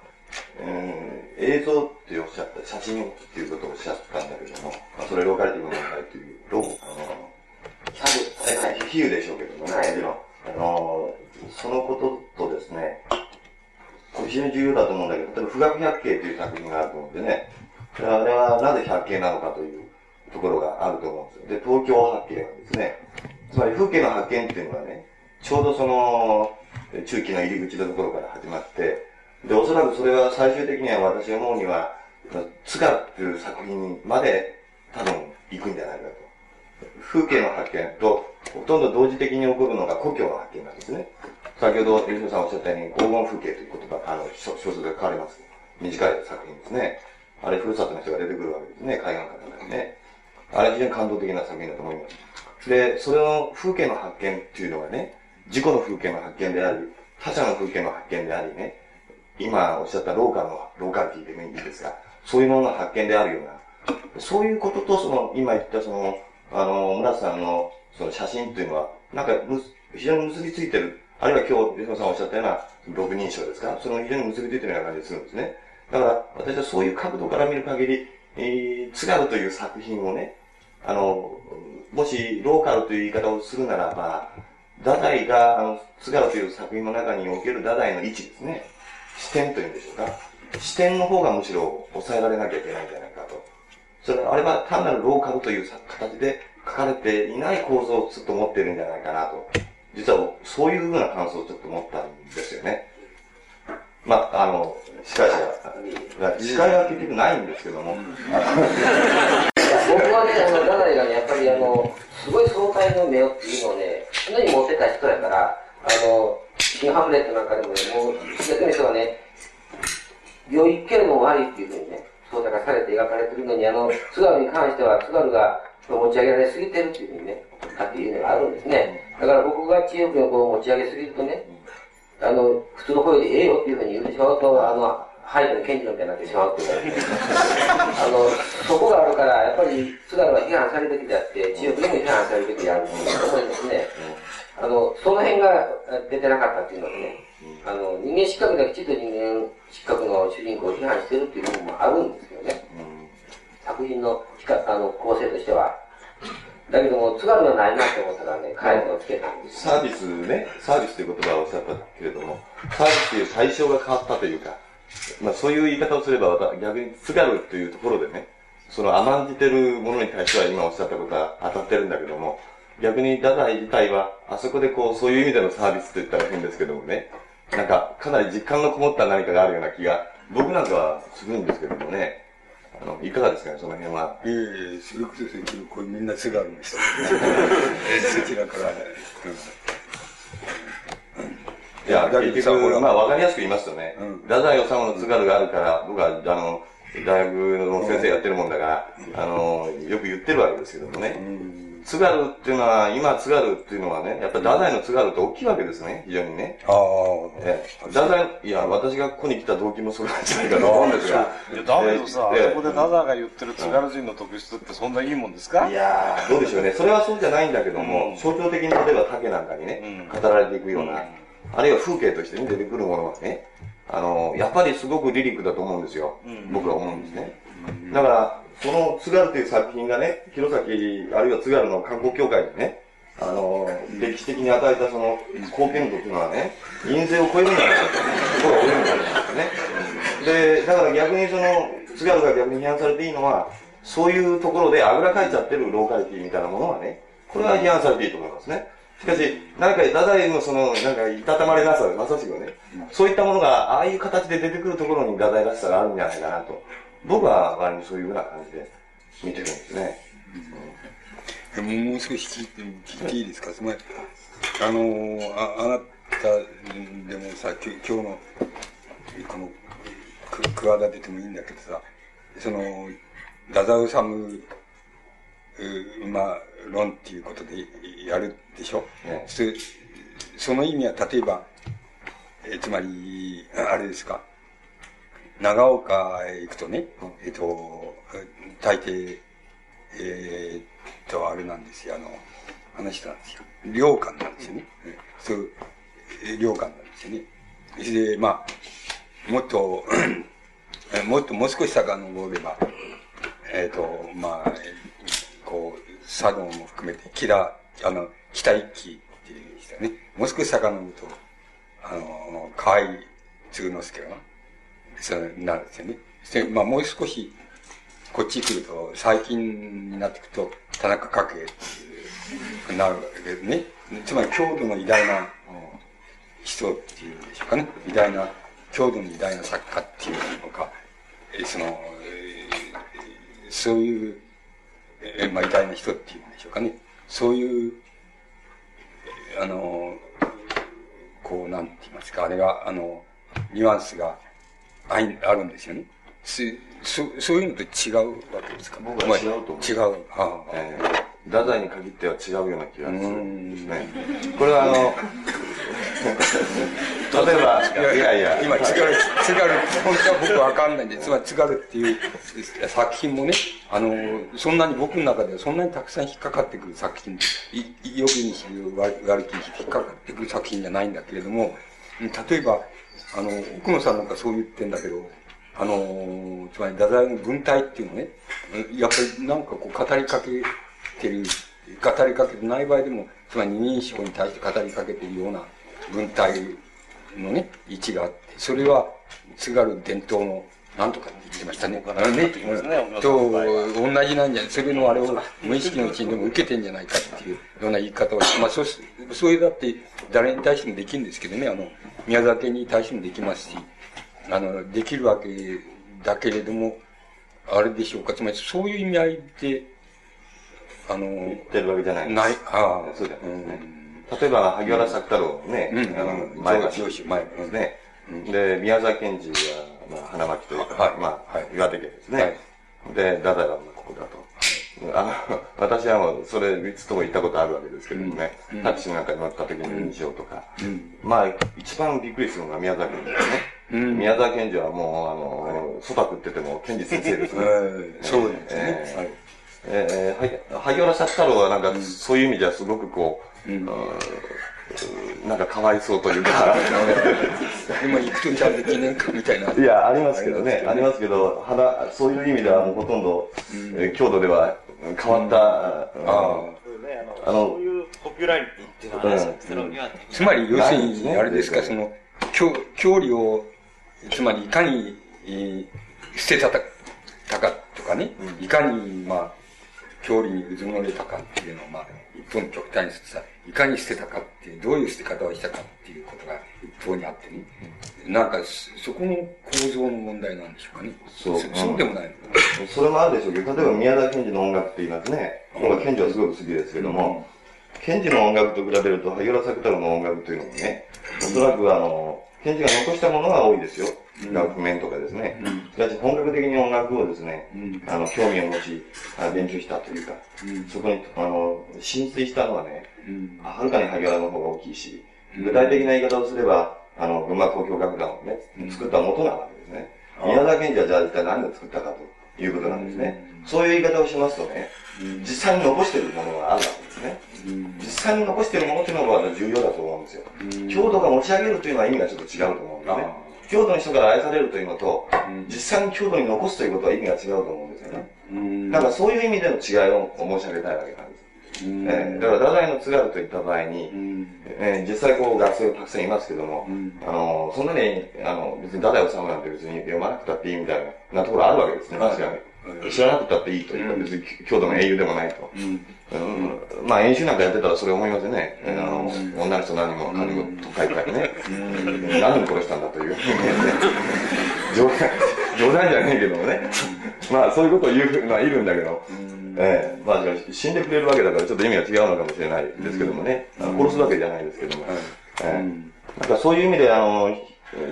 うん、映像っておっしゃった、写真っていうことをおっしゃったんだけども、まあ、それローカリティブ問題という、ロー、あの、比喩でしょうけどもね、もちろん。あの、そのこととですね、非常に重要だと思うんだけど、例えば、富岳百景という作品があると思うんでね、あれはなぜ百景なのかというところがあると思うんですよ。で、東京八景はですね、つまり風景の発見っていうのはね、ちょうどその、中期の入り口のところから始まって、で、おそらくそれは最終的には私思うには、津軽っていう作品まで多分行くんじゃないかと。風景の発見と、ほとんど同時的に起こるのが故郷の発見なんですね。先ほど、吉野さんおっしゃったように、黄金風景という言葉、あの、小説が書かれます。短い作品ですね。あれ、ふるさとの人が出てくるわけですね、海岸からね。あれ非常に感動的な作品だと思います。で、それの風景の発見っていうのはね、自己の風景の発見であり、他者の風景の発見でありね、今おっしゃったローカルの、ローカルティーでもいいんですが、そういうものの発見であるような、そういうことと、その、今言ったその、あの、村瀬さんの、その写真っていうのは、なんかむ、非常に結びついてる。あるいは今日、吉野さんおっしゃったような、六人称ですか？その非常に結びついてるような感じがするんですね。だから、私はそういう角度から見る限り、えー、津軽という作品をね、あの、もしローカルという言い方をするならば、太宰が、あの、津軽という作品の中における太宰の位置ですね。視点というんでしょうか。視点の方がむしろ抑えられなきゃいけないんじゃないかと。それあれは単なるローカルという形で書かれていない構造をちょっと持ってるんじゃないかなと。実はそういうふうな感想をちょっと持ったんですよね。まあ、あの、司会者、司会は結局ないんですけども。僕はね、あの、太宰がね、やっぱりあの、すごい相対の目をっていうのをね、常に持ってた人やから、あの、新ハムレットなんかでもね、もう、逆に人がね、良いけれども悪いっていうふうにね、操作がされて描かれてるのに、あの、津軽に関しては、津軽が持ち上げられすぎてるっていうふうにね、っていうのがあるんですね。だから僕が知恵をこう持ち上げすぎるとね、あの、普通の声でええよっていうふうに言ってしまうと、あの、背後に賢治のみたいになってしまうっていうか、あの、そこがあるから、やっぱり津軽は批判されるべきであって、知恵でも批判されるべきであると思いますね。あの、その辺が出てなかったっていうのはね、あの、人間失格できちんと人間失格の主人公を批判してるっていう部分もあるんですけどね。作品のあの構成としては。だけども、津軽がないなと思ったらね、彼をつけたんです。サービスね、サービスという言葉をおっしゃったけれども、サービスという対象が変わったというか、まあそういう言い方をすれば、逆に津軽というところでね、その甘んじてるものに対しては今おっしゃったことは当たってるんだけども、逆に太宰自体は、あそこでこう、そういう意味でのサービスと言ったら変ですけどもね、なんか、かなり実感のこもった何かがあるような気が、僕なんかはするんですけどもね、あの、いかがですかね、その辺は。いえいえ、それこそ、これみんな津軽の人。そちらから、いや、結局、まあ、わかりやすく言いますとね、太宰治の津軽があるから、僕は、あの、大学の先生やってるもんだから、あの、よく言ってるわけですけどもね。津軽っていうのは、今津軽っていうのはね、やっぱり太宰の津軽って大きいわけですね、非常にね。ああ。ええ。太宰、いや、私がここに来た動機もそれなんじゃないかと思うんですが。いや、だけどさ、ええ、そこで太宰が言ってる津軽人の特質ってそんないいもんですか？いやどうでしょうね。それはそうじゃないんだけども、象徴的に例えば竹なんかにね、語られていくような、あるいは風景として、出てくるものはね、あの、やっぱりすごくリリックだと思うんですよ。僕は思うんですね。だから、その津軽という作品がね、弘前、あるいは津軽の観光協会にね、あの、歴史的に与えたその貢献度というのはね、印税を超えるんじゃないかと、僕は思うんですね。で、だから逆にその、津軽が逆に批判されていいのは、そういうところであぐらかいちゃってるローカリティみたいなものはね、これは批判されていいと思いますね。しかし、なんか、太宰のその、なんか、いたたまれなさ、まさしくね、そういったものが、ああいう形で出てくるところに太宰らしさがあるんじゃないかなと。僕は割にそういうような感じで見てるんですね。うん、もう少し聞いて、聞いていいですか？つまり、あのあ、あなたでもさ、今日の、この、く、企ててもいいんだけどさ、その、太宰治まあ、論っていうことでやるでしょ、その意味は、例えば、えつまり、あれですか、長岡へ行くとね、えっと、大抵、えー、っと、あれなんですよ、あの、あの人なんですよ。領館なんですよね。そう、領館なんですよね。それで、まあ、もっと、もっともう少し遡れば、えっ、と、まあ、こう、佐渡も含めて、キラ、あの、北一揆っていう人ね。もう少し遡ると、あの、河合鶴之助が、そうなんですよね。そして、まあもう少し、こっち来ると、最近になっていくと、田中角栄って、なるわけですね。つまり、郷土の偉大な人っていうんでしょうかね。偉大な、郷土の偉大な作家っていうのか、その、そういう、まあ、偉大な人っていうんでしょうかね。そういう、あの、こう、なんて言いますか、あれが、あの、ニュアンスがああるんですよね。そそういうのと違うわけですか？僕は違うと思う。違う。ああ、えー太宰に限っては違うような気がするんですね。これはあの、例えば、いやいや、今、津軽、津軽、本当は僕わかんないんで、つまり津軽っていう作品もね、あの、そんなに僕の中ではそんなにたくさん引っかかってくる作品、い、よくにし悪きに引っかかってくる作品じゃないんだけれども、例えば、あの、奥野さんなんかそう言ってんだけど、あの、つまり太宰の文体っていうのね、やっぱりなんかこう語りかけてる、語りかけてない場合でも、つまり二人称に対して語りかけているような文体のね、位置があって、それは津軽伝統のなんとかって言ってましたね。あのね、と、同じなんじゃない、それのあれを無意識のうちにでも受けてんじゃないかっていうような言い方をして、まあそう、そういうだって誰に対してもできるんですけどね、あの、宮崎に対してもできますし、あの、できるわけだけれども、あれでしょうか、つまりそういう意味合いで、あの、言ってるわけじゃないない、ああ、そうだよね。例えば、萩原作太郎ね、あの、前橋上司、前ですね。で、宮沢賢治は、まあ、花巻というか、まあ、岩手県ですね。で、太宰はまあここだと。あの、私はもう、それ三つとも行ったことあるわけですけどもね、タクシーなんかに乗った時の印象とか、まあ、一番びっくりするのが宮沢賢治ですね。宮沢賢治はもう、あの、そば食ってても、賢治先生ですね。そうですね。はい。えー、は萩原作太郎はなんか、そういう意味ではすごくこう、なんかかわいそうというか。今行くとちゃんと記念館みたいな。いや、ありますけどね、ありますけど、肌、そういう意味ではもうほとんど、えー郷土では変わった、ああの、そういうポピュラリティっていうのはね、作太郎にはつまり、要するに、あれですか、その、教、教理を、つまり、いかに、えー捨てたたたかとかね、いかに、まあ、教理にうずもれたかっていうのを、まあ、一方に極端にさ、いかに捨てたかっていう、どういう捨て方をしたかっていうことが一方にあってね、なんか、そそこの構造の問題なんでしょうかね。そう。そうでもないのそれもあるでしょうけど、例えば宮沢賢治の音楽って言いますね。僕は賢治はすごく好きですけども、賢治の音楽と比べると、萩原作太郎の音楽というのもね、おそらくあの、賢治が残したものは多いですよ。楽譜面とかですね。しかし本格的に音楽をですね、あの、興味を持ち、あ勉強したというか、そこに、あの、浸水したのはね、はるかに萩原の方が大きいし、具体的な言い方をすれば、あの、群馬交響楽団をね、作った元なわけですね。宮沢賢治はじゃあ一体何を作ったかということなんですね。そういう言い方をしますとね、実際に残しているものがあるわけですね。実際に残しているものというのが重要だと思うんですよ。郷土が持ち上げるというのは意味がちょっと違うと思うんですね。郷土の人から愛されるというのと、実際に郷土に残すということは意味が違うと思うんですよね。だからそういう意味での違いを申し上げたいわけなんです。えーだから、太宰の津軽といった場合に、えー実際こう学生がたくさんいますけども、あの、そんなに、あの、別に太宰治なんて別に読まなくたっていいみたいなところあるわけですね、確かに。知らなくたっていいというか、別に郷土の英雄でもないと。うんまあ演習なんかやってたらそれ思いますよね。あの、女の人何人も金も都会からね。何人殺したんだという。冗談、冗談じゃねえけどもね。まあそういうことを言うのはいるんだけど、ええ。まあ死んでくれるわけだからちょっと意味が違うのかもしれない。ですけどもね。あの殺すわけじゃないですけども。ええ。なんかそういう意味であの、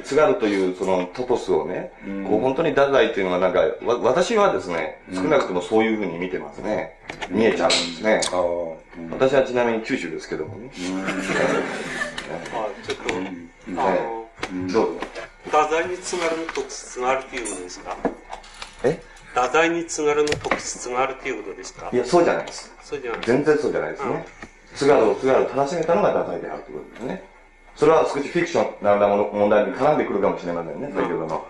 津軽というそのトトスをね、こう本当に太宰っていうのはなんか、わ私はですね、少なくともそういうふうに見てますね。見えちゃうんですね。私はちなみに九州ですけどもね。あちょっと、あの、どうぞ。太宰に津軽の特質があるということですか？え？太宰に津軽の特質があるということですか？いや、そうじゃないです。そうじゃない全然そうじゃないですね。津軽を津軽を正しめたのが太宰であるということですね。それは少しフィクションなもの問題に絡んでくるかもしれませんね、先ほどの。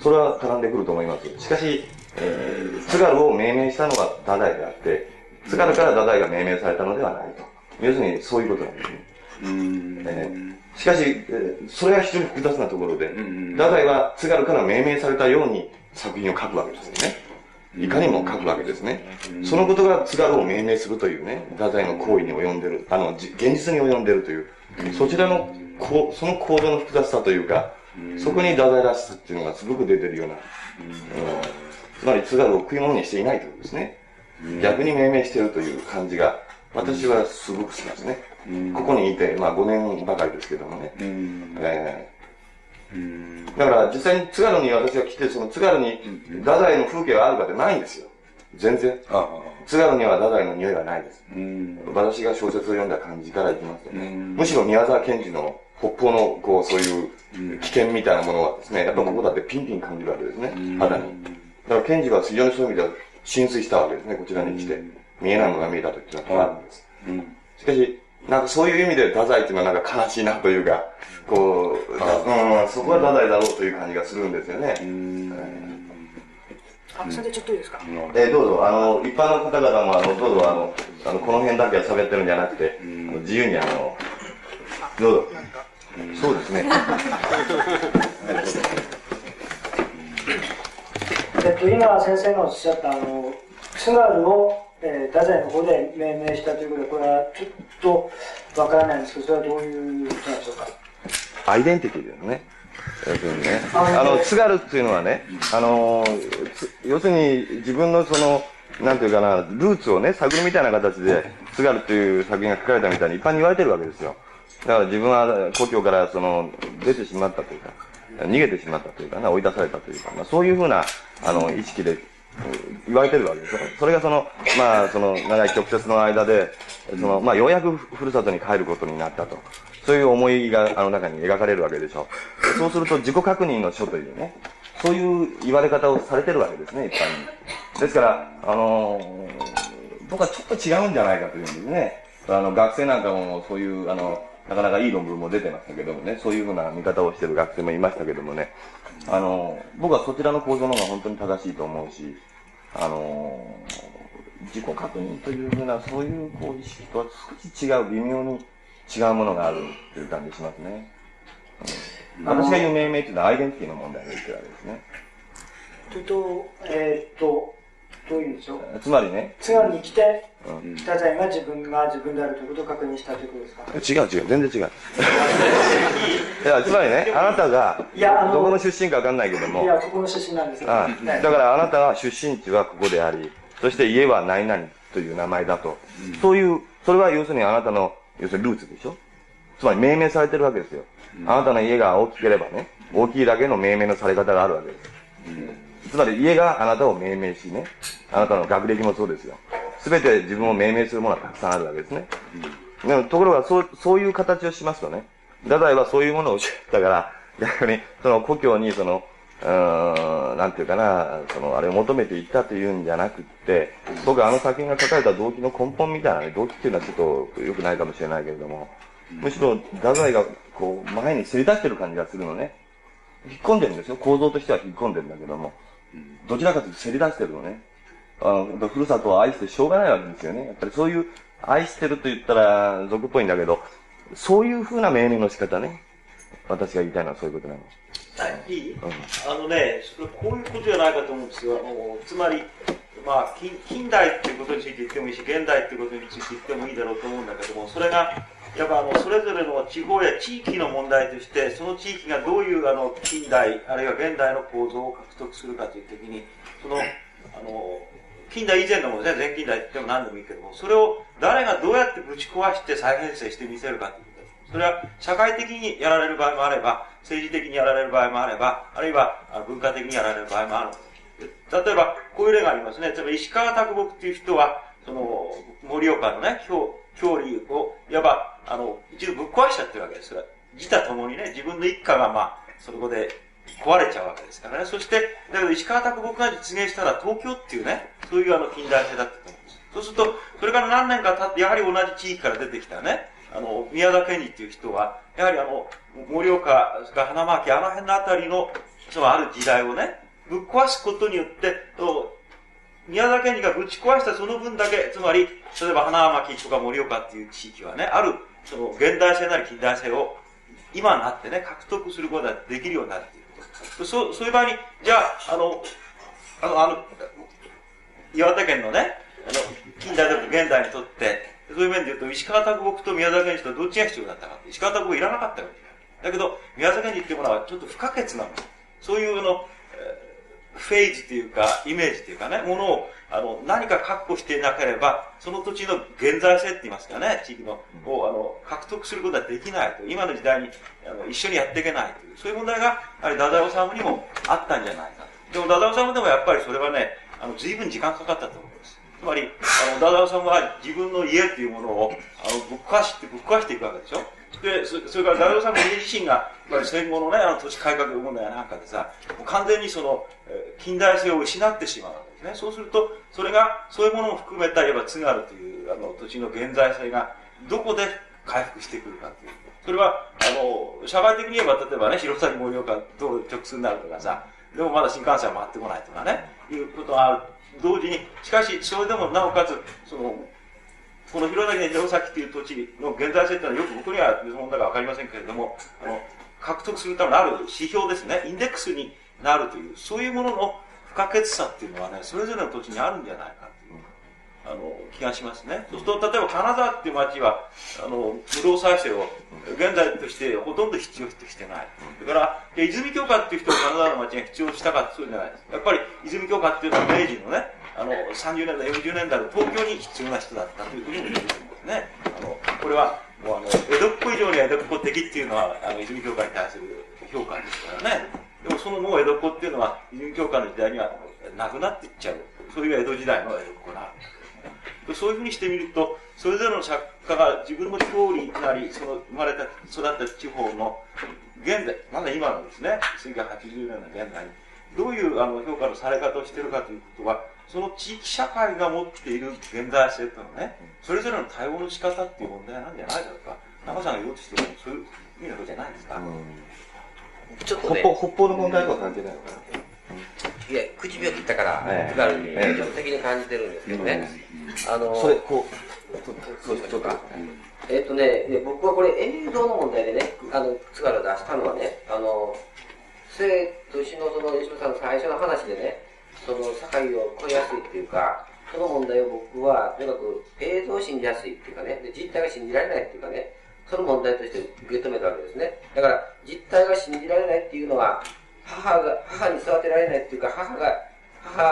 それは絡んでくると思います。しかし、えー津軽を命名したのが太宰であって、津軽から太宰が命名されたのではないと。要するにそういうことなんですね。えーしかし、えーそれは非常に複雑なところで、太宰は津軽から命名されたように作品を書くわけですよね。いかにも書くわけですね。そのことが津軽を命名するというね、太宰の行為に及んでる、あの、じ現実に及んでるという、そちらの、こうその構造の複雑さというか、そこに太宰らしさっていうのがすごく出てるような、うんつまり津軽を食い物にしていないということですね。逆に命名しているという感じが、私はすごく好きなんですね。ここにいて、まあ5年ばかりですけどもね。えーだから実際に津軽に私が来て、その津軽に太宰の風景があるかってないんですよ。全然。津軽には太宰の匂いはないです。私が小説を読んだ感じからいきますとね。むしろ宮沢賢治の北方の、こう、そういう危険みたいなものはですね、やっぱここだってピンピン感じるわけですね。肌に。だから賢治は非常にそういう意味では浸水したわけですね、こちらに来て。見えないものが見えたというのはあるんです。しかし、なんかそういう意味で太宰っていうのはなんか悲しいなというか、こう、うん、そこは太宰だろうという感じがするんですよね。あ、それでちょっといいですか？えーどうぞ、あの、一般の方々も、あの、どうぞ、あの、あのこの辺だけは喋ってるんじゃなくて、自由に、あの、どうぞ。そうですね。えっと、今先生がおっしゃった、あの、津軽を、えー、太宰の方で命名したということで、これはちょっとわからないんですけど、それはどういうことなんでしょうか？アイデンティティですね。要するにね。あの、津軽っていうのはね、あの、つ要するに自分のその、なんていうかな、ルーツをね、探るみたいな形で、津軽という作品が書かれたみたいに一般に言われてるわけですよ。だから自分は故郷からその、出てしまったというか、逃げてしまったというかな、追い出されたというか、まあ、そういうふうな、あの、意識で、言われてるわけですよ。それがその、まあ、その、長い曲折の間で、その、まあ、ようやくふるさとに帰ることになったと。そういう思いがあの中に描かれるわけでしょう。そうすると自己確認の書というね、そういう言われ方をされてるわけですね、一般に。ですから、あの、僕はちょっと違うんじゃないかというんですね。あの、学生なんかもそういう、あの、なかなかいい論文も出てましたけどもね、そういうふうな見方をしてる学生もいましたけどもね、あの、僕はそちらの構造の方が本当に正しいと思うし、あの、自己確認というふうな、そういうこう意識とは少し違う、微妙に違うものがあるという感じしますね。うん、私が言う命名というのはアイデンティティの問題が言ってるわけですね。というと、えー、っと、どういうんでしょうつまりね。津軽に来て、太宰が自分が自分であるということを確認したということですか？違う違う、全然違う。いや、つまりね、あなたが、どこの出身かわかんないけども。いや、ここの出身なんですああだからあなたは出身地はここであり、そして家は何々という名前だと。うん、そういう、それは要するにあなたの、要するにルーツでしょ？つまり命名されてるわけですよ。うん、あなたの家が大きければね、大きいだけの命名のされ方があるわけです。うんつまり家があなたを命名しね、あなたの学歴もそうですよ。すべて自分を命名するものはたくさんあるわけですね。ところがそう、そういう形をしますとね、太宰はそういうものを知ったから、逆にその故郷にその、うん、なんていうかな、その、あれを求めていったというんじゃなくって、僕はあの作品が書かれた動機の根本みたいなね、動機っていうのはちょっと良くないかもしれないけれども、むしろ太宰がこう、前にせり出してる感じがするのね。引っ込んでるんですよ。構造としては引っ込んでるんだけども。どちらかというとせり出してるのね。あの、ふるさとを愛してしょうがないわけですよね。やっぱりそういう、愛してると言ったら俗っぽいんだけど、そういうふうな命令の仕方ね。私が言いたいのはそういうことなの。はい、いい、うん、あのね、それこういうことじゃないかと思うんですよ。つまり、まあ近、近代っていうことについて言ってもいいし、現代っていうことについて言ってもいいだろうと思うんだけども、それが、やっぱあの、それぞれの地方や地域の問題として、その地域がどういうあの、近代、あるいは現代の構造を獲得するかというときに、その、あの、近代以前のものですね、前近代でも何でもいいけども、それを誰がどうやってぶち壊して再編成してみせるかということ。それは社会的にやられる場合もあれば、政治的にやられる場合もあれば、あるいは文化的にやられる場合もある。例えば、こういう例がありますね。例えば、石川啄木っていう人は、その、盛岡のね、教、教理を、いわば、あの、一度ぶっ壊しちゃってるわけです。自他ともにね、自分の一家が、まあ、そこで壊れちゃうわけですからね。そして、だけど石川啄木が実現したら東京っていうね、そういうあの近代性だったと思うんです。そうすると、それから何年か経って、やはり同じ地域から出てきたね、あの、宮田健二っていう人は、やはりあの、盛岡、それから花巻、あの辺のあたりの、そのある時代をね、ぶっ壊すことによって、宮田健二がぶち壊したその分だけ、つまり、例えば花巻とか盛岡っていう地域はね、ある、その現代性なり近代性を、今になってね、獲得することができるようになるっていうこと。そう、そういう場合に、じゃあ、あの、あの、あの、岩手県のね、あの、近代だと現代にとって、そういう面で言うと、石川啄木と宮田健二とどっちが必要だったか石川啄木いらなかったわけだけど、宮田健二っていうものはちょっと不可欠なもの。そういうの、フェーズというか、イメージというかね、ものを、あの、何か確保していなければ、その土地の現在性って言いますかね、地域の、を、あの、獲得することはできないと。今の時代に、あの、一緒にやっていけないという、そういう問題が、やはり、太宰治にもあったんじゃないかと。でも、太宰治でもやっぱりそれはね、あの、随分時間かかったと思います。つまり、あの、太宰治は自分の家っていうものを、あの、ぶっ壊して、ぶっ壊していくわけでしょで、そそれからダルさんも家自身が、やっぱり戦後のね、あの土地改革問題なんかでさ、もう完全にその、えー、近代性を失ってしまうね。そうすると、それが、そういうものも含めた、いわば津軽という、あの、土地の現在性が、どこで回復してくるかという。それは、あの、社会的に言えば、例えばね、弘前盛岡と直通になるとかさ、でもまだ新幹線は回ってこないとかね、いうことがある。同時に、しかし、それでもなおかつ、その、この広崎の城崎という土地の現在性というのはよく僕には問題がわかりませんけれども、あの、獲得するためのある指標ですね、インデックスになるという、そういうものの不可欠さっていうのはね、それぞれの土地にあるんじゃないかという、あの、気がしますね。そうすると、例えば金沢っていう町は、あの、無道再生を現在としてほとんど必要としてない。だから、泉鏡花っていう人を金沢の町が必要したかってそうじゃないです。やっぱり泉鏡花っていうのは明治のね、あの30年代、40年代の東京に必要な人だったというふうに言えるんですね。あのこれはもうあの江戸っ子以上に江戸っ子的っていうのはあの泉教会に対する評価ですからね。でもそのもう江戸っ子っていうのは泉教会の時代にはなくなっていっちゃう。そういう江戸時代の江戸っ子なんです。そういうふうにしてみると、それぞれの作家が自分の郷里なり、その生まれた、育った地方の現代、まだ今のですね、1980年の現代に、どういうあの評価のされ方をしているかということは、その地域社会が持っている現代性というのはね、それぞれの対応の仕方っていう問題なんじゃないだろうか。中さんが言おうとしてるのもそういう意味のことじゃないですか。うんちょっとね。北方北方の問題とは関係ないのかいや、口火を切ったから、ええ。津軽にえ的に感じてるんですけどね。あの、それこう、そうしましょうか？えっとね、で僕はこれ、映像の問題でね、あの、津軽出したのはね、あの、生と死のその吉野さんの最初の話でね、その境を越えやすいっていうか、その問題を僕は、とにかく映像を信じやすいっていうかね、で実態が信じられないっていうかね、その問題として受け止めたわけですね。だから、実態が信じられないっていうのは、母が、母に育てられないっていうか、母が、母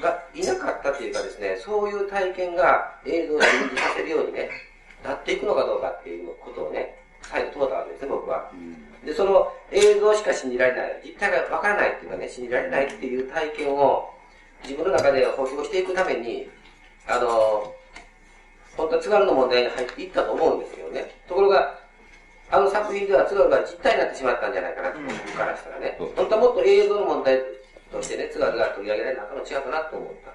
がいなかったっていうかですね、そういう体験が映像を信じさせるようにね、なっていくのかどうかっていうことをね、再度問うたわけですね、僕は。で、その映像しか信じられない、実態がわからないっていうかね、信じられないっていう体験を自分の中で保証していくために、あの、本当は津軽の問題に入っていったと思うんですけどね。ところが、あの作品では津軽が実態になってしまったんじゃないかなと、僕からしたらね。本当はもっと映像の問題としてね、津軽が取り上げられなかったの違うかなと思った。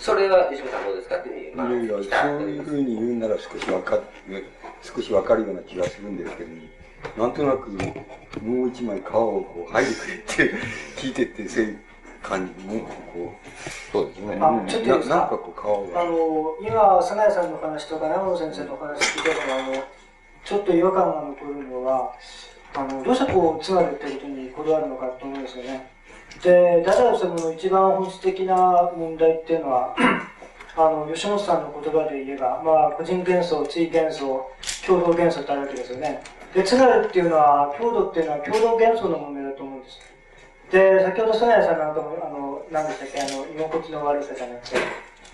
それは吉本さんどうですかっていうふうに、まあ、いやいや、そういうふうに言うなら少しわかる、少しわかるような気がするんですけど、なんとなく、もう一枚皮をこう、剥いでくれって聞いてて、そういう感じも、こう、そうですね。あちょっといいですか？なんかこう、皮が。あの、今、菅谷さんの話とか長野先生の話聞いても、あの、ちょっと違和感が残るのは、あの、どうしてこう、津軽ってことにこだわるのかと思うんですよね。で、太宰治の一番本質的な問題っていうのは、あの、吉本さんの言葉で言えば、まあ、個人幻想、追幻想、共同幻想ってあるわけですよね。で、津軽っていうのは、郷土っていうのは共同幻想の問題だと思うんです。で、先ほど菅谷さんなんかも、あの、何でしたっけ、あの、居心地の悪さじゃなくて、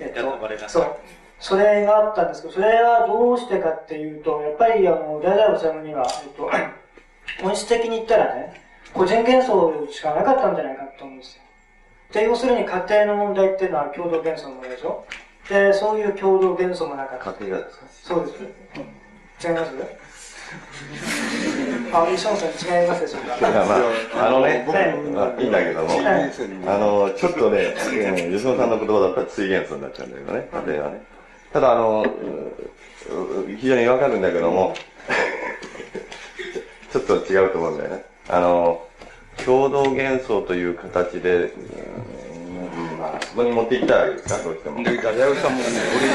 えっと、そう。それがあったんですけど、それはどうしてかっていうと、やっぱり、あの、太宰治には、えっと、本質的に言ったらね、個人幻想しかなかったんじゃないかと思うんですよ。で、要するに家庭の問題っていうのは共同幻想の問題でしょ？で、そういう共同幻想もなかった。家庭がですか？そうです。違います？あ、石本さん違いますでしょうかいや、まあ、あのね、まあ、いいんだけども、はいあの、ちょっとね、うん吉野さんの言葉だったら追幻想になっちゃうんだけどね、家庭はね。ただ、あの、う非常にわかるんだけども、ちょっと違うと思うんだよね。あの、共同幻想という形で、あ、そこに持っていったわけですか、どうしても。で、ダジャレさんもね、俺、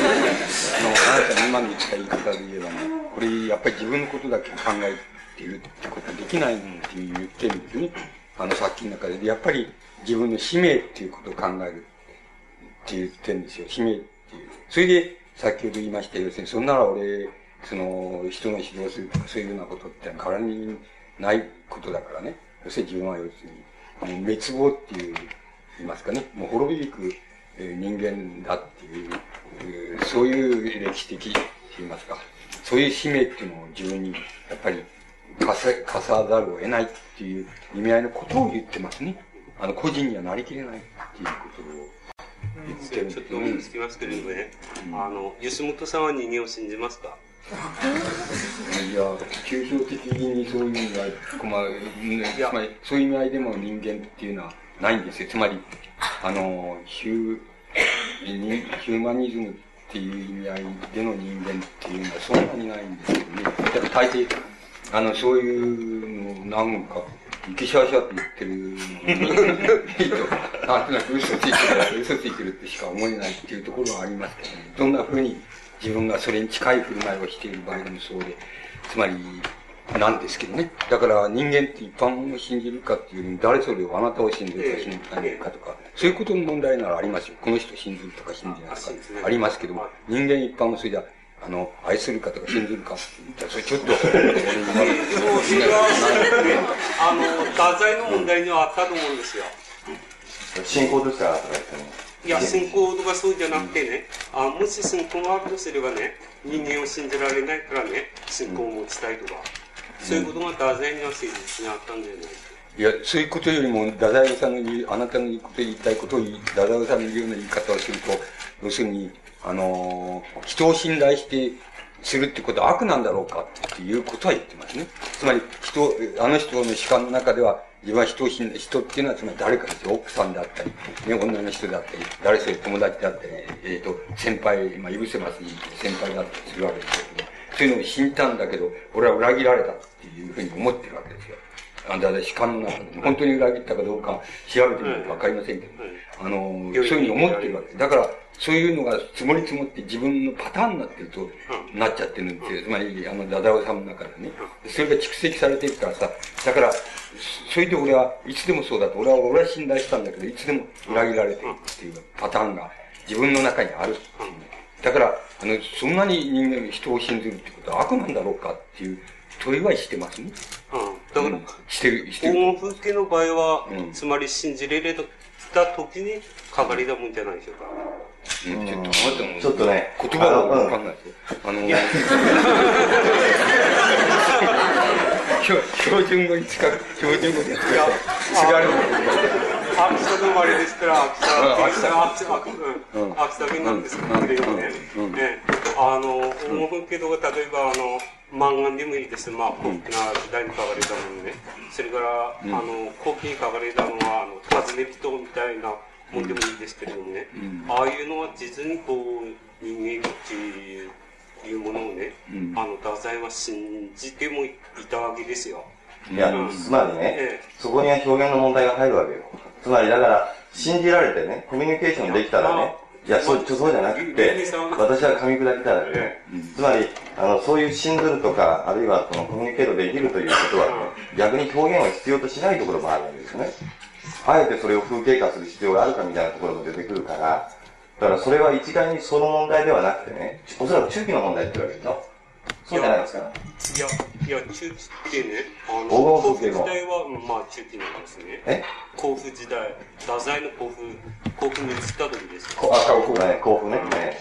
あの、あなたの今の言った言い方で言えばね、これ、やっぱり自分のことだけ考えっているってことはできないっていう言ってるんですね。あの作品の中で。やっぱり自分の使命っていうことを考えるって言ってるんですよ。使命っていう。それで、先ほど言いました要するに、そんなら俺、その、人の指導するとかそういうようなことって変わりにないことだからね。要するに自分は要するに、もう滅亡っていう、言いますかね、もう滅びゆく人間だっていう、そういう歴史的、と言いますか、そういう使命っていうのを自分に、やっぱり、課さ、課さざるを得ないっていう意味合いのことを言ってますね。あの、個人にはなりきれないっていうことを言ってるんですちょっと思いつきますけれどね、あの、吉本さんは人間を信じますか？いや、抽象的にそういう意味合い、まあ、うんつまり、そういう意味合いでも人間っていうのはないんですよ。つまり、あの、ヒュヒューマニズムっていう意味合いでの人間っていうのはそんなにないんですけどね。だから大抵、あの、そういうのをなんか、いけしゃしゃって言ってるのに、なんとなく嘘ついてる、嘘ついてるってしか思えないっていうところはありますけどね。どんな風に自分がそれに近い振る舞いをしている場合でもそうで、つまり、なんですけどね。だから人間って一般を信じるかっていうより、誰それをあなたを信じるか信じないかとか、そういうことの問題ならありますよ。この人信じるとか信じないとか、ありますけども、人間一般をそれじゃ、あの、愛するかとか信じるかそれちょっと、あの、太宰の問題にはあったと思うんですよ。信仰ですか。いや、信仰とかそうじゃなくてね、あもし信仰があるとすればね、人間を信じられないからね、信仰を持ちたいとか、そういうことが太宰には誠実にあったんだよね。いや、そういうことよりも、太宰治の言う、あなたの言うこと言いたいことを太宰治の言うような言い方をすると、要するに、あの人を信頼して、するってことは悪なんだろうかっていうことは言ってますね。つまり、人、あの人の主観の中では、自分は人を信頼、人っていうのはつまり誰かですよ。奥さんであったり、ね、女の人であったり、誰それ友達であったり、えっ、と、先輩、まあ、許せますに先輩だったりするわけですけど、そういうのを信じたんだけど、俺は裏切られたっていうふうに思ってるわけですよ。あだから主観の中で、本当に裏切ったかどうか調べてみるとわかりませんけど、あの、そういうふうに思ってるわけ。だから、そういうのが積もり積もって自分のパターンになってると、なっちゃってるんですよ。つまり、あの、ダダオさんの中でね。それが蓄積されてるからさ、だから、それで俺はいつでもそうだと、俺は、俺は信頼したんだけど、いつでも裏切られてるっていうパターンが自分の中にあるっていうね。だから、あの、そんなに人間、人を信じるってことは悪なんだろうかっていう問いはしてますね。だから、してる、してる。黄金風景の場合は、つまり信じられた時にかかりだもんじゃないでしょうか。うん。ちょっと、ちょっとね。言葉がわかんない。ですよ。あの、標標準語に近く、標準語に近く、違う。秋田の生まれですから、秋田、秋田秋田、うん。秋田弁なんですけね、ね。あの、黄金風景とか、例えば、あの、漫画でもいいです。まあ、高貴な時代に書かれたものね。それから、うんあの、高貴に書かれたのは、あの、尋ね人みたいなもんでもいいですけれどもね。ああいうのは実にこう、人間っていうものをね、あの、太宰は信じてもいたわけですよ。いや、つまりね、そこには表現の問題が入るわけよ。つまりだから、信じられてね、コミュニケーションできたらね、いや、そう、そうじゃなくて、私は噛み砕きただけね。つまり、あの、そういう信ずるとか、あるいはそのコミュニケートできるということはね、逆に表現を必要としないところもあるわけですよね。あえてそれを風景化する必要があるかみたいなところも出てくるから、だからそれは一概にその問題ではなくてね、おそらく中期の問題って言われると、そうじゃないですか。いや、いや、中期ってね、あの、甲府時代は、うんまあ中期なんですね。え？甲府時代、太宰の甲府、甲府に移った時です。こあ、甲府ね、甲府ね。ね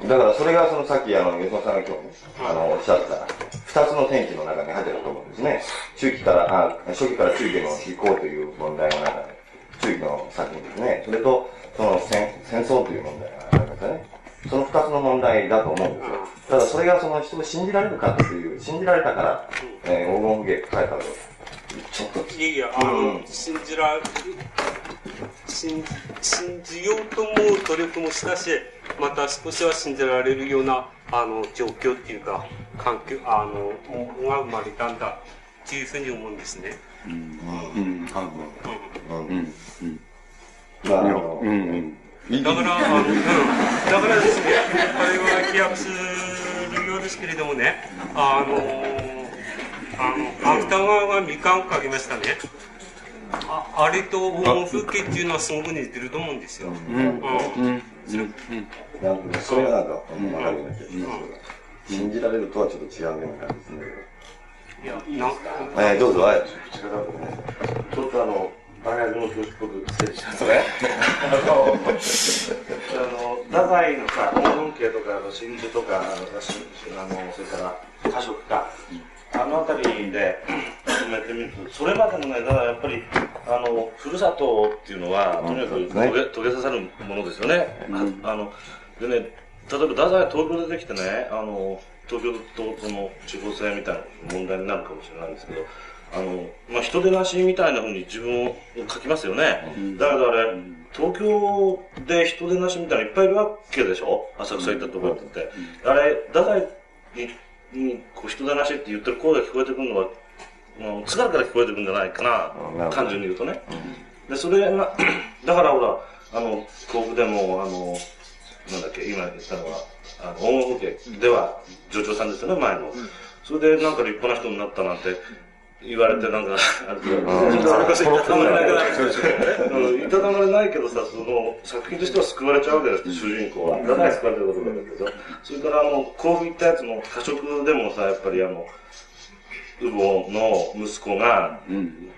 うんだからそれがそのさっきあの、吉野さんが今日ね、あの、おっしゃった、二つの天気の中に入ってると思うんですね。中期から、あ、初期から中期の飛行という問題の中で、中期の作品ですね。それと、その戦戦争という問題がありますよね。その二つの問題だと思うんですよ。ただそれがその人を信じられるかっていう、信じられたから、えー、黄金風景書かれたと。ちょっと、いやいや、あの、うん。信じられ、信信じようと思う努力もしたし、また少しは信じられるような、あの、状況っていうか、環境、あの、が生まれたんだっていうふうに思うんですね。うん、うん、うん、うん。まあ、あの、うん、だから、あのうんだからですね、あれは飛躍するようですけれどもね、あの、あの、芥川がみかんをかけましたね。ああれと黄金風景っていうのはすごく似てると思うんですよ。うんうんうん。それなんかそれがなんか、わかるような気がする。信じられるとはちょっと違うような感じですね。いや、なんえー、どうぞ、はい。ちょっとあの、大学の教師っぽく失礼しますね。あの、太宰のさ、黄金系とか、あの真珠とか、あの、しあのそれから、過食か、あのあたりで、まとめてみると、それまでのね、だからやっぱり、あの、ふるさとっていうのは、とにかくね遂げ、遂げさせるものですよね。ああの、でね、例えば太宰が東京出てきてね、あの、東京とその地方性みたいな問題になるかもしれないんですけど、あの、まあ、人出なしみたいな風に自分を書きますよね。だけどあれ、東京で人出なしみたいなのいっぱいいるわけでしょ？浅草行ったところって。あれ、太宰に、にこう人出なしって言ってる声が聞こえてくるのは、もう津軽から聞こえてくるんじゃないかな、単純に言うとね。で、それが、だからほら、あの、甲府でも、あの、なんだっけ、今言ったのは、あの、黄金風景では、女長さんですよね、前の。それでなんか立派な人になったなんて、言われて、なんか、それこそいたたまれないから、うん。いたたまれないけどさ、その、作品としては救われちゃうわけです、主人公は。だから救われてることなんだけど、それからあの、甲府行ったやつの過食でもさ、やっぱりあの、ウボの息子が、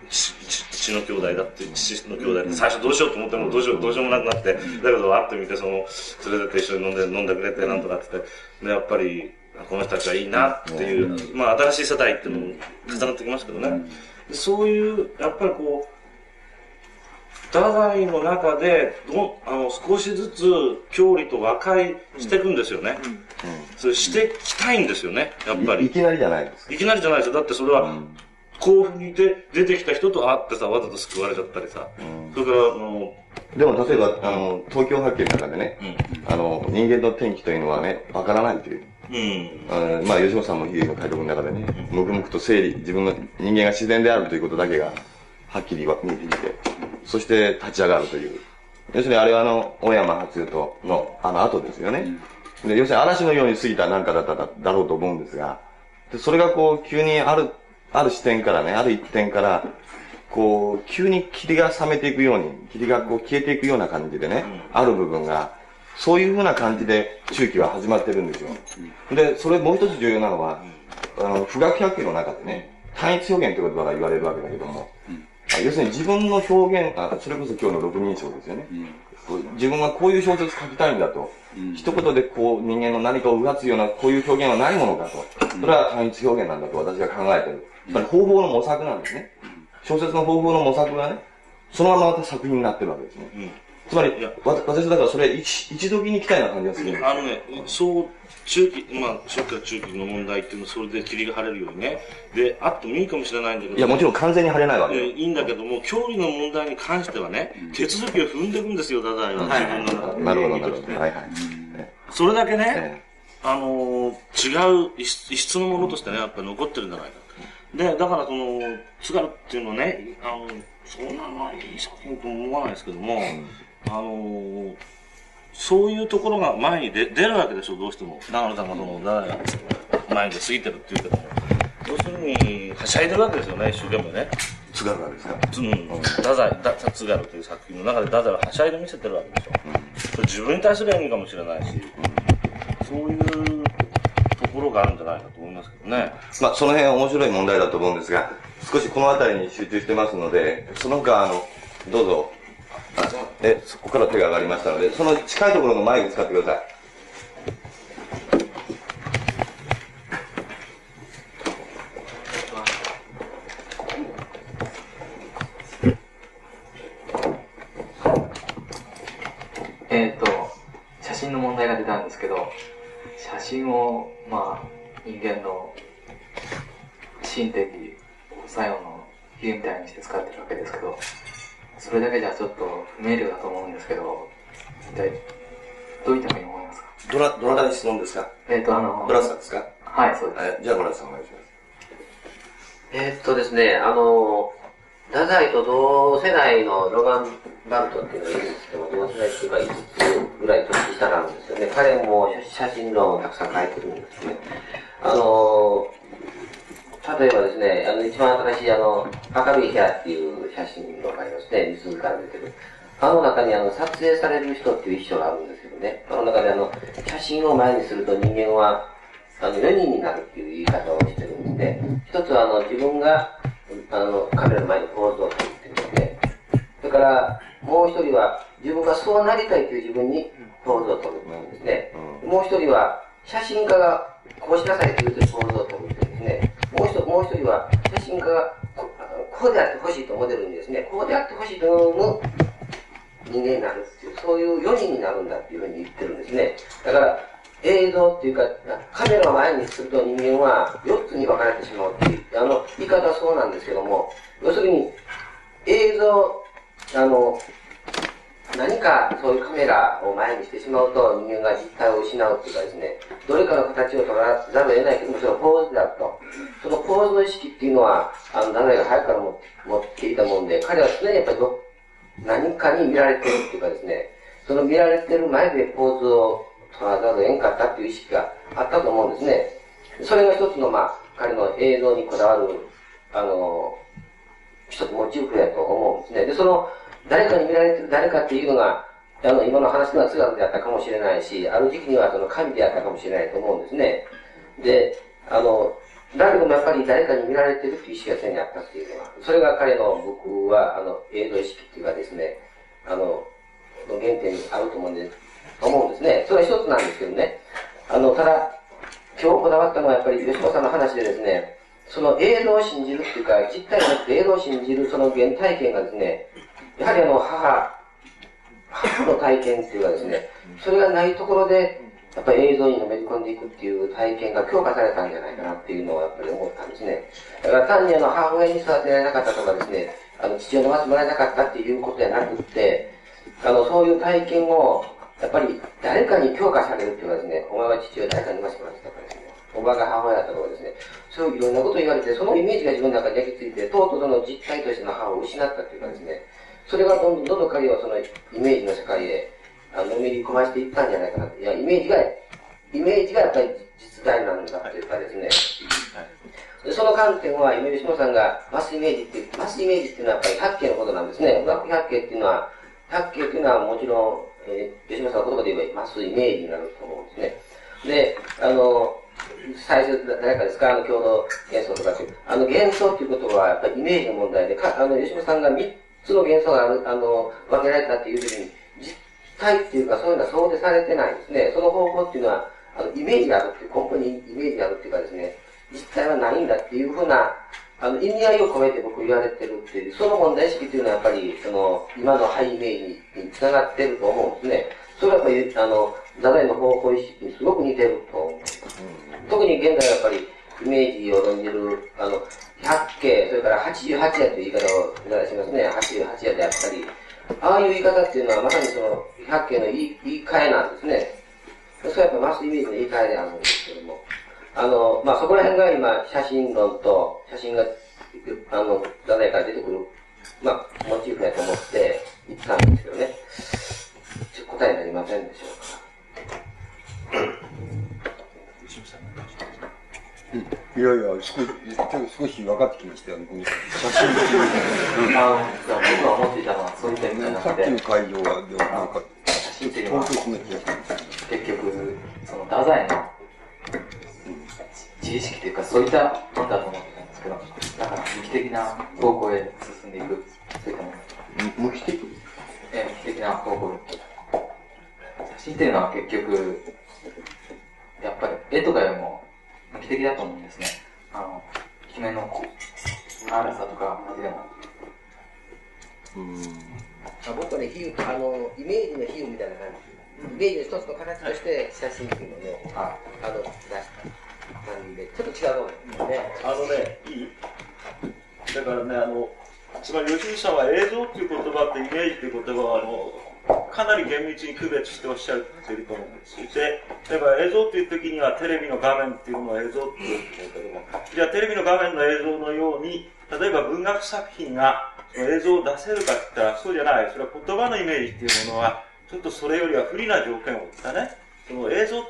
父の兄弟だって、父の兄弟って、最初どうしようと思ってもどうしよう、どうしようもなくなって、だけど会ってみて、その、連れてって一緒に飲んで、飲んでくれて、なんとかって言って、で、やっぱり、この人たちはいいなっていう、まあ新しい世代っていうのも重なってきますけどね。でそういう、やっぱりこう、太宰の中でどあの少しずつ郷里と和解していくんですよね。それしていきたいんですよね、やっぱり。いきなりじゃないですいきなりじゃないですよ。だってそれは、甲府にいて出てきた人と会ってさ、わざと救われちゃったりさ。それから、あの、でも例えば、あの、東京発見の中でね、あの、人間の天気というのはね、わからないという。うん。まあ、吉本さんも日々の体力の中でね、黙々と整理、自分の人間が自然であるということだけが、はっきりわ見えてきて、そして立ち上がるという。要するにあれはあの、大山初との、あの後ですよね。で、要するに嵐のように過ぎたなんかだっただだろうと思うんですが、でそれがこう、急にある、ある視点からね、ある一点から、こう、急に霧が冷めていくように、霧がこう消えていくような感じでね、ある部分が、そういうふうな感じで中期は始まってるんですよ。で、それもう一つ重要なのは、あの、富岳百景の中でね、単一表現という言葉が言われるわけだけども、あ要するに自分の表現、あそれこそ今日の六人称ですよね。自分はこういう小説書きたいんだと。一言でこう人間の何かをうがつようなこういう表現はないものかと。それは単一表現なんだと私は考えてる。つまり方法の模索なんですね。小説の方法の模索がね、そのまままた作品になってるわけですね。つまり、わ私だからそれ一一時に来たような感じがするんですよあのね、そう、中期、まあ、初期は中期の問題っていうのは、それで霧が晴れるようにね。で、あってもいいかもしれないんだけど、いや、もちろん完全に晴れないわけいやいいんだけども、距離の問題に関してはね、手続きを踏んでいくんですよ、太宰は。自分の中でなるほど、なるほど。はいはい。それだけね、あのー違う異質のものとしてね、やっぱり残ってるんじゃないかと。で、だからその、津軽っていうのはね、あの、そんなのいい作品とも思わないですけども、あのーそういうところが前に出出るわけでしょ、どうしても。長野さんがその、前に過ぎてるっていうけども。要するに、はしゃいでるわけですよね、一生懸命ね。津軽がですか？うん。太宰、だ津軽という作品の中で太宰ははしゃいで見せてるわけでしょ。それ自分に対する演技かもしれないし、そういうところがあるんじゃないかと思いますけどね。まあ、その辺は面白い問題だと思うんですが、少しこの辺りに集中してますので、その他、あの、どうぞ、あえ、そこから手が上がりましたので、その近いところのマイク使ってください。えっ、と、写真の問題が出たんですけど、写真を、まあ、人間の心的作用の比喩みたいにして使ってるわけですけど、それだけじゃちょっと不明瞭だと思うんですけど、一体、どういったふうに思いますか？どな、どなたに質問ですか？えっ、と、あの、ブラスさんですか？はい、そうです。えじゃあ、ブラスさんお願いします。えーっとですね、あの、太宰と同世代のロガン・バルトっていうのがいるんですけども、同世代っていうか5つぐらい年下なんですよね。彼も写真論をたくさん書いてるんですね。あの、例えばですね、あの一番新しいあの、明るい部屋っていう写真がありますね、水から出てる。あの中にあの、撮影される人っていう一章があるんですけどね、あの中であの、写真を前にすると人間は、あの、4人になるっていう言い方をしてるんですね。一つはあの、自分が、あの、カメラの前にポーズを取るっていうんで。それから、もう一人は、自分がそうなりたいという自分にポーズを取るんですね。もう一人は、写真家がこうしなさいというとポーズを取るっていうんですね。もう一人もう一人は、写真家がここうであってほしいとモデルにですね、こうであってほしいと思う人間になるっていう、そういう4人になるんだっていうふうに言ってるんですね。だから、映像っていうか、カメラを前にすると人間は4つに分かれてしまうっていう、あの、言い方はそうなんですけども、要するに、映像、あの、何かそういうカメラを前にしてしまうと人間が実体を失うっていうかですね、どれかの形を取らざるを得ないけども、それはポーズであると。そのポーズの意識っていうのは、あの、誰が早くから持っていたもんで、彼は常にやっぱりど何かに見られてるっていうかですね、その見られてる前でポーズを取らざるを得んかったっていう意識があったと思うんですね。それが一つの、まあ、彼の映像にこだわる、あの、一つモチーフやと思うんですね。で、その、誰かに見られて誰かっていうのが、あの、今の話のは津軽であったかもしれないし、ある時期にはその神であったかもしれないと思うんですね。で、あの、だけどもやっぱり誰かに見られてるっていう意識が常にあったっていうのは、それが彼の僕は、あの、映像意識っていうかですね、あの、の原点にあると思うんで、思うんですね。それは一つなんですけどね。あの、ただ、今日こだわったのはやっぱり吉野さんの話でですね、その映像を信じるっていうか、実体じゃなくて映像を信じるその原体験がですね、やはりあの、母、母の体験っていうかですね、それがないところで、やっぱり映像にのめり込んでいくっていう体験が強化されたんじゃないかなっていうのをやっぱり思ったんですね。だから単にあの、母親に育てられなかったとかですね、あの、父を飲ませてもらえなかったっていうことじゃなくって、あの、そういう体験を、やっぱり誰かに強化されるっていうのはですね、お前は父を誰かに飲ませてもらってたからですね、おばが母親だったとかですね、そういういろんなことを言われて、そのイメージが自分の中に焼き付いて、とうとうその実体としての母を失ったっていうかですね、それがどんどんどんどん彼はそのイメージの世界へ、あの、のめり込ましていったんじゃないかなって。いや、イメージが、イメージがやっぱり実在なんだっていうかですね、でその観点は、今吉野さんがマスイメージっていう、マスイメージっていうのはやっぱり百景のことなんですね。学百景っていうのは、百景っていうのはもちろん、えー、吉野さんの言葉で言えばマスイメージになると思うんですね。で、あの、最初、誰かですか？あの、共同幻想とかっていう。あの、幻想っていうことは、やっぱりイメージの問題で、かあの、吉野さんが3つの幻想がある、あの、分けられたっていう時に、実体っていうか、そういうのは想定されてないんですね。その方法っていうのは、あの、イメージがあるっていう、根本にイメージがあるっていうかですね、実態はないんだっていうふうな、あの、意味合いを込めて僕言われてるっていう、その問題意識っていうのはやっぱり、その、今のハイイメージにつながってると思うんですね。それはやっぱり、あの、ダダイの方法意識にすごく似てると思います。特に現在はやっぱり、イメージを論じる、あの、百景、それから88夜という言い方をしますね。88夜であったり、ああいう言い方っていうのはまさにその、百景の言い言い換えなんですね。それはやっぱマスイメージの言い換えであるんですけども。あの、まあ、そこら辺が今、写真論と、写真が、あの、ダダイから出てくる、まあ、モチーフやと思って言ったんですけどね。ちょっと答えになりませんでしょうか。いやいや、少し、少し分かってきましたよ、写真っていう。あの、僕が思っていたのは、そういった意味。さっきの会場は、なんか、写真っていうのは、結局、その、太宰の、自意識というか、そういったものだと思ってたんですけど、だから、無機的な方向へ進んでいく、そういったもの。無機的え無機的な方向へ。写真っていうのは結局、やっぱり絵とかよりも無機的だと思うんですね。あの、決めの荒さとかでも。うん僕はね、比喩、あの、イメージの比喩みたいな感じ。イメージの一つの形として写真っていうのをね、あの、出した感じで、ちょっと違うと思うんですね。あのね、いい？だからね、あの、つまり吉井さんは映像っていう言葉とイメージという言葉は、あの、かなり厳密に区別しておっしゃっていると思うんです。で、例えば映像っていう時にはテレビの画面っていうのを映像っていうんですけども、じゃあテレビの画面の映像のように、例えば文学作品がその映像を出せるかって言ったらそうじゃない。それは言葉のイメージっていうものは、ちょっとそれよりは不利な条件を負ったね。その映像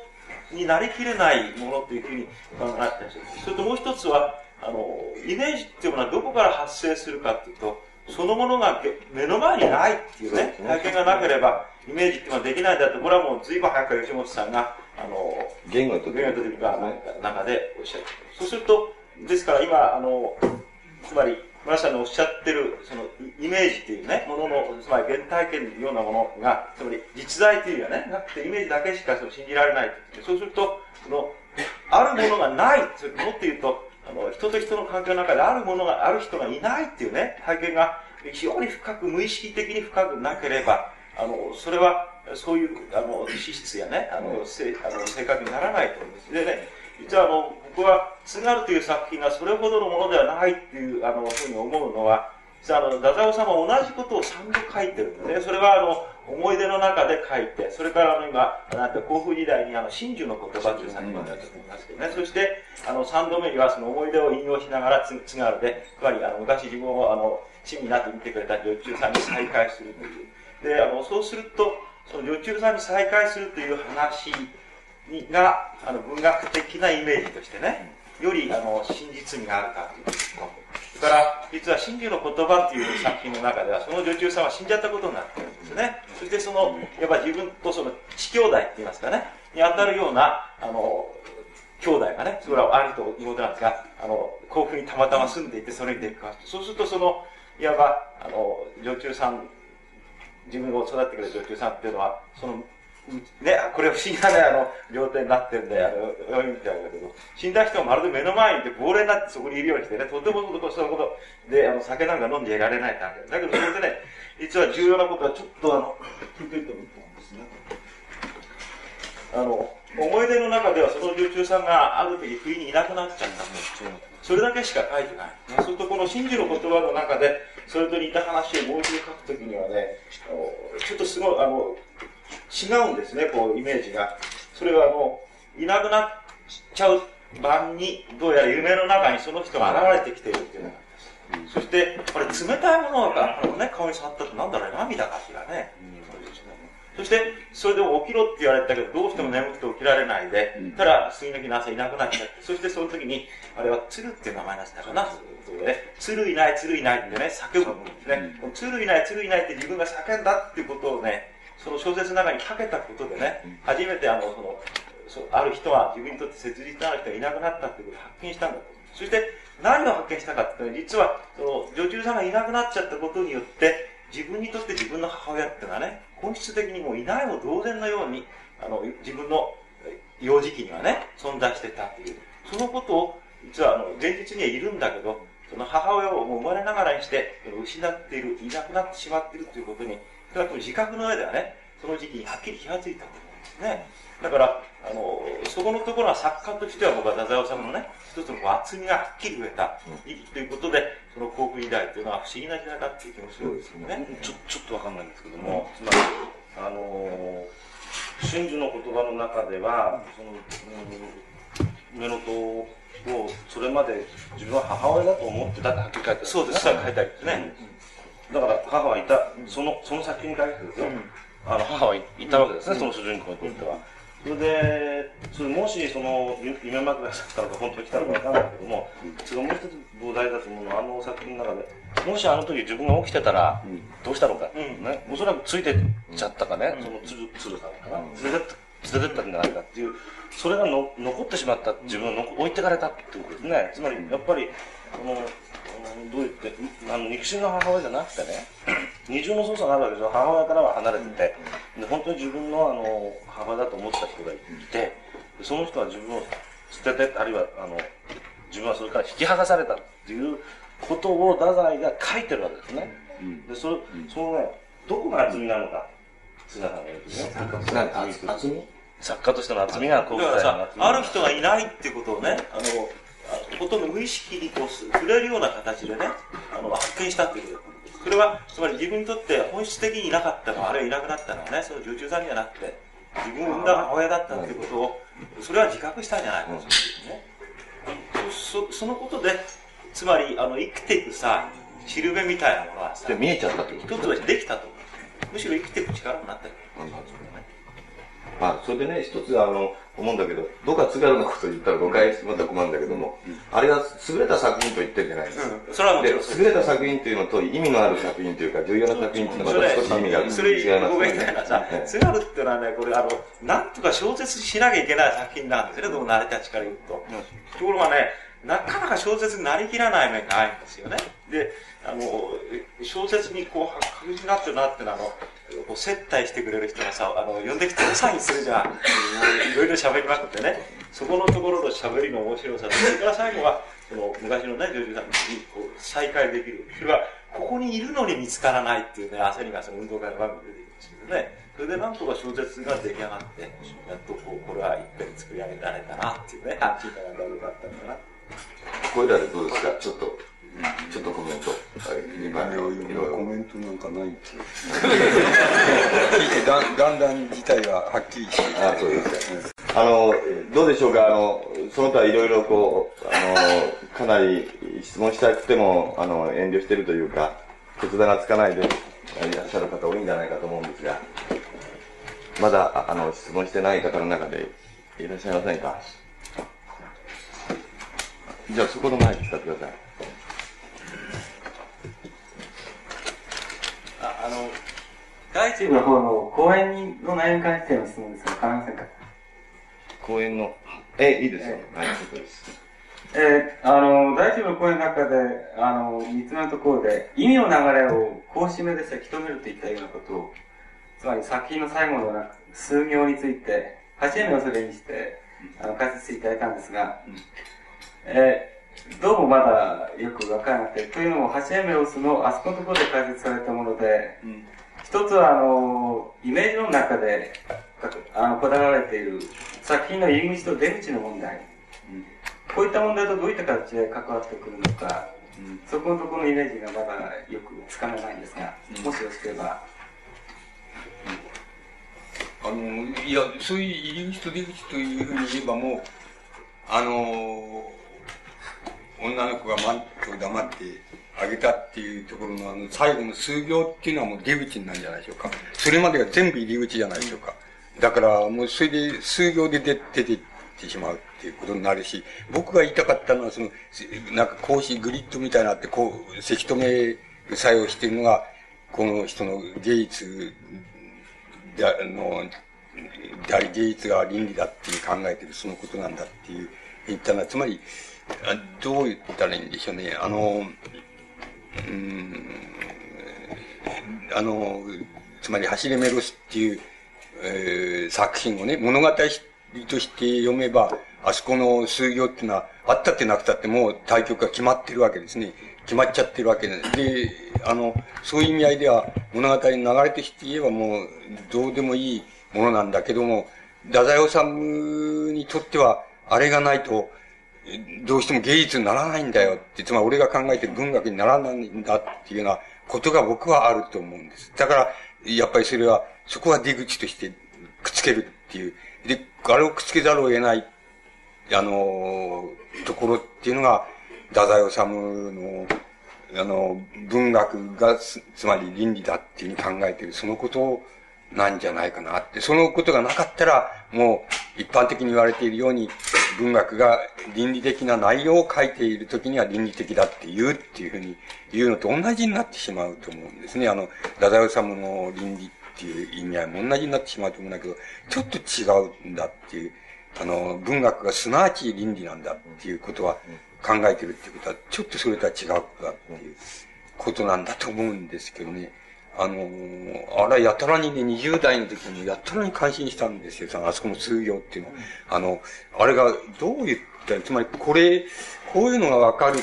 になりきれないものっていうふうに考えてるんですそれともう一つは、あの、イメージっていうものはどこから発生するかっていうと、そのものが目の前にないっていうね、体験がなければ、イメージっていうのはできないんだって、これはもう随分早く吉本さんが、あの、言語と言語というか、中でおっしゃる。そうすると、ですから今、あの、つまり、村さんのおっしゃってる、その、イメージっていうね、ものの、つまり原体験のようなものが、つまり実在というのはね、なくてイメージだけしかその信じられないってそうすると、その、あるものがない、もっと言うと、あの、人と人の関係の中であるものがある人がいないっていうね、体験が非常に深く、無意識的に深くなければ、あの、それは、そういう、あの、資質やね、あの、せあの正確にならないと思うんです。でね、実はあの、僕は、津軽という作品がそれほどのものではないっていう、あの、ふうに思うのは、実はあの、太宰治は同じことを3度書いてるんでね。それはあの、思い出の中で書いて、それからあの、今、なんて、甲府時代にあの、真珠の言葉という作品があると思いますけどね。そして、あの、3度目にはその思い出を引用しながら津軽で、つまりあの、昔自分をあの、親身になって見てくれた女中さんに再会するという。で、あの、そうすると、その女中さんに再会するという話にが、あの、文学的なイメージとしてね、より、あの、真実味があるかという。それから、実は真珠の言葉っていう作品の中では、その女中さんは死んじゃったことになってるんですね。そしてその、やっぱ自分とその、地兄弟って言いますかね、に当たるような、あの、兄弟がね、それは兄と妹なんですが、あの、甲府にたまたま住んでいて、それに出くわして、そうするとその、いわば、あの、女中さん、自分を育ってくれる女中さんっていうのは、その、ね、これ不思議なね、あの、両手になってるんで、あの、読みみたいだけど、死んだ人がまるで目の前にいて、亡霊になってそこにいるようにしてね、とてもそのことで、あの、酒なんか飲んでいられないわけだけど、それでね、実は重要なことはちょっとあの、聞いてると思ったんですね。あの、思い出の中ではその女中さんがある時不意にいなくなっちゃったんですそれだけしか書いてない。そうするとこの真珠の言葉の中で、それと似た話をもう一度書くときにはね、あのちょっとすごい、あの、違うんですね、こう、イメージが。それはあの、いなくなっちゃう晩に、どうやら夢の中にその人が現れてきているっていうのが。そして、これ冷たいものが、ね、顔に触ったとなんだろう、涙かしらね。そして、それでも起きろって言われたけど、どうしても眠くて起きられないで、ただ、次の日の朝いなくなっちゃって、そしてその時に、あれは鶴っていう名前だったかな、鶴いない、鶴いないってね、叫ぶんですね。鶴いない、鶴いないって自分が叫んだっていうことをね、その小説の中にかけたことでね、初めてあの、その、そうある人は自分にとって切実な人がいなくなったっていうことを発見したんだと。そして、何を発見したかっていうと、実は、その、女中さんがいなくなっちゃったことによって、自分にとって自分の母親っていうのはね、本質的にもういないも同然のように、あの、自分の幼児期にはね、存在してたっていう。そのことを、実はあの、現実にはいるんだけど、その母親をもう生まれながらにして、失っている、いなくなってしまっているということに、ただこの自覚の上ではね、その時期にはっきり気がついたと思うんですね。だから、あの、そこのところは作家としては僕は太宰治のね、一つの厚みがはっきり増えた、ということで、その航空時代というのは不思議な時代だっていう気もするんですよね。ちょちょっとわかんないんですけども、つまり、あのー、真珠の言葉の中では、その、うん、目のとを、それまで自分は母親だと思ってたってはっきり書いてある、そうです、書いてありますね。だから母はいた、その、その作品に書いてですよ。あの、母はいたわけですね、その主人公にとっては。それで、それもしその夢枕だったのか本当に来たのかわからないけども、それもう一つ膨大だと思うのは、あの作品の中で、もしあの時自分が起きてたら、どうしたのか、ね、おそらくついてっちゃったかね、その鶴鶴さんかな、連れて連れてったんじゃないかっていう、それがの残ってしまった、自分の置いてかれたってことですね。つまり、やっぱり、その、どう言って、あの肉親の母親じゃなくてね、二重の操作があるわけですよ。母親からは離れてて、で本当に自分のあの母親だと思ってた人がいて、その人は自分を捨てて、あるいはあの自分はそれから引き剥がされたっていうことを太宰が書いてるわけですね。でそれそのね、どこが厚みなのか、菅さんが言うとね。厚み作家としての厚みがこうある人がいないっていうことをね、あの、ほとんど無意識にこう触れるような形でね、あの、発見したっていうこと。それは、つまり自分にとって本質的にいなかったのは、あるいはいなくなったのはね、その女中さんじゃなくて、自分を産んだ母親だったっていうことを、それは自覚したんじゃないかと思うんですね。そそそのことで、つまり、あの、生きていくさ、しるべみたいなものはさ、で見えちゃったってこと一つはできたと思う。むしろ生きていく力になったよ。まあ、それでね、一つあの、思うんだけど、どっか津軽のこと言ったら誤解また困るんだけども、あれが優れた作品と言ってるじゃないですか。うん。それはで優れた作品っていうのと意味のある作品というか、重要な作品っていうのはまた少し意味がそれ、違います僕が言いたいのはさ、津軽って いうのはね、これ、あの、なんとか小説しなきゃいけない作品なんですよね、どう成り立ちから言うと。ところがね、なかなか小説になりきらない面があるんですよね。で、あの、小説にこう、確実になってるなっていうのは、あの、こう接待してくれる人がさ、あの、呼んできておサインするじゃん。いろいろ喋りまくってね。そこのところの喋りの面白さと、それから最後は、その昔のね、女優さんにこう再会できる。それは、ここにいるのに見つからないっていうね、焦りがその運動会の場面で出てくるんですけどね。それでなんとか小説が出来上がって、やっとこう、これはいっぺん作り上げられたなっていうね、安心感がだったのかな。これらでどうですか？ちょっと、ちょっとコメント。今コメントなんかないっていう。聞いてだんだんだん自体がはっきりして。あそうですか。あの、どうでしょうか？あの、その他いろいろこう、あの、かなり質問したくても、あの、遠慮してるというか、決断がつかないでいらっしゃる方多いんじゃないかと思うんですが、まだ、ああの、質問してない方の中でいらっしゃいませんか？じゃあそこの前に使ってください。ああの、外中の方の公演の内容に関しての質問ですが、構いませんか？公演の、え、いいですよ。はい、そうです。えーあの、大規模の声の中で、あの、三つ目のところで、意味の流れをこう締めでせき止めるといったようなことを、つまり作品の最後の数行について、8年をそれにして、あの、解説していただいたんですが、えーどうもまだよくわからなくて、というのも、ハシエメロスのあそこのところで解説されたもので、一つは、あの、イメージの中で、かあの、こだわられている作品の入り口と出口の問題。こういった問題とどういった形で関わってくるのか、そこのところのイメージがまだよくつかめないんですが、もしよろしければ。あの、いや、そういう入り口と出口というふうに言えばもう、あの、女の子がマントを黙ってあげたっていうところのあの最後の数行っていうのはもう出口なんじゃないでしょうか。それまでが全部入り口じゃないでしょうか。だからもうそれで数行で出てってしまうっていうことになるし、僕が言いたかったのはその、なんか格子グリッドみたいなって、こう、せき止め作用してるのが、この人の芸術であの、であり芸術が倫理だっていう考えてるそのことなんだっていう言ったのは、つまり、どう言ったらいいんでしょうね。あの、うん、あの、つまり、走れメロスっていう、えー作品をね、物語として読めば、あそこの数行っていうのは、あったってなくたってもう対局が決まってるわけですね。決まっちゃってるわけで、で、あの、そういう意味合いでは、物語の流れとして言えばもう、どうでもいいものなんだけども、太宰治にとっては、あれがないと、どうしても芸術にならないんだよって、つまり俺が考えて文学にならないんだっていうようなことが僕はあると思うんです。だから、やっぱりそれは、そこは出口としてくっつけるっていう。で、あれをくっつけざるを得ない、あの、ところっていうのが、太宰治の、あの、文学がつ、つまり倫理だっていうふうに考えている、そのことなんじゃないかなって。そのことがなかったら、もう、一般的に言われているように、文学が倫理的な内容を書いているときには倫理的だって言うっていうふうに言うのと同じになってしまうと思うんですね。あの、太宰治の倫理っていう意味合いも同じになってしまうと思うんだけど、ちょっと違うんだっていう、あの、文学がすなわち倫理なんだっていうことは考えてるっていうことは、ちょっとそれとは違うだっていうことなんだと思うんですけどね。あのあれはやたらにね、20代の時にやたらに感心したんですよ。あそこの数行っていうのは。あの、あれがどう言ったら、つまりこれ、こういうのがわかる、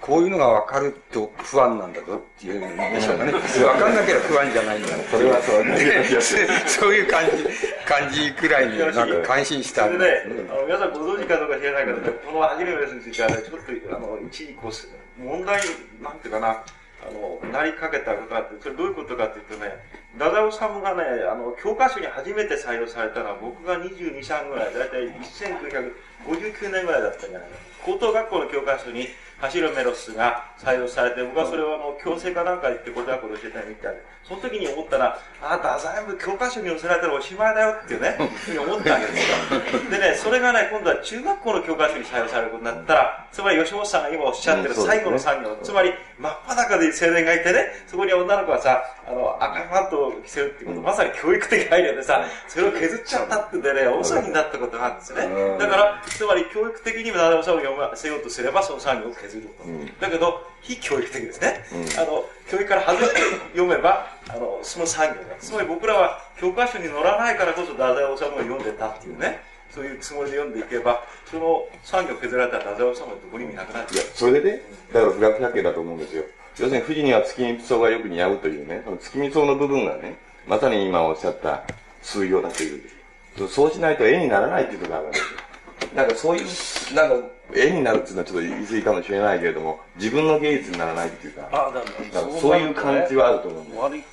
こういうのがわかると不安なんだぞっていうんでしょうかね。わかんなければ不安じゃないんだ。それはそうね そういう感じ、感じくらいになんか感心したそれで、あの皆さんご存知かどうか知らないけど、この初めのレッスンについてはね、ちょっと、あの、一時こう、問題、なんていうかな、あの、なりかけたことがあって、それどういうことかというとね、ダダオサムがね、あの、教科書に初めて採用されたのは、僕が22、3ぐらい、だいたい1959年ぐらいだったんじゃないかな。高等学校の教科書に、走るメロスが採用されて、僕はそれをあの、強制かなんかで言って高等学校で教えたみたいで、その時に思ったら、あ、ダザイム教科書に寄せられたらおしまいだよっていうね、ふうに思ったわけですよ。でね、それがね、今度は中学校の教科書に採用されることになったら、つまり吉本さんが今おっしゃってる最後の産業、つまり真っ裸で青年がいてね、そこに女の子がさ、あの、赤いマントを着せるってこと、まさに教育的配慮でさ、それを削っちゃったってんでね、大騒ぎになったことがあるんですね。だから、つまり教育的にも七尾さんを読ませようとすれば、その産業を削ると。だけど、非教育的ですね。あの、教育から外れて読めば、あの、その産業だ。つまり僕らは教科書に載らないからこそ、太宰治を読んでたっていうね。そういうつもりで読んでいけば、その産業削られたら太宰治はどこにもいなくなっちゃう。それでね、だから不学百景だと思うんですよ。要するに富士には月見草がよく似合うというね、その月見草の部分がね、まさに今おっしゃった数行だという。そうしないと絵にならないっていうことがあるわけですよ。なんかそういう、なんか絵になるっていうのはちょっと言い過ぎかもしれないけれども、自分の芸術にならないっていうか、あだだからそういう感じはあると思うんです。割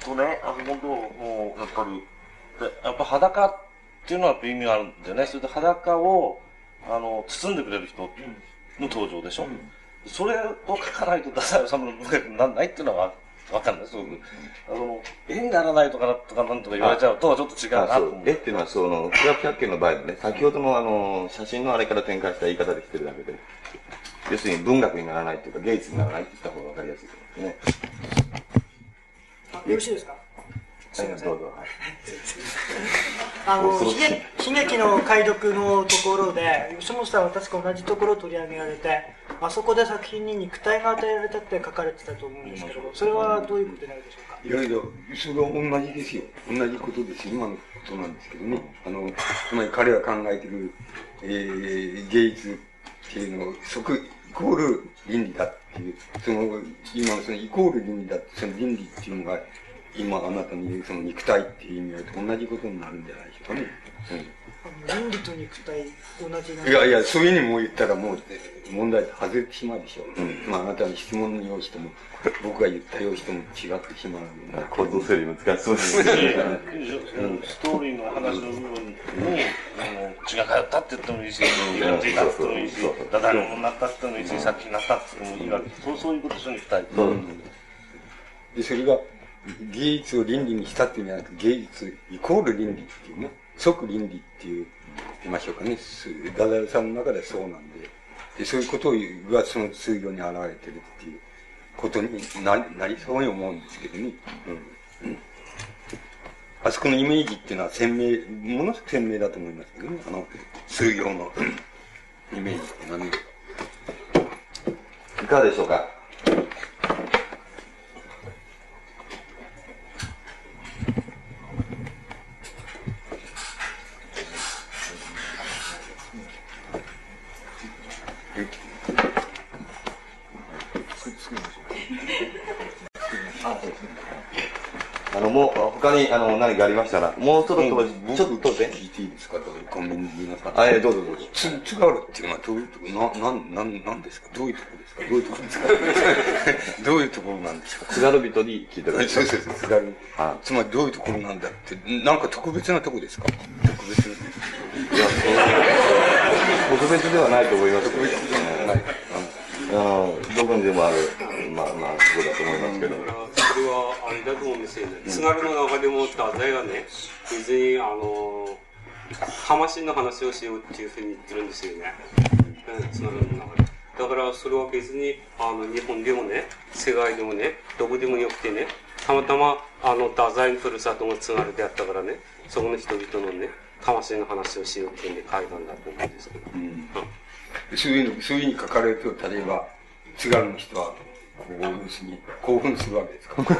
とね、あの、本当もう、やっぱり、でやっぱ裸っていうのはやっぱ意味があるんでね、それで裸を、あの、包んでくれる人の登場でしょ。それを書かないと、太宰治の文学にならないっていうのはわかんない、すごく。あの、絵にならないとかな、とかなんとか言われちゃうとは、ちょっと違うなと。絵っていうのは、その、不学百景の場合のね、先ほどのあの、写真のあれから展開した言い方で来てるだけで、要するに文学にならないっていうか、芸術にならないって言った方がわかりやすいと思うんですね。あよろしいですかはいどうぞ。はいあの悲劇悲劇の解読のところで吉本さんは確か同じところを取り上げられてあそこで作品に肉体が与えられたって書かれてたと思うんですけどそれはどういうことになるでしょうか？いやいや、それは同じですよ。同じことですよ。今のことなんですけどね。あの、つまり彼が考えてる、えー、芸術っていうのを、即、イコール倫理だっていう、その、今のそのイコール倫理だって、その倫理っていうのが、今あなたに言うその肉体っていう意味合いと同じことになるんじゃないでしょうかね。倫理と肉体同じなんいやいや、そういうふうにも言ったらもう、問題外れてしまうでしょう。まあ、あなたの質問の用紙とも、僕が言った用紙とも違ってしまう。構造整理難しそうですね。ストーリーの話の部分に、あの血が通ったって言ってもいいし、気がついたって言ってもいいし、ダダロになったって言ってもいいし、作品になったって言ってもいいわけそうそういうことですよね、二人。で、それが、芸術を倫理にしたっていうんじゃなくて、芸術イコール倫理っていうね、即倫理っていう、言いましょうかね、ダダルさんの中ではそうなんで、で、そういうことがその数行に現れてるっていうことにななりそうに思うんですけどね。うん。あそこのイメージっていうのは鮮明、ものすごく鮮明だと思いますけどね、あの、数行のイメージっていうのはね。いかがでしょうか？あの、もう、他に、あの、何かありましたら、もうちょっと、ちょっとで。聞いていいで？すかコンビニに言いますかあ、ええ、どうぞどうぞ。つ、津軽っていうのはどういうとこ？ろ、な、なん、なん、なんですか？どういうところですか？どういうところですか？どういうところなんでしょうか？津軽人に聞いてくださいそうそうそう、津軽。つまりどういうところなんだって、なんか特別なとこですか？特別な。いや、そう、特別ではないと思いますけど、ね。はい。あの、どこにでもある、まあまあ、そこだと思いますけど。はあれだと思うんですよね。津軽の中でも太宰がね、別にあの、魂の話をしようっていうふうに言ってるんですよね。うん、津軽の中で。だからそれは別に、あの、日本でもね、世界でもね、どこでもよくてね、たまたま、あの、太宰のふるさとが津軽であったからね、そこの人々のね、魂の話をしようっていうんで書いたんだと思うんですけど。うんそういうの、そういうふうに書かれると、例えば、津軽の人は、こう、要するに、興奮するわけですか？僕は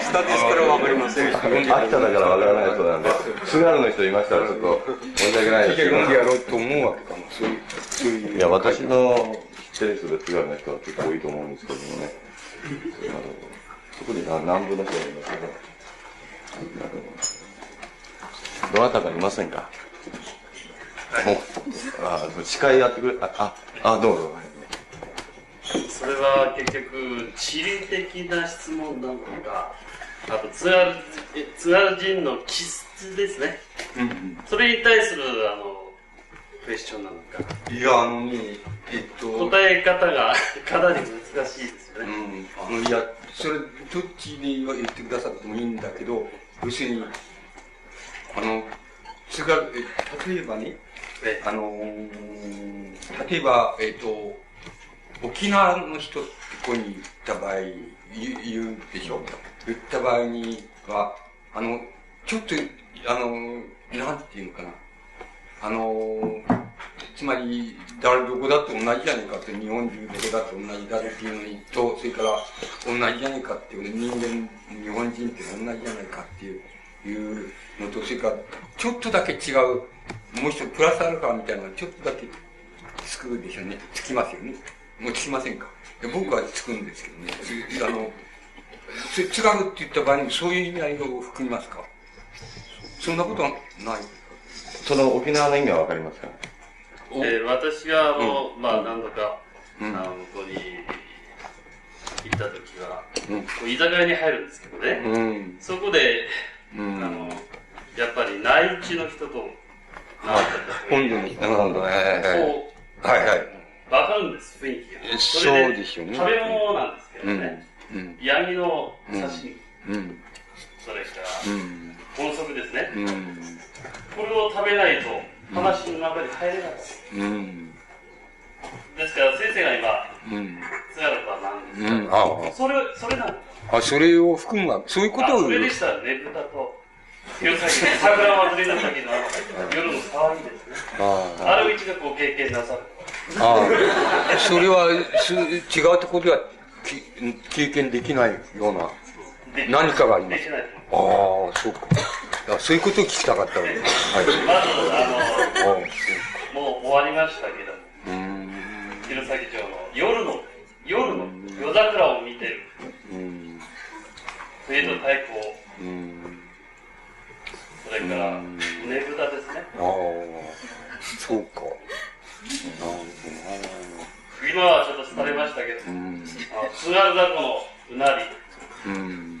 下ですからわかりません。秋田だからわからないそうなんで、津軽の人いましたらちょっと申し訳ないですけど。飲んでやろうと思うわけかな。そういう、そういう。いや、私の知ってる人で津軽の人は結構多いと思うんですけどもね。あのそこにな南部の人がいますけど、どなたかいませんか？もう、あ、司会やってくれ、あ、あ、あどうぞ。それは結局地理的な質問なのかあと津軽津軽人の気質ですね、それに対するあのクエスチョンなのか。いや、あのね、えっと。答え方が かなり難しいですよね、うん、あのいや、それ、どっちで言ってくださってもいいんだけど、要するに、あの、津軽、え例えばね、あのー、例えば、えっ、と、沖縄の人ってここに行った場合、言うでしょう言った場合には、あの、ちょっと、あの、なんていうのかな。あの、つまり、誰どこだって同じじゃないかって、日本中どこだって同じだっていうのにと、それから同じじゃないかっていう、人間、日本人って同じじゃないかっていう、いうのと、それから、ちょっとだけ違う、もう一つプラスアルファみたいなのがちょっとだけつくでしょうね。つきますよね。もうつきませんか？僕はつくんですけどね。あの、つ津軽って言った場合にそういう意味合いを含みますか？そんなことはない。その沖縄の意味はわかりますか？えー私があの、まあ何度か、あの向こうに行った時は、こう居酒屋に入るんですけどね、うん。そこで、あのやっぱり内地の人と本土の人。なんだね。こはいはい。うわかるんです雰囲気がえそうでしょうね食べ物なんですけどね、うん。ヤギの刺身、うん。それからうん。豚足ですね、うん。これを食べないと話の中に入れないです、うん。ですから先生が今うん。津軽とは何ですか、うんああそれそれなんですあ、それを含むわ。そういうことをあそれでしたらねぶたと弘前桜祭りの時の夜の騒ぎですね。ああれを一度こう経験なさる。ああ、それはす違うところではき経験できないような何かがあります。ああ、そうか。あそういうことを聞きたかったので。はい。まず、あの、もう終わりましたけども、弘前町の夜の、夜の夜桜を見てる。冬と太鼓を、それから、ねぶたですね。ああ、そうか。今はちょっと廃れましたけど、あの津軽凧のうなり、うん。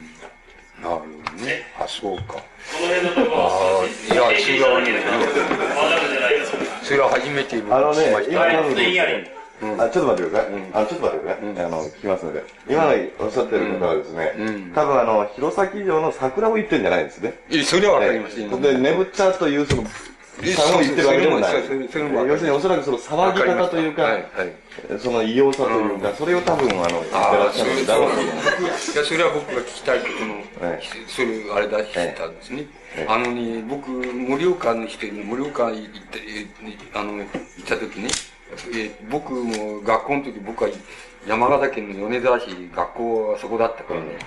なるほどね。あ、そうか。この辺のところああ、いや、それはね、わかるじゃないですか。それは初めてあのね。今のあちょっと待ってください。あのちょっと待ってください。あの、聞きますので。今のおっしゃってる方はですね、多分あの、弘前城の桜を言ってるんじゃないんですね。それはわかります。で、ねぶったというその、単を言ってるわけでもない。要する。におそらくその騒ぎ方というか、その異様さというか、それを多分あの、言ってらっしゃるんだろうと。思う。いや、それは僕が聞きたいことの、それ、あれだしたんですね。あのね、僕、盛岡の人に、盛岡行って、えあの、行った時ね、え僕も学校の時、僕は山形県の米沢市、学校はそこだったからね、俺、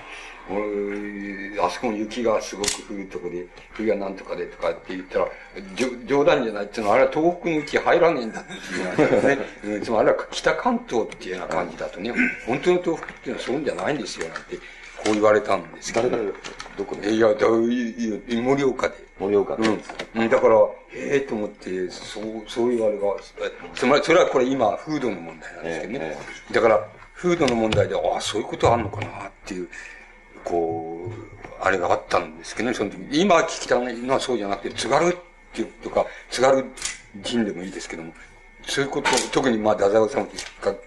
あそこの雪がすごく降るとこで、冬はなんとかでとかって言ったら、冗談じゃないっていうのは、あれは東北の雪入らねえんだっていうね。う んつまりあれは北関東っていうような感じだとね、本当の東北っていうのはそういうんじゃないんですよ、なんて、こう言われたんですけど。誰どこで？いや、だ盛岡で。盛岡で。うん。だから、ええと思って、そう、そういうあれが、つまり、それはこれ今、風土の問題なんですけどね。だから、風土の問題で、ああ、そういうことあんのかなっていう、こう、あれがあったんですけどね、その時。今聞きたいのはそうじゃなくて、津軽っていうとか、津軽人でもいいですけども、そういうこと、特にまあ、太宰治さん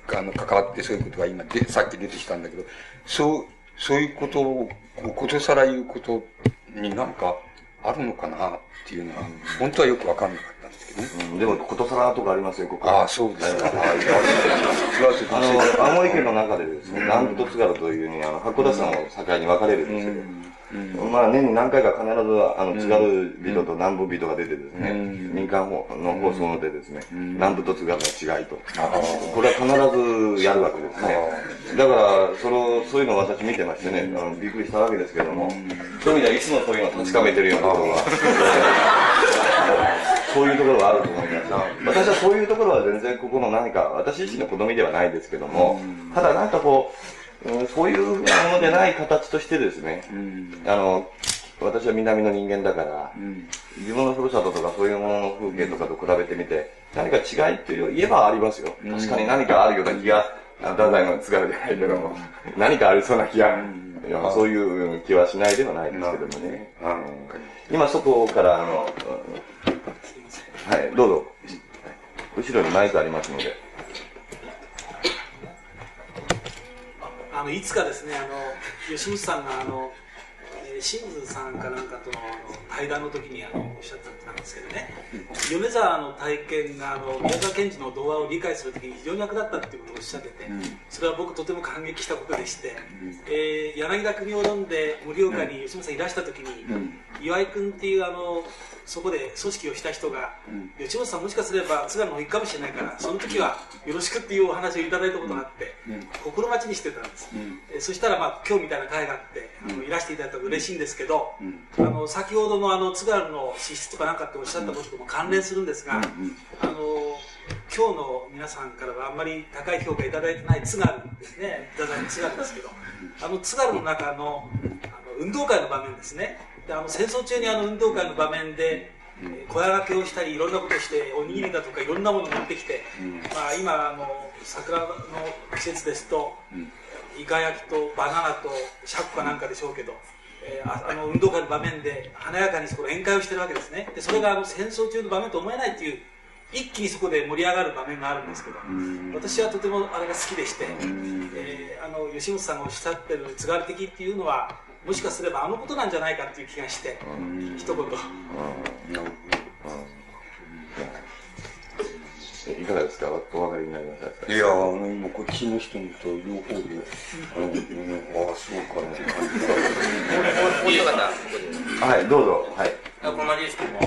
が、あの、関わってそういうことが今で、さっき出てきたんだけど、そう、そういうことを、ことさら言うことになんかあるのかなっていうのは、本当はよくわかんなかったんでも、ことさらとかありますよ、ここ。ああ、そうですか。あの、青森県の中でですね、南部と津軽というふうに、あの、函館山を境に分かれるんですけど、まあ、年に何回か必ず、あの、津軽人と南部人が出てですね、民間の放送でですね、南部と津軽の違いと。これは必ずやるわけですね。だから、その、そういうのを私見てましてね、あのびっくりしたわけですけども、そういう意味ではいつもそういうのを確かめてるようなところが、そういうところがあると思います。私はそういうところは全然ここの何か、私自身の好みではないですけども、ただなんかこう、うんそういうふうなものでない形としてですね、あの、私は南の人間だから、自分のふるさととかそういうものの風景とかと比べてみて、何か違いっていう言えばありますよ。確かに何かあるような気が、あ太宰の津軽じゃないけども、何かありそうな気が、そういう気はしないではないですけどもね。今外からあの、はい、どうぞ。後ろにマイクありますので。あのいつかですねあの吉本さんがあの清水さんかなんかとの対談の時にあのおっしゃったんですけどね。米沢の体験があの宮沢賢治の童話を理解する時に非常に役立ったっていうことをおっしゃっててそれは僕とても感激したことでして、えー柳田国を飲んで盛岡に吉本さんいらした時に、岩井君っていうあのそこで組織をした人が、吉本さんもしかすれば津軽の方行くかもしれないからその時はよろしくっていうお話をいただいたことがあって、心待ちにしてたんです、えーそしたら、まあ、今日みたいな会があってあのいらしていただいたら嬉しいんですけど、あの先ほどのあの津軽の資質とかなんかっておっしゃったこととも関連するんですが、あの今日の皆さんからはあんまり高い評価いただいてない津軽ですね。いただいた津軽ですけど。あの津軽の中のあの運動会の場面ですね。であの戦争中にあの運動会の場面でえー小屋掛けをしたりいろんなことをしておにぎりだとかいろんなものを持ってきて、まあ、今あの桜の季節ですと、イカ焼きとバナナとシャックかなんかでしょうけど、えーああの運動会の場面で華やかにそこで宴会をしてるわけですね。でそれがあの戦争中の場面と思えないっていう一気にそこで盛り上がる場面があるんですけど、私はとてもあれが好きでして、えーあの吉本さんがおっしゃってる津軽的っていうのはもしかすればあのことなんじゃないかっていう気がして、一言。えいかがですか？お分かりになりましたか？いや、あの、今、こっちの人と両方で、あの、うんああ、そうかね。もう一方、ここで。はい、どうぞ。はい。こですけども、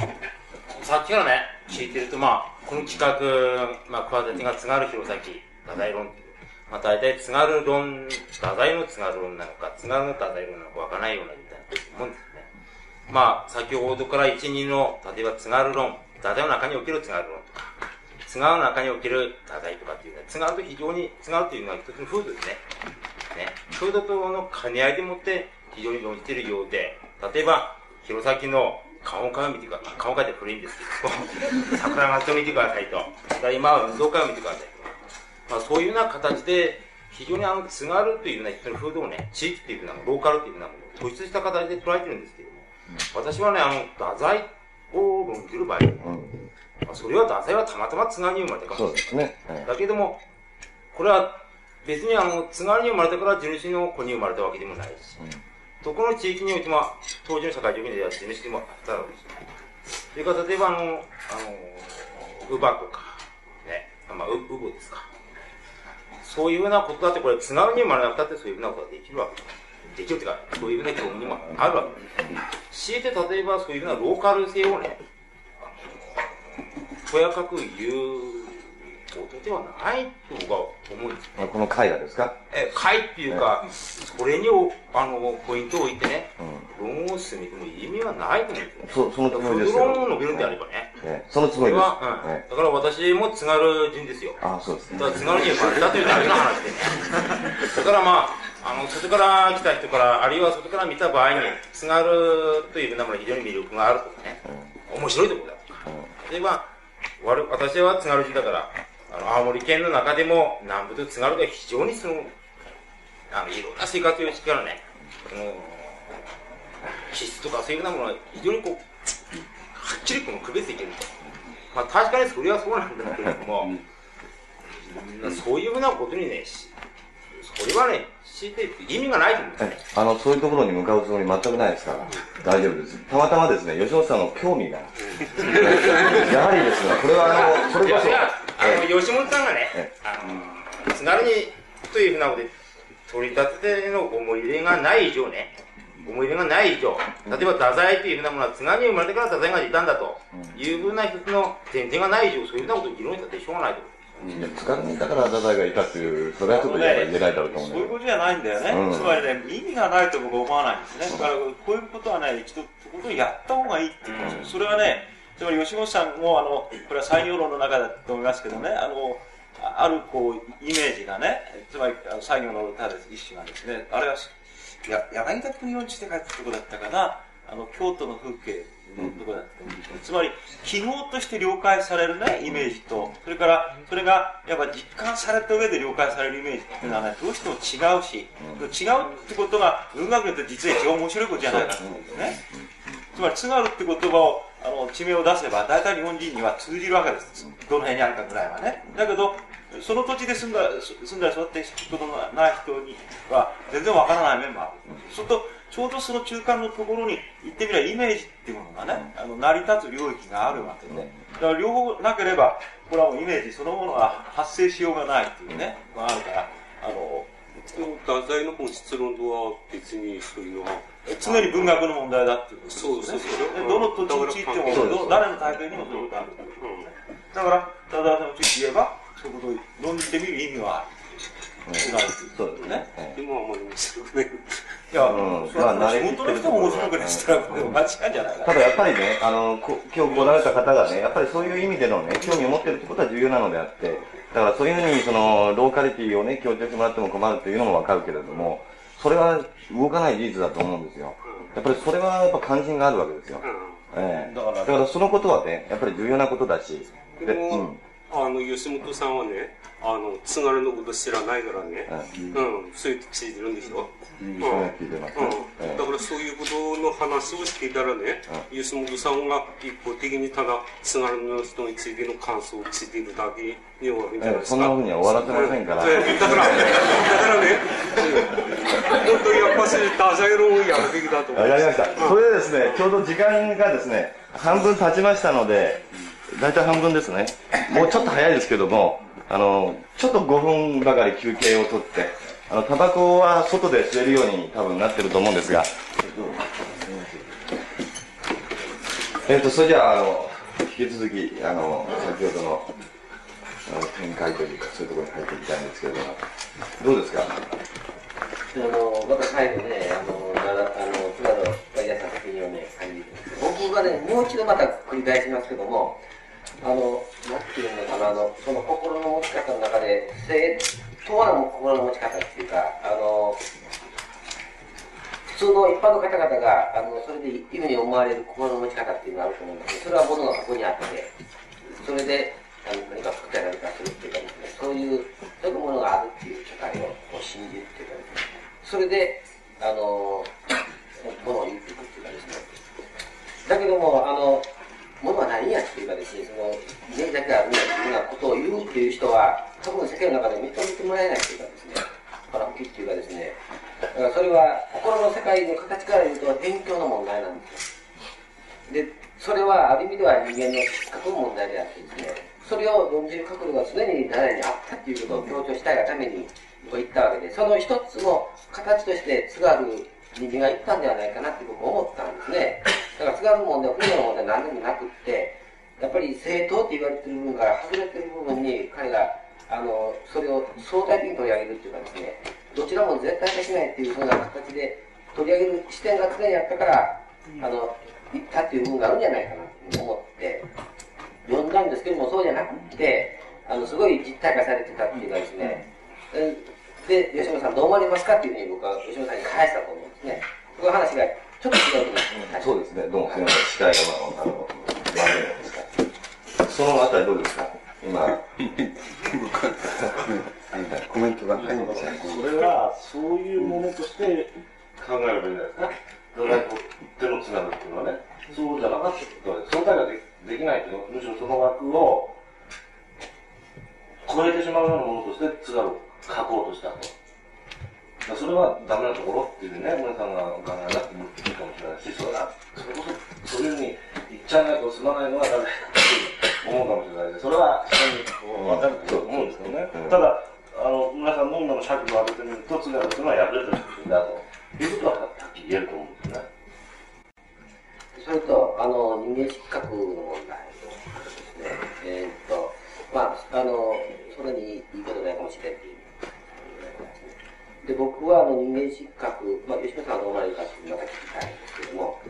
さっきからね、聞いてると、まあ、この企画、まあ、桑田が津軽弘前、太宰論っていう、まあ、大体津軽論、太宰の津軽論なのか、津軽の太宰論なのかわからないようなみたいなもんですね。まあ、先ほどから一二の、例えば津軽論、太宰の中における津軽論とか、津軽の中における太宰とかっていうね、津軽と非常に、津軽というのは一つの風土ですね。ね。風土との兼ね合いでもって非常に論じているようで、例えば、弘前の顔を見てください。顔を描いて古いんですけど、桜松を見てくださいと。今は運動会を見てくださいと。まあ、そういうような形で、非常にあの、津軽というような人の風土をね、地域というような、ローカルというようなものを突出した形で捉えてるんですけども、私はね、あの、太宰を論じる場合、まあ、それは太宰はたまたま津軽に生まれたかもしれない。そうですね。はいだけども、これは別にあの、津軽に生まれたから地主の子に生まれたわけでもないし、どこの地域においても、当時の社会主義では地主でもあったわけです。それから例えばあの、あの、乳母とか、ね、まあ、う、うぼですか。そういうようなことだって、これ津軽に生まれなくたってそういうようなことができるわけできるっていうか、そういうような興味もあるわけです。強いて例えばそういうようなローカル性をね、とやかく言うことではないと僕は思うんですあこの絵画ですか？え、会っていうか、それにお、あの、ポイントを置いてね、論を進めても意味はないと思うんですよ。そのつもりですよ。論を述べるんであればね。ええそのつもりです。だから私も津軽人ですよ。あそうですね。だから津軽に生まれたというだけの話でね。だからまあ、あの、外から来た人から、あるいは外から見た場合に、津軽というようなものに非常に魅力があるとかね、面白いところだとか。例えば、私は津軽人だから、あの、青森県の中でも南部と津軽では非常にその、あの、いろんな生活様式からね、その、気質とかそういうようなものが非常にこう、はっきりこの区別できる。と。まあ確かにそれはそうなんだけれども、そういうふうなことにね、しそれはね、て意味がないと思う。んですよね。あの、そういうところに向かうつもり全くないですから、大丈夫です。たまたまですね、吉本さんの興味が、やはりですね、これはあの、それこそ。あの、吉本さんがね、あの、津軽に、というふうなことで、取り立てての思い入れがない以上ね、思い入れがない以上、例えば太宰というふうなものは津軽に生まれてから太宰がいたんだというふうな一つの前提がない以上、そういうふうなことを議論したってしょうがないと思う。いや疲れにいたから太宰がいたっていう、それはちょっと言えないだろうと思うんだけどそういうことじゃないんだよね。うんつまりね、意味がないと僕は思わないんですね。だから、こういうことはね、一度、本当にやった方がいいっていうことです。それはね、つまり吉本さんも、あの、これは産業論の中だと思いますけどね、あの、ああるこう、イメージがね、つまり、あの産業のただ一種なんですね。あれは、や柳田国音地って書いたとこだったかな、あの、京都の風景のつまり、記号として了解されるね、イメージと、それから、それが、やっぱ実感された上で了解されるイメージっていうのはね、どうしても違うし、違うってことが、文学によって実は一番面白いことじゃないかと思うんですね。つまり、津軽って言葉を、あの、地名を出せば、大体日本人には通じるわけです。どの辺にあるかぐらいはね。だけど、その土地で住んだ、住んだり育ってきたことのない人には、全然わからない面もある。そうすると、ちょうどその中間のところに行ってみれば、イメージっていうものがね、あの、成り立つ領域があるわけで。だから両方なければ、これはもうイメージそのものが発生しようがないっていうね、まああるから、あの、でも太宰の本質論とは別にそういうのは常に文学の問題だっていうことですそうそうそう。でどの土地についても、ど誰の体験にもそうい。うことある。だから、ただのうち言えば、そういうことを論じてみる意味はある。そうですね。今はあまり面白くない。いや、うん。まあ慣れ面白くないしたら、間違いじゃないかただやっぱりね、あの、こ今日来られた方がね、やっぱりそういう意味でのね、興味を持ってるってことは重要なのであって、だからそういうふうにその、ローカリティをね、強調してもらっても困るっていうのもわかるけれども、それは動かない事実だと思うんですよ。やっぱりそれはやっぱ関心があるわけですよ。ええ。だからそのことはね、やっぱり重要なことだし、で。あの、吉本さんはね、あの、津軽のこと知らないからね、うん、そういうついてるんでしょ？うん。だからそういうことの話をしていたらね、吉本さんが一方的にただ津軽の人についての感想をついているだけに終わるんじゃないですか？ええそんな風には終わらせませんからええだから、だからね、本当にやっぱし太宰論をやるべきだと思う。わかりました。それでですね、ちょうど時間がですね、半分経ちましたので、大体半分ですね。もうちょっと早いですけども、あの、ちょっと5分ばかり休憩を取って、あの、タバコは外で吸えるように多分なってると思うんですが、えっ、と、それじゃあ、あの、引き続き、あの、先ほどの、あの展開というか、そういうところに入っていきたいんですけれども、どうですか？あの、また最後ね、あの、なあの、津軽がやった作品をね、感じるんですけど僕はね、もう一度また繰り返しますけども、あの、なんていうのかな、あの、その心の持ち方の中で、正当な心の持ち方っていうか、あの、普通の一般の方々が、あの、それでいいふうに思われる心の持ち方っていうのがあると思うんですけど、それはものここにあって、それで、あの何か作ったり何かするっていうかですね、そういう、そういうものがあるっていう社会をこう信じるっていうかですね、それで、あの、ものを言っていくっていうかですね、だけども、あの、ものは何やっていうかですね、その、ね、だけあるんだっていうようなことを言うっていう人は、多分世間の中で認めてもらえないっていうかですね、腹吹きっていうかですね、だからそれは心の世界の形から言うと勉強の問題なんですよ。で、それはある意味では人間の失格の問題であってですね、それを論じる角度が常に誰にあったっていうことを強調したいがために僕は言ったわけで、その一つの形として津軽人間が言ったんではないかなって僕は思ったんですね。だから津軽の問題、船の問題何でもなくって、やっぱり正当って言われてる部分から外れてる部分に彼があのそれを相対的に取り上げるっていうかですね、どちらも絶対できないっていうふうな形で取り上げる視点が常にあったから、あの、言ったっていう部分があるんじゃないかなと思って、読んだんですけども、そうじゃなくて、あの、すごい実体化されてたっていうかですね、で、吉野さんどう思われますかっていうふうに僕は吉野さんに返したと思うんですね。この話がちょっと違うと思うんですね。そうですね、どうもすみません、司会が、まあ、あの、悪いのですから。そのあたりどうですか？今。コメントがないんですよ。それは、そういうものとして考えればいいんじゃないですか。太宰府手の津軽っていうのはね、そうじゃなかったと、相対がでできないというのは、むしろその枠を超えてしまうようなものとして津軽を書こうとしたと。だからそれはダメなところっていうね、森さんが考えなくてもいいかもしれないし、それは、それこそ、そういうふうに言っちゃわないと済まないのは誰かって思うかもしれないし、それは人に分かると思うんですけどね。ただ、あの、皆さんの今の尺度を当ててみると、津軽っていうのは破れた作品だということははっきり言えると思うんですね。それと、あの、人間失格の問題ですね。えーっと、まあ、あの、それにいいことないかもしれない。で、僕はあの人間失格、まあ、吉野さんはどう思われるかってまた聞きたいんですけども、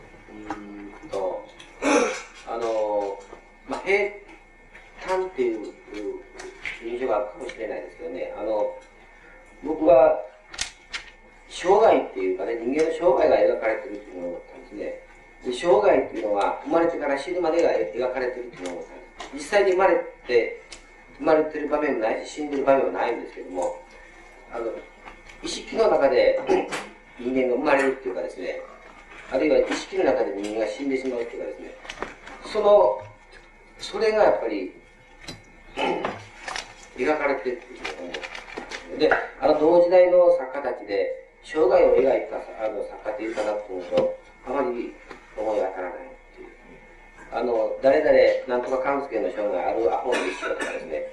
うんと、あの、まあ、平坦っていう印象があるかもしれないですけどね、あの、僕は、生涯っていうかね、人間の生涯が描かれてるっていうのを思ったんですね。で生涯っていうのは生まれてから死ぬまでが描かれてるっていうのを思ったんです。実際に生まれて、生まれてる場面もないし、死んでる場面もないんですけども、あの、意識の中で人間が生まれるっていうかですね、あるいは意識の中で人間が死んでしまうっていうかですね、その、それがやっぱり、描かれてるっていうふうに思う。で、あの同時代の作家たちで、生涯を描いたあの作家っていうかなと思うと、あまり思い当たらないっていう。あの、誰々、なんとか勘介の生涯あるアホの一生とかですね、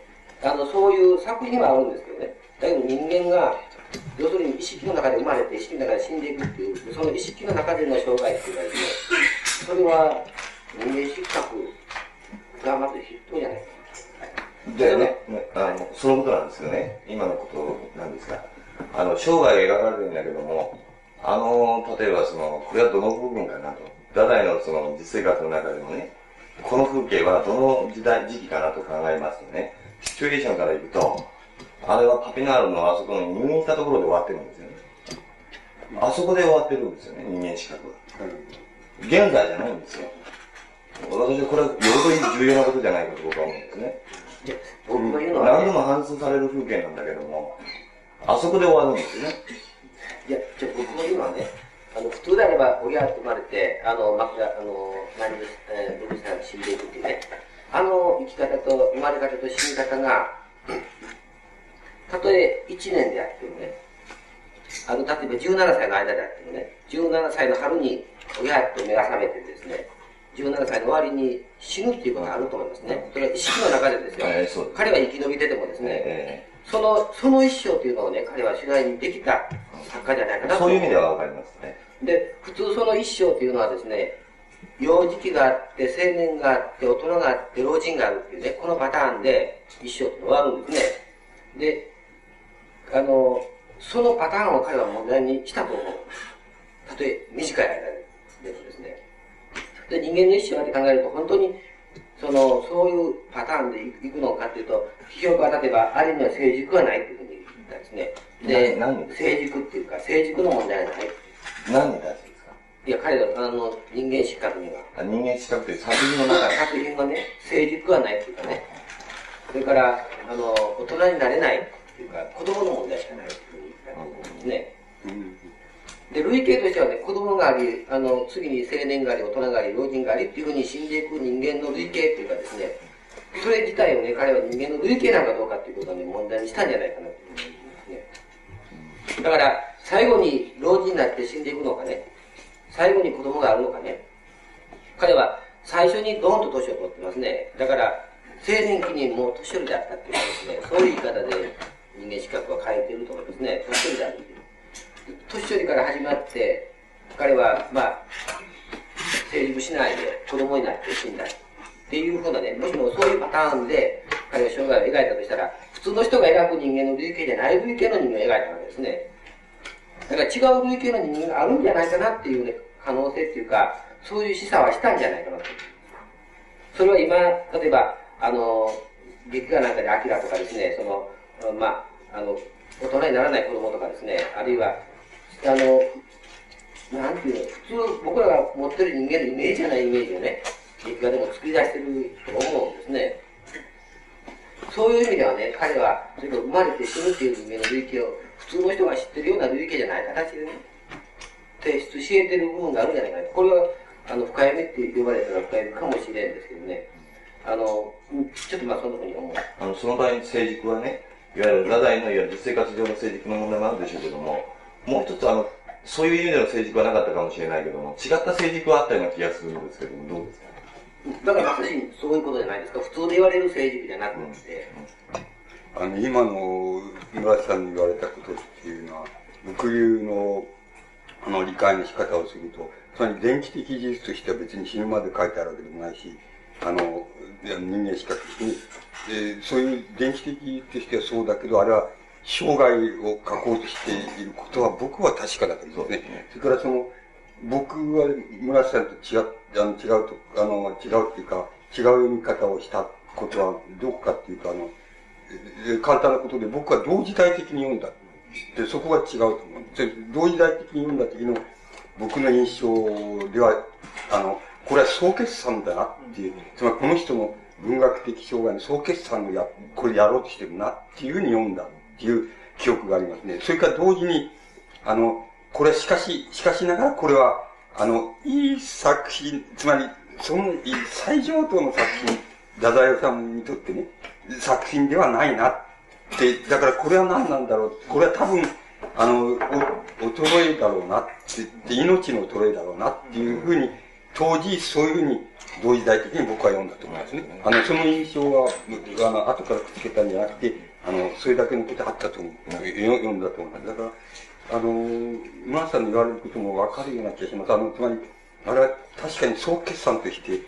あの、そういう作品はあるんですけどね、だけど人間が、要するに意識の中で生まれて、意識の中で死んでいくっていう、その意識の中での生涯っていうかですね、それは人間失格がまず筆頭じゃないかでね、あの、そのことなんですよね。今のことなんですが。あの、生涯が描かれるんだけども、あの、例えばその、これはどの部分かなと。太宰のその実生活の中でもね、この風景はどの時代、時期かなと考えますとね、シチュエーションからいくと、あれはパピナールのあそこの入院したところで終わってるんですよね。あそこで終わってるんですよね、人間資格は。現在じゃないんですよ。私はこれはよほど重要なことじゃないかと僕は思うんですね。僕が言うのはね何度も反芻される風景なんだけども、あそこで終わるんですよね。いや、じゃあ僕が言うのはね、あの、普通であれば、親って生まれて、あの、枕、あの、何で、えー、6歳で死んでいくっていうね、あの生き方と、生まれ方と死に方が、たとえ1年であってもね、あの、例えば17歳の間であってもね、17歳の春に親と目が覚めてですね、17歳の終わりに死ぬっていうことがあると思いますね。それは意識の中でですよ。えー彼は生き延びててもですね、その、その一生というのをね、彼は取材にできた作家じゃないかなとそういう意味ではわかりますね。で、普通その一生というのはですね、幼児期があって、青年があって、大人があって、老人があるっていうね、このパターンで一生って終わるんですね。で、あの、そのパターンを彼は問題にしたと思う？たとえ短い間でもですね。で、人間の一生って考えると、本当に、その、そういうパターンでいくのかっていうと、批評家は例えば、あれには成熟はないっていうふうに言ったんですね。で、成熟っていうか、成熟の問題はない。何に対してですかいや、彼ら、あの、人間失格には。あ人間資格という作品の中で。作品はね、成熟はないっていうかね。それから、あの、大人になれないっていうか、子供の問題しかないっていうふうに言ったと思うんですね。で、類型としてはね、子供があり、あの、次に青年があり、大人があり、老人がありっていうふうに死んでいく人間の類型っていうかですね、それ自体をね、彼は人間の類型なのかどうかっていうことをね、問題にしたんじゃないかなと思うんですね。だから、最後に老人になって死んでいくのかね、最後に子供があるのかね、彼は最初にドーンと年を取ってますね。だから、青年期にもう年寄りだったっていうかですね、そういう言い方で人間資格は変えていると思いますね。年寄りだ。年寄りから始まって、彼は、まあ、成熟しないで子供になって死んだ。っていうふうなね、もしもそういうパターンで彼は生涯を描いたとしたら、普通の人が描く人間の類型じゃない類型の人間を描いたわけですね。だから違う類型の人間があるんじゃないかなっていうね、可能性っていうか、そういう示唆はしたんじゃないかなと。それは今、例えば、あの、劇画なんかでアキラとかですね、その、まあ、あの、大人にならない子供とかですね、あるいは、あの、なんていうの、普通僕らが持ってる人間のイメージじゃないイメージをね、劇画でも作り出してると思うんですね。そういう意味ではね、彼は、それか生まれて死ぬっていう人間の類型を、普通の人が知ってるような類型じゃない形でね、提出し得てる部分があるんじゃないかな。これは、あの、深読みって呼ばれたら深読みかもしれんですけどね、あの、ちょっとまあそんなふうに思う。あの、その場合成熟はね、いわゆる太宰のいわゆる実生活上の成熟の問題もあるでしょうけども、もう一つあの、そういう意味での成熟はなかったかもしれないけども、違った成熟はあったような気がするんですけども、どうですか？だからまさしそういうことじゃないですか。普通で言われる成熟じゃなくて、あの、今の村瀬さんに言われたことっていうのは、僕流の、あの、理解の仕方をすると、つまり電気的事実としては別に死ぬまで書いてあるわけでもないし、あの、人間資格に、でそういう電気的としてはそうだけど、あれは生涯を書こうとしていることは僕は確かだけどね。それからその、僕は村瀬さんと違う、あの違うと、あの、違うっていうか、違う読み方をしたことはどこかっていうと、あの、え簡単なことで僕は同時代的に読んだ。で、そこが違うと思う。で同時代的に読んだ時の僕の印象では、あの、これは総決算だなっていう、つまりこの人の文学的障害の総決算をや、これやろうとしてるなっていうふうに読んだっていう記憶がありますね。それから同時に、あの、これはしかし、しかしながらこれは、あの、いい作品、つまり、その、最上等の作品、太宰治にとってね、作品ではないなって、だからこれは何なんだろう。これは多分、あの、お衰えだろうなって、で命の衰えだろうなっていうふうに、当時そういうふうに同時代的に僕は読んだと思いますね。あの、その印象は、あの、後からくっつけたんじゃなくて、あの、それだけのことあったと思う。よ読んだと思います。だから、あの、村さんの言われることもわかるような気がします。あの、つまり、あれは確かに総決算として、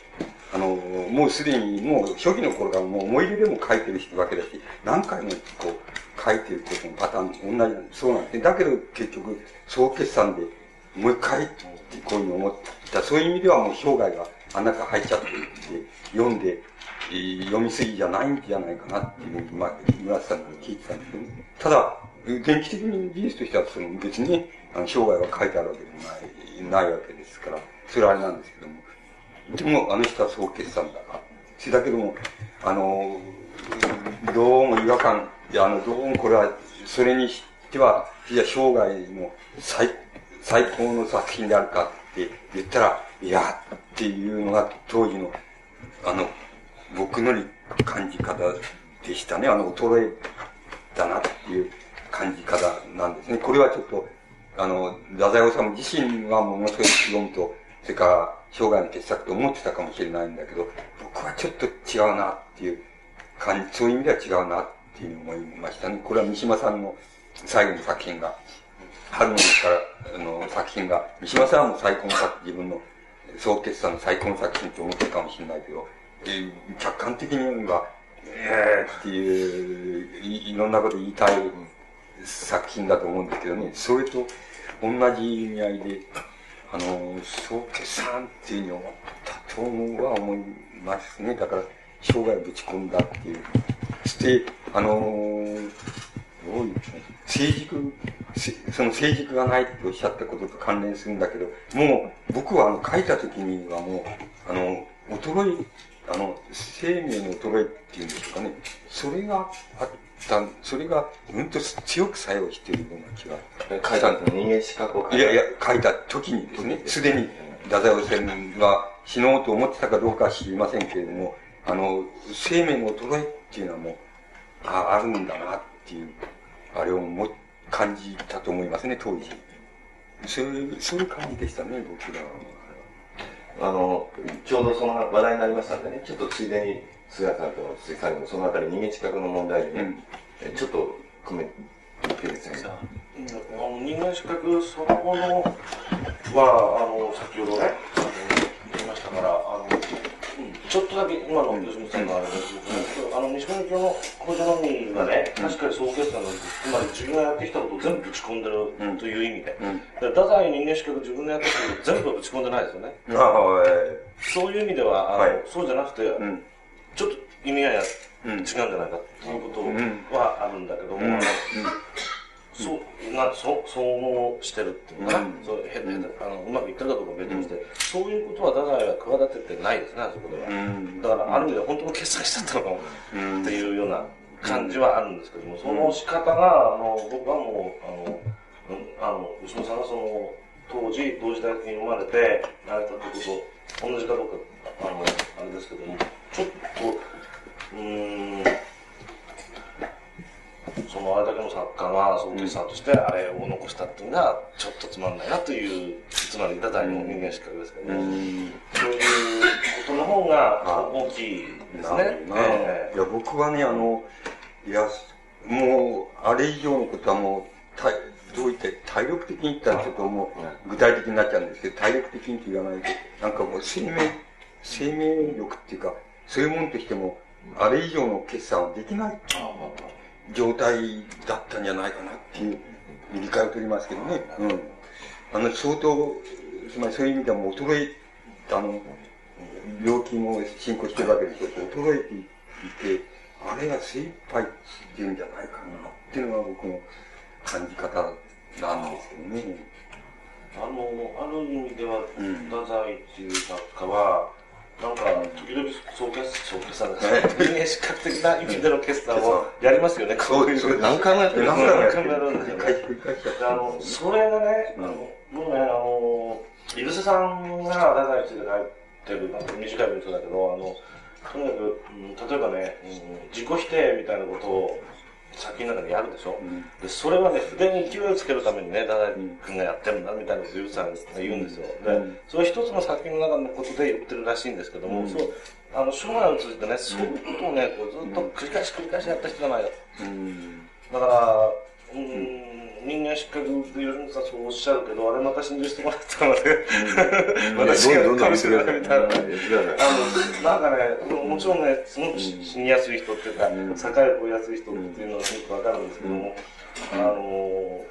あの、もうすでに、もう初期の頃からもう思い出でも書いてるわけだし、何回もこう、書いてることのパターンと同じなんです。そうなんですね。だけど結局、総決算でもう一回こういうふうに思った。そういう意味ではもう生涯があん中入っちゃってって、読んで、えー読みすぎじゃないんじゃないかなっていうふうに、まあ、村瀬さんから聞いてたんですけど、ね、ただ、電気的に事実としては、その別に、あの、生涯は書いてあるわけでもない、ないわけですから、それはあれなんですけども。でも、あの人はそう決算だな。それだけども、あの、どうも違和感、いや、あの、どうもこれは、それにしては、いや、生涯の最、最高の作品であるかって言ったら、いや、っていうのが当時の、あの、僕の感じ方でしたね。あの、衰えだなっていう感じ方なんですね。これはちょっと、あの、太宰治自身はものすごい読むと、それから生涯の傑作と思ってたかもしれないんだけど、僕はちょっと違うなっていう感じ、そういう意味では違うなっていうふうに思いましたね。これは三島さんの最後の作品が、春の日から、の、作品が、三島さんはもう最高の作、自分の、総決算の最高の作品と思ってるかもしれないけど、えー客観的には、えば、えーっていうい、いろんなこと言いたい作品だと思うんですけどね、それと同じ意味合いで、あの、総決算っていうふうに思ったと思うは思いますね。だから、生涯ぶち込んだっていう。して、あのどういう成熟、せその成熟がないっておっしゃったことと関連するんだけど、もう僕はあの書いた時にはもう、あの、衰え、あの、生命の衰えっていうんですかね、それがあった、それがうんと強く作用しているような気が書いたんです人間資格を書い。たいやいや、書いた時にですね、すでに太宰治が死のうと思ってたかどうかは知りませんけれども、あの、生命の衰えっていうのはもう、ああるんだなっていう、あれをも感じたと思いますね、当時。そういう、そういう感じでしたね、僕らは。あの、ちょうどその話題になりましたんでね、ちょっとついでに、菅谷さんと鈴木さんにもそのあたり人間資格の問題にね、えちょっとコメント言ってですね。あの人間資格そのものは、あの、先ほどね、あの言いましたから、あの、うんちょっとだけ今の吉本さんのあれですけど、あの、西村教の工場論理がね、確かに総決算の、つまり自分がやってきたことを全部ぶち込んでるという意味で、で太宰人間資格自分がやったことを全部ぶち込んでないですよね。そういう意味では、あのそうじゃなくて、ちょっと意味合いが違うんじゃないかっていうことはあるんだけども、そう、な、そう、そう思してるっていうのかな。そう、へ、へ、あの、うまくいってるかどうか別にして、そういうことは太宰は企ててないですね、あそこでは。だから、ある意味で本当の決算しちゃったのかも、っていうような感じはあるんですけども、その仕方が、あの、僕はもう、あの、うんあの、吉本さんがその、当時、同時代に生まれて、やられたってこと、同じかどうか、あの、あれですけども、ちょっと、うーん、そのあれだけの作家が総決算としてあれを残したっていうのはちょっとつまんないなというつまり太宰の人間資格ですけどね、そういうことの方が大きいですね。えいや、僕はね、あの、いや、もう、あれ以上のことはもう、体どう言って、体力的に言ったらちょっともう、具体的になっちゃうんですけど、体力的にって言わないと、なんかもう生命、生命力っていうか、そういうものとしても、あれ以上の決算はできない状態だったんじゃないかなっていう理解を取りますけどね。うん。あの、相当、つまりそういう意味ではもう衰え、あの、病気も進行してるわけでしょうけど、衰えていて、あれが精一杯っていうんじゃないかなっていうのが僕の感じ方なんですけどね。あの、ある意味では、太宰っていう作家は、なんか、時々総決総決算ですね。人間資格的な意味での決算をやりますよね、こういう。何回もやってる何回もやるんですよね。であの、それがね、あの、もうね、あの、井伏さんが太宰について書いてる、なんか短い文章だけど、あの、とにかく、うん例えばね、うん自己否定みたいなことを作品の中でやるでしょ、でそれはね、筆に勢いをつけるためにね、太宰君がやってるんだみたいなことをさんが言うんですよ。で、それ一つの作品の中のことで言ってるらしいんですけども、そう、あの、生涯を通じてね、そういうことをね、こうずっと繰り返し繰り返しやった人じゃないか。だから、う人間失格って吉本さんそうおっしゃるけど、あれまた信じしてもらったので、私がかもしれないみたいな。あの、なんかね、もちろんね、すごく死にやすい人っていうか、境を越えやすい人っていうのはすごくわかるんですけども、あの、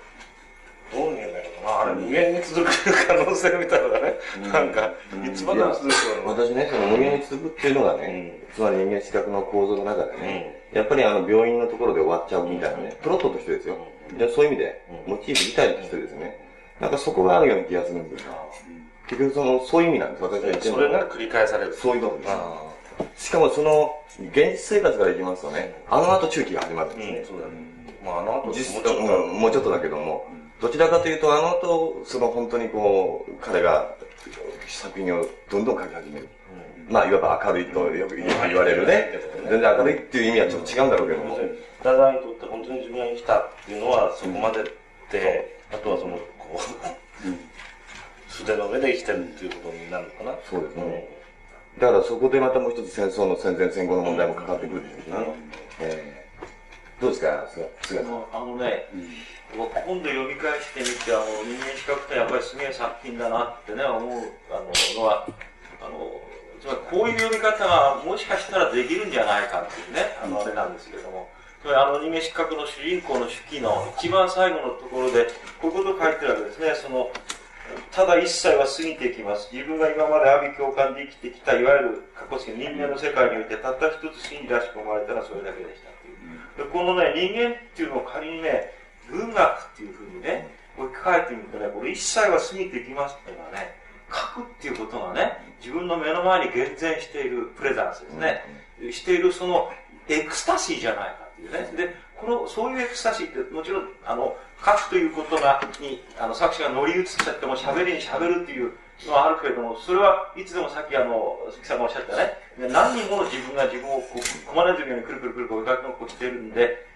どういうんだろうな、あれ無限に続く可能性みたいなのがね、なんか、いつまでも続くの私ね、その無限に続くっていうのがね、つまり人間資格の構造の中でね、やっぱりあの病院のところで終わっちゃうみたいなね、プロットとしてですよ。でそういう意味で、モチーフ自体としてですね、なんかそこがあるような気がするんですよ。結局その、そういう意味なんです、私が言ってそれが繰り返される。そういうことです。しかもその、現実生活からいきますとね、あの後中期が始まるんですね。そうだね。まあ、あの後、実もうちょっとうんもうちょっとだけども、どちらかというと、あの後、その本当にこう、彼が作品をどんどん書き始める。まあ、いわば明るいとよく言われるね。全然明るいっていう意味はちょっと違うんだろうけども。にとって本当に自分が生きたっていうのはそこまでで、あとはその、こう、筆の上で生きてるっていうことになるのかな。そうですね。だからそこでまたもう一つ戦争の戦前戦後の問題もかかってくるんですよね。えーどうですか、菅菅さん。あのね、今度読み返してみて、あの、人間資格ってやっぱりすげえ作品だなってね、思う、あの、のは、あの、つまりこういう読み方がもしかしたらできるんじゃないかっていうね、あの、あれなんですけども、あの人間失格の主人公の手記の一番最後のところで、こういうことを書いてるわけですね。その、ただ一切は過ぎていきます。自分が今まで阿鼻共感で生きてきた、いわゆる過去式人間の世界において、たった一つ真理らしく思われたらそれだけでしたっていう。でこのね、人間っていうのを仮にね、文学っていうふうにね、置き換えてみるとね、これ一切は過ぎていきますっていうのはね、書くっていうことがね、自分の目の前に厳然しているプレゼンスですね。しているそのエクスタシーじゃないかっていうね。で、この、そういうエクスタシーって、もちろん、あの、書くということが、に、あの、作者が乗り移っちゃっても喋りに喋るっていうのはあるけれども、それはいつでもさっきあの、鈴木さんがおっしゃったね、何人もの自分が自分をこう、こまねずみにくるくるくるくる追いかけっこしてるんで、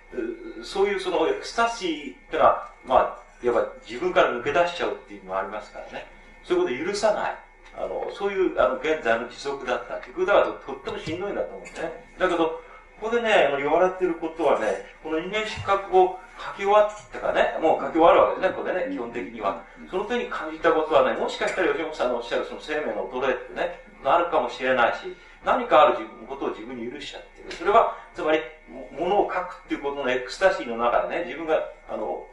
そういうそのエクスタシーってのは、まあ、いわば自分から抜け出しちゃうっていうのもありますからね。そういうことを許さない。あの、そういう、あの、現在の持続だったっていうことだと、とってもしんどいんだと思うんですね。だけど、ここでね、言われてることはね、この人間失格を書き終わったかね、もう書き終わるわけですね、ここでね、基本的には。その時に感じたことはね、もしかしたら吉本さんのおっしゃるその生命の衰えってね、あるかもしれないし、何かある自分ことを自分に許しちゃってる。それは、つまり、ものを書くっていうことのエクスタシーの中でね、自分が、あの、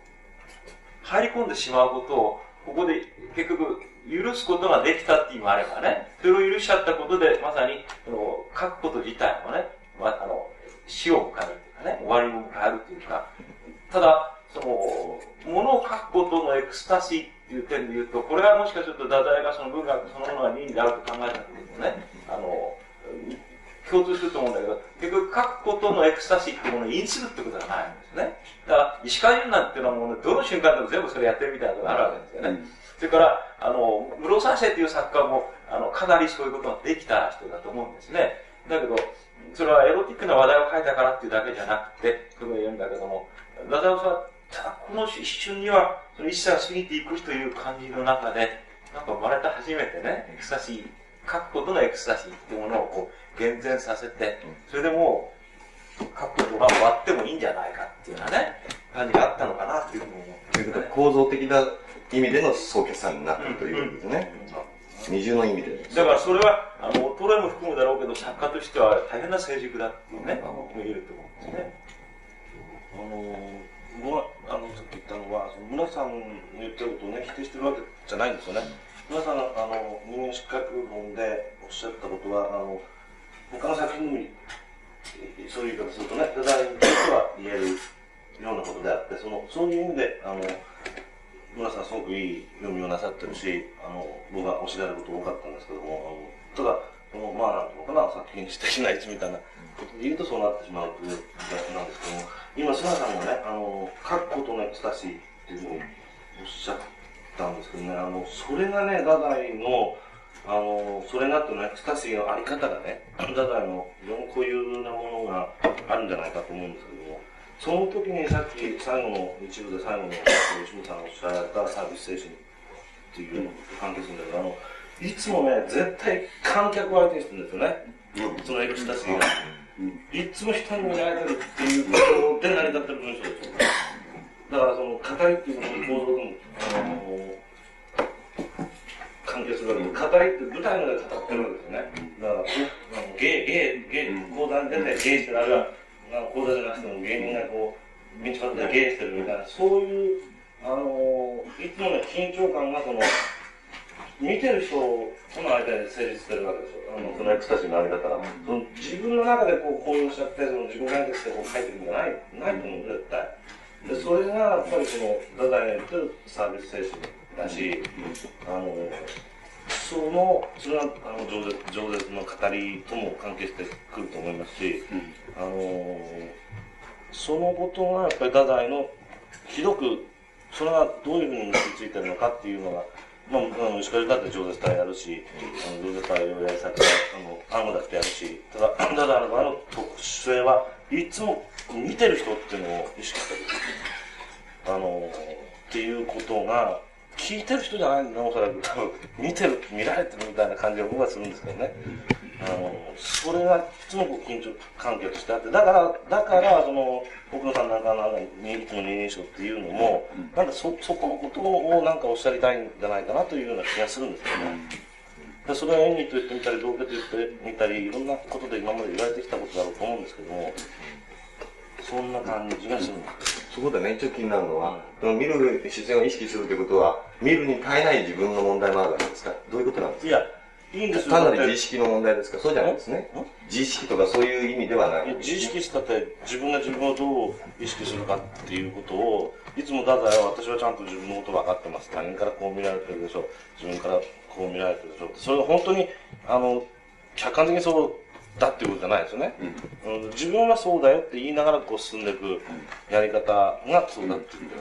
入り込んでしまうことを、ここで結局、許すことができたっていうのもあればね、それを許しちゃったことで、まさに、その、書くこと自体もね、まあ、あの、死を迎えるというかね、終わりを迎えるというか、ただ、その、ものを書くことのエクスタシーっていう点で言うと、これはもしかすると、太宰がその文学そのものが任意であると考えたんですね、あの、共通すると思うんだけど、結局書くことのエクスタシーっていうものを因するってことがないんですね。だから、石川淳なんていうのはもう、ね、どの瞬間でも全部それやってるみたいなのがあるわけですよね。それから、あの、室生犀星という作家も、あの、かなりそういうことができた人だと思うんですね。だけど、それはエロティックな話題を書いたからっていうだけじゃなくて、それを言うんだけども、太宰さんは、ただこの一瞬には、その一切過ぎていくという感じの中で、なんか生まれて初めてね、エクスタシー、書くことのエクスタシーっていうものをこう、現前させて、それでもう、書くことが終わってもいいんじゃないかっていうようなね、感じがあったのかなっていうふうに思って。ということは構造的な意味での総決算になっているということですね。二重の意味で。だからそれは、あの、衰えも含むだろうけど、作家としては大変な成熟だっていうね、言えると思うんですね。あの僕は、あの、さっき言ったのは、その村さんの言ってることをね、否定してるわけじゃないんですよね。村さんの、あの、人間失格論でおっしゃったことは、あの、他の作品に、そういう言い方するとね、太宰にとっては言えるようなことであって、その、そういう意味で、あの、村さんすごくいい読みをなさってるし、あの、僕が教えられること多かったんですけども、あのただ、その、まあ、なんていうのかな、作品的な位置みたいなことで言うとそうなってしまうという気がなんですけども、今、菅さんがね、あの、書くことのエクスタシーっていうふうにおっしゃったんですけどね、あの、それがね、太宰の、あの、それがっていうのはエクスタシーのあり方がね、太宰の非常に固有なものがあるんじゃないかと思うんですけど、その時にさっき最後の一部で最後の吉本さんがおっしゃられたサービス精神っていうのと関係するんだけど、あの、いつもね、絶対観客を相手にしてるんですよね。そのエクスタシーが。いつも人に見られてるっていうことで成り立ってる文章ですよ。だからその語りっていうのの構造でも、あの関係するわけで、語りって舞台の上で語ってるわけですよね。だから、芸、芸、芸、講談に出て芸してる、あるいは、講談じゃなくても芸人がこう、道端で芸してるみたいな、そういう、あのいつもね、緊張感がその、見てる人との間で成立してるわけですよ。あの、そのエクスタシーのあり方が。その自分の中でこう、高揚しちゃって、その自分が出てこう書いてるんじゃない、ないと思うん絶対。で、それがやっぱりその、太宰が言ってるサービス精神だし、あの、その、それは、あの、饒舌、饒舌の語りとも関係してくると思いますし、あの、そのことがやっぱり太宰の、ひどく、それがどういうふうに結びついてるのかっていうのが、まあ、あの、石川だって饒舌隊やるし、あの、饒舌隊をやりさあの、暗号だってやるし、ただ、太宰の場合の特殊性はいつも見てる人っていうのを意識してる。あの、っていうことが、聞いてる人じゃないんだな、おそらく。見てる、見られてるみたいな感じが僕はするんですけどね。あの、それがいつもこう緊張関係としてあって、だから、だから、その、奥野さんなんかなんかに、いつも二人称っていうのも、なんかそ、そこのことをなんかおっしゃりたいんじゃないかなというような気がするんですよね。でそれは演技と言ってみたり、道化と言ってみたり、いろんなことで今まで言われてきたことだろうと思うんですけども、そんな感じがする。そこでね、ちょっと気になるのは、その見る視線を意識するということは、見るに耐えない自分の問題もあるわけですか？どういうことなんですか？いや、いいんですよ。単なる自意識の問題ですか？そうじゃないですね。自意識とかそういう意味ではない。自意識したって自分が自分をどう意識するかっていうことをいつも太宰は私はちゃんと自分のこと分かってます。他人からこう見られてるでしょ自分からこう見られてるでしょそれが本当にあの客観的にそうだっていうことじゃないですよね、うん。自分はそうだよって言いながらこう進んでいくやり方がそうだっていうこ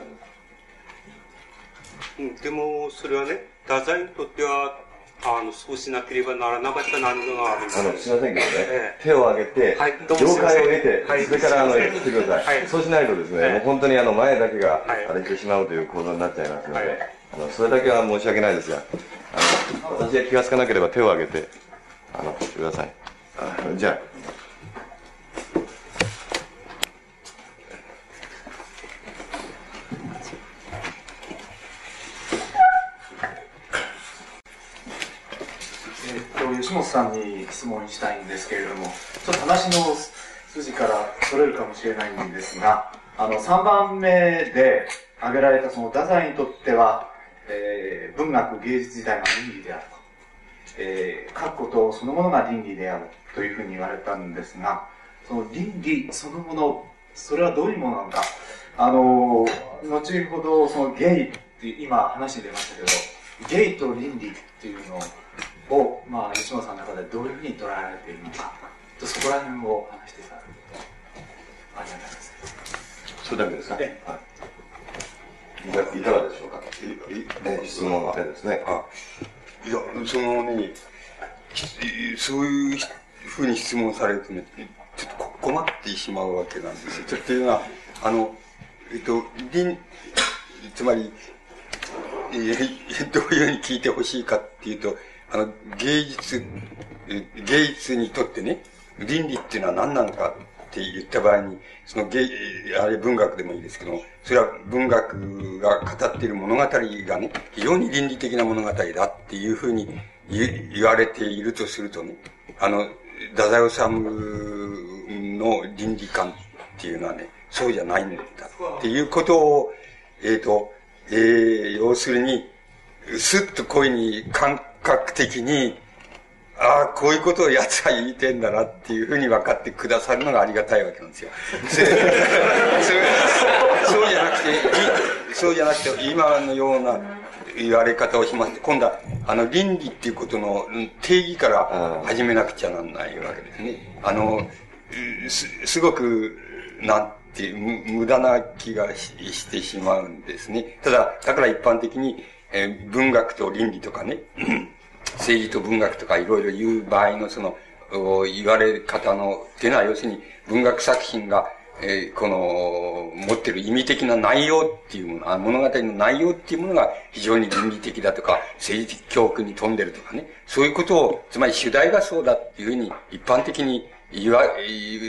とうん。でも、それはね、太宰にとっては、あの、そうしなければならなかった何かがあるんです。あの、すいませんけどね、え手を挙げて、はいどうも了解を得て、ませんそれからあの、はい言ってください。はい。そうしないとですね、はい。もう本当にあの、前だけが、あれしてしまうという構造になっちゃいますので、あの、それだけは申し訳ないですが、あの、私が気がつかなければ手を挙げて、あの、してください。じゃあ、えっと、吉本さんに質問したいんですけれども、ちょっと話の筋からそれるかもしれないんですが、あの、3番目で挙げられたその太宰にとっては、えー文学芸術自体が倫理であると。えー書くことそのものが倫理であるというふうに言われたんですが、その倫理そのもの、それはどういうものなのか。あの、後ほどそのゲイって今話に出ましたけど、ゲイと倫理っていうのを、まあ、吉本さんの中でどういうふうに捉えられているのか、とそこら辺を話していただくと、ありがたいです。それだけですかはい。いかいかがでしょうかね質問はですね。いや、そのね、そういうふうに質問されるとね、ちょっとこ困ってしまうわけなんですよ。というのは、あの、えっと、倫、つまり、えーどういうふうに聞いてほしいかっていうと、あの、芸術、え芸術にとってね、倫理っていうのは何なのかって言った場合に、その芸、あれ文学でもいいですけど、それは文学が語っている物語がね、非常に倫理的な物語だっていうふうに言われているとするとね、あの、太宰治の倫理観っていうのはね、そうじゃないんだっていうことを、えっ、と、えー、要するに、すっとこういうふうに感覚的に、ああ、こういうことを奴は言いてんだなっていうふうに分かってくださるのがありがたいわけなんですよ。そうじゃなくて、いそうじゃなくて、今のような言われ方をしますと、今度は、あの、倫理っていうことのうん定義から始めなくちゃなんないわけですね。あの、うす、すごく、なんて無駄な気がししてしまうんですね。ただ、だから一般的に、えー文学と倫理とかね、政治と文学とかいろいろ言う場合のその、言われ方の、っていうのは要するに文学作品が、えーこの、持ってる意味的な内容っていうもの、物語の内容っていうものが非常に倫理的だとか、政治的教訓に富んでるとかね、そういうことを、つまり主題がそうだっていうふうに一般的に言わ、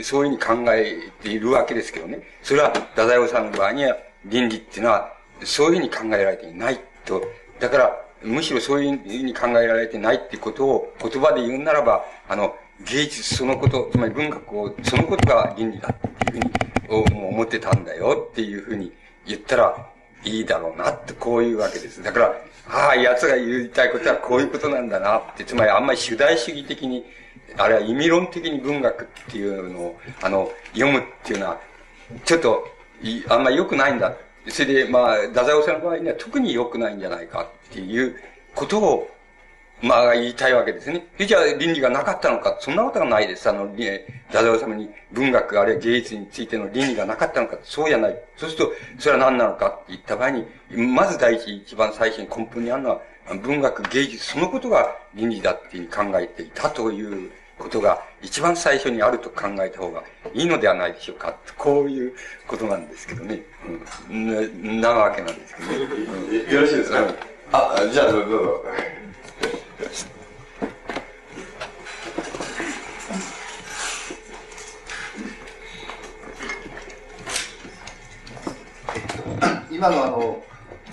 そういうふうに考えているわけですけどね。それは、太宰治の場合には、倫理っていうのは、そういうふうに考えられていないと。だから、むしろそういうふうに考えられてないってことを言葉で言うならば、あの、芸術そのこと、つまり文学を、そのことが倫理だっていうふうに思ってたんだよっていうふうに言ったらいいだろうなってこういうわけです。だから、ああ、奴が言いたいことはこういうことなんだなって、つまりあんまり主題主義的に、あるいは意味論的に文学っていうのを、あの、読むっていうのは、ちょっと、あんまり良くないんだ。それで、まあ、太宰治の場合には特に良くないんじゃないかっていうことを、まあ、言いたいわけですね。じゃあ、倫理がなかったのかそんなことがないです。あの、り太宰治に文学あるいは芸術についての倫理がなかったのかそうじゃない。そうすると、それは何なのかって言った場合に、まず第一、一番最初に根本にあるのは、文学、芸術、そのことが倫理だっていう考えていたということが一番最初にあると考えた方がいいのではないでしょうか。こういうことなんですけどね。うん、ななわけなんですけどね。うんよろしいですか？あ、じゃあどうぞ。今のあの、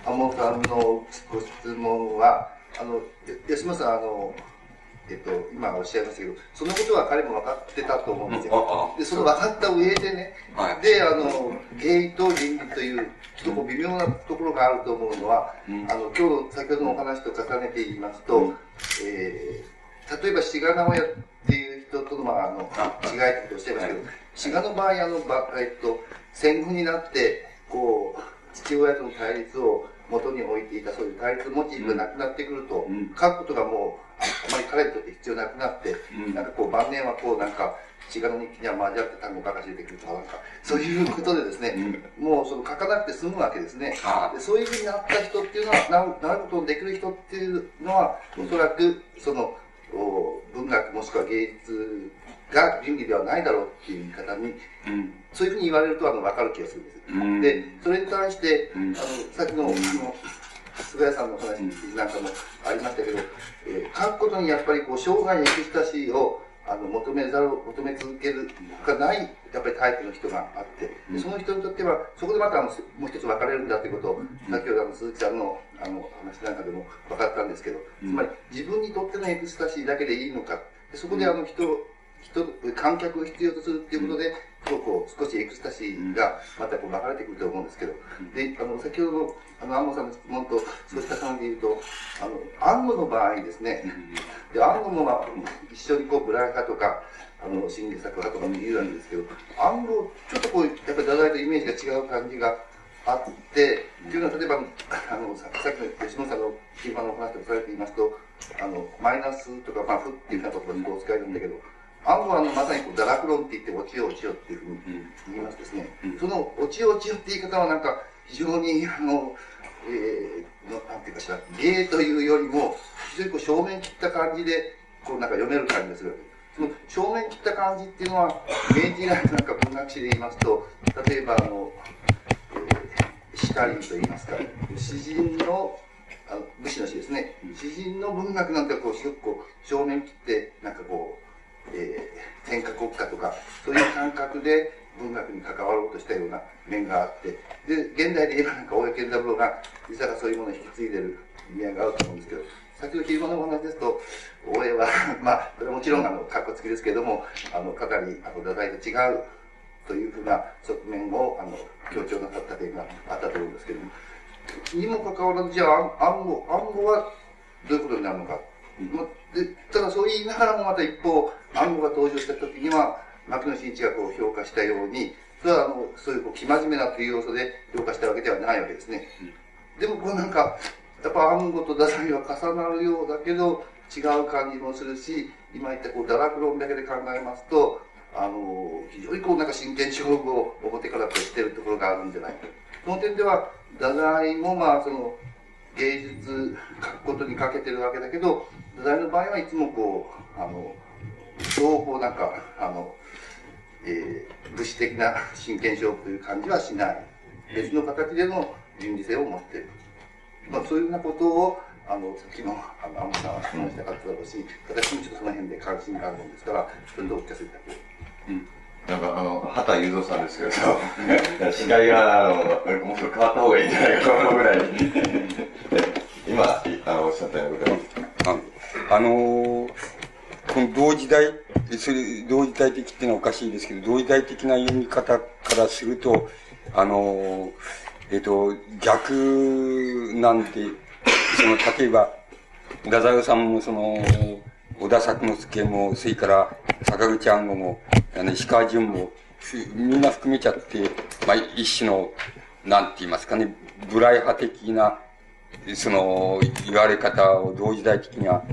天野さんのご質問は、あの、吉本さん、あの、えっと、今おっしゃいましたけど、そのことは彼も分かってたと思うんですよ。で、その分かった上でね、で、あの、芸と倫理という、ちょっと微妙なところがあると思うのは、あの、今日、先ほどのお話と重ねて言いますと、えー、例えば、志賀直哉っていう人との、まあ、あの、違いっておっしゃいますけど、志賀の場合、あの、ばえっと、戦後になって、こう、父親との対立を元に置いていたそういう対立モチーフがなくなってくると、書くことがもう、ああまり彼にとって必要なくなって、なんかこう晩年はこうなんか、違う日記には交わって単語ばかし出てくるとか、なんか、そういうことでですね、もうその書かなくて済むわけですね。でそういうふうになった人っていうのは、ななることのできる人っていうのは、おそらく、その、お文学もしくは芸術が倫理ではないだろうっていう言い方に、そういうふうに言われるとあの分かる気がするんです。で、それに対して、あの、さっきの、あの、菅谷さんの話なんかもありましたけど、えー書くことにやっぱりこう、生涯エクスタシーをあの求めざるを、求め続けるほかない、やっぱりタイプの人があって、でその人にとっては、そこでまたあのもう一つ分かれるんだということを、先ほどあの鈴木さんのあの話なんかでも分かったんですけど、つまり自分にとってのエクスタシーだけでいいのか、でそこであの人、人、観客を必要とするっていうことで、こうこう少しエクスタシーがまたこう分かれてくると思うんですけど、で、あの、先ほどの、あの、安野さんの質問と少し重ねて言うと、あの、安野の場合ですね、で、安野もまあ、一緒にこう、ブライ派とか、あの、新芸作派とかって言うわけですけど、安野、ちょっとこう、やっぱり太宰とイメージが違う感じがあって、っていうのは、例えば、あの、ささっきの吉野さんの今のお話とされていますと、あの、マイナスとか、まあ、負っていうような言葉を使えるんだけど、暗号はあのまさにこう堕落論って言って、落ちよ落ちよっていうふうに言いますですね。その落ちよ落ちよって言い方はなんか非常に、あの、えー、のなんていうかしら、芸というよりも、非常にこう正面切った感じで、こうなんか読める感じがするわけです。その正面切った感じっていうのは、明治以来のなんか文学史で言いますと、例えばあの、えー、シカリンと言いますか、詩人のあの武士の詩ですね。詩人の文学なんてこう、すごくこう、正面切って、なんかこう、えー、天下国家とか、そういう感覚で文学に関わろうとしたような面があって、で、現代で言えばなんか大江健三郎が、実はそういうものを引き継いでる意味合いがあると思うんですけど、先ほど昼間のお話ですと、大江は、まあ、これはもちろんあの、格好付きですけども、あの、かなり、あの、太宰と違うというふうな側面を、あの、強調なさった点があったと思うんですけれども、にもかかわらず、じゃあ、暗号、暗号はどういうことになるのか。でただそう言いながらもまた一方、暗号が登場した時には、牧野真一がこう評価したように、それはあの、そういうこう、生真面目なという要素で評価したわけではないわけですね。でもこうなんか、やっぱ暗号と太宰は重なるようだけど、違う感じもするし、今言ったこう、堕落論だけで考えますと、あの、非常にこうなんか真剣勝負を表からとしてるところがあるんじゃないか。その点では、太宰もまあその、芸術書くことにかけてるわけだけど、太宰の場合はいつもこう、あの、そうこうなんか、あの、えー、武士的な真剣勝負という感じはしない。別の形での倫理性を持っている。まあそういうようなことを、あの、さっきの、あの、天さんは話したかっただろうし、私もちょっとその辺で関心があるもんですから、それでお聞かせいただけうん。なんかあの、畑雄三さんですけど、司会が、あの、もうちょっと変わった方がいいんじゃないかと思うぐらいに、今、あの、おっしゃったようなことあのー、この同時代、それ、同時代的っていうのはおかしいですけど、同時代的な読み方からすると、あのー、えっ、と、逆なんて、その、例えば、太宰治もその、小田作之助も、それから坂口安吾も、あの、石川淳も、みんな含めちゃって、まあ、一種の、なんて言いますかね、ブライ派的な、その、言われ方を同時代的には、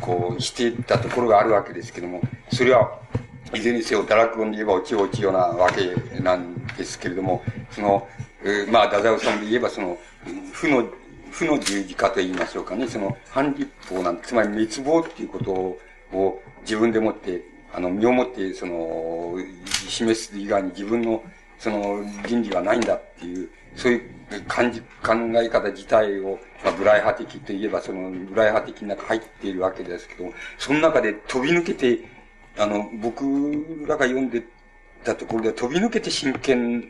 こう、していったところがあるわけですけども、それは、いずれにせよ、堕落論で言えば落ち落ちようなわけなんですけれども、その、まあ、太宰治で言えば、その、負の、負の十字架と言いましょうかね、その、反立法なんつまり滅亡っていうことを自分でもって、あの、身をもって、その、示す以外に自分の、その、倫理はないんだっていう、そういう感じ、考え方自体を、まあ、ブライ派的といえば、その、ブライ派的の中入っているわけですけど、その中で飛び抜けて、あの、僕らが読んでたところで飛び抜けて真剣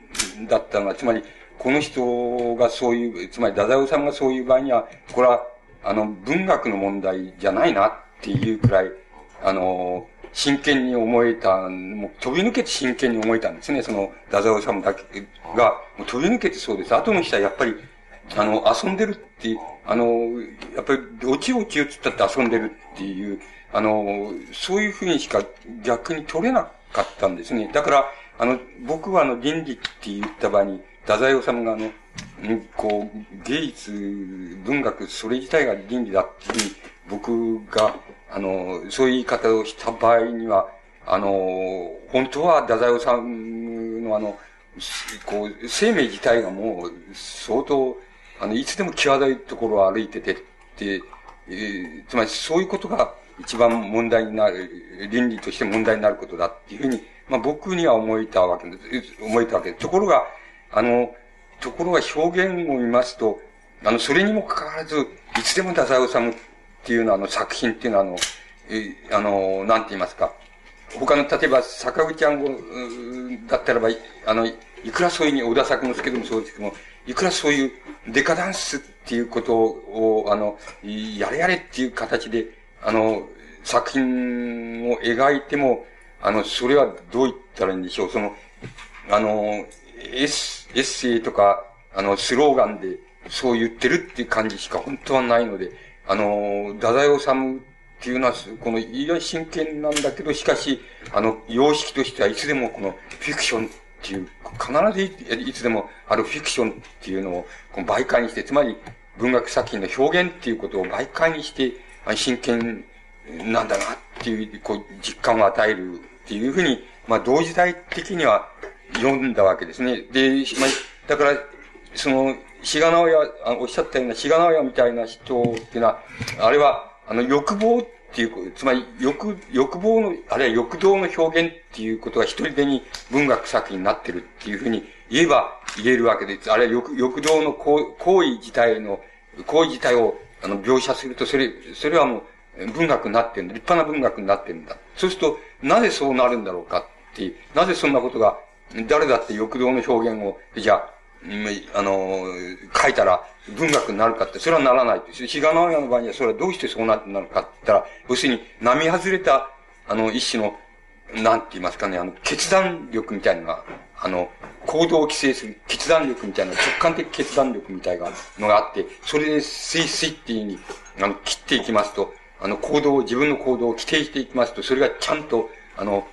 だったのは、つまり、この人がそういう、つまり、太宰治がそういう場合には、これは、あの、文学の問題じゃないなっていうくらい、あの、真剣に思えた、もう飛び抜けて真剣に思えたんですね。その、太宰治だけが、もう飛び抜けてそうです。後の人はやっぱり、あの、遊んでるって、あの、やっぱり、おちおちをつったって遊んでるっていう、あの、そういうふうにしか逆に取れなかったんですね。だから、あの、僕はあの、倫理って言った場合に、太宰治があの、こう、芸術、文学、それ自体が倫理だっていう僕が、あの、そういう言い方をした場合には、あの、本当は太宰治のあの、こう、生命自体がもう、相当、あの、いつでも際どいところを歩いててって、えー、つまりそういうことが一番問題になる、倫理として問題になることだっていうふうに、まあ僕には思えたわけです。思えたわけです。ところが、あの、ところが表現を見ますと、あの、それにもかかわらず、いつでも太宰治っていうのは、あの、作品っていうのは、あの、え、あの、なんて言いますか。他の、例えば、坂口安吾だったらば、あの、いくらそういうに、小田作之助でもそうですけども、いくらそういうデカダンスっていうことを、あの、やれやれっていう形で、あの、作品を描いても、あの、それはどう言ったらいいんでしょう。その、あの、エッエッセイとか、あの、スローガンで、そう言ってるっていう感じしか本当はないので、あの、太宰治っていうのは、この、いや真剣なんだけど、しかし、あの、様式としてはいつでもこのフィクションっていう、必ずいつでもあるフィクションっていうのをこの媒介にして、つまり文学作品の表現っていうことを媒介にして、真剣なんだなっていう、こう、実感を与えるっていうふうに、まあ、同時代的には読んだわけですね。で、まあ、だから、その、志賀直哉、あおっしゃったような志賀直哉みたいな人っていうのは、あれは、あの、欲望っていう、つまり、欲、欲望の、あるいは欲動の表現っていうことが一人でに文学作品になってるっていうふうに言えば言えるわけです。あるいは欲、欲動の行為自体の、行為自体を、あの、描写すると、それ、それはもう、文学になってるんだ。立派な文学になってるんだ。そうすると、なぜそうなるんだろうかっていう、なぜそんなことが、誰だって欲動の表現を、じゃあ、あの、書いたら文学になるかって、それはならない。志賀直哉の場合には、それはどうしてそうなるかって言ったら、要するに、並外れた、あの、一種の、なんて言いますかね、あの、決断力みたいなのが、あの、行動を規制する決断力みたいな、直感的決断力みたいなのがあって、それでスイスイっていうふうに、あの、切っていきますと、あの、行動を、自分の行動を規定していきますと、それがちゃんと、あの、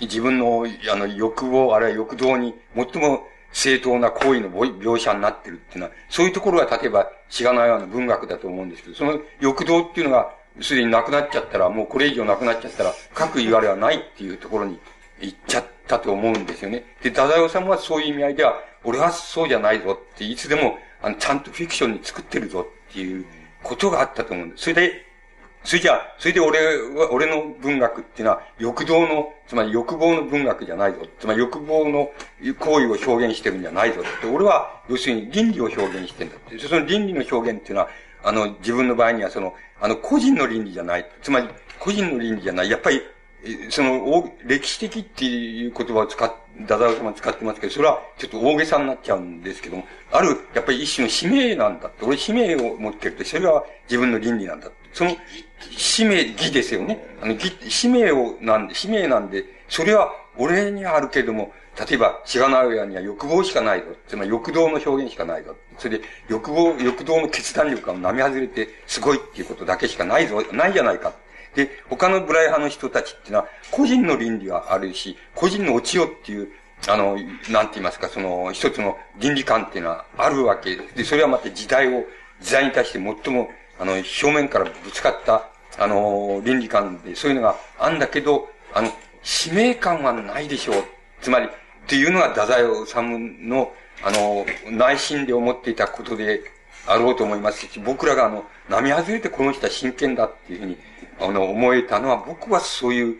自分の、あの、欲望、あるいは欲動に、最も正当な行為の描写になってるっていうのは、そういうところが例えば、しがないような文学だと思うんですけど、その欲動っていうのが、すでになくなっちゃったら、もうこれ以上なくなっちゃったら、書く言われはないっていうところに行っちゃったと思うんですよね。で、太宰治はそういう意味合いでは、俺はそうじゃないぞって、いつでも、あの、ちゃんとフィクションに作ってるぞっていうことがあったと思うんです。それで、それじゃあ、それで俺は、俺の文学っていうのは、欲動の、つまり欲望の文学じゃないぞ。つまり欲望の行為を表現してるんじゃないぞって。俺は、要するに倫理を表現してんだって。その倫理の表現っていうのは、あの、自分の場合にはその、あの、個人の倫理じゃない。つまり、個人の倫理じゃない。やっぱり、その、歴史的っていう言葉を使っ、ダダウ様使ってますけど、それはちょっと大げさになっちゃうんですけども、ある、やっぱり一種の使命なんだって。俺使命を持ってるって、それは自分の倫理なんだって。その、使命、義ですよね。あの、義、使命を、なんで、使命なんで、それは俺にはあるけれども、例えば、しがない親には欲望しかないぞ。つまり欲動の表現しかないぞ。それで、欲望、欲動の決断力が並外れてすごいっていうことだけしかないぞ、ないじゃないか。で、他のブライ派の人たちっていうのは、個人の倫理はあるし、個人の落ちよっていう、あの、なんて言いますか、その、一つの倫理観っていうのはあるわけで、それはまた時代を、時代に対して最も、あの、表面からぶつかった、あの、倫理観で、そういうのがあんだけど、あの、使命感はないでしょう。つまり、っていうのが太宰治の、あの、内心で思っていたことであろうと思いますし、僕らがあの、並外れてこの人は真剣だっていうふうに、あの、思えたのは、僕はそういう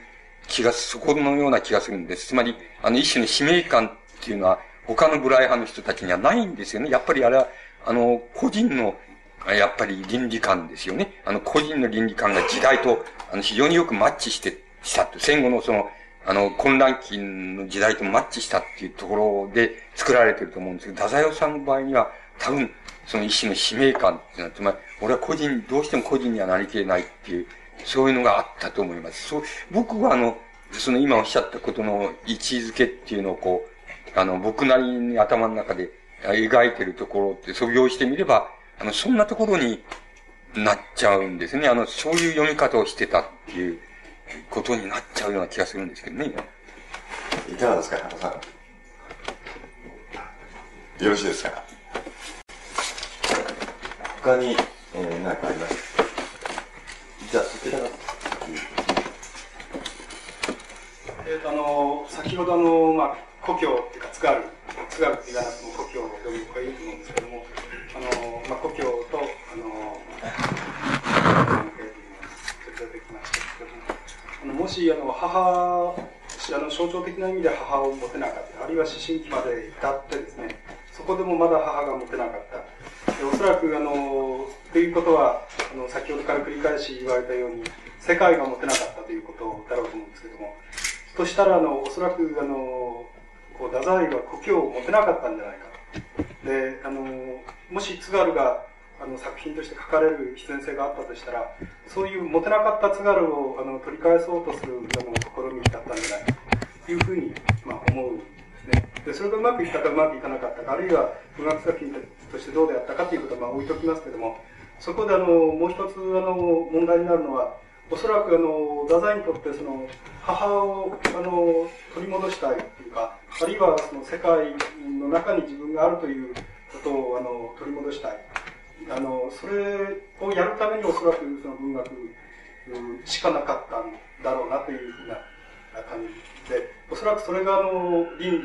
気が、そこのような気がするんです。つまり、あの、一種の使命感っっていうのは、他のブライ派の人たちにはないんですよね。やっぱりあれは、あの、個人の、やっぱり倫理観ですよね。あの、個人の倫理観が時代と、あの、非常によくマッチして、したと。戦後のその、あの、混乱期の時代とマッチしたっていうところで作られてると思うんですけど、太宰治の場合には、多分、その一種の使命感っていうのは、つまり、俺は個人、どうしても個人にはなりきれないっていう、そういうのがあったと思います。そう、僕はあの、その今おっしゃったことの位置づけっていうのをこう、あの、僕なりに頭の中で描いてるところって、素描してみれば、あの、そんなところになっちゃうんですね。あの、そういう読み方をしてたっていうことになっちゃうような気がするんですけどね。いかがですか、加藤さん。よろしいですか？他に、えー、何かあります？じゃあ、そちらが。えーとあの先ほどの、まあ、故郷っていうか津軽津軽って言わなくても故郷を読む子がいると思うんですけどもあの、まあ、故郷とあのもあのもしあの母あの象徴的な意味で母を持てなかったあるいは思春期まで至ってですねそこでもまだ母が持てなかったでおそらくあのということはあの先ほどから繰り返し言われたように世界が持てなかったということだろうと思うんですけどもとしたらあのおそらくあのこう太宰は故郷を持てなかったんじゃないか であのもし津軽があの作品として書かれる必然性があったとしたらそういう持てなかった津軽をあの取り返そうとするあの試みだったんじゃないかというふうに、まあ、思うんですね。でそれがうまくいったかうまくいかなかったかあるいは文学作品としてどうであったかということはまあ置いときますけどもそこであのもう一つあの問題になるのはおそらくあの太宰にとってその母をあの取り戻したいというかあるいはその世界の中に自分があるということをあの取り戻したい。あのそれをやるためにおそらくその文学しかなかったんだろうなというふうな感じでおそらくそれがあの倫理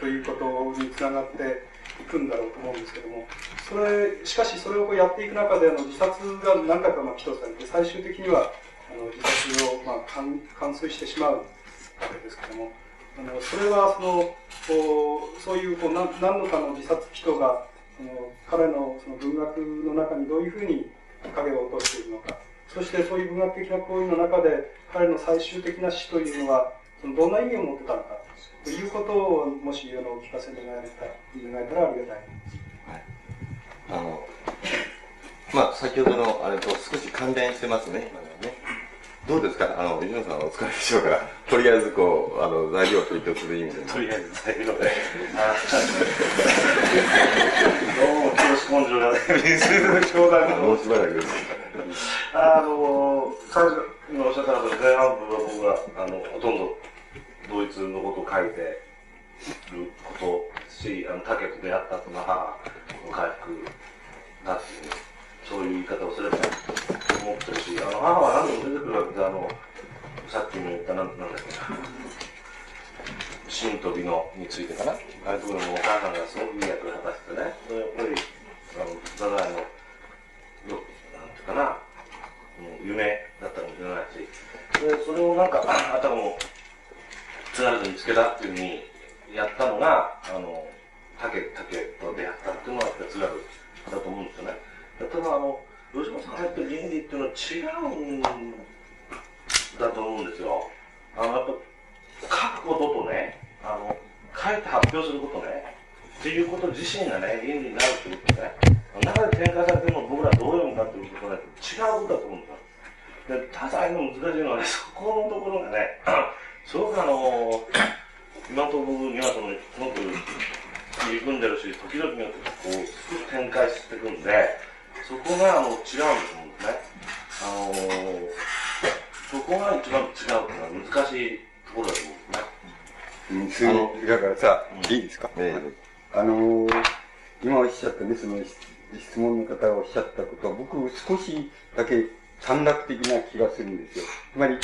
ということにつながっていくんだろうと思うんですけどもそれしかしそれをやっていく中であの自殺が何回かまあ起訴されて最終的にはの自殺を、まあ、完遂してしまうわけですけどもあのそれはそのこうそういうこう何何のかの自殺祈祷がその彼のその文学の中にどういうふうに影を落としているのかそしてそういう文学的な行為の中で彼の最終的な死というのはそのどんな意味を持ってたのかということをもしあのお聞かせ願えた願えたらありがたい。はい、あのまあ先ほどのあれと少し関連してますね今のね。どうですか？あの、吉野さんお疲れでしょうから、とりあえずこう、あの、材料を提供する意味で。とりあえず材料で。どうも、調子根性がね、水の商談が。もうしばらくです。あの、最初、今おっしゃったの前半部は僕は、あの、ほとんど、ドイツのことを書いてることし、あの、竹と出会った後の母の回復だっていう、そういう言い方をすれば思ってるし、あの、母は何度も出てくるわけで、あの、さっきも言った、なん、なんだっけな。新飛びのについてかな。ああいうところもお母さんがすごくいい役を果たしてね。やっぱり、あの、太宰の、よ、なんていうかな、夢だったかもしれないし、でそれをなんか、あたかも、津軽で見つけたっていうふうにやったのが、あの、竹、竹と出会ったっていうのが、津軽だと思うんですよね。ただ、あの、吉本さんがやって倫理っていうのは違うんだと思うんですよ。あの、やっぱ、書くこととね、あの、書いて発表することね、っていうこと自身がね、倫理になるっていうことね、中で展開されてるのを僕らどう読むかっていうことね、違うことだと思うんですよ。で、多彩の難しいのはね、そこのところがね、すごくあの、今のところにはその、すごく入り組んでるし、時々によってこう、展開していくんで、そこがあの違うんだと思うんですね。あのそこが一番違うっていうのは難しいところだと思うんですね。うん、だからさ、いいですか、あのー、今おっしゃったね、その質問の方がおっしゃったことは、僕少しだけ短絡的な気がするんですよ。つまり、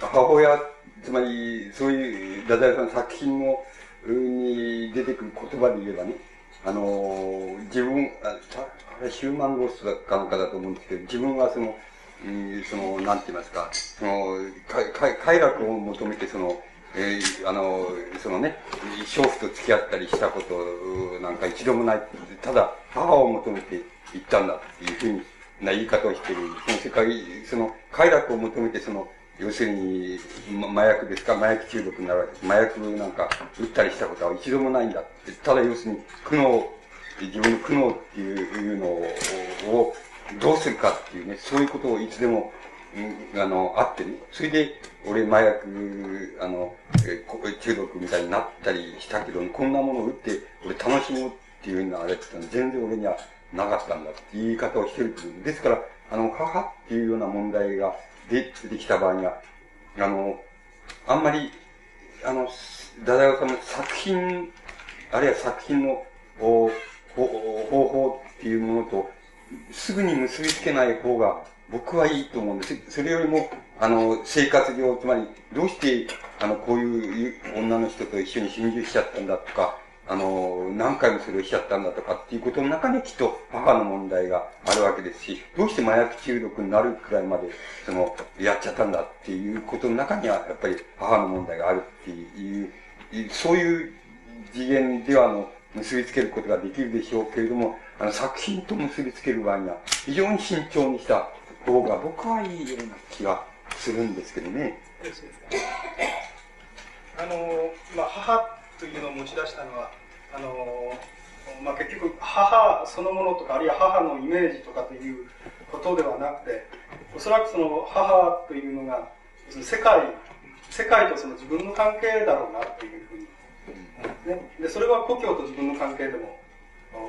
母親、つまり、そういう、太宰さんの作品の、に出てくる言葉で言えばね、あの、自分、あれヒューマンロストだかなんかだと思うんですけど、自分はその、うん、その、なんて言いますか、その、快楽を求めて、その、えー、あの、そのね、娼婦と付き合ったりしたことなんか一度もない。ただ、母を求めて行ったんだっていうふうな言い方をしている。その世界、その快楽を求めてその、要するに、麻薬ですか、麻薬中毒になるわけです。麻薬なんか打ったりしたことは一度もないんだって。ただ要するに、苦悩、自分の苦悩っていうのを、どうするかっていうね、そういうことをいつでも、うんあの、あってね。それで、俺麻薬、あの、え中毒みたいになったりしたけど、こんなものを打って、俺楽しむっていうのはあれって全然俺にはなかったんだって言い方をしてる。ですから、あの、母っていうような問題が出てきた場合には、あの、あんまり、あの、ダダオさんの作品、あるいは作品の方法っていうものと、すぐに結びつけない方が僕はいいと思うんです。それよりも、あの、生活上、つまり、どうして、あの、こういう女の人と一緒に心中しちゃったんだとか、あの、何回もそれをしちゃったんだとかっていうことの中にきっと母の問題があるわけですし、どうして麻薬中毒になるくらいまで、その、やっちゃったんだっていうことの中には、やっぱり母の問題があるっていう、そういう次元では、あの、結びつけることができるでしょうけれども、あの、作品と結びつける場合には、非常に慎重にした方が僕はいいような気がするんですけどね。あの、まあ、母というのを持ち出したのは、あの、まあ、結局、母そのものとか、あるいは母のイメージとかということではなくて、おそらくその母というのが、世界、世界とその自分の関係だろうなというふうに、ね。で、それは故郷と自分の関係でも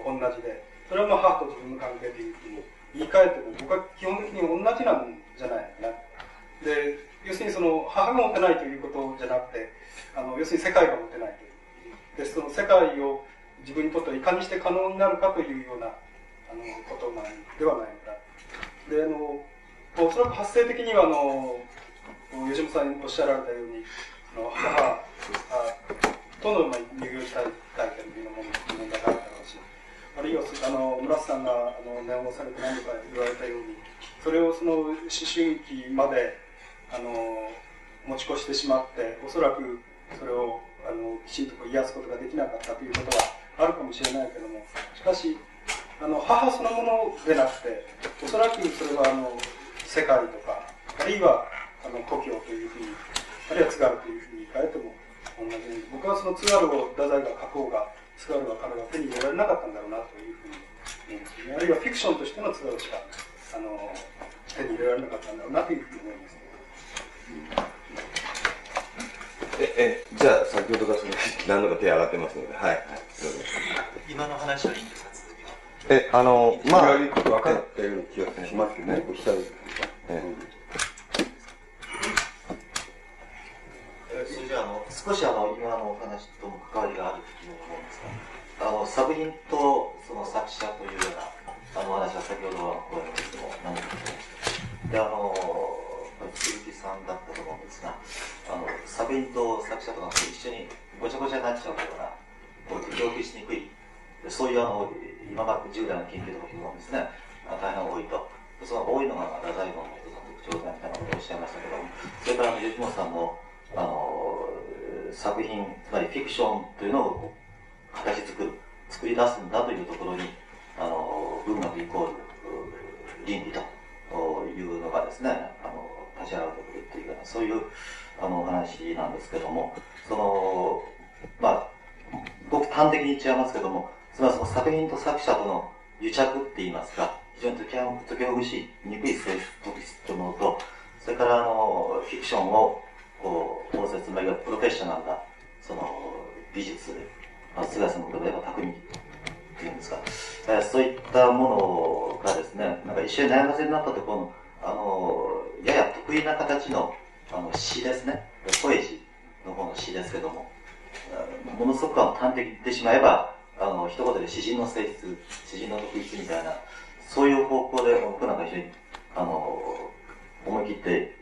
同じで、それはまあ母と自分の関係というふうに言い換えても僕は基本的に同じなんじゃないかな。で、要するにその母が持てないということじゃなくて、あの要するに世界が持てないという。で、その世界を自分にとってはいかにして可能になるかというようなあのことなんではないか。で、あの、おそらく発生的にはあの、吉本さんにおっしゃられたように、あの母との、まあ、入業したい体験というのも問題があるだろうし、あるいはあの村瀬さんがあの念をされて何度か言われたようにそれをその思春期まであの持ち越してしまっておそらくそれをあのきちんとこう癒すことができなかったということはあるかもしれないけどもしかしあの母そのものでなくておそらくそれはあの世界とかあるいはあの故郷というふうにあるいは津軽というふうに変えても同じように僕はその津軽を太宰が書こうが津軽は彼は手に入れられなかったんだろうなというふうに思うんですね。あるいはフィクションとしての津軽しかあの手に入れられなかったんだろうなというふうに思います。え、え、じゃあ、先ほどからその、何度か手上がってますので、はい。はい、今の話はいいんですか？え、あの、まあ、分かったような気がしますよね、おっしゃる。えそれじゃあ、あの、少しあの、今のお話とも関わりがあると思うんですが、あの、作品とその作者というような、あの話は先ほどはこも何で、あの、さんだったと思うんですが、あの、作品と作者とが一緒にごちゃごちゃになっちゃうような、こう、表記しにくい、そういうあの、今まで10代の研究とか聞くもですね、大変多いと。その多いのが太宰の特徴だみたいなことをおっしゃいましたけども、それから吉本さんも、あの、作品、つまりフィクションというのを形作る、作り出すんだというところに、あの、文学イコール倫理というのがですね、あの、立ち上がってくるというか、そういうあの話なんですけども、その、まあ、ごく端的に言っちゃいますけども、つまりその作品と作者との癒着って言いますか、非常に解きほぐしにくい性質というものと、それからあの、フィクションをこう、法説、まあ、いわゆるプロフェッショナルな、その、美術、まあ、菅さんのことで言えば匠っていうんですか、えー、そういったものがですね、なんか一緒に悩ませになったところの、あの、やや得意な形の、あの、詩ですね、ポエジの方の詩ですけども、ものすごくあの端的に言ってしまえば、あの、一言で詩人の性質、詩人の特質みたいな、そういう方向で僕なんか非常に、あの、思い切って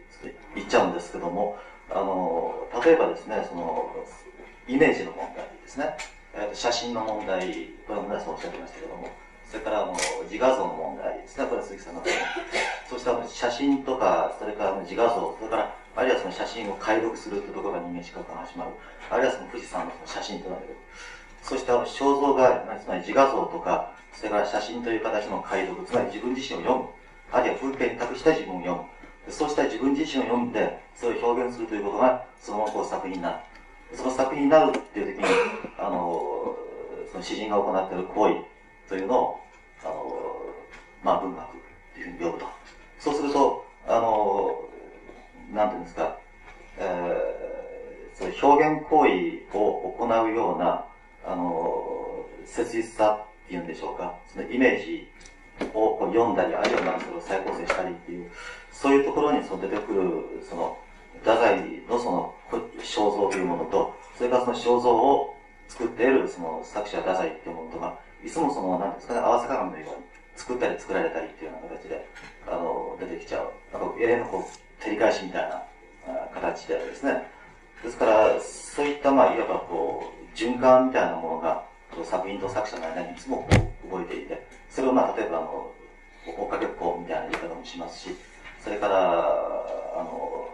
言っちゃうんですけども、あの、例えばですね、その、イメージの問題ですね、えー、写真の問題、これは村さんおっしゃってましたけども、それからあの自画像の問題ですね、これ鈴木さんのそうした写真とか、それから自画像、それからあるいはその写真を解読するというところが人間視覚が始まる。あるいはその富士山のその写真となる。そうした肖像画、つまり自画像とか、それから写真という形の解読、つまり自分自身を読む。あるいは風景に託した自分を読む。そうした自分自身を読んで、それを表現するということが、そのままこう作品になる。その作品になるっていう時に、あの、その詩人が行っている行為というのを、あの、まあ文学というふうに呼ぶと。そうすると、あの、なんていうんですか、えー、そう表現行為を行うような、あの、切実さっていうんでしょうか、そのイメージをこう読んだり、あるいはそれを再構成したりっていう、そういうところにその出てくる、その、太宰のその肖像というものと、それからその肖像を作っているその作者太宰っていうものとが、いつもその、なんですか？ね、合わせ鏡のように作ったり作られたりっていうような形で、あの、出てきちゃう。なんか、永遠のこう、照り返しみたいな形でですね。ですから、そういった、まあ、いわばこう、循環みたいなものが、作品と作者の間にいつも動いていて、それをまあ、例えばあの、追っかけっこみたいな言い方もしますし、それから、あの、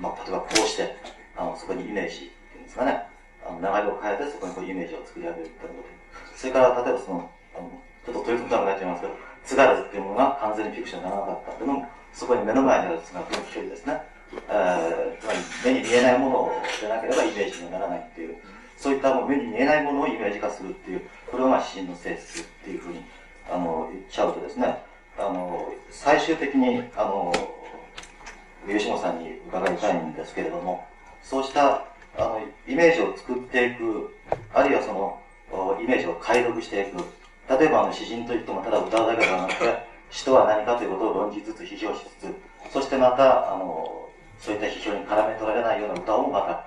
まあ、例えばこうして、あの、そこにイメージっていうんですかね、の流れを変えてそこにこうイメージを作り上げるってこと。それから、例えばその、あのちょっと取り留めなくなっちゃいますけど、津軽っていうものが完全にフィクションにならなかったっていうのも、そこに目の前にある津軽の距離ですね。えー、つまり目に見えないものでなければイメージにならないっていう、そういったもう目に見えないものをイメージ化するっていう、これをまあ詩人の性質っていうふうにあの言っちゃうとですね、あの最終的にあの吉本さんに伺いたいんですけれども、そうしたあのイメージを作っていく、あるいはそのイメージを解読していく、例えばあの詩人といってもただ歌うだけではなくて、詩とは何かということを論じつつ、批評しつつ、そしてまた、あのそういった批評に絡め取られないような歌をまた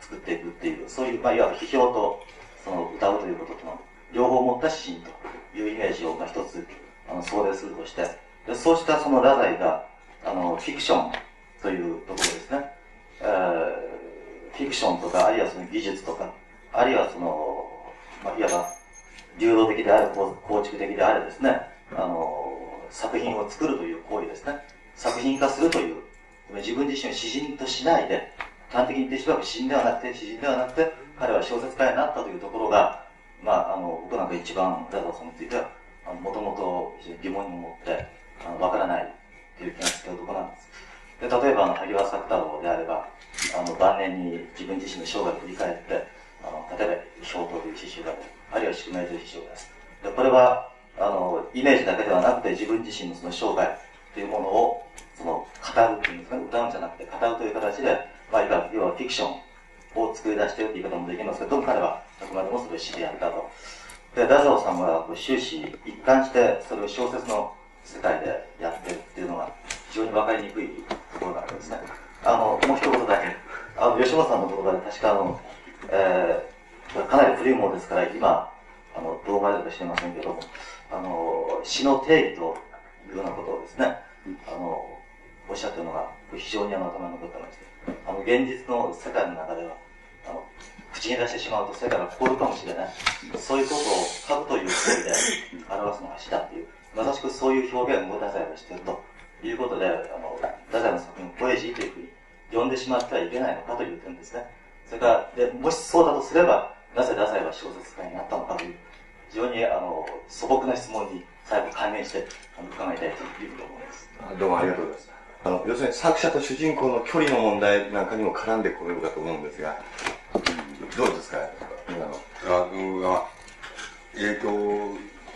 作っていくっていう、そういう、まあ、いわば批評とその歌うということとの両方持った詩人というイメージをまあ一つあの想定するとして、でそうしたその太宰があのフィクションというところですね、フィクションとか、あるいはその技術とか、あるいはその、まあ、いわば流動的である、構築的であれですね、あの、作品を作るという行為ですね。作品化するという、自分自身を詩人としないで、端的に言ってしまえば詩人ではなくて、詩人ではなくて、彼は小説家になったというところが、まあ、あの、僕なんか一番、ダダさんについては、もともと疑問に思って、あの、わからないっていう気がつけるところなんです。で、例えば、萩原作太郎であれば、あの、晩年に自分自身の生涯を振り返って、あの、例えば、氷刀という詩集がある。あるいは宿命という詩集です。で、これは、あの、イメージだけではなくて、自分自身のその生涯というものを、その、語るっていうんですかね、歌うんじゃなくて、語るという形で、まあ、いわゆるフィクションを作り出しているという言い方もできますけど、彼は、あくまでもそれを詩でやったと。で、太宰さんは終始一貫してそれを小説の世界でやってるっていうのが非常に分かりにくいところがあるんですね。あの、もう一言だけ。あの、吉本さんの言葉で確かあの、えー、かなり古いものですから、今、あの、どう思われるか知りませんけども、あの、詩の定義というようなことをですね、あの、おっしゃってるのが非常にあの頭に残ってまして、あの、現実の世界の中では、あの、口に出してしまうと世界が凍るかもしれない。そういうことを書くという行為で表すのが詩だっていう、まさしくそういう表現を太宰がしているということで、あの、太宰の作品をポエジーというふうに呼んでしまってはいけないのかという点ですね。それから、で、もしそうだとすれば、なぜ太宰は小説家になったのかという、非常にあの素朴な質問に最後関連してあの伺いたいというふうに思います。どうもありがとうございます。あの、要するに作者と主人公の距離の問題なんかにも絡んでくるかと思うんですが、どうですか、今の。あの、あえっ、ー、と、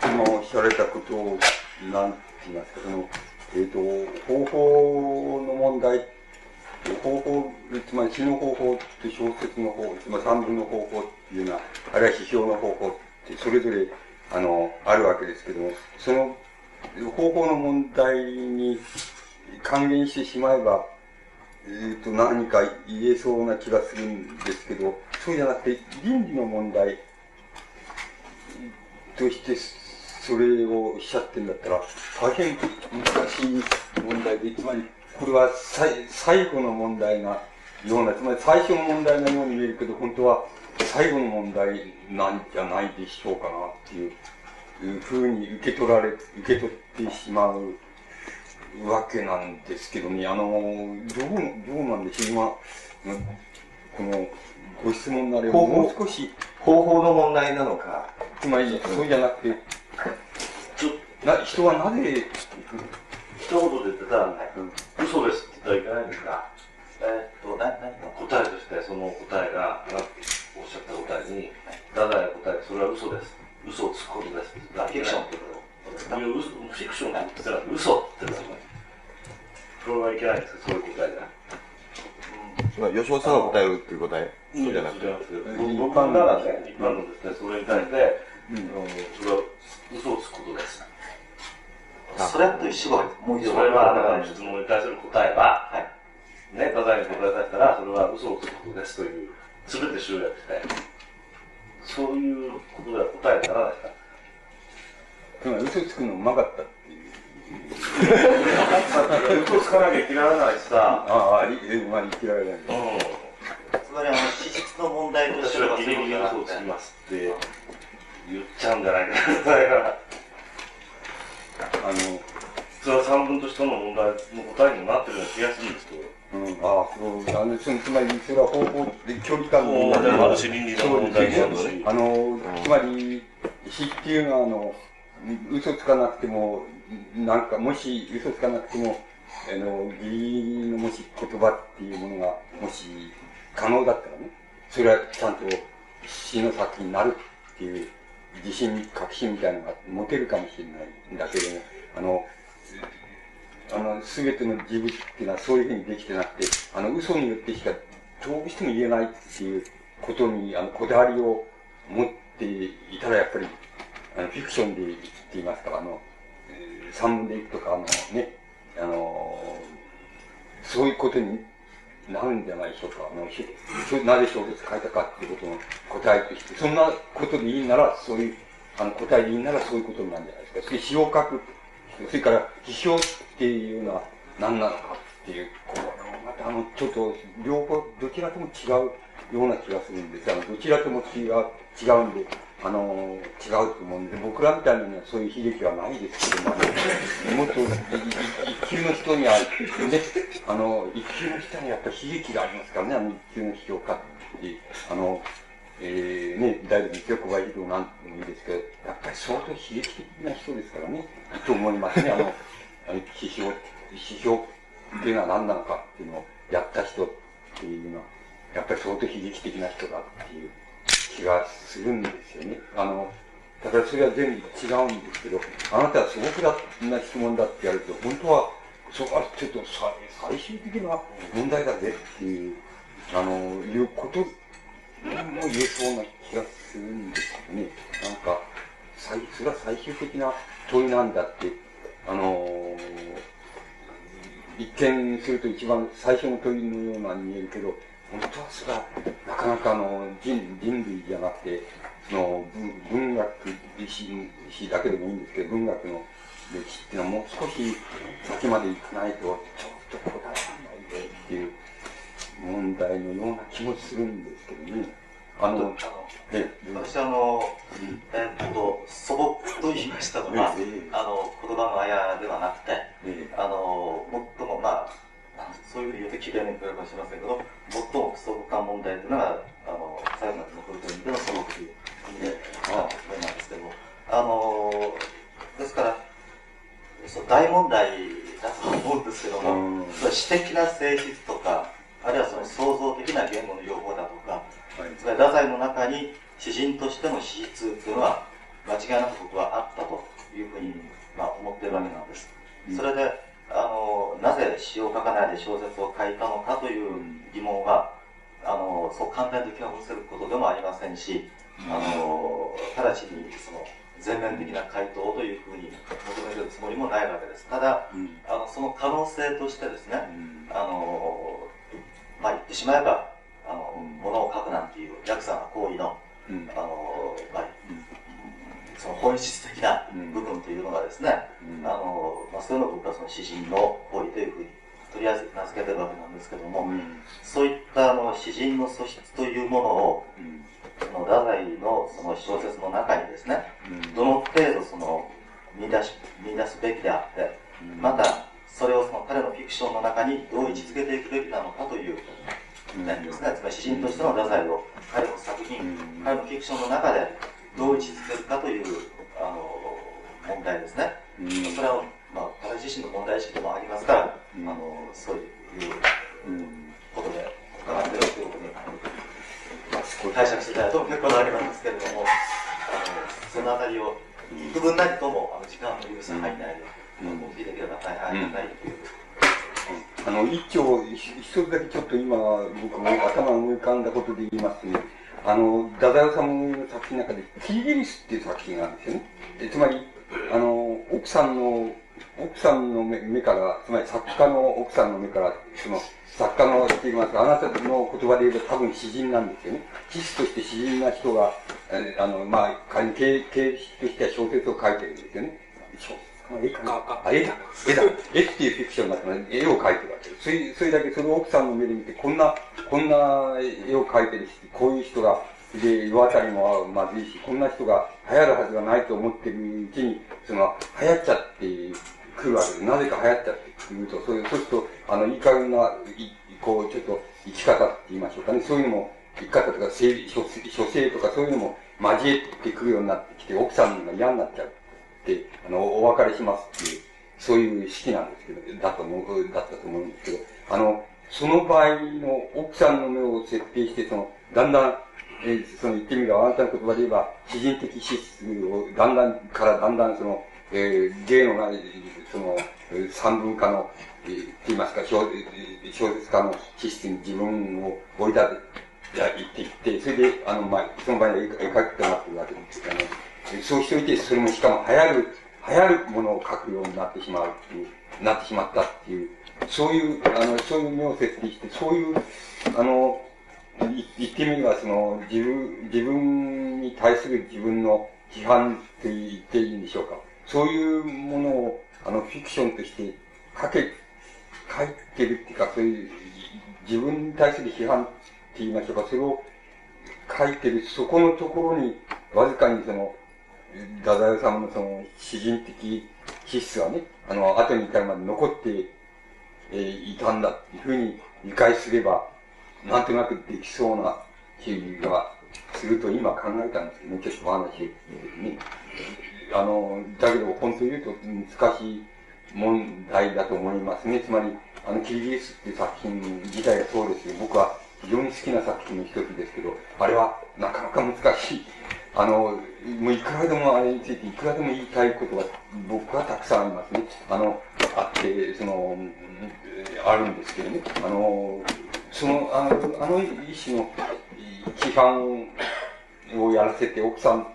今おっしゃられたことを、なんて言いますか、その、えっ、ー、と、方法の問題、方法、つまり詩の方法って小説の方法、つまり三文の方法っていうのは、あるいは批評の方法ってそれぞれ、あの、あるわけですけども、その方法の問題に還元してしまえば、えっ、ー、と、何か言えそうな気がするんですけど、そうじゃなくて、倫理の問題として、それをおっしゃってるんだったら、大変難しい問題で、つまり、これは最最後の問題なような、つまり最初の問題のように見えるけど、本当は最後の問題なんじゃないでしょうかなっていうふうに受け取られ、受け取ってしまうわけなんですけどね、あの、どう、どうなんでしょう、今、この、ご質問なれ方法もう少し、方法の問題なのか。つまり、そうじゃなくて、な人はなぜ、一言で言ってたら、嘘ですって言ったらいけないんですが、えーっと、な何の答えとして、その答えが、あなたおっしゃった答えに、ダダイの答え、それは嘘です。嘘をつくことです。フィクションってことですかフィクションって言ったら嘘って言ってたのそれはいけないんですかそういう答えじゃ。まあ、吉本さんが答えるっていう答えそうじゃなくて。僕ならね、一般のですね、それに対して、うん、それは嘘をつくことです。それと一緒がもう一度。それは、だから質問に対する答えは、はい。ね、ただに答えさせたら、それは嘘をつくことですという、すべて集約して、そういうことでは答えにならないかつまり嘘つくのうまかったっていう。嘘つかなきゃいけないしさ。ああ、まあ、生きられない。つまり、あの、史実の問題としてはギリギリ嘘をつきますって言っちゃうんじゃないかな、だから。あの、それは三分としての問題の答えにもなってるような気がするんですけど。うん、ああ、そう、あの、つまり、それは方法で距離感の問題もあるし倫理の問題もあるし。あの、つまり、死っていうのは、あの、嘘つかなくても、なんか、もし嘘つかなくても、あの、義理のもし言葉っていうものが、もし可能だったらね、それはちゃんと死の先になるっていう自信、確信みたいなのが持てるかもしれないんだけども、あの、あの、すべての事物っていうのはそういうふうにできてなくて、あの、嘘によってしかどうしても言えないっていうことに、あの、こだわりを持っていたら、やっぱり、あの、フィクションで言って言いますから、あの、えー散文でいくとか、あの、ね、あの、そういうことになんじゃないでしょうか。あの、ひひなぜ小説書いたかっていうことの答えとして、そんなことでいいなら、そういう、あの、答えでいいならそういうことなんじゃないですか。それ詩を書くそれから、批評っていうのは何なのかっていう、これもまたあの、ちょっと、両方、どちらとも違うような気がするんです。あの、どちらとも違う、違うんで、あの、違うと思うんで、僕らみたいにはそういう悲劇はないですけども、あの もっと、一級の人には、ね、あの、一級の人にはやっぱり悲劇がありますからね、あの一級の批評家って、あの、えー、ね、大学一小林道なんてもいいですけど、やっぱり相当悲劇的な人ですからね、と思いますね、あの、あの批評、批評っていうのは何なのかっていうのをやった人っていうのは、やっぱり相当悲劇的な人だっていう気がするんですよね。あの、だからそれは全部違うんですけど、あなたは素朴な質問だって言われると、本当は、そこはちょっとさ最終的な問題だぜっていう、あの、いうことも言えそうな気がするんですけどね。なんか、最それは最終的な問いなんだって、あの一見すると一番最初の問いのようなに見えるけど、本当はそれはなかなかあの人人類じゃなくて、その文文学史史だけでもいいんですけど、文学の歴史っていうのはもう少し先まで行かないと、ちょっと答えられないでっていう問題のような気もするんですけどね。あの、え私あの、えっと、素朴と言いましたのは、あの、言葉のあやではなくて、あの、最も、まあ、そういうふうに言うと綺麗に言うかもしれませんけど、最も素朴な問題というのが、あの、最後まで残るという意味での素朴という意味で、あこれなんですけども、あの、ですから、そう大問題だと思うんですけども、それは詩的な性質とか、あるいはその創造的な言語の用語だとか、つまり太宰の中に詩人としての史実というのは間違いなく僕はあったというふうに、まあ、思っているわけなんです。それで、あの、なぜ詩を書かないで小説を書いたのかという疑問は、あの、そう簡単に解きほぐせることでもありませんし、あの、直ちにその全面的な回答というふうに求めるつもりもないわけです。ただ、あのその可能性としてですね、あの、まあ言ってしまえば、あの、ものを書くなんていう弱さな行為の、あの、まあ、その本質的な部分というのがですね、あの、まあ、そういうのを僕はその詩人の行為というふうに、とりあえず名付けてるわけなんですけども、そういったあの詩人の素質というものを、その太宰のその小説の中にですね、どの程度その見出し見出すべきであって、またそれをその彼のフィクションの中にどう位置づけていくべきなのかという点ですね。つまり詩人としての太宰を彼の作品、彼のフィクションの中でどう位置づけるかというあの問題ですね。それは、まあ、彼自身の問題意識でもありますから、あのそういうことで伺ってるということに、まあ、解釈していただいても結構なわけなんですけれども、あのそのあたりを幾分なりともあの時間の許す範囲内で、お聞きできれば大変ありがたいという。あの、一応、一つだけちょっと今、僕も頭思い浮かんだことで言います。とね、あの、ダダオさんの作品の中で、キリギリスっていう作品があるんですよね。えつまり、あの、奥さんの、奥さんの目目から、つまり作家の奥さんの目から、その、作家のって言いますか、あなたの言葉で言えば多分詩人なんですよね。詩師として詩人な人が、えあの、まあ、仮に形形式としては小説を書いてるんですよね。小絵かなあ、絵だ。絵だ。絵っていうフィクションだったら、絵を描いてるわけです。それ、それだけその奥さんの目で見て、こんな、こんな絵を描いてるし、こういう人が、で、世渡りもまずいし、こんな人が流行るはずがないと思ってるうちに、その、流行っちゃってくるわけです。なぜか流行っちゃってくると、そういう、そうすると、あの、いい加減な、いこう、ちょっと、生き方って言いましょうかね。そういうのも、生き方とか、生書書生とかそういうのも交えてくるようになってきて、奥さんが嫌になっちゃう。って、あの、お別れしますっていう、そういう式なんですけど、だと思う、だったと思うんですけど、あの、その場合の奥さんの目を設定して、その、だんだん、えーその言ってみれば、あなたの言葉で言えば、詩人的資質を、だんだんからだんだんその、えー、芸のない、その、三文化の、えー、って言いますか、小小説家の資質に自分を追い立て、や言っていって、それで、あの、まあ、その場合に絵描きとなってるわけですあの、そうしておいて、それもしかも流行る、流行るものを書くようになってしまうっていう、なってしまったっていう、そういう、あの、そういう目を設定して、そういう、あの、言ってみれば、その、自分、自分に対する自分の批判って言っていいんでしょうか。そういうものを、あの、フィクションとして書け、書いてるっていうか、そういう、自分に対する批判って言いましょうか、それを書いてる、そこのところに、わずかにその、ダダヨさんのその、詩人的資質がね、あの、後に至るまで残って、えーいたんだっていうふうに理解すれば、なんとなくできそうな気がすると今考えたんですけどね、ちょっとお話ね。あの、だけど本当に言うと難しい問題だと思いますね。つまり、あの、キリギリスっていう作品自体がそうですけど、僕は非常に好きな作品の一つですけど、あれはなかなか難しい。あの、もういくらでもあれについていくらでも言いたいことが僕はたくさんありますね。あの、あって、その、あるんですけどね。あの、その、あの、あの一種の批判をやらせて、奥さん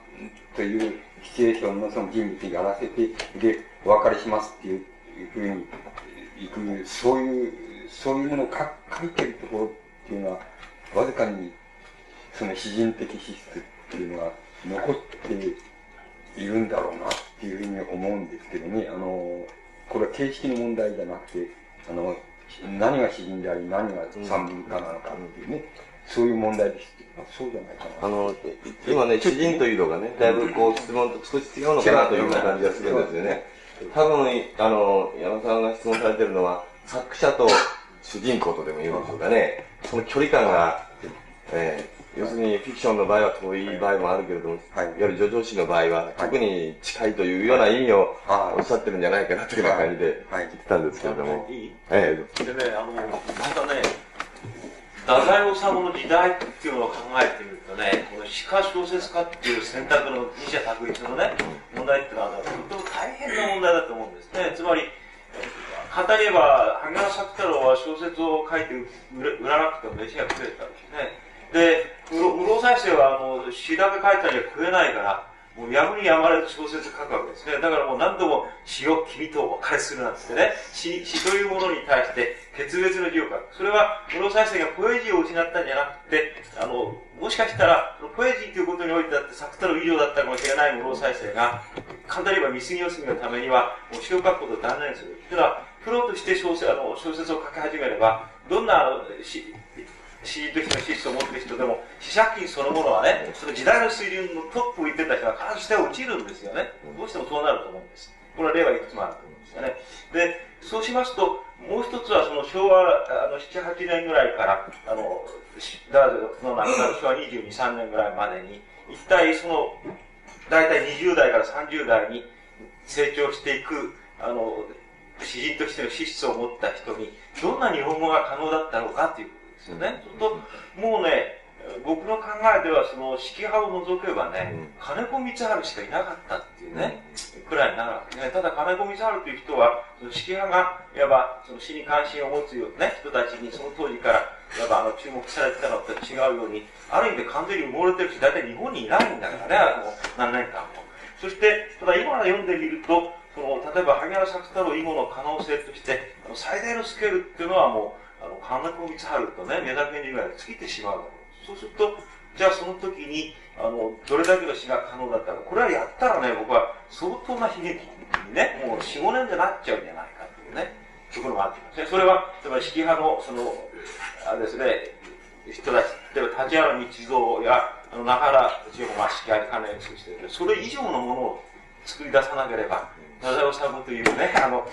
というシチュエーションのその人物にやらせて、で、お別れしますっていうふうにいく、そういう、そういうものを書書いてるところっていうのは、わずかに、その詩人的資質っていうのが残っているんだろうなっていうふうに思うんですけどね、あの、これは形式の問題じゃなくて、あの、何が詩人であり、何が三文化なのかっていうね、そういう問題です。そうじゃないかな。あの、今ね、詩人というのがね、だいぶこう質問と少し違うのかなというような感じがするんですよね。多分、あの、矢野さんが質問されてるのは、作者と主人公とでも言うんでしょうかね。その距離感が、えー要するにフィクションの場合は遠い場合もあるけれども、い、わゆる叙情詩の場合は、特に近いというような意味をおっしゃってるんじゃないかなというような感じで聞い。てたんですけれども。い。い。ええ。でね、あの、またね、太宰治の時代っていうのを考えてみるとね、この詩歌小説家っていう選択の二者択一のね、問題っていうのは、とても大変な問題だと思うんですね。つまり、簡単に言えば、萩原作太郎は小説を書いて売らなくても飯が食えたんですね。で、室室再生は、あの、詩だけ書いたりは食えないから、もうやむにやまれず小説書くわけですね。だからもう何度も詩を君とお別れするなんつってね、詩詩というものに対して決別の字を書く。それは室再生がポエジーを失ったんじゃなくて、あの、もしかしたら、ポエジーということにおいてだって作太郎以上だったかもしれない室再生が、簡単に言えば見過ぎをするためには、もう詩を書くことを断念する。というのは、プロとして小説あの小説を書き始めれば、どんな詩詩人としての資質を持っている人でも、詩作品そのものはね、その時代の水準のトップを言ってた人は必ず下を落ちるんですよね。どうしてもそうなると思うんです。これは例はいくつもあると思うんでですよね。で、そうしますと、もう一つはその昭和あの7、8年ぐらいから、あの、ダーゼの亡くなる昭和22、3年ぐらいまでに、一体その、大体20代から30代に成長していく、あの、詩人としての資質を持った人に、どんな日本語が可能だったのかというですよね。ちょっと、もうね、僕の考えでは、その、式派を除けばね、金子光晴しかいなかったっていうね、くらいになるわけね。ただ、金子光晴という人は、その式派が、いわば、その詩に関心を持つようね、人たちにその当時から、いわば、あの、注目されてたのと違うように、ある意味で完全に埋もれてるし、大体日本にいないんだからね、あの、何年間も。そして、ただ今読んでみると、その、例えば、萩原作太郎以後の可能性として、あの最大のスケールっていうのはもう、あの、金子光晴とね、宮田賢治ぐらい尽きてしまう。そうすると、じゃあその時に、あの、どれだけの詩が可能だったか。これはやったらね、僕は相当な悲劇にね、もう4、5年でなっちゃうんじゃないかっていうね、ところがあってますね。それは、例えば、式派の、その、あれですね、人たち、例えば、立原道蔵や、あの、中原千代も、まあ、式派に関連してる、それ以上のものを作り出さなければ、太宰治というね、あの、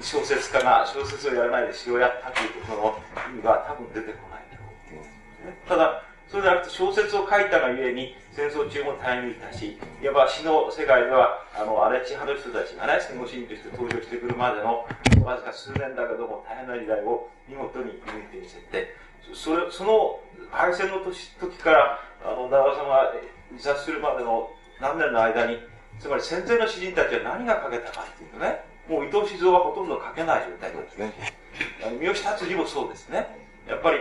小説家が小説をやらないで詩をやったということの意味は多分出てこないだろうと思うんですね。ただ、そうでなくて小説を書いたがゆえに戦争中も耐え抜いたし、いわば詩の世界では、あの、荒地派の人たちがね、戦後シーンとして登場してくるまでの、わずか数年だけども大変な時代を見事に見抜いてみせて、それ、その敗戦の時時から、あの、長さんが自殺するまでの何年の間に、つまり戦前の詩人たちは何が書けたかっていうとね、もう伊藤静雄はほとんど書けない状態なんですね。あの三好達治もそうですね。やっぱり、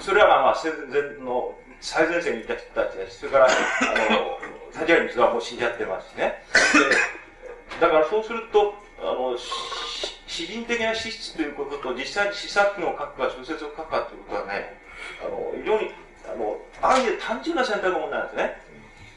それはまあ戦前の最前線にいた人たちだし、それから、あの、立原光はもう死んじゃってますしね。でだからそうすると、あの、詩人的な資質ということと、実際に詩作品を書くか、小説を書くかということはね、あの、非常に、あの、ある意味で単純な選択問題なんですね。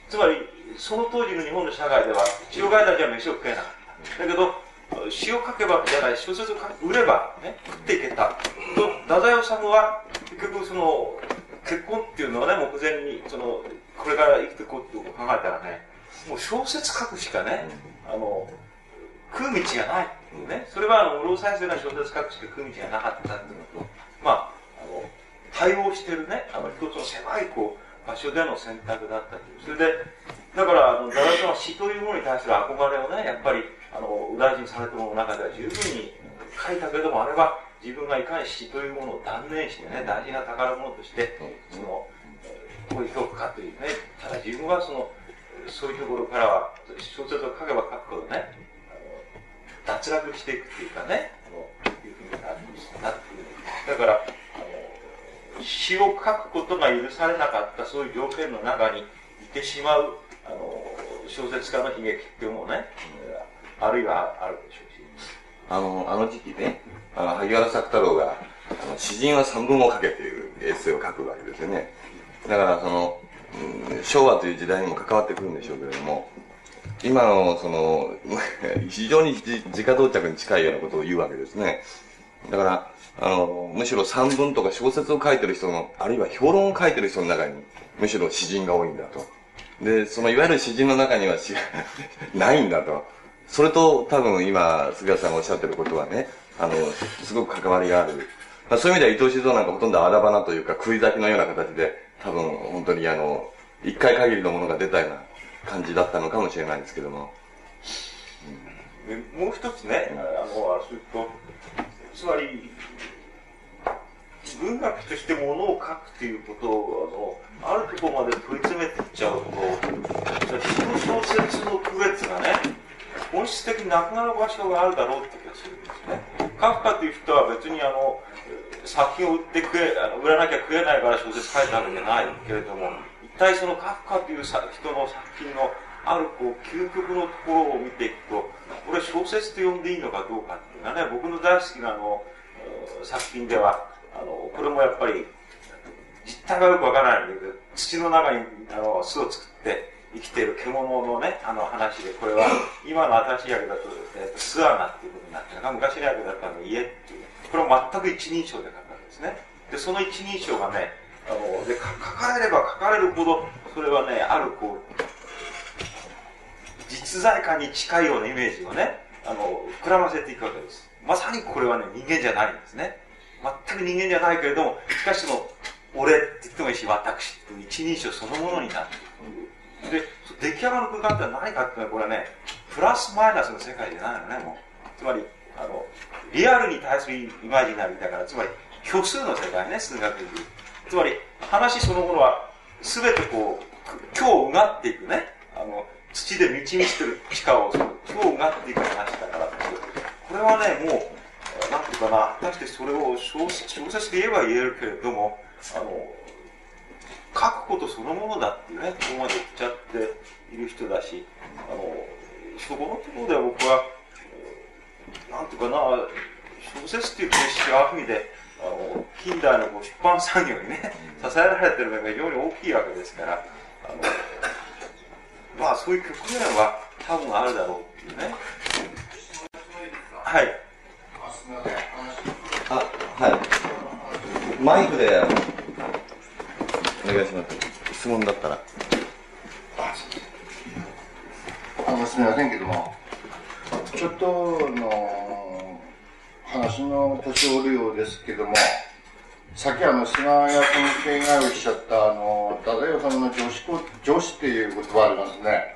つまり、その当時の日本の社会では、塩貝たちは飯を食えなかった。だけど、詩を書けばじゃない、小説を書売れば、ね、食っていけた。と、太宰治は、結局その、結婚っていうのはね、目前に、その、これから生きていこうって考えたらね、もう小説書くしかね、あの、食う道がないっていうね。それは、あの、うろ再生な小説書くしか食う道がなかったっていうのと、まあ、あの、対応してるね、あの、一つの狭い、こう、場所での選択だったという。それで、だから、あの、ダダさんは詩というものに対する憧れをね、やっぱり、あの、大事にされたものの中では十分に書いたけども、あれは自分がいかに詩というものを断念してね、大事な宝物として、その、こういう評価というね、ただ自分はその、そういうところからは、小説を書けば書くほどね、脱落していくっていうかね、いうふうになっている。だから、詩を書くことが許されなかったそういう条件の中にいてしまう、あの、小説家の悲劇っていうのもね、あるいはあるでしょうし。あの、あの時期ね、あの、萩原作太郎が、あの、詩人は三分を書けというエッセイを書くわけですよね。だから、その、うん、昭和という時代にも関わってくるんでしょうけれども、今の、その、非常に自家到着に近いようなことを言うわけですね。だから、あの、むしろ散文とか小説を書いてる人の、あるいは評論を書いてる人の中に、むしろ詩人が多いんだと。で、そのいわゆる詩人の中には詩が ないんだと。それと多分今、杉谷さんがおっしゃってることはね、あの、すごく関わりがある。まあ、そういう意味では伊藤静雄なんかほとんどあらばなというか、食い咲きのような形で、多分本当にあの、一回限りのものが出たような感じだったのかもしれないですけども。うん、もう一つね、あの、すると、つまり、文学としてものを書くっていうことを、あの、あるところまで問い詰めていっちゃうと、詩の小説の区別がね、本質的になくなる場所があるだろうって気がするんですね。カフカという人は別にあの、作品を売って食え、あの売らなきゃ食えないから小説書いたわけじゃないけれども、一体そのカフカという人の作品のあるこう究極のところを見ていくと、これ小説と呼んでいいのかどうかっていうのはね、僕の大好きなあの、作品では、あの、これもやっぱり、実態がよくわからないんだけど、土の中にあの巣を作って生きている獣のね、あの話で、これは 今の新しい訳だと、え穴っていうことになってるが、昔の訳だったの家っていう、これは全く一人称で書かれるんですね。で、その一人称がね、あの、で、書かれれば書かれるほど、それはね、あるこう、実在感に近いようなイメージをね、あの、膨らませていくわけです。まさにこれはね、人間じゃないんですね。全く人間じゃないけれども、しかしその、俺って言ってもいいし、私って一人称そのものになっていく。で、出来上がる空間って何かっていうのは、これね、プラスマイナスの世界じゃないのね、もう。つまり、あの、リアルに対するイマジナリーだから、つまり、虚数の世界ね、数学でいう。つまり、話そのものは、すべてこう、今日うがっていくね、あの、土で満ち満ちてる地下を、今日うがっていく話だからっていう。これはね、もう、なんていうかな、果たしてそれを小小説で言えば言えるけれども、あの、書くことそのものだっていうね、ここまで言っちゃっている人だし、あの、そこのところでは僕は、なんていうかな、小説っていうプレッシャーはある意味で、あの、近代のこう出版産業にね、支えられてる面が非常に大きいわけですから、あの、まあそういう局面は多分あるだろうっていうね。はい。あ、はい。マイクで、お願いします。質問だったら。あの、すみませんけども、ちょっとの話の年を折るようですけども、さっきあの、菅谷先生がおっしゃった、あの、太宰治の上司こ、上司っていう言葉ありますね。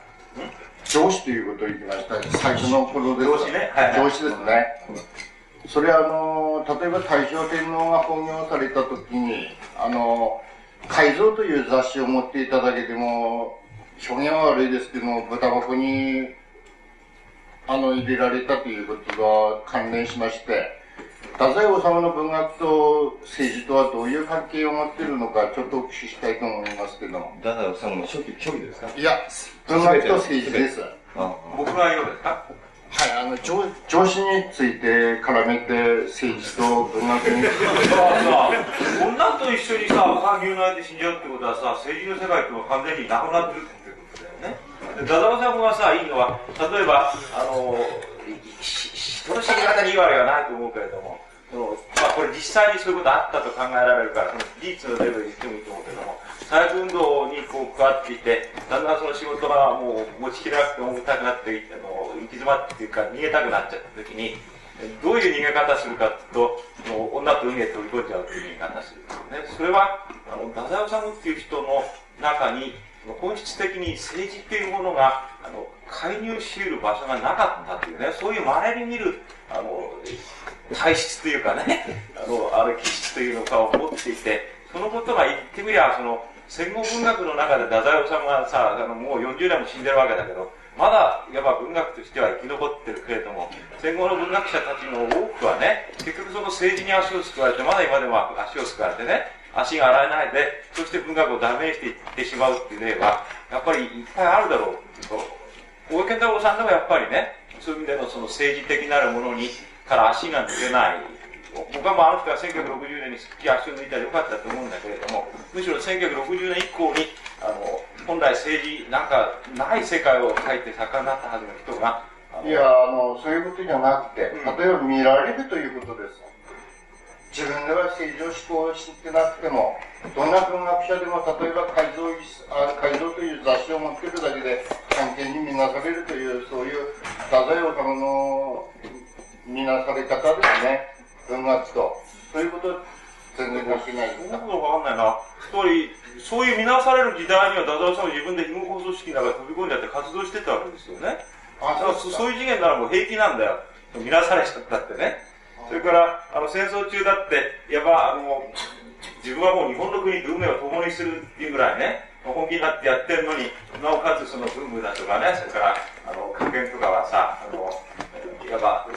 上司ということを言ってました。最初の頃です。上司ねはいはい上司ですね。それあの、例えば大正天皇が本業された時に、あの、改造という雑誌を持っていただけでも、表現は悪いですけども、豚箱に、あの、入れられたということが関連しまして、太宰治の文学と政治とはどういう関係を持っているのか、ちょっとお聞きしたいと思いますけども。太宰治の初期、初期ですか？いや、文学と政治です。僕が言うですかはい、あの、上上司について絡めて、政治と文学について。女と一緒にさ、産業内で死んじゃうってことはさ、政治の世界っていうのは完全になくなってるってことだよね。で、ダダさんがさ、いいのは、例えば、あの、人の知り方に言われはないと思うけれども、まあ、これ実際にそういうことあったと考えられるから、その事実のレベルで言ってもいいと思うけども、体育運動にこう加わっていて、だんだんその仕事がもう持ちきれなくて重たくなって、あの行き詰まっていうか、逃げたくなっちゃった時に、どういう逃げ方するかっていうと、その女と海へ飛び込んじゃうっていう逃げ方する。ね、それは、あの、太宰治っていう人の中に、本質的に政治っていうものが、あの、介入し得る場所がなかったっていうね、そういう稀に見る、あの、体質というかね、あの、ある気質というのかを持っていて、そのことが言ってみりゃ、その、戦後文学の中で太宰治がさ、あの、もう40年も死んでるわけだけど、まだ、いわば文学としては生き残ってるけれども、戦後の文学者たちの多くはね、結局その政治に足をすくわれて、まだ今でも足をすくわれてね、足が洗えないで、そして文学をダメにしていってしまうっていう例は、やっぱりいっぱいあるだろうと。大江健太郎さんでもやっぱりね、そういう意味でのその政治的なるものに、から足が抜けない。僕はもうあの人は1960年にすっきり足を抜いたらよかったと思うんだけれども、むしろ1960年以降に、あの、本来政治なんかない世界を書いて作家になったはずの人が、いや、あの、そういうことじゃなくて、例えば見られるということです。自分では政治を思考してなくても、どんな文学者でも、例えば改造あ改造という雑誌を持っているだけで、関係に見なされるという、そういう、太宰治の見なされ方ですね。と。そういうこと、全然関係ないですか。わかんないな。つまり、そういう見直される時代には、ダダオさんは自分で非合法組織の中で飛び込んじゃって活動してたわけですよね。あだからそそういう次元ならもう平気なんだよ。見直されちゃったってね。それから、あの、戦争中だって、いわば、あの、自分はもう日本の国と運命を共にするっていうぐらいね、本気になってやってるのに、なおかつその文武だとかね、それから、あの、格言とかはさ、あの、いわば、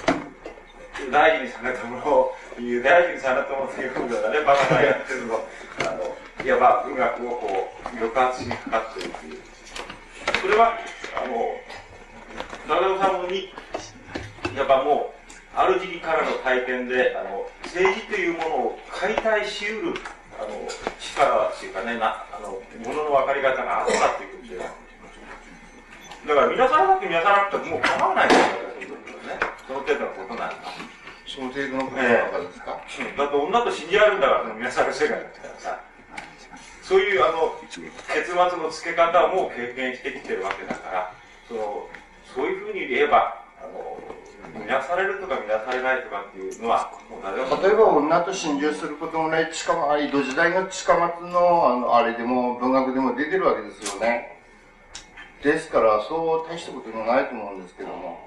大事にされたものを、大事にされたものということだね、バカがやってるの。あの、いわば文学をこう、抑圧しにかかっているという。それは、あの、長野さんに、やっぱもう、ある時期からの体験で、あの、政治というものを解体しうる、あの、力っていうかね、な、あの、ものの分かり方があったっていうことで。だから、皆さんだって皆さんなくてもう構わないですよ、ね。その程度のことなんだ。その程度のことなですか、うん、だって女と信じられるんだから、その皆さんの世界だったらさ。そういう、あの、結末の付け方をもう経験してきてるわけだから、その、そういうふうに言えば、あの、見なされるとか見なされないとかっていうのは、例えば女と心中することもない近ま江戸時代の近松のあのあれでも文学でも出てるわけですよねですからそう大したこともないと思うんですけども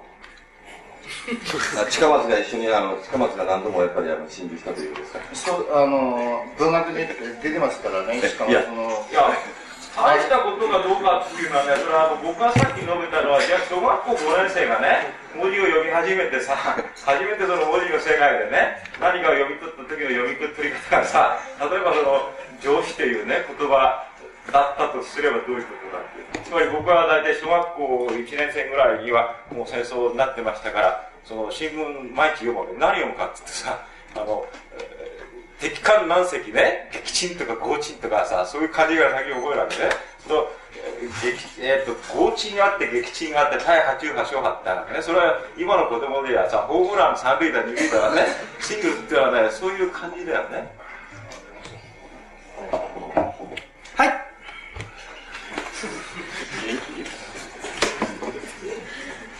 近松が一緒に、あの、近松が何度もやっぱり、あの、心中したということですか？そうあの文学で出てますからね近松のいや、大したことがどうかっていうのはね、それはあの僕がさっき述べたのは、じゃあ小学校5年生がね、文字を読み始めてさ、初めてその文字の世界でね、何かを読み取った時の読み取り方がさ、例えばその、上司というね、言葉だったとすればどういうことかっていう。つまり僕は大体小学校1年生ぐらいにはもう戦争になってましたから、その新聞毎日読むわけ。何読むかって言ってさ、あの、敵艦何隻ね、撃沈とか合沈とかさ、そういう漢字が先に覚えるわけね。と撃えー、と合鎮があって撃沈があって対波中波小波ってあるわけね。それは今の子供ではさ、ホームラン三塁打二塁打はね、シングルっていうのはね、そういう感じだよね。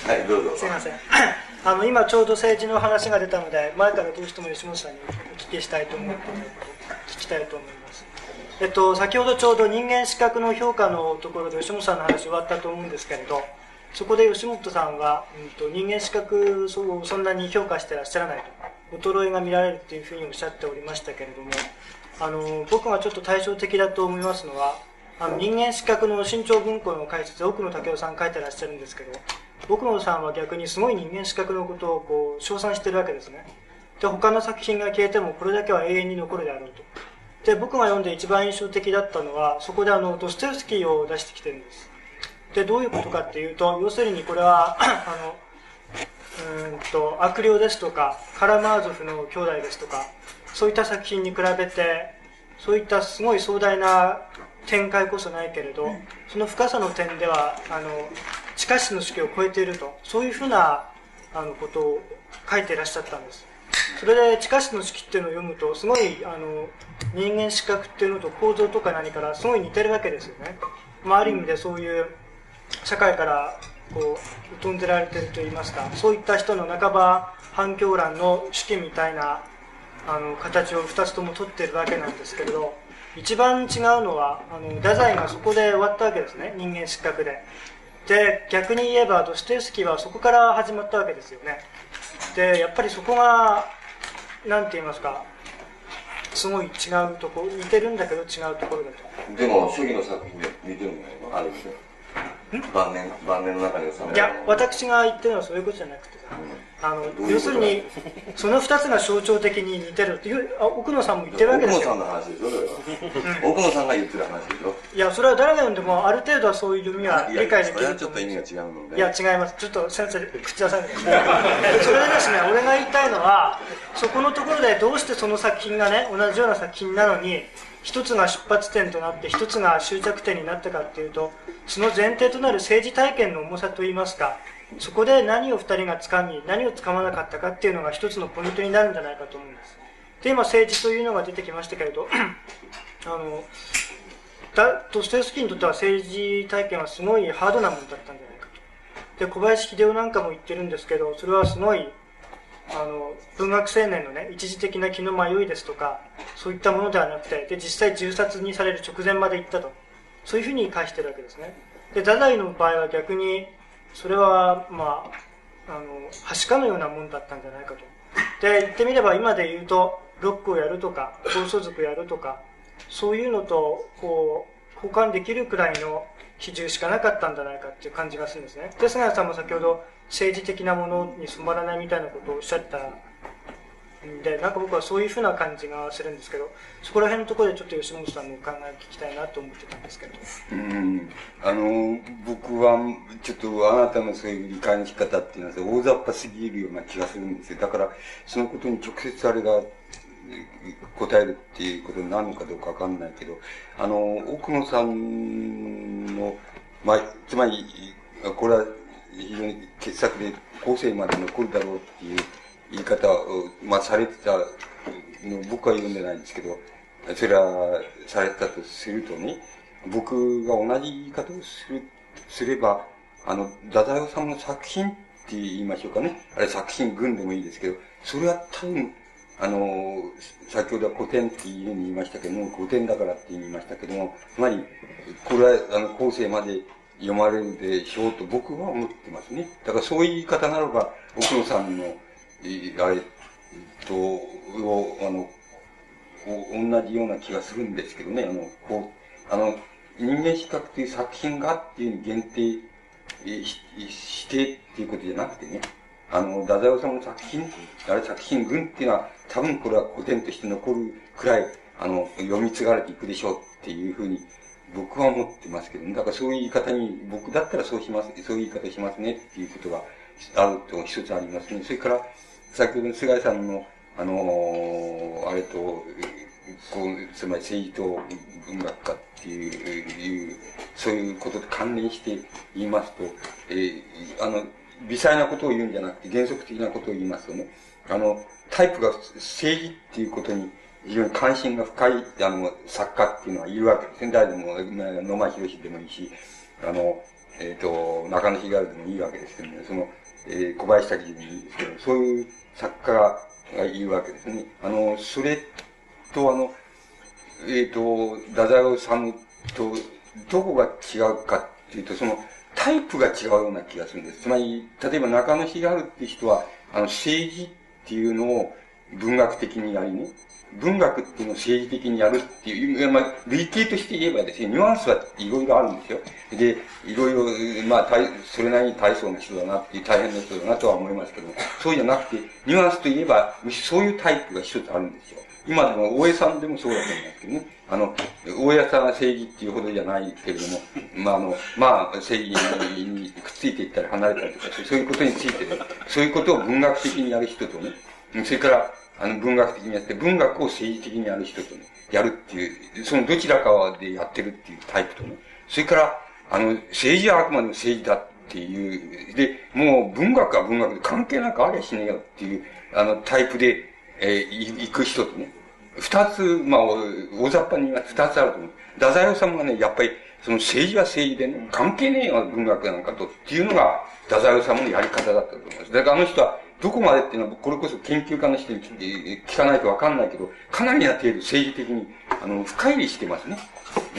はい、どうぞ。すいません。あの、今ちょうど政治の話が出たので、前からどうしても吉本さんにお聞きしたいと思って、聞きたいと思います。えっと、先ほどちょうど人間資格の評価のところで吉本さんの話終わったと思うんですけれど、そこで吉本さんは、うん、と人間資格そうそんなに評価してらっしゃらないと、衰えが見られるっていうふうにおっしゃっておりましたけれども、あの、僕がちょっと対照的だと思いますのは、あの人間資格の新潮文庫の解説、奥野武夫さん書いてらっしゃるんですけど、奥野さんは逆にすごい人間資格のことをこう称賛してるわけですね。で、他の作品が消えてもこれだけは永遠に残るであろうと。で、僕が読んで一番印象的だったのは、そこであの、ドストエフスキーを出してきてるんです。で、どういうことかっていうと、要するにこれは、あの、うんと、悪霊ですとか、カラマーゾフの兄弟ですとか、そういった作品に比べて、そういったすごい壮大な展開こそないけれど、その深さの点では、あの、地下室の式を超えていると、そういうふうな、あの、ことを書いていらっしゃったんです。それで、地下室の式っていうのを読むと、すごい、あの、人間資格っていうのと構造とか何からすごい似てるわけですよね。まあ、ある意味でそういう、社会から、こう、疎んでられてると言いますか、そういった人の半ば反響欄の手記みたいな、あの、形を二つとも取ってるわけなんですけれど、一番違うのは、あの、太宰がそこで終わったわけですね、人間失格で。で、逆に言えば、ドストエフスキーはそこから始まったわけですよね。で、やっぱりそこが、なんて言いますか、すごい違うところ、似てるんだけど違うところだと。でも、初期の作品で似てるんだよ、ある意味で。晩年、晩年の中に収めいや、私が言ってるのはそういうことじゃなくてさ、あの、要するに、その二つが象徴的に似てるっていう、あ奥野さんも言ってるわけですよ。奥野さんの話でしょ、それは。奥野さんが言ってる話でしょ。いや、それは誰が読んでも、ある程度はそういう読みは理解できると思う。ちょっと意味が違うので。いや、違います。ちょっと先生、口出さないで。それでですね、俺が言いたいのは、そこのところでどうしてその作品がね、同じような作品なのに、一つが出発点となって、一つが終着点になったかっていうと、その前提となる政治体験の重さといいますか、そこで何を二人が掴み、何を掴まなかったかっていうのが一つのポイントになるんじゃないかと思うんです。で、今政治というのが出てきましたけれど、あの、だドストエフスキーにとっては政治体験はすごいハードなものだったんじゃないかと。で、小林秀夫なんかも言ってるんですけど、それはすごい、あの、文学青年のね、一時的な気の迷いですとか、そういったものではなくて、で、実際銃殺にされる直前まで行ったと。そういうふうに返してるわけですね。で、太宰の場合は逆に、それは、まあ、あの、はしかのようなもんだったんじゃないかと。で、言ってみれば今で言うと、ロックをやるとか、暴走族やるとか、そういうのと、こう、交換できるくらいの比重しかなかったんじゃないかっていう感じがするんですね。で、菅谷さんも先ほど政治的なものに染まらないみたいなことをおっしゃったんで、なんか僕はそういうふうな感じがするんですけど、そこら辺のところでちょっと吉本さんのお考えを聞きたいなと思ってたんですけど。うんあの、僕は、ちょっとあなたのそういう理解の仕方っていうのは大雑把すぎるような気がするんですよ。だから、そのことに直接あれが、答えるっていうことになるのかどうかわかんないけど、あの、奥野さんの、まあ、つまり、これは非常に傑作で後世まで残るだろうっていう言い方を、まあ、されてたの、僕は読んでないんですけど、それはされたとするとね、僕が同じ言い方をする、すれば、あの、太宰治の作品って言いましょうかね。あれ作品群でもいいですけど、それは多分、あの、先ほどは古典っていうふうに言いましたけども、古典だからって言いましたけども、つまり、これは、あの、後世まで読まれるでしょうと僕は思ってますね。だからそういう言い方なのか、奥野さんの、えあれ、と、を、あの、同じような気がするんですけどね、あの、こう、あの、人間失格という作品がっていう限定ししてっていうことじゃなくてね、あの、太宰治の作品、あれ作品群っていうのは、多分これは古典として残るくらい、あの、読み継がれていくでしょうっていうふうに、僕は思ってますけど、ね、だからそういう言い方に、僕だったらそうします、そういう言い方しますねっていうことがあると一つありますね。それから、先ほどの菅井さんの、あのー、あれと、こう、つまり政治と文学家っていう、そういうことと関連して言いますと、えー、あの、微細なことを言うんじゃなくて、原則的なことを言いますとね、あの、タイプが政治っていうことに非常に関心が深い、あの、作家っていうのはいるわけですね。誰でも、野間博でもいいし、あの、えっ、ー、と、中野日るでもいいわけですけどね、その、えー、小林滝でもいいですけど、そういう作家がいるわけですね。あの、それと、あの、えっ、ー、と、太宰治と、どこが違うかっていうと、その、タイプが違うような気がするんです。つまり、例えば中野日があるって人は、あの、政治っていうのを文学的にやりね、文学っていうのを政治的にやるっていう、まあ、類型として言えばですね、ニュアンスはいろいろあるんですよ。で、いろいろ、まあ、それなりに大層な人だなっていう、大変な人だなとは思いますけども、そうじゃなくて、ニュアンスといえば、そういうタイプが一つあるんですよ。今でも大江さんでもそうだと思いますけどね。あの、大江さんは政治っていうほどじゃないけれども、まあ、あの、まあ、政治にくっついていったり離れたりとか、そういうことについてね、そういうことを文学的にやる人とね、それから、あの、文学的にやって、文学を政治的にやる人とね、やるっていう、そのどちらかでやってるっていうタイプとね、それから、あの、政治はあくまでも政治だっていう、で、もう文学は文学で関係なくありゃしねえよっていう、あの、タイプで、えー、行く人とね、二つ、まあ、大雑把に言います二つあると思う。太宰治はね、やっぱり、その政治は政治でね、関係ねえよ、文学なんかと、っていうのが、太宰治のやり方だったと思います。だからあの人は、どこまでっていうのは、これこそ研究家の人に聞かないとわかんないけど、かなりな程度政治的に、あの、深入りしてますね。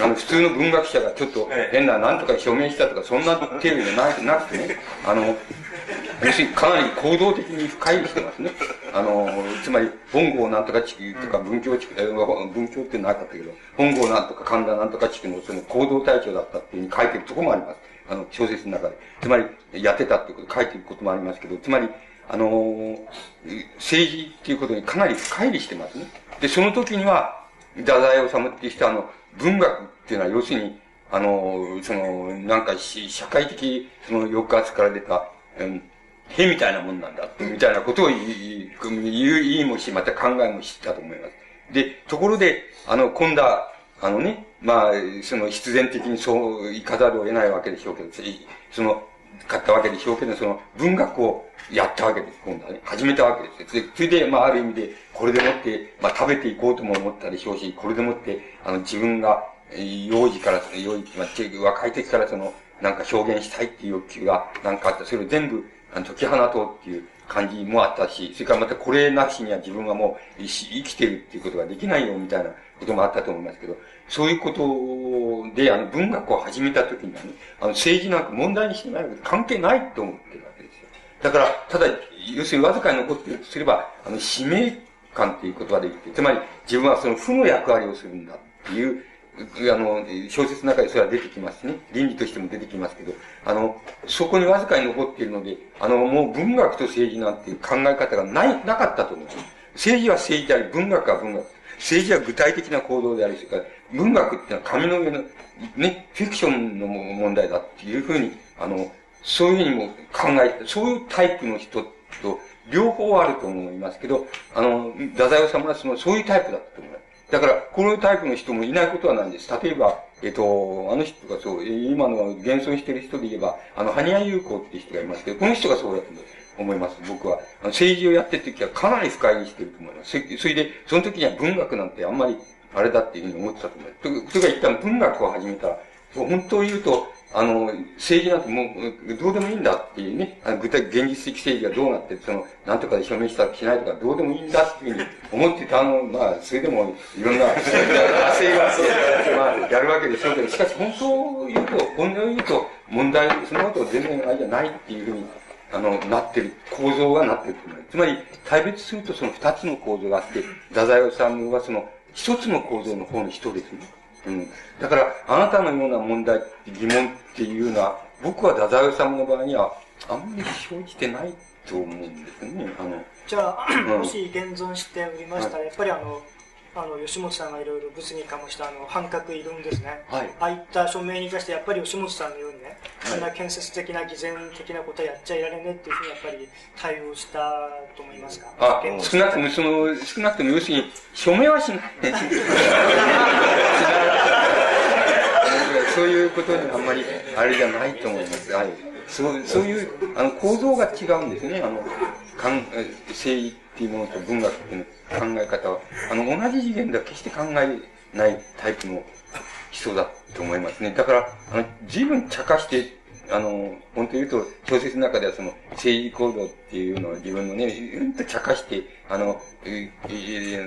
あの、普通の文学者がちょっと変な、なんとか署名したとか、そんな程度じゃなくてね、あの、要するにかなり行動的に深入りしてますね。あの、つまり、本郷なんとか地区とか文教地区、文教ってなかったけど、本郷なんとか神田なんとか地区のその行動隊長だったっていうふうに書いてるところもあります。あの、小説の中で。つまり、やってたってこと書いてることもありますけど、つまり、あのー、政治っていうことにかなり深入りしてますね。で、その時には、太宰治っていう人は、あの、文学っていうのは、要するに、あのー、その、なんかし社会的、その抑圧から出た、うん、へみたいなもんなんだ、みたいなことを言い、言いもし、また考えもしたと思います。で、ところで、あの、今度は、あのね、まあ、その必然的にそういかざるを得ないわけでしょうけど、その、買ったわけでしょうけど、その文学をやったわけです、今度はね。始めたわけです。それで、まあ、ある意味で、これでもって、まあ、食べていこうとも思ったでしょうし、これでもって、あの、自分が、幼児から、幼児、まあ、若い時からその、なんか表現したいっていう欲求が、なんかあった。それを全部、あの、解き放とうっていう感じもあったし、それからまたこれなしには自分はもう生きてるっていうことができないよみたいなこともあったと思いますけど、そういうことで、あの、文学を始めた時にはね、あの、政治なんか問題にしてないわけで関係ないと思ってるわけですよ。だから、ただ、要するにわずかに残っているとすれば、あの、使命感っていうことができて、つまり自分はその負の役割をするんだっていうあの、小説の中でそれは出てきますね。倫理としても出てきますけど、あの、そこにわずかに残っているので、あの、もう文学と政治なんていう考え方がない、なかったと思います。政治は政治であり、文学は文学。政治は具体的な行動であり、それから文学ってのは紙の上の、ね、フィクションの問題だっていうふうに、あの、そういうふうにも考えて、そういうタイプの人と両方あると思いますけど、あの、太宰治はその、そういうタイプだったと思います。だから、このタイプの人もいないことはないんです。例えば、えっと、あの人がそう、今の現存している人で言えば、あの、羽谷優子っていう人がいますけど、この人がそうだと思います、僕は。あの政治をやってる時はかなり深入りしてると思います。それで、その時には文学なんてあんまり、あれだっていうふうに思ってたと思います。と、とか一旦文学を始めたら、本当を言うと、あの、政治なんてもう、どうでもいいんだっていうね、あの具体、現実的政治がどうなって、その、なんとかで証明したりしないとか、どうでもいいんだっていうふうに思ってたの、まあ、それでも、いろんな、派生が、まあ、やるわけでしょうけど、しかし、本当を言うと、本音を言うと、問題、そのこと全然あれじゃないっていうふうに、あの、なってる、構造がなってるつまり、対別するとその二つの構造があって、太宰治はその、一つの構造の方の人ですね。うん。だから、あなたのような問題、疑問っていうのは、僕は太宰治の場合には、あんまり生じてないと思うんですよね。あの、じゃあ、うんもし現存しておりましたら、やっぱりあの、あの、吉本さんがいろいろ物議かもしたあの、反角いるんですね。はいああいった署名に関して、やっぱり吉本さんのようにね、そんな建設的な偽善的なことはやっちゃいられねえっていうふうにやっぱり対応したと思いますか？あ現、少なくとも、その、少なくとも、要するに、署名はしない。そういうことにあんまり、あれじゃないと思います。はい。そう、そういう、あの、構造が違うんですね。あの、かん、え政治っていうものと文学っていうの考え方は、あの、同じ次元では決して考えないタイプの人だと思いますね。だから、あの、随分茶化して、あの、本当に言うと、小説の中ではその、政治行動っていうのを自分のね、うんと茶化して、あの、ええ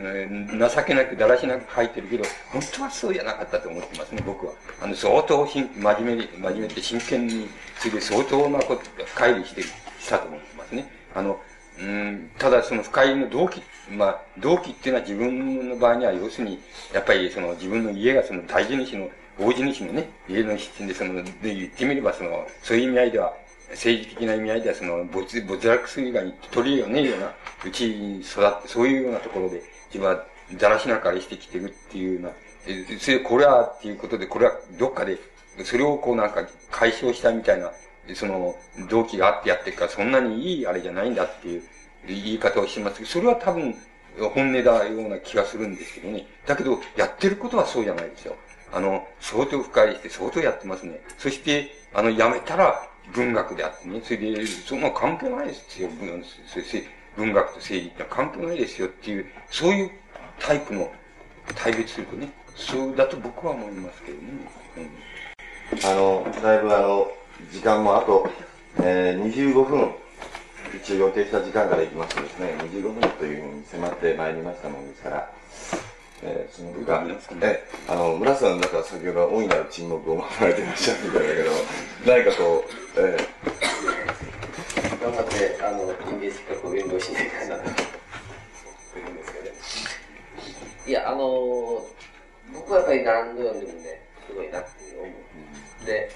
情けなく、だらしなく書いてるけど、本当はそうじゃなかったと思ってますね、僕は。あの、相当真面目に、真面目で真剣に、それで相当なこと、乖離して、したと思ってますね。あの、うん、ただその深入りの動機、まあ、動機っていうのは自分の場合には要するに、やっぱりその自分の家がその大事主の、大地主のね、家の出身でその、で言ってみればその、そういう意味合いでは、政治的な意味合いではその、没、没落する以外に取り柄がねえような、うちに育って、そういうようなところで、自分はだらしなかりしてきてるっていうような、えそれ、これはっていうことで、これはどっかで、それをこうなんか解消したみたいな、その、動機があってやってるから、そんなにいいあれじゃないんだっていう言い方をしますけど、それは多分、本音だような気がするんですけどね。だけど、やってることはそうじゃないですよ。あの、相当深入りして相当やってますね。そして、あの、やめたら文学であってね。それで、そんな関係ないですよ。文そせ文学と政治って関係ないですよっていう、そういうタイプの、対別するとね、そうだと僕は思いますけどね。うんあの、だいぶあの、時間もあと、えー、25分、一応予定した時間からいきますとですね、25分というふうに迫ってまいりましたものですから、えー、その他、え、あの、村さんなんか先ほど大いなる沈黙を守られていらっしゃるみたいだけど、何かこう、え頑張って、あの、人間失格を弁護しないかなと。思うんですけどね。いや、あの、僕はやっぱり何度読んでもね、すごいなっていう思う。で、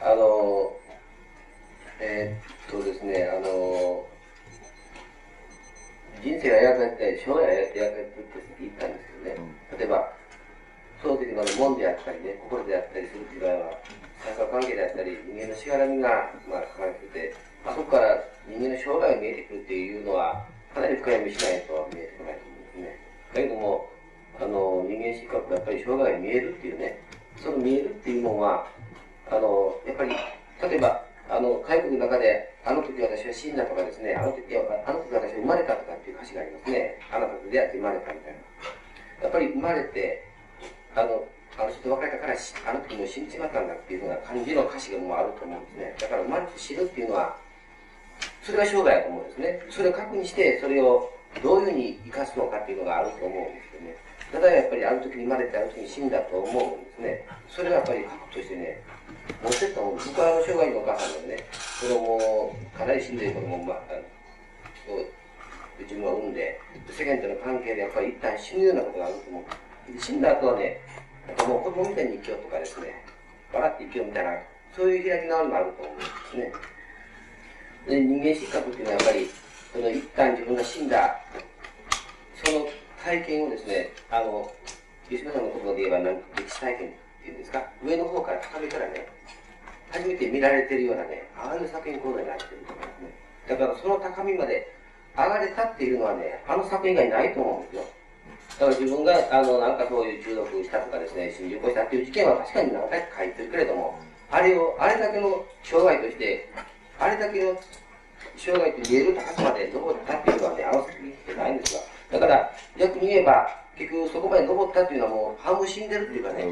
あの、えーっとですね、あの、人生が描かれて、将来が描かれてって言ったんですけどね、例えば、その時の門であったりね、心であったりするっていう場合は、三角関係であったり、人間のしがらみが、まあ、書かれてて、あそこから人間の生涯が見えてくるっていうのは、かなり深読みしないと見えてこないと思うんですね。だけども、あの、人間失格がやっぱり生涯が見えるっていうね、その見えるっていうのは、あの、やっぱり、例えば、あの、海国の中で、あの時私は死んだとかですね、あの時、いやあの時私は生まれたとかっていう歌詞がありますね。あなたと出会って生まれたみたいな。やっぱり生まれて、あの、あの人と別れたから、あの時も死んじまったんだっていうような感じの歌詞がもうあると思うんですね。だから生まれて死ぬっていうのは、それが生涯だと思うんですね。それを確認して、それをどういうふうに生かすのかっていうのがあると思うんですけどね。ただやっぱりあの時に生まれてあの時に死んだと思うんですね。それがやっぱり核としてね、持ってったもん。僕は生涯のお母さんでね、子供を、かなり死んでる子供を、まあ、あのうちの産んで、世間との関係でやっぱり一旦死ぬようなことがあると思う。死んだ後はね、やっぱもう子供みたいに生きようとかですね、笑って生きようみたいな、そういう開き直りもあると思うんですね。で、人間失格っていうのはやっぱり、その一旦自分が死んだ、その体験をですね、あの、吉野さんの言葉で言えばなんか歴史体験っていうんですか、上の方から高めからね、初めて見られてるようなね、ああいう作品講座になってると思うんですね。だからその高みまで上がれたっていうのはね、あの作品以外ないと思うんですよ。だから自分が、あの、なんかそういう中毒したとかですね、心中起こしたっていう事件は確かに何回か書いてるけれども、あれを、あれだけの障害として、あれだけの障害と言える高さまで登ったっていうのはね、あの作品ってないんですが。だから、逆に言えば、結局そこまで登ったっていうのはもう半分死んでるっていうかね、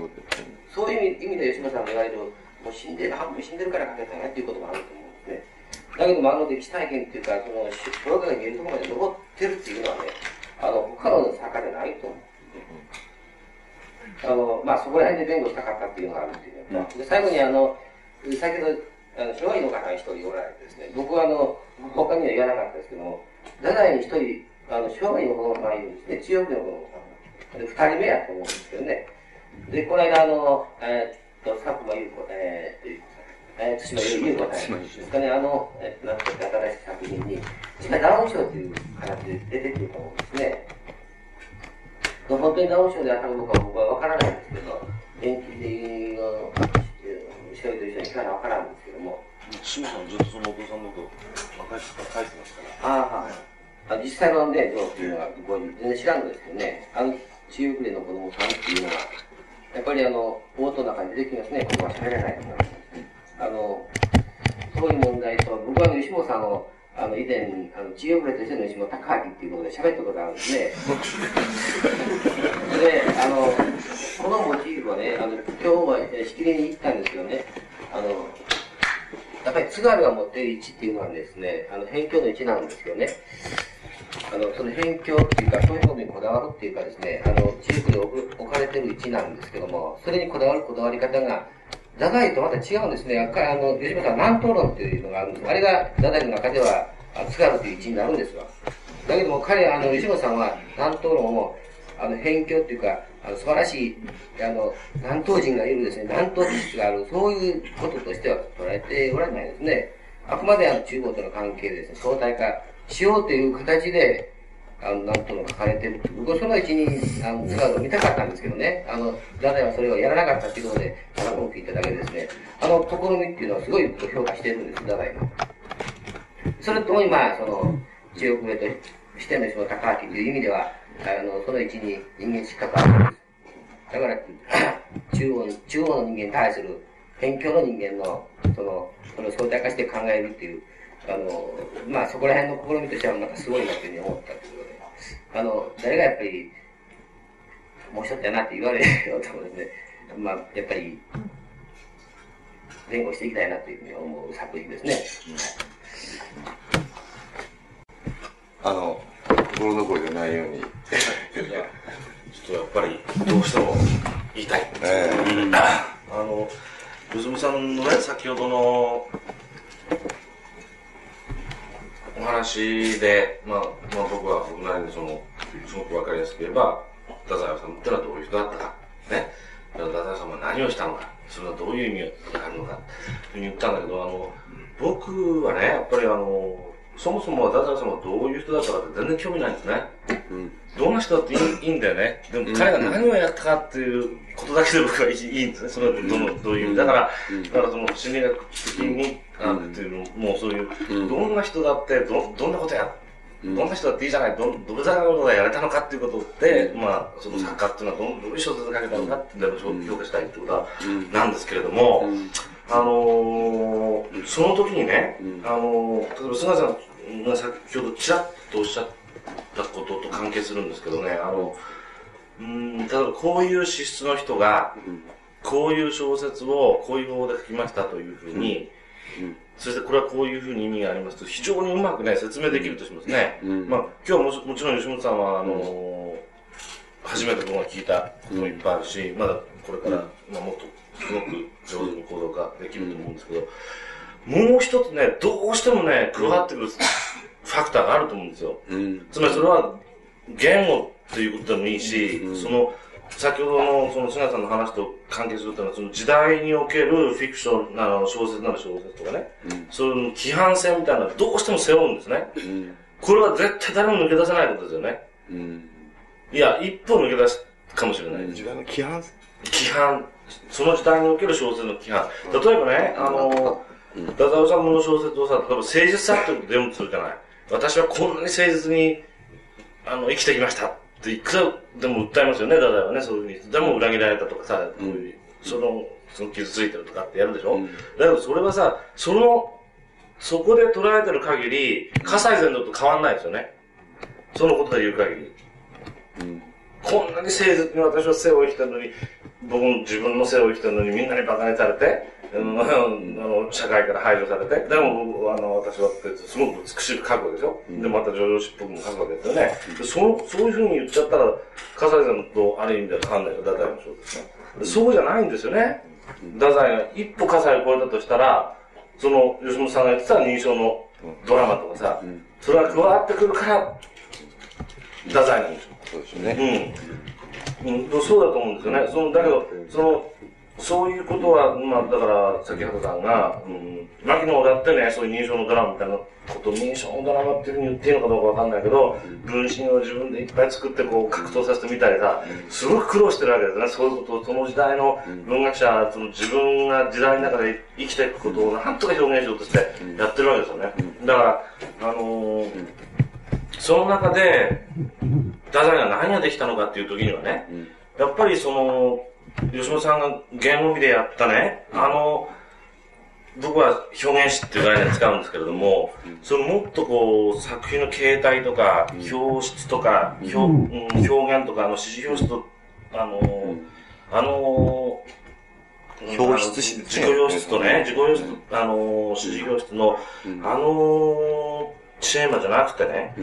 そういう意味で吉野さんが言われる、もう死んでる、半分死んでるから書けたんやっていうこともあると思うんですね。だけども、あの歴史体験っていうか、その、プロが見えるところまで残ってるっていうのはね、あの、他の坂でないと思う。あの、まあ、そこら辺で弁護したかったっていうのがあるっていうで最後にあの、先ほど、あの、障害の方が一人おられてですね、僕はあの、他には言わなかったですけども、太宰に一人、あの、障害の子供さんいるんですね、強くの子供さん。で、二人目やと思うんですけどね。で、この間あの、えー、っと、佐久間優子、えー、えー、対馬優子さんですかね、あの、えー、なんて新しい作品に、確かダウン症という形で出てくると思うんですね。本当にダウン症であったかどうか僕は分からないんですけど、電気の調べと一緒に聞かない分からんんですけども。さんずっとそのお父さんのこと若い人から書いてますから。ああ、はい。あ実際のね、どうっていうのは僕は全然知らんのですけどね、あの中国での子供さんっていうのは、やっぱりあの、冒頭の中に出てきますね、言葉喋れないとか。あの、そういう問題と、僕はあの吉本さんを、あの、以前、あの、治療プレとしての吉本高明っていうことで喋ったことがあるんですね。で、あの、このモチーフはね、あの、今日はしきりに行ったんですけどね、あの、やっぱり津軽が持っている位置っていうのはですね、あの、辺境の位置なんですよね。あの、その辺境っていうか、そういうことにこだわるっていうかですね、あの、地域で置かれてる位置なんですけども、それにこだわるこだわり方が、太宰とまた違うんですね。あの、吉本さん、南東論っていうのがあるんです。あれが太宰の中では、津軽という位置になるんですわ。だけども彼、あの、吉本さんは南東論を、あの、辺境っていうか、あの素晴らしい、あの、南東人がいるですね、南東知識がある、そういうこととしては捉えておられないですね。あくまであの中国との関係でですね、相対化しようという形で、あの、なんとも書かれてる。僕はそのうちに、あの、使うのを見たかったんですけどね。あの、太宰はそれをやらなかったっていうことで、ただ文句言っただけですね。あの、試みっていうのはすごい評価してるんです、太宰が。それとも今、その、中国名としてのその高明という意味では、あの、その位置に人間失格あるんです。だから、中央、中央の人間に対する、辺境の人間の、その、その相対化して考えるっていう、あの、まあそこら辺の試みとしてはなんかすごいなというふうに思ったということで、あの、誰がやっぱり、もう一つやなって言われるようと思うんですね。まあ、やっぱり、弁護していきたいなというふうに思う作品ですね。あの、心残りでないように。いや、ちょっとやっぱり、どうしても言いたい。えー、あの、娘さんのね、先ほどの、お話で、まあ、まあ僕は僕なりにその、すごくわかりやすく言えば、太宰治ってのはどういう人だったか、ね。太宰さんは何をしたのか、それはどういう意味があるのか、というふうに言ったんだけど、あの、僕はね、やっぱりあの、そもそも太宰さんはどういう人だったかって全然興味ないんですね。うん、どんな人だっていいいいんだよね。でも彼が何をやったかっていうことだけで僕はいいんですね。それはどの、どういう。だから、だからその心理学的に、あっていうのもうそういう、どんな人だって、ど、どんなことや、どんな人だっていいじゃない、ど、どれだけのことがやれたのかっていうことで、まあ、その作家っていうのはどどういう小説が書けたのかっていうのを評価したいってことは、なんですけれども、あのー、その時にね、あのー、例えば菅さんが先ほどちらっとおっしゃったことと関係するんですけどね、あの、うん、例えばこういう資質の人が、こういう小説をこういう方法で書きましたというふうに、そしてこれはこういうふうに意味がありますと、非常にうまくね、説明できるとしますね。まあ、今日ももちろん吉本さんは、あのー、初めて僕が聞いたこともいっぱいあるし、まだこれから、まあ、もっとすごく上手に行動ができると思うんですけど、もう一つね、どうしてもね、加わってくるファクターがあると思うんですよ。つまりそれは、言語っていうことでもいいし、その、先ほどのその菅さんの話と関係するというのは、その時代におけるフィクションなら小説なら小説とかね、そういう規範性みたいなのはどうしても背負うんですね。これは絶対誰も抜け出せないことですよね。いや、一歩抜け出すかもしれない。時代の規範規範。その時代における小説の規範。例えばね、あの、太宰治の小説をさ、例えば誠実さってことで読むとするじゃない。私はこんなに誠実に、あの、生きてきましたっていくらでも訴えますよね、太宰はね、そういうふうに。でも裏切られたとかさ、こういうその、その傷ついてるとかってやるでしょ、だけどそれはさ、その、そこで捉えてる限り、葛西禅道と変わんないですよね。そのことで言う限り。こんなに誠実に私は生を生きたのに、僕も自分の生を生きたのにみんなに馬鹿にされて、うん、あの、社会から排除されて、でも、あの、私はすごく美しく書くわけでしょ？で、また上場しっぽくも書くわけですよね。でそう、そういうふうに言っちゃったら、笠井さんとある意味では変わんないよ、太宰もそうですね。でそうじゃないんですよね。太宰が一歩笠井を超えたとしたら、その、吉本さんがやってた認証のドラマとかさ、それが加わってくるから、太宰なんですよ。そうですよね。うん。うん、そうだと思うんですよね。その、だけど、その、そういうことは、まあ、だから、先ほどさんが、うん、牧野だってね、そういう認証のドラマみたいなこと、認証のドラマっていうふうに言っていいのかどうかわかんないけど、分身を自分でいっぱい作って、こう、格闘させてみたりさ、すごく苦労してるわけですね。そういうことを、その時代の文学者、その自分が時代の中で生きていくことをなんとか表現しようとしてやってるわけですよね。だから、あのーその中で、太宰が何ができたのかっていう時にはね、やっぱりその、吉本さんが言語美でやったね、あの、僕は表現詞っていう概念使うんですけれども、そのもっとこう、作品の形態とか、表質とか、表うん表現とか、あの、指示表質と、あの、あの、表出し自己表出とね、自己表出と、あの、指示表出の、あの、テーマじゃなくてね、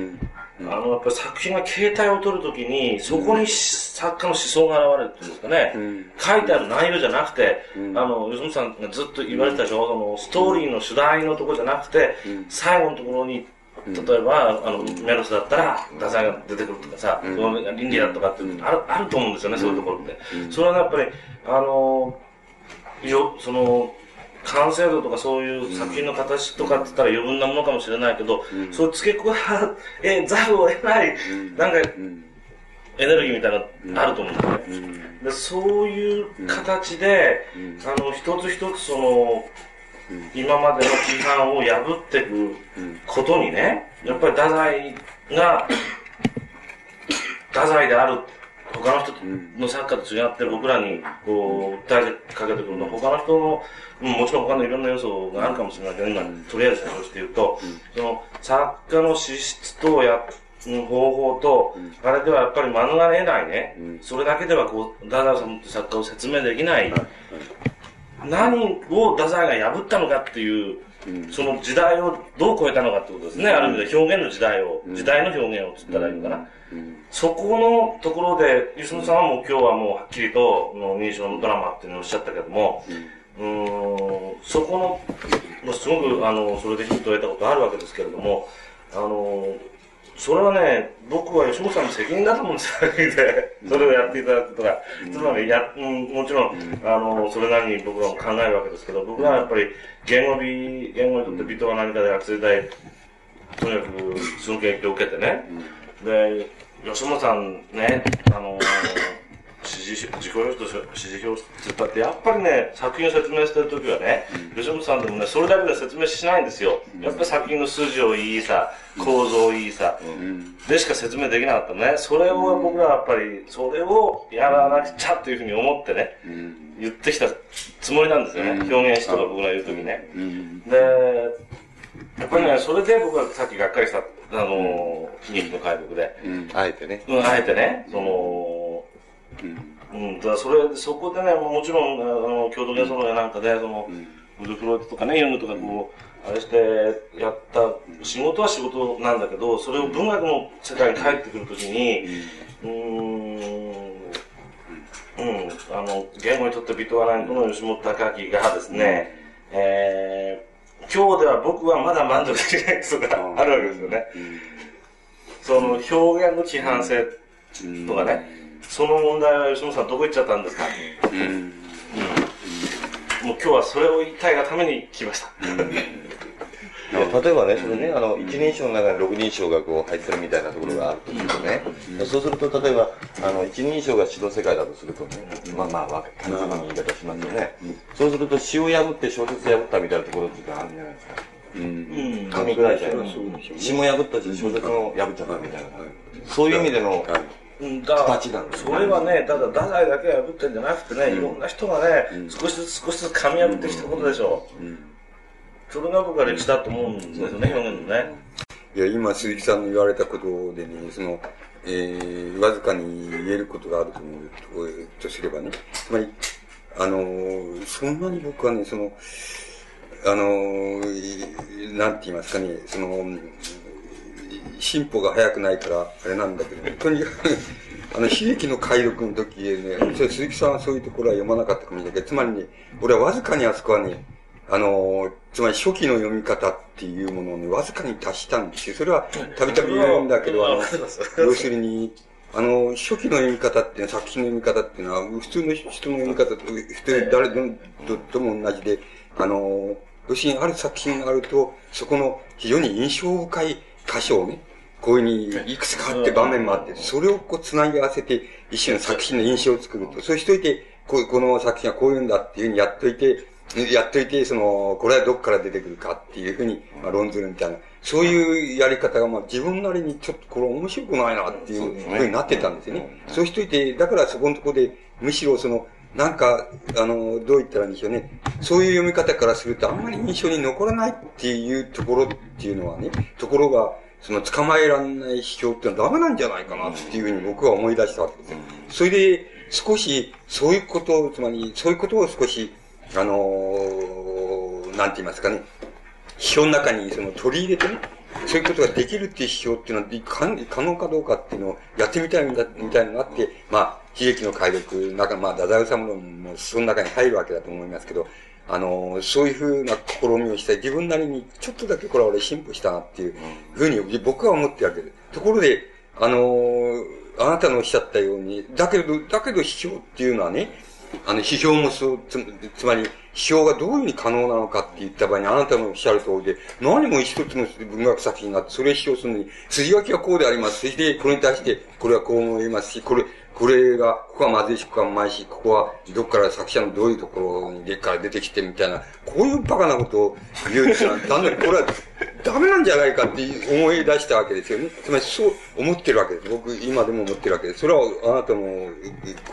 あの、やっぱり作品が形態を取るときに、そこに作家の思想が現れるっていうんですかね、書いてある内容じゃなくて、あの、吉本さんがずっと言われてたでしょ、その、ストーリーの主題のところじゃなくて、最後のところに、例えば、あの、メロスだったら、太宰が出てくるとかさ、その倫理だとかっていうのある、あると思うんですよね、そういうところって。それはやっぱり、あの、よ、その、完成度とかそういう作品の形とかって言ったら余分なものかもしれないけど、そういう付け加えざるを得ない、なんか、エネルギーみたいなのあると思うんでね。でそういう形で、あの、一つ一つその、今までの規範を破っていくことにね、やっぱり太宰が、太宰である他の人の作家と違って僕らにこう訴えかけてくるのは他の人の、うんもちろん他のいろんな要素があるかもしれないけど、今とりあえずそして言うと、その作家の資質とやうん方法と、あれではやっぱり免れ得ないね、それだけではこう、ダダさんって作家を説明できない、何を太宰が破ったのかっていう、その時代をどう超えたのかってことですね。ある意味で表現の時代を、時代の表現をつったらいいのかな。そこのところで、吉野さんはもう今日はもうはっきりと、の認証のドラマっていうのをおっしゃったけども、うーん、そこの、まあすごく、あの、それでヒットを得たことあるわけですけれども、あの、それはね、僕は吉本さんの責任だと思うんですよ、で、それをやっていただくことが。つまり、や、うん、もちろん、あの、それなりに僕らも考えるわけですけど、僕はやっぱり、言語美、言語にとって美とは何かで学生時代、とにかく、その研究を受けてね、で、吉本さんね、あの指示、自己表と指示表だって、やっぱりね、作品を説明してるときはね、吉本さんでもね、それだけで説明しないんですよ。やっぱり作品の筋をいいさ、構造をいいさ、でしか説明できなかったのね。それを僕らはやっぱり、それをやらなくちゃっていうふうに思ってね、言ってきたつもりなんですよね。表現しとか僕が言うときね。で、やっぱりね、それで僕はさっきがっかりした、あの、悲劇の解読で。あえてね。うん、あえてね、その、うん、だからそれ、そこでね、もちろん、あの、郷土芸能やなんかで、その、ブルーフロイトとかね、ユングとかこう、あれしてやった仕事は仕事なんだけど、それを文学の世界に帰ってくるときに、うーん、うん、あの、言語にとってビトワナインとの吉本隆明がですね、えー、今日では僕はまだ満足できないことがあるわけですよね。その表現の規範性とかね、その問題は吉本さんどこ行っちゃったんですか、うん。もう今日はそれを言いたいがために来ました。例えばね、それね、あの、一人称の中に六人称がこう入ってるみたいなところがあるとするとね、そうすると、例えば、あの、一人称が詩の世界だとするとね、まあまあ、わか単純な言い方しますよね。そうすると、詩を破って小説破ったみたいなところっていうのがあるんじゃないですか。うん。噛み砕いちゃう。詩も破ったし、小説も破っちゃったみたいな。そういう意味での、形なんですそれはね、ただ太宰だけが破ってんじゃなくてね、いろんな人がね、少しずつ少しずつ噛み破ってきたことでしょう。それが僕は歴史だと思うんですよね、表現のね。いや、今、鈴木さんの言われたことでね、その、えー、わずかに言えることがあると思うとすればね、つまり、あの、そんなに僕はね、その、あの、なんて言いますかね、その、進歩が早くないから、あれなんだけど、ね、とにかく、あの、悲劇の解読の時ね、それ鈴木さんはそういうところは読まなかったかもしれないけど、つまりね、俺はわずかにあそこはね、あの、つまり初期の読み方っていうものをね、わずかに足したんですよ。それは、たびたび言うんだけど、あの、要するに、あの、初期の読み方っていうのは、作品の読み方っていうのは、普通の人の読み方と、普通誰ととも同じで、あの、要するにある作品があると、そこの非常に印象深い箇所をね、こういうふうにいくつかあって場面もあって、それをこう繋ぎ合わせて、一種の作品の印象を作ると。そうしといて、こうこの作品はこういうんだっていうふうにやっといて、やっといて、その、これはどっから出てくるかっていうふうに、まあ、論ずるみたいな。そういうやり方が、まあ、自分なりにちょっとこれ面白くないなっていうふうになってたんですよね。そうしといて、だからそこのところで、むしろその、なんか、あの、どう言ったらいいんでしょうね。そういう読み方からすると、あんまり印象に残らないっていうところっていうのはね、ところが、その捕まえられない批評ってのはダメなんじゃないかなっていうふうに僕は思い出したわけですよ。それで、少し、そういうことを、つまり、そういうことを少し、あのー、なんて言いますかね、批評の中にその取り入れてね、そういうことができるっていう批評っていうのは可能かどうかっていうのをやってみたいみたいなのがあって、まあ、悲劇の解読、なんかまあ、太宰治論もその中に入るわけだと思いますけど、あの、そういうふうな試みをして、自分なりにちょっとだけこれは俺進歩したなっていうふうに僕は思ってるわけです。ところで、あの、あなたのおっしゃったように、だけど、だけど批評っていうのはね、あの、批評もそう、つつまり、批評がどういうふうに可能なのかって言った場合に、あなたのおっしゃる通りで、何も一つの文学作品があって、それを批評するのに、筋書きはこうであります。そして、これに対して、これはこう思いますし、これ、これが、ここはまずいし、ここはうまいし、ここはどっから作者のどういうところにでから出てきてみたいな、こういうバカなことを言うってのは、だんだんこれはダメなんじゃないかって思い出したわけですよね。つまりそう思ってるわけです。僕、今でも思ってるわけです。それはあなたの、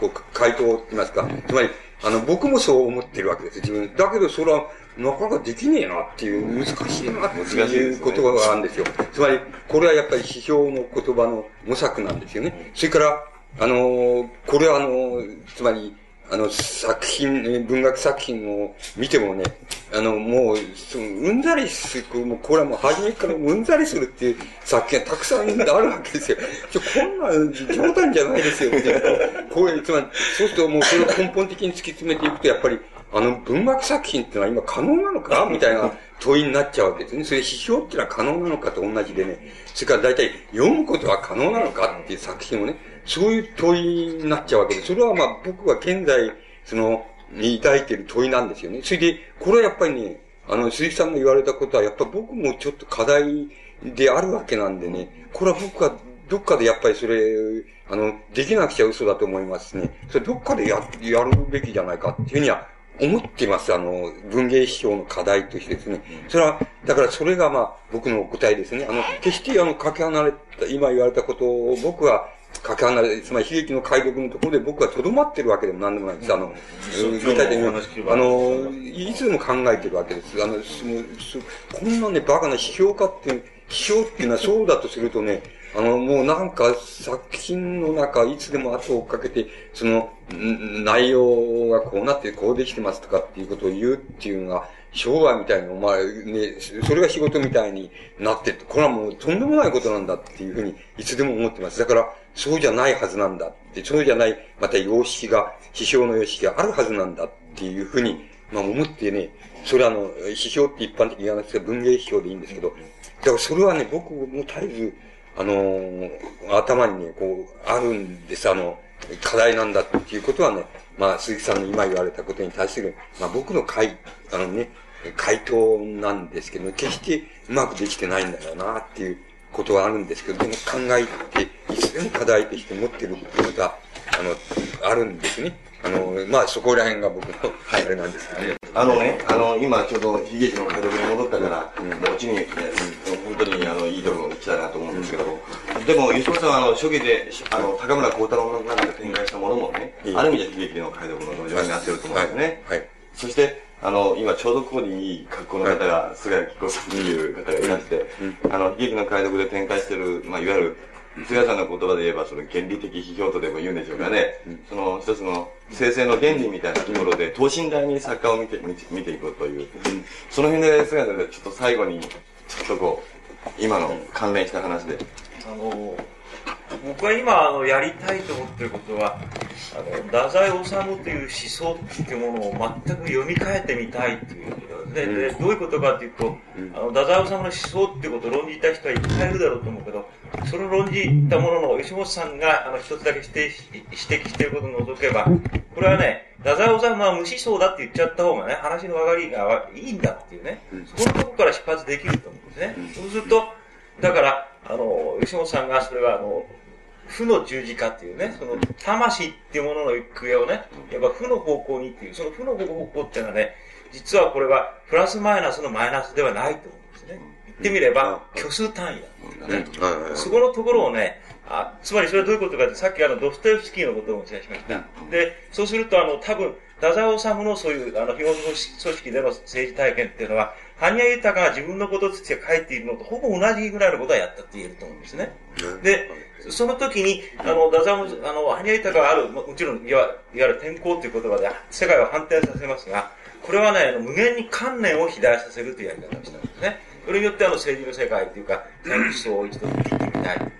こう、回答と言いますか？つまり、あの、僕もそう思ってるわけです。自分。だけど、それは、なかなかできねえなっていう、難しいなっていう言葉があるんですよ。つまり、これはやっぱり批評の言葉の模索なんですよね。それから、あの、これはあの、つまり、あの、作品、文学作品を見てもね、あの、もう、そのうんざりする、もうこれはもう初めからうんざりするっていう作品がたくさんあるわけですよ。ちょ、こんな冗談じゃないですよ、みたいな。これ、つまり、そうするともうそれを根本的に突き詰めていくと、やっぱり、あの、文学作品ってのは今可能なのかみたいな 問いになっちゃうわけですね。それ批評っていうのは可能なのかと同じでね。それから大体読むことは可能なのかっていう作品をね、そういう問いになっちゃうわけで、それはまあ僕は現在、その、に抱いている問いなんですよね。それで、これはやっぱりね、あの、鈴木さんが言われたことは、やっぱ僕もちょっと課題であるわけなんでね、これは僕はどっかでやっぱりそれ、あの、できなくちゃ嘘だと思いますね。それどっかでや、やるべきじゃないかっていうふうには思っています。あの、文芸批評の課題としてですね。それは、だからそれがまあ、僕の答えですね。あの、決してあの、かけ離れた、今言われたことを僕は、かけ離れ、つまり悲劇の解読のところで僕は留まってるわけでも何でもないです。あの、具体的に、あの、いつでも考えてるわけです。あの、そのこんなね、バカな批評家っていう、批評っていうのはそうだとするとね、あの、もうなんか作品の中、いつでも後を追っかけて、その、内容がこうなってこうできてますとかっていうことを言うっていうのが、商売みたいな、まあね、それが仕事みたいになってこれはもうとんでもないことなんだっていうふうに、いつでも思ってます。だから、そうじゃないはずなんだって、そうじゃない、また様式が、批評の様式があるはずなんだっていうふうに、まあ思ってね、それはあの、批評って一般的に言わなくて文芸批評でいいんですけど、だからそれはね、僕も絶えず、あのー、頭にね、こう、あるんです。あの、課題なんだっていうことはね、まあ、鈴木さんの今言われたことに対する、まあ僕の回、あのね、回答なんですけど、決してうまくできてないんだよなっていうことはあるんですけど、でも考えて、いつでも課題として持ってるっていうことは、あの、あるんですね。あの、まあそこら辺が僕の、あれなんですけどね。あのね、あの、今ちょうど悲劇の解読に戻ったから、うん、うちに、ね、本当にあのいいところに来たなと思うんですけど、うん、でも、吉本さんはあの初期で、あの、高村光太郎の中で展開したものもね、ある意味で悲劇の解読の土壌になってると思うんですよね。はい。はい、そして、あの、今ちょうどここにいい格好の方が、菅谷紀子さんという方がいらして、あの、悲劇の解読で展開してる、まあ、いわゆる、菅さんの言葉で言えば、その原理的批評とでも言うんでしょうかね。その一つの生成の原理みたいなところで、等身大に作家を見て、見て見ていこうという。その辺で菅さんでちょっと最後に、ちょっとこう、今の関連した話で。あの僕は今あのやりたいと思ってることはあの太宰治という思想っていうものを全く読み替えてみたいっていうことででどういうことかっていうと、あの太宰治の思想っていうことを論じた人はいっぱいいるだろうと思うけどそれを論じたものの吉本さんがあの一つだけ指定し指摘していることを除けばこれはね太宰治は無思想だって言っちゃった方がね話の分かりがいいんだっていうねそこのところから出発できると思うんですね。そうするとだから、あの、吉本さんがそれは、あの、負の十字架っていうね、その、魂っていうものの行方をね、やっぱ負の方向にっていう、その負の方向っていうのはね、実はこれは、プラスマイナスのマイナスではないと思うんですね。言ってみれば、虚数単位なんですね。そこのところをね、あつまりそれはどういうことかって、さっきあの、ドストエフスキーのことをお伝えしました。で、そうすると、あの、多分、太宰治のそういう、あの、日本の組織での政治体験っていうのは、羽生豊が自分のこととして書いているのとほぼ同じぐらいのことはやったって言えると思うんですね。で、その時に、あの、太宰治、あの、羽生豊がある、もちろん、いわいわゆる天候という言葉で世界を反転させますが、これはね、無限に観念を肥大させるというやり方をしたんですね。それによってあの政治の世界というか、天気を一度切ってみたい。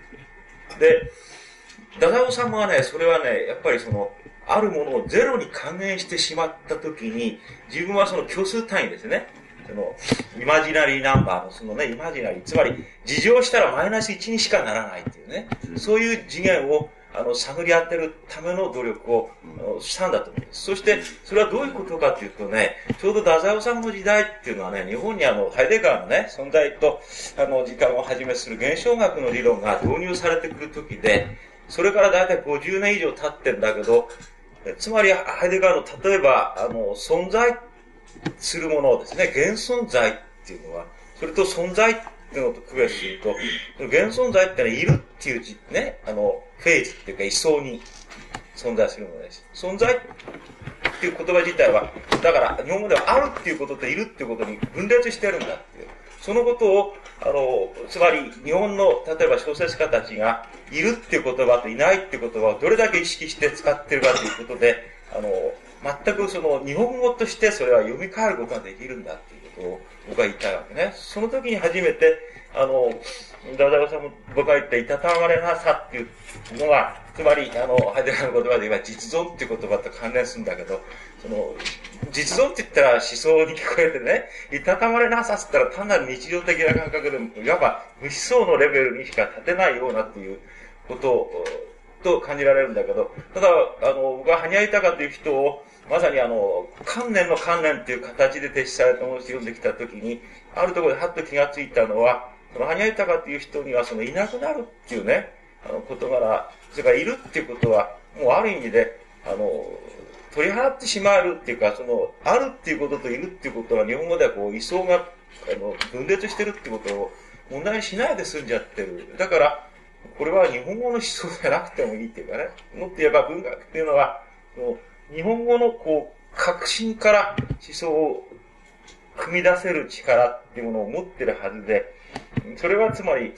で、太宰治はね、それはね、やっぱりその、あるものをゼロに還元してしまったときに、自分はその虚数単位ですね。その、イマジナリーナンバーのそのね、イマジナリー、つまり、事情したらマイナス1にしかならないっていうね、そういう次元を、あの、探り当てるための努力を、あのしたんだと思うんです。そして、それはどういうことかっていうとね、ちょうど太宰治の時代っていうのはね、日本にあの、ハイデガーのね、存在と、あの、時間をはじめする現象学の理論が導入されてくる時で、それから大体50年以上経ってんだけど、つまり、ハイデガーの、例えば、あの、存在するものをですね、現存在っていうのは、それと存在っていうのと区別すると、現存在ってのは、いるっていう字、ね、あの、フェーズっていうか、位相に存在するものです。存在っていう言葉自体は、だから、日本語ではあるっていうことといるっていうことに分裂してるんだっていう。そのことを、あの、つまり、日本の、例えば小説家たちが、いるっていう言葉といないっていう言葉をどれだけ意識して使ってるかということで、あの、全くその、日本語としてそれは読み替えることができるんだっていうことを僕は言いたいわけね。その時に初めて、あの、ダダさんも僕が言ったいたたまれなさっていうのは、つまり、あの、ハイデガーの言葉で言えば実存っていう言葉と関連するんだけど、その、実存って言ったら思想に聞こえてね、いたたまれなさって言ったら単なる日常的な感覚で、いわば無思想のレベルにしか立てないようなっていうことを、と感じられるんだけど、ただ、あの、僕は羽生豊という人を、まさにあの、観念の観念っていう形で提出されたものを読んできたときに、あるところではっと気がついたのは、その羽生豊っていう人にはそのいなくなるっていうね、あの事柄、それからいるっていうことは、もうある意味で、あの、取り払ってしまえるっていうか、その、あるっていうことといるっていうことは、日本語ではこう、位相が、あの、分裂してるってことを問題にしないで済んじゃってる。だから、これは日本語の思想じゃなくてもいいっていうかね、もっと言えば文学っていうのは、その日本語のこう、革新から思想を組み出せる力っていうものを持ってるはずで、それはつまり、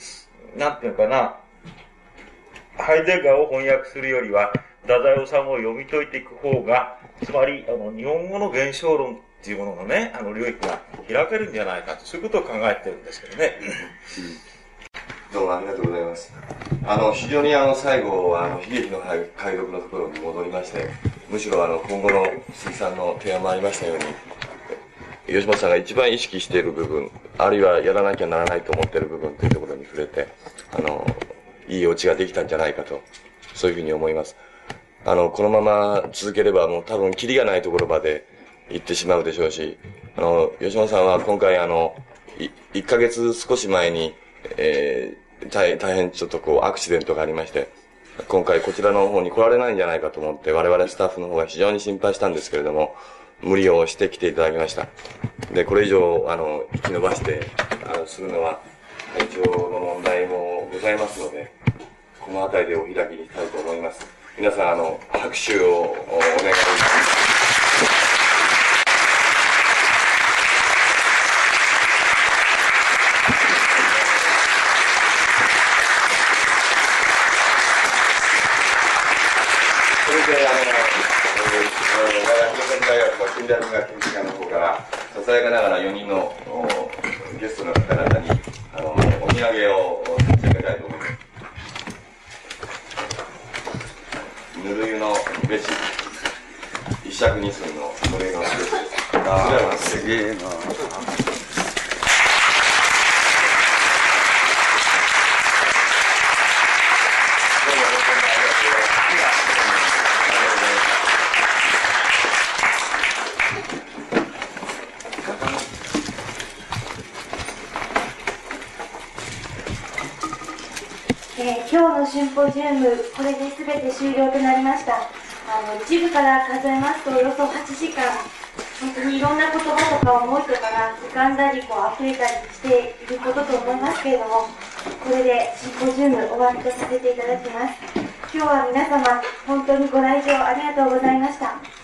なんていうのかな、ハイデガーを翻訳するよりは、太宰治を読み解いていく方が、つまり、あの、日本語の現象論っていうもののね、あの、領域が開けるんじゃないかと、そういうことを考えてるんですけどね。どうもありがとうございます。あの、非常にあの、最後は、あの、悲劇の解読のところに戻りまして、むしろあの、今後の鈴木さんの提案もありましたように、吉本さんが一番意識している部分、あるいはやらなきゃならないと思っている部分というところに触れて、あの、いいオチができたんじゃないかと、そういうふうに思います。あの、このまま続ければもう多分キリがないところまで行ってしまうでしょうし、あの、吉本さんは今回あの、1ヶ月少し前に、えー、大変ちょっとこうアクシデントがありまして、今回こちらの方に来られないんじゃないかと思って、我々スタッフの方が非常に心配したんですけれども、無理をして来ていただきました。で、これ以上、あの、引き延ばして、あの、するのは、体調の問題もございますので、この辺りでお開きにしたいと思います。皆さん、あの、拍手をお願いします。大学近代文学研究会の方から、ささやかながら4人のおゲストの方々に、あの、お土産を差し上げたいと思います。ぬる湯のべし、一尺二寸のぬる湯のべしです。ああ、すげえな。のシンポジウム、これで全て終了となりました。あの一部から数えますとおよそ8時間、本当にいろんな言葉とか思いとかが浮かんだりこう溢れたりしていることと思いますけれども、これでシンポジウム終わりとさせていただきます。今日は皆様、本当にご来場ありがとうございました。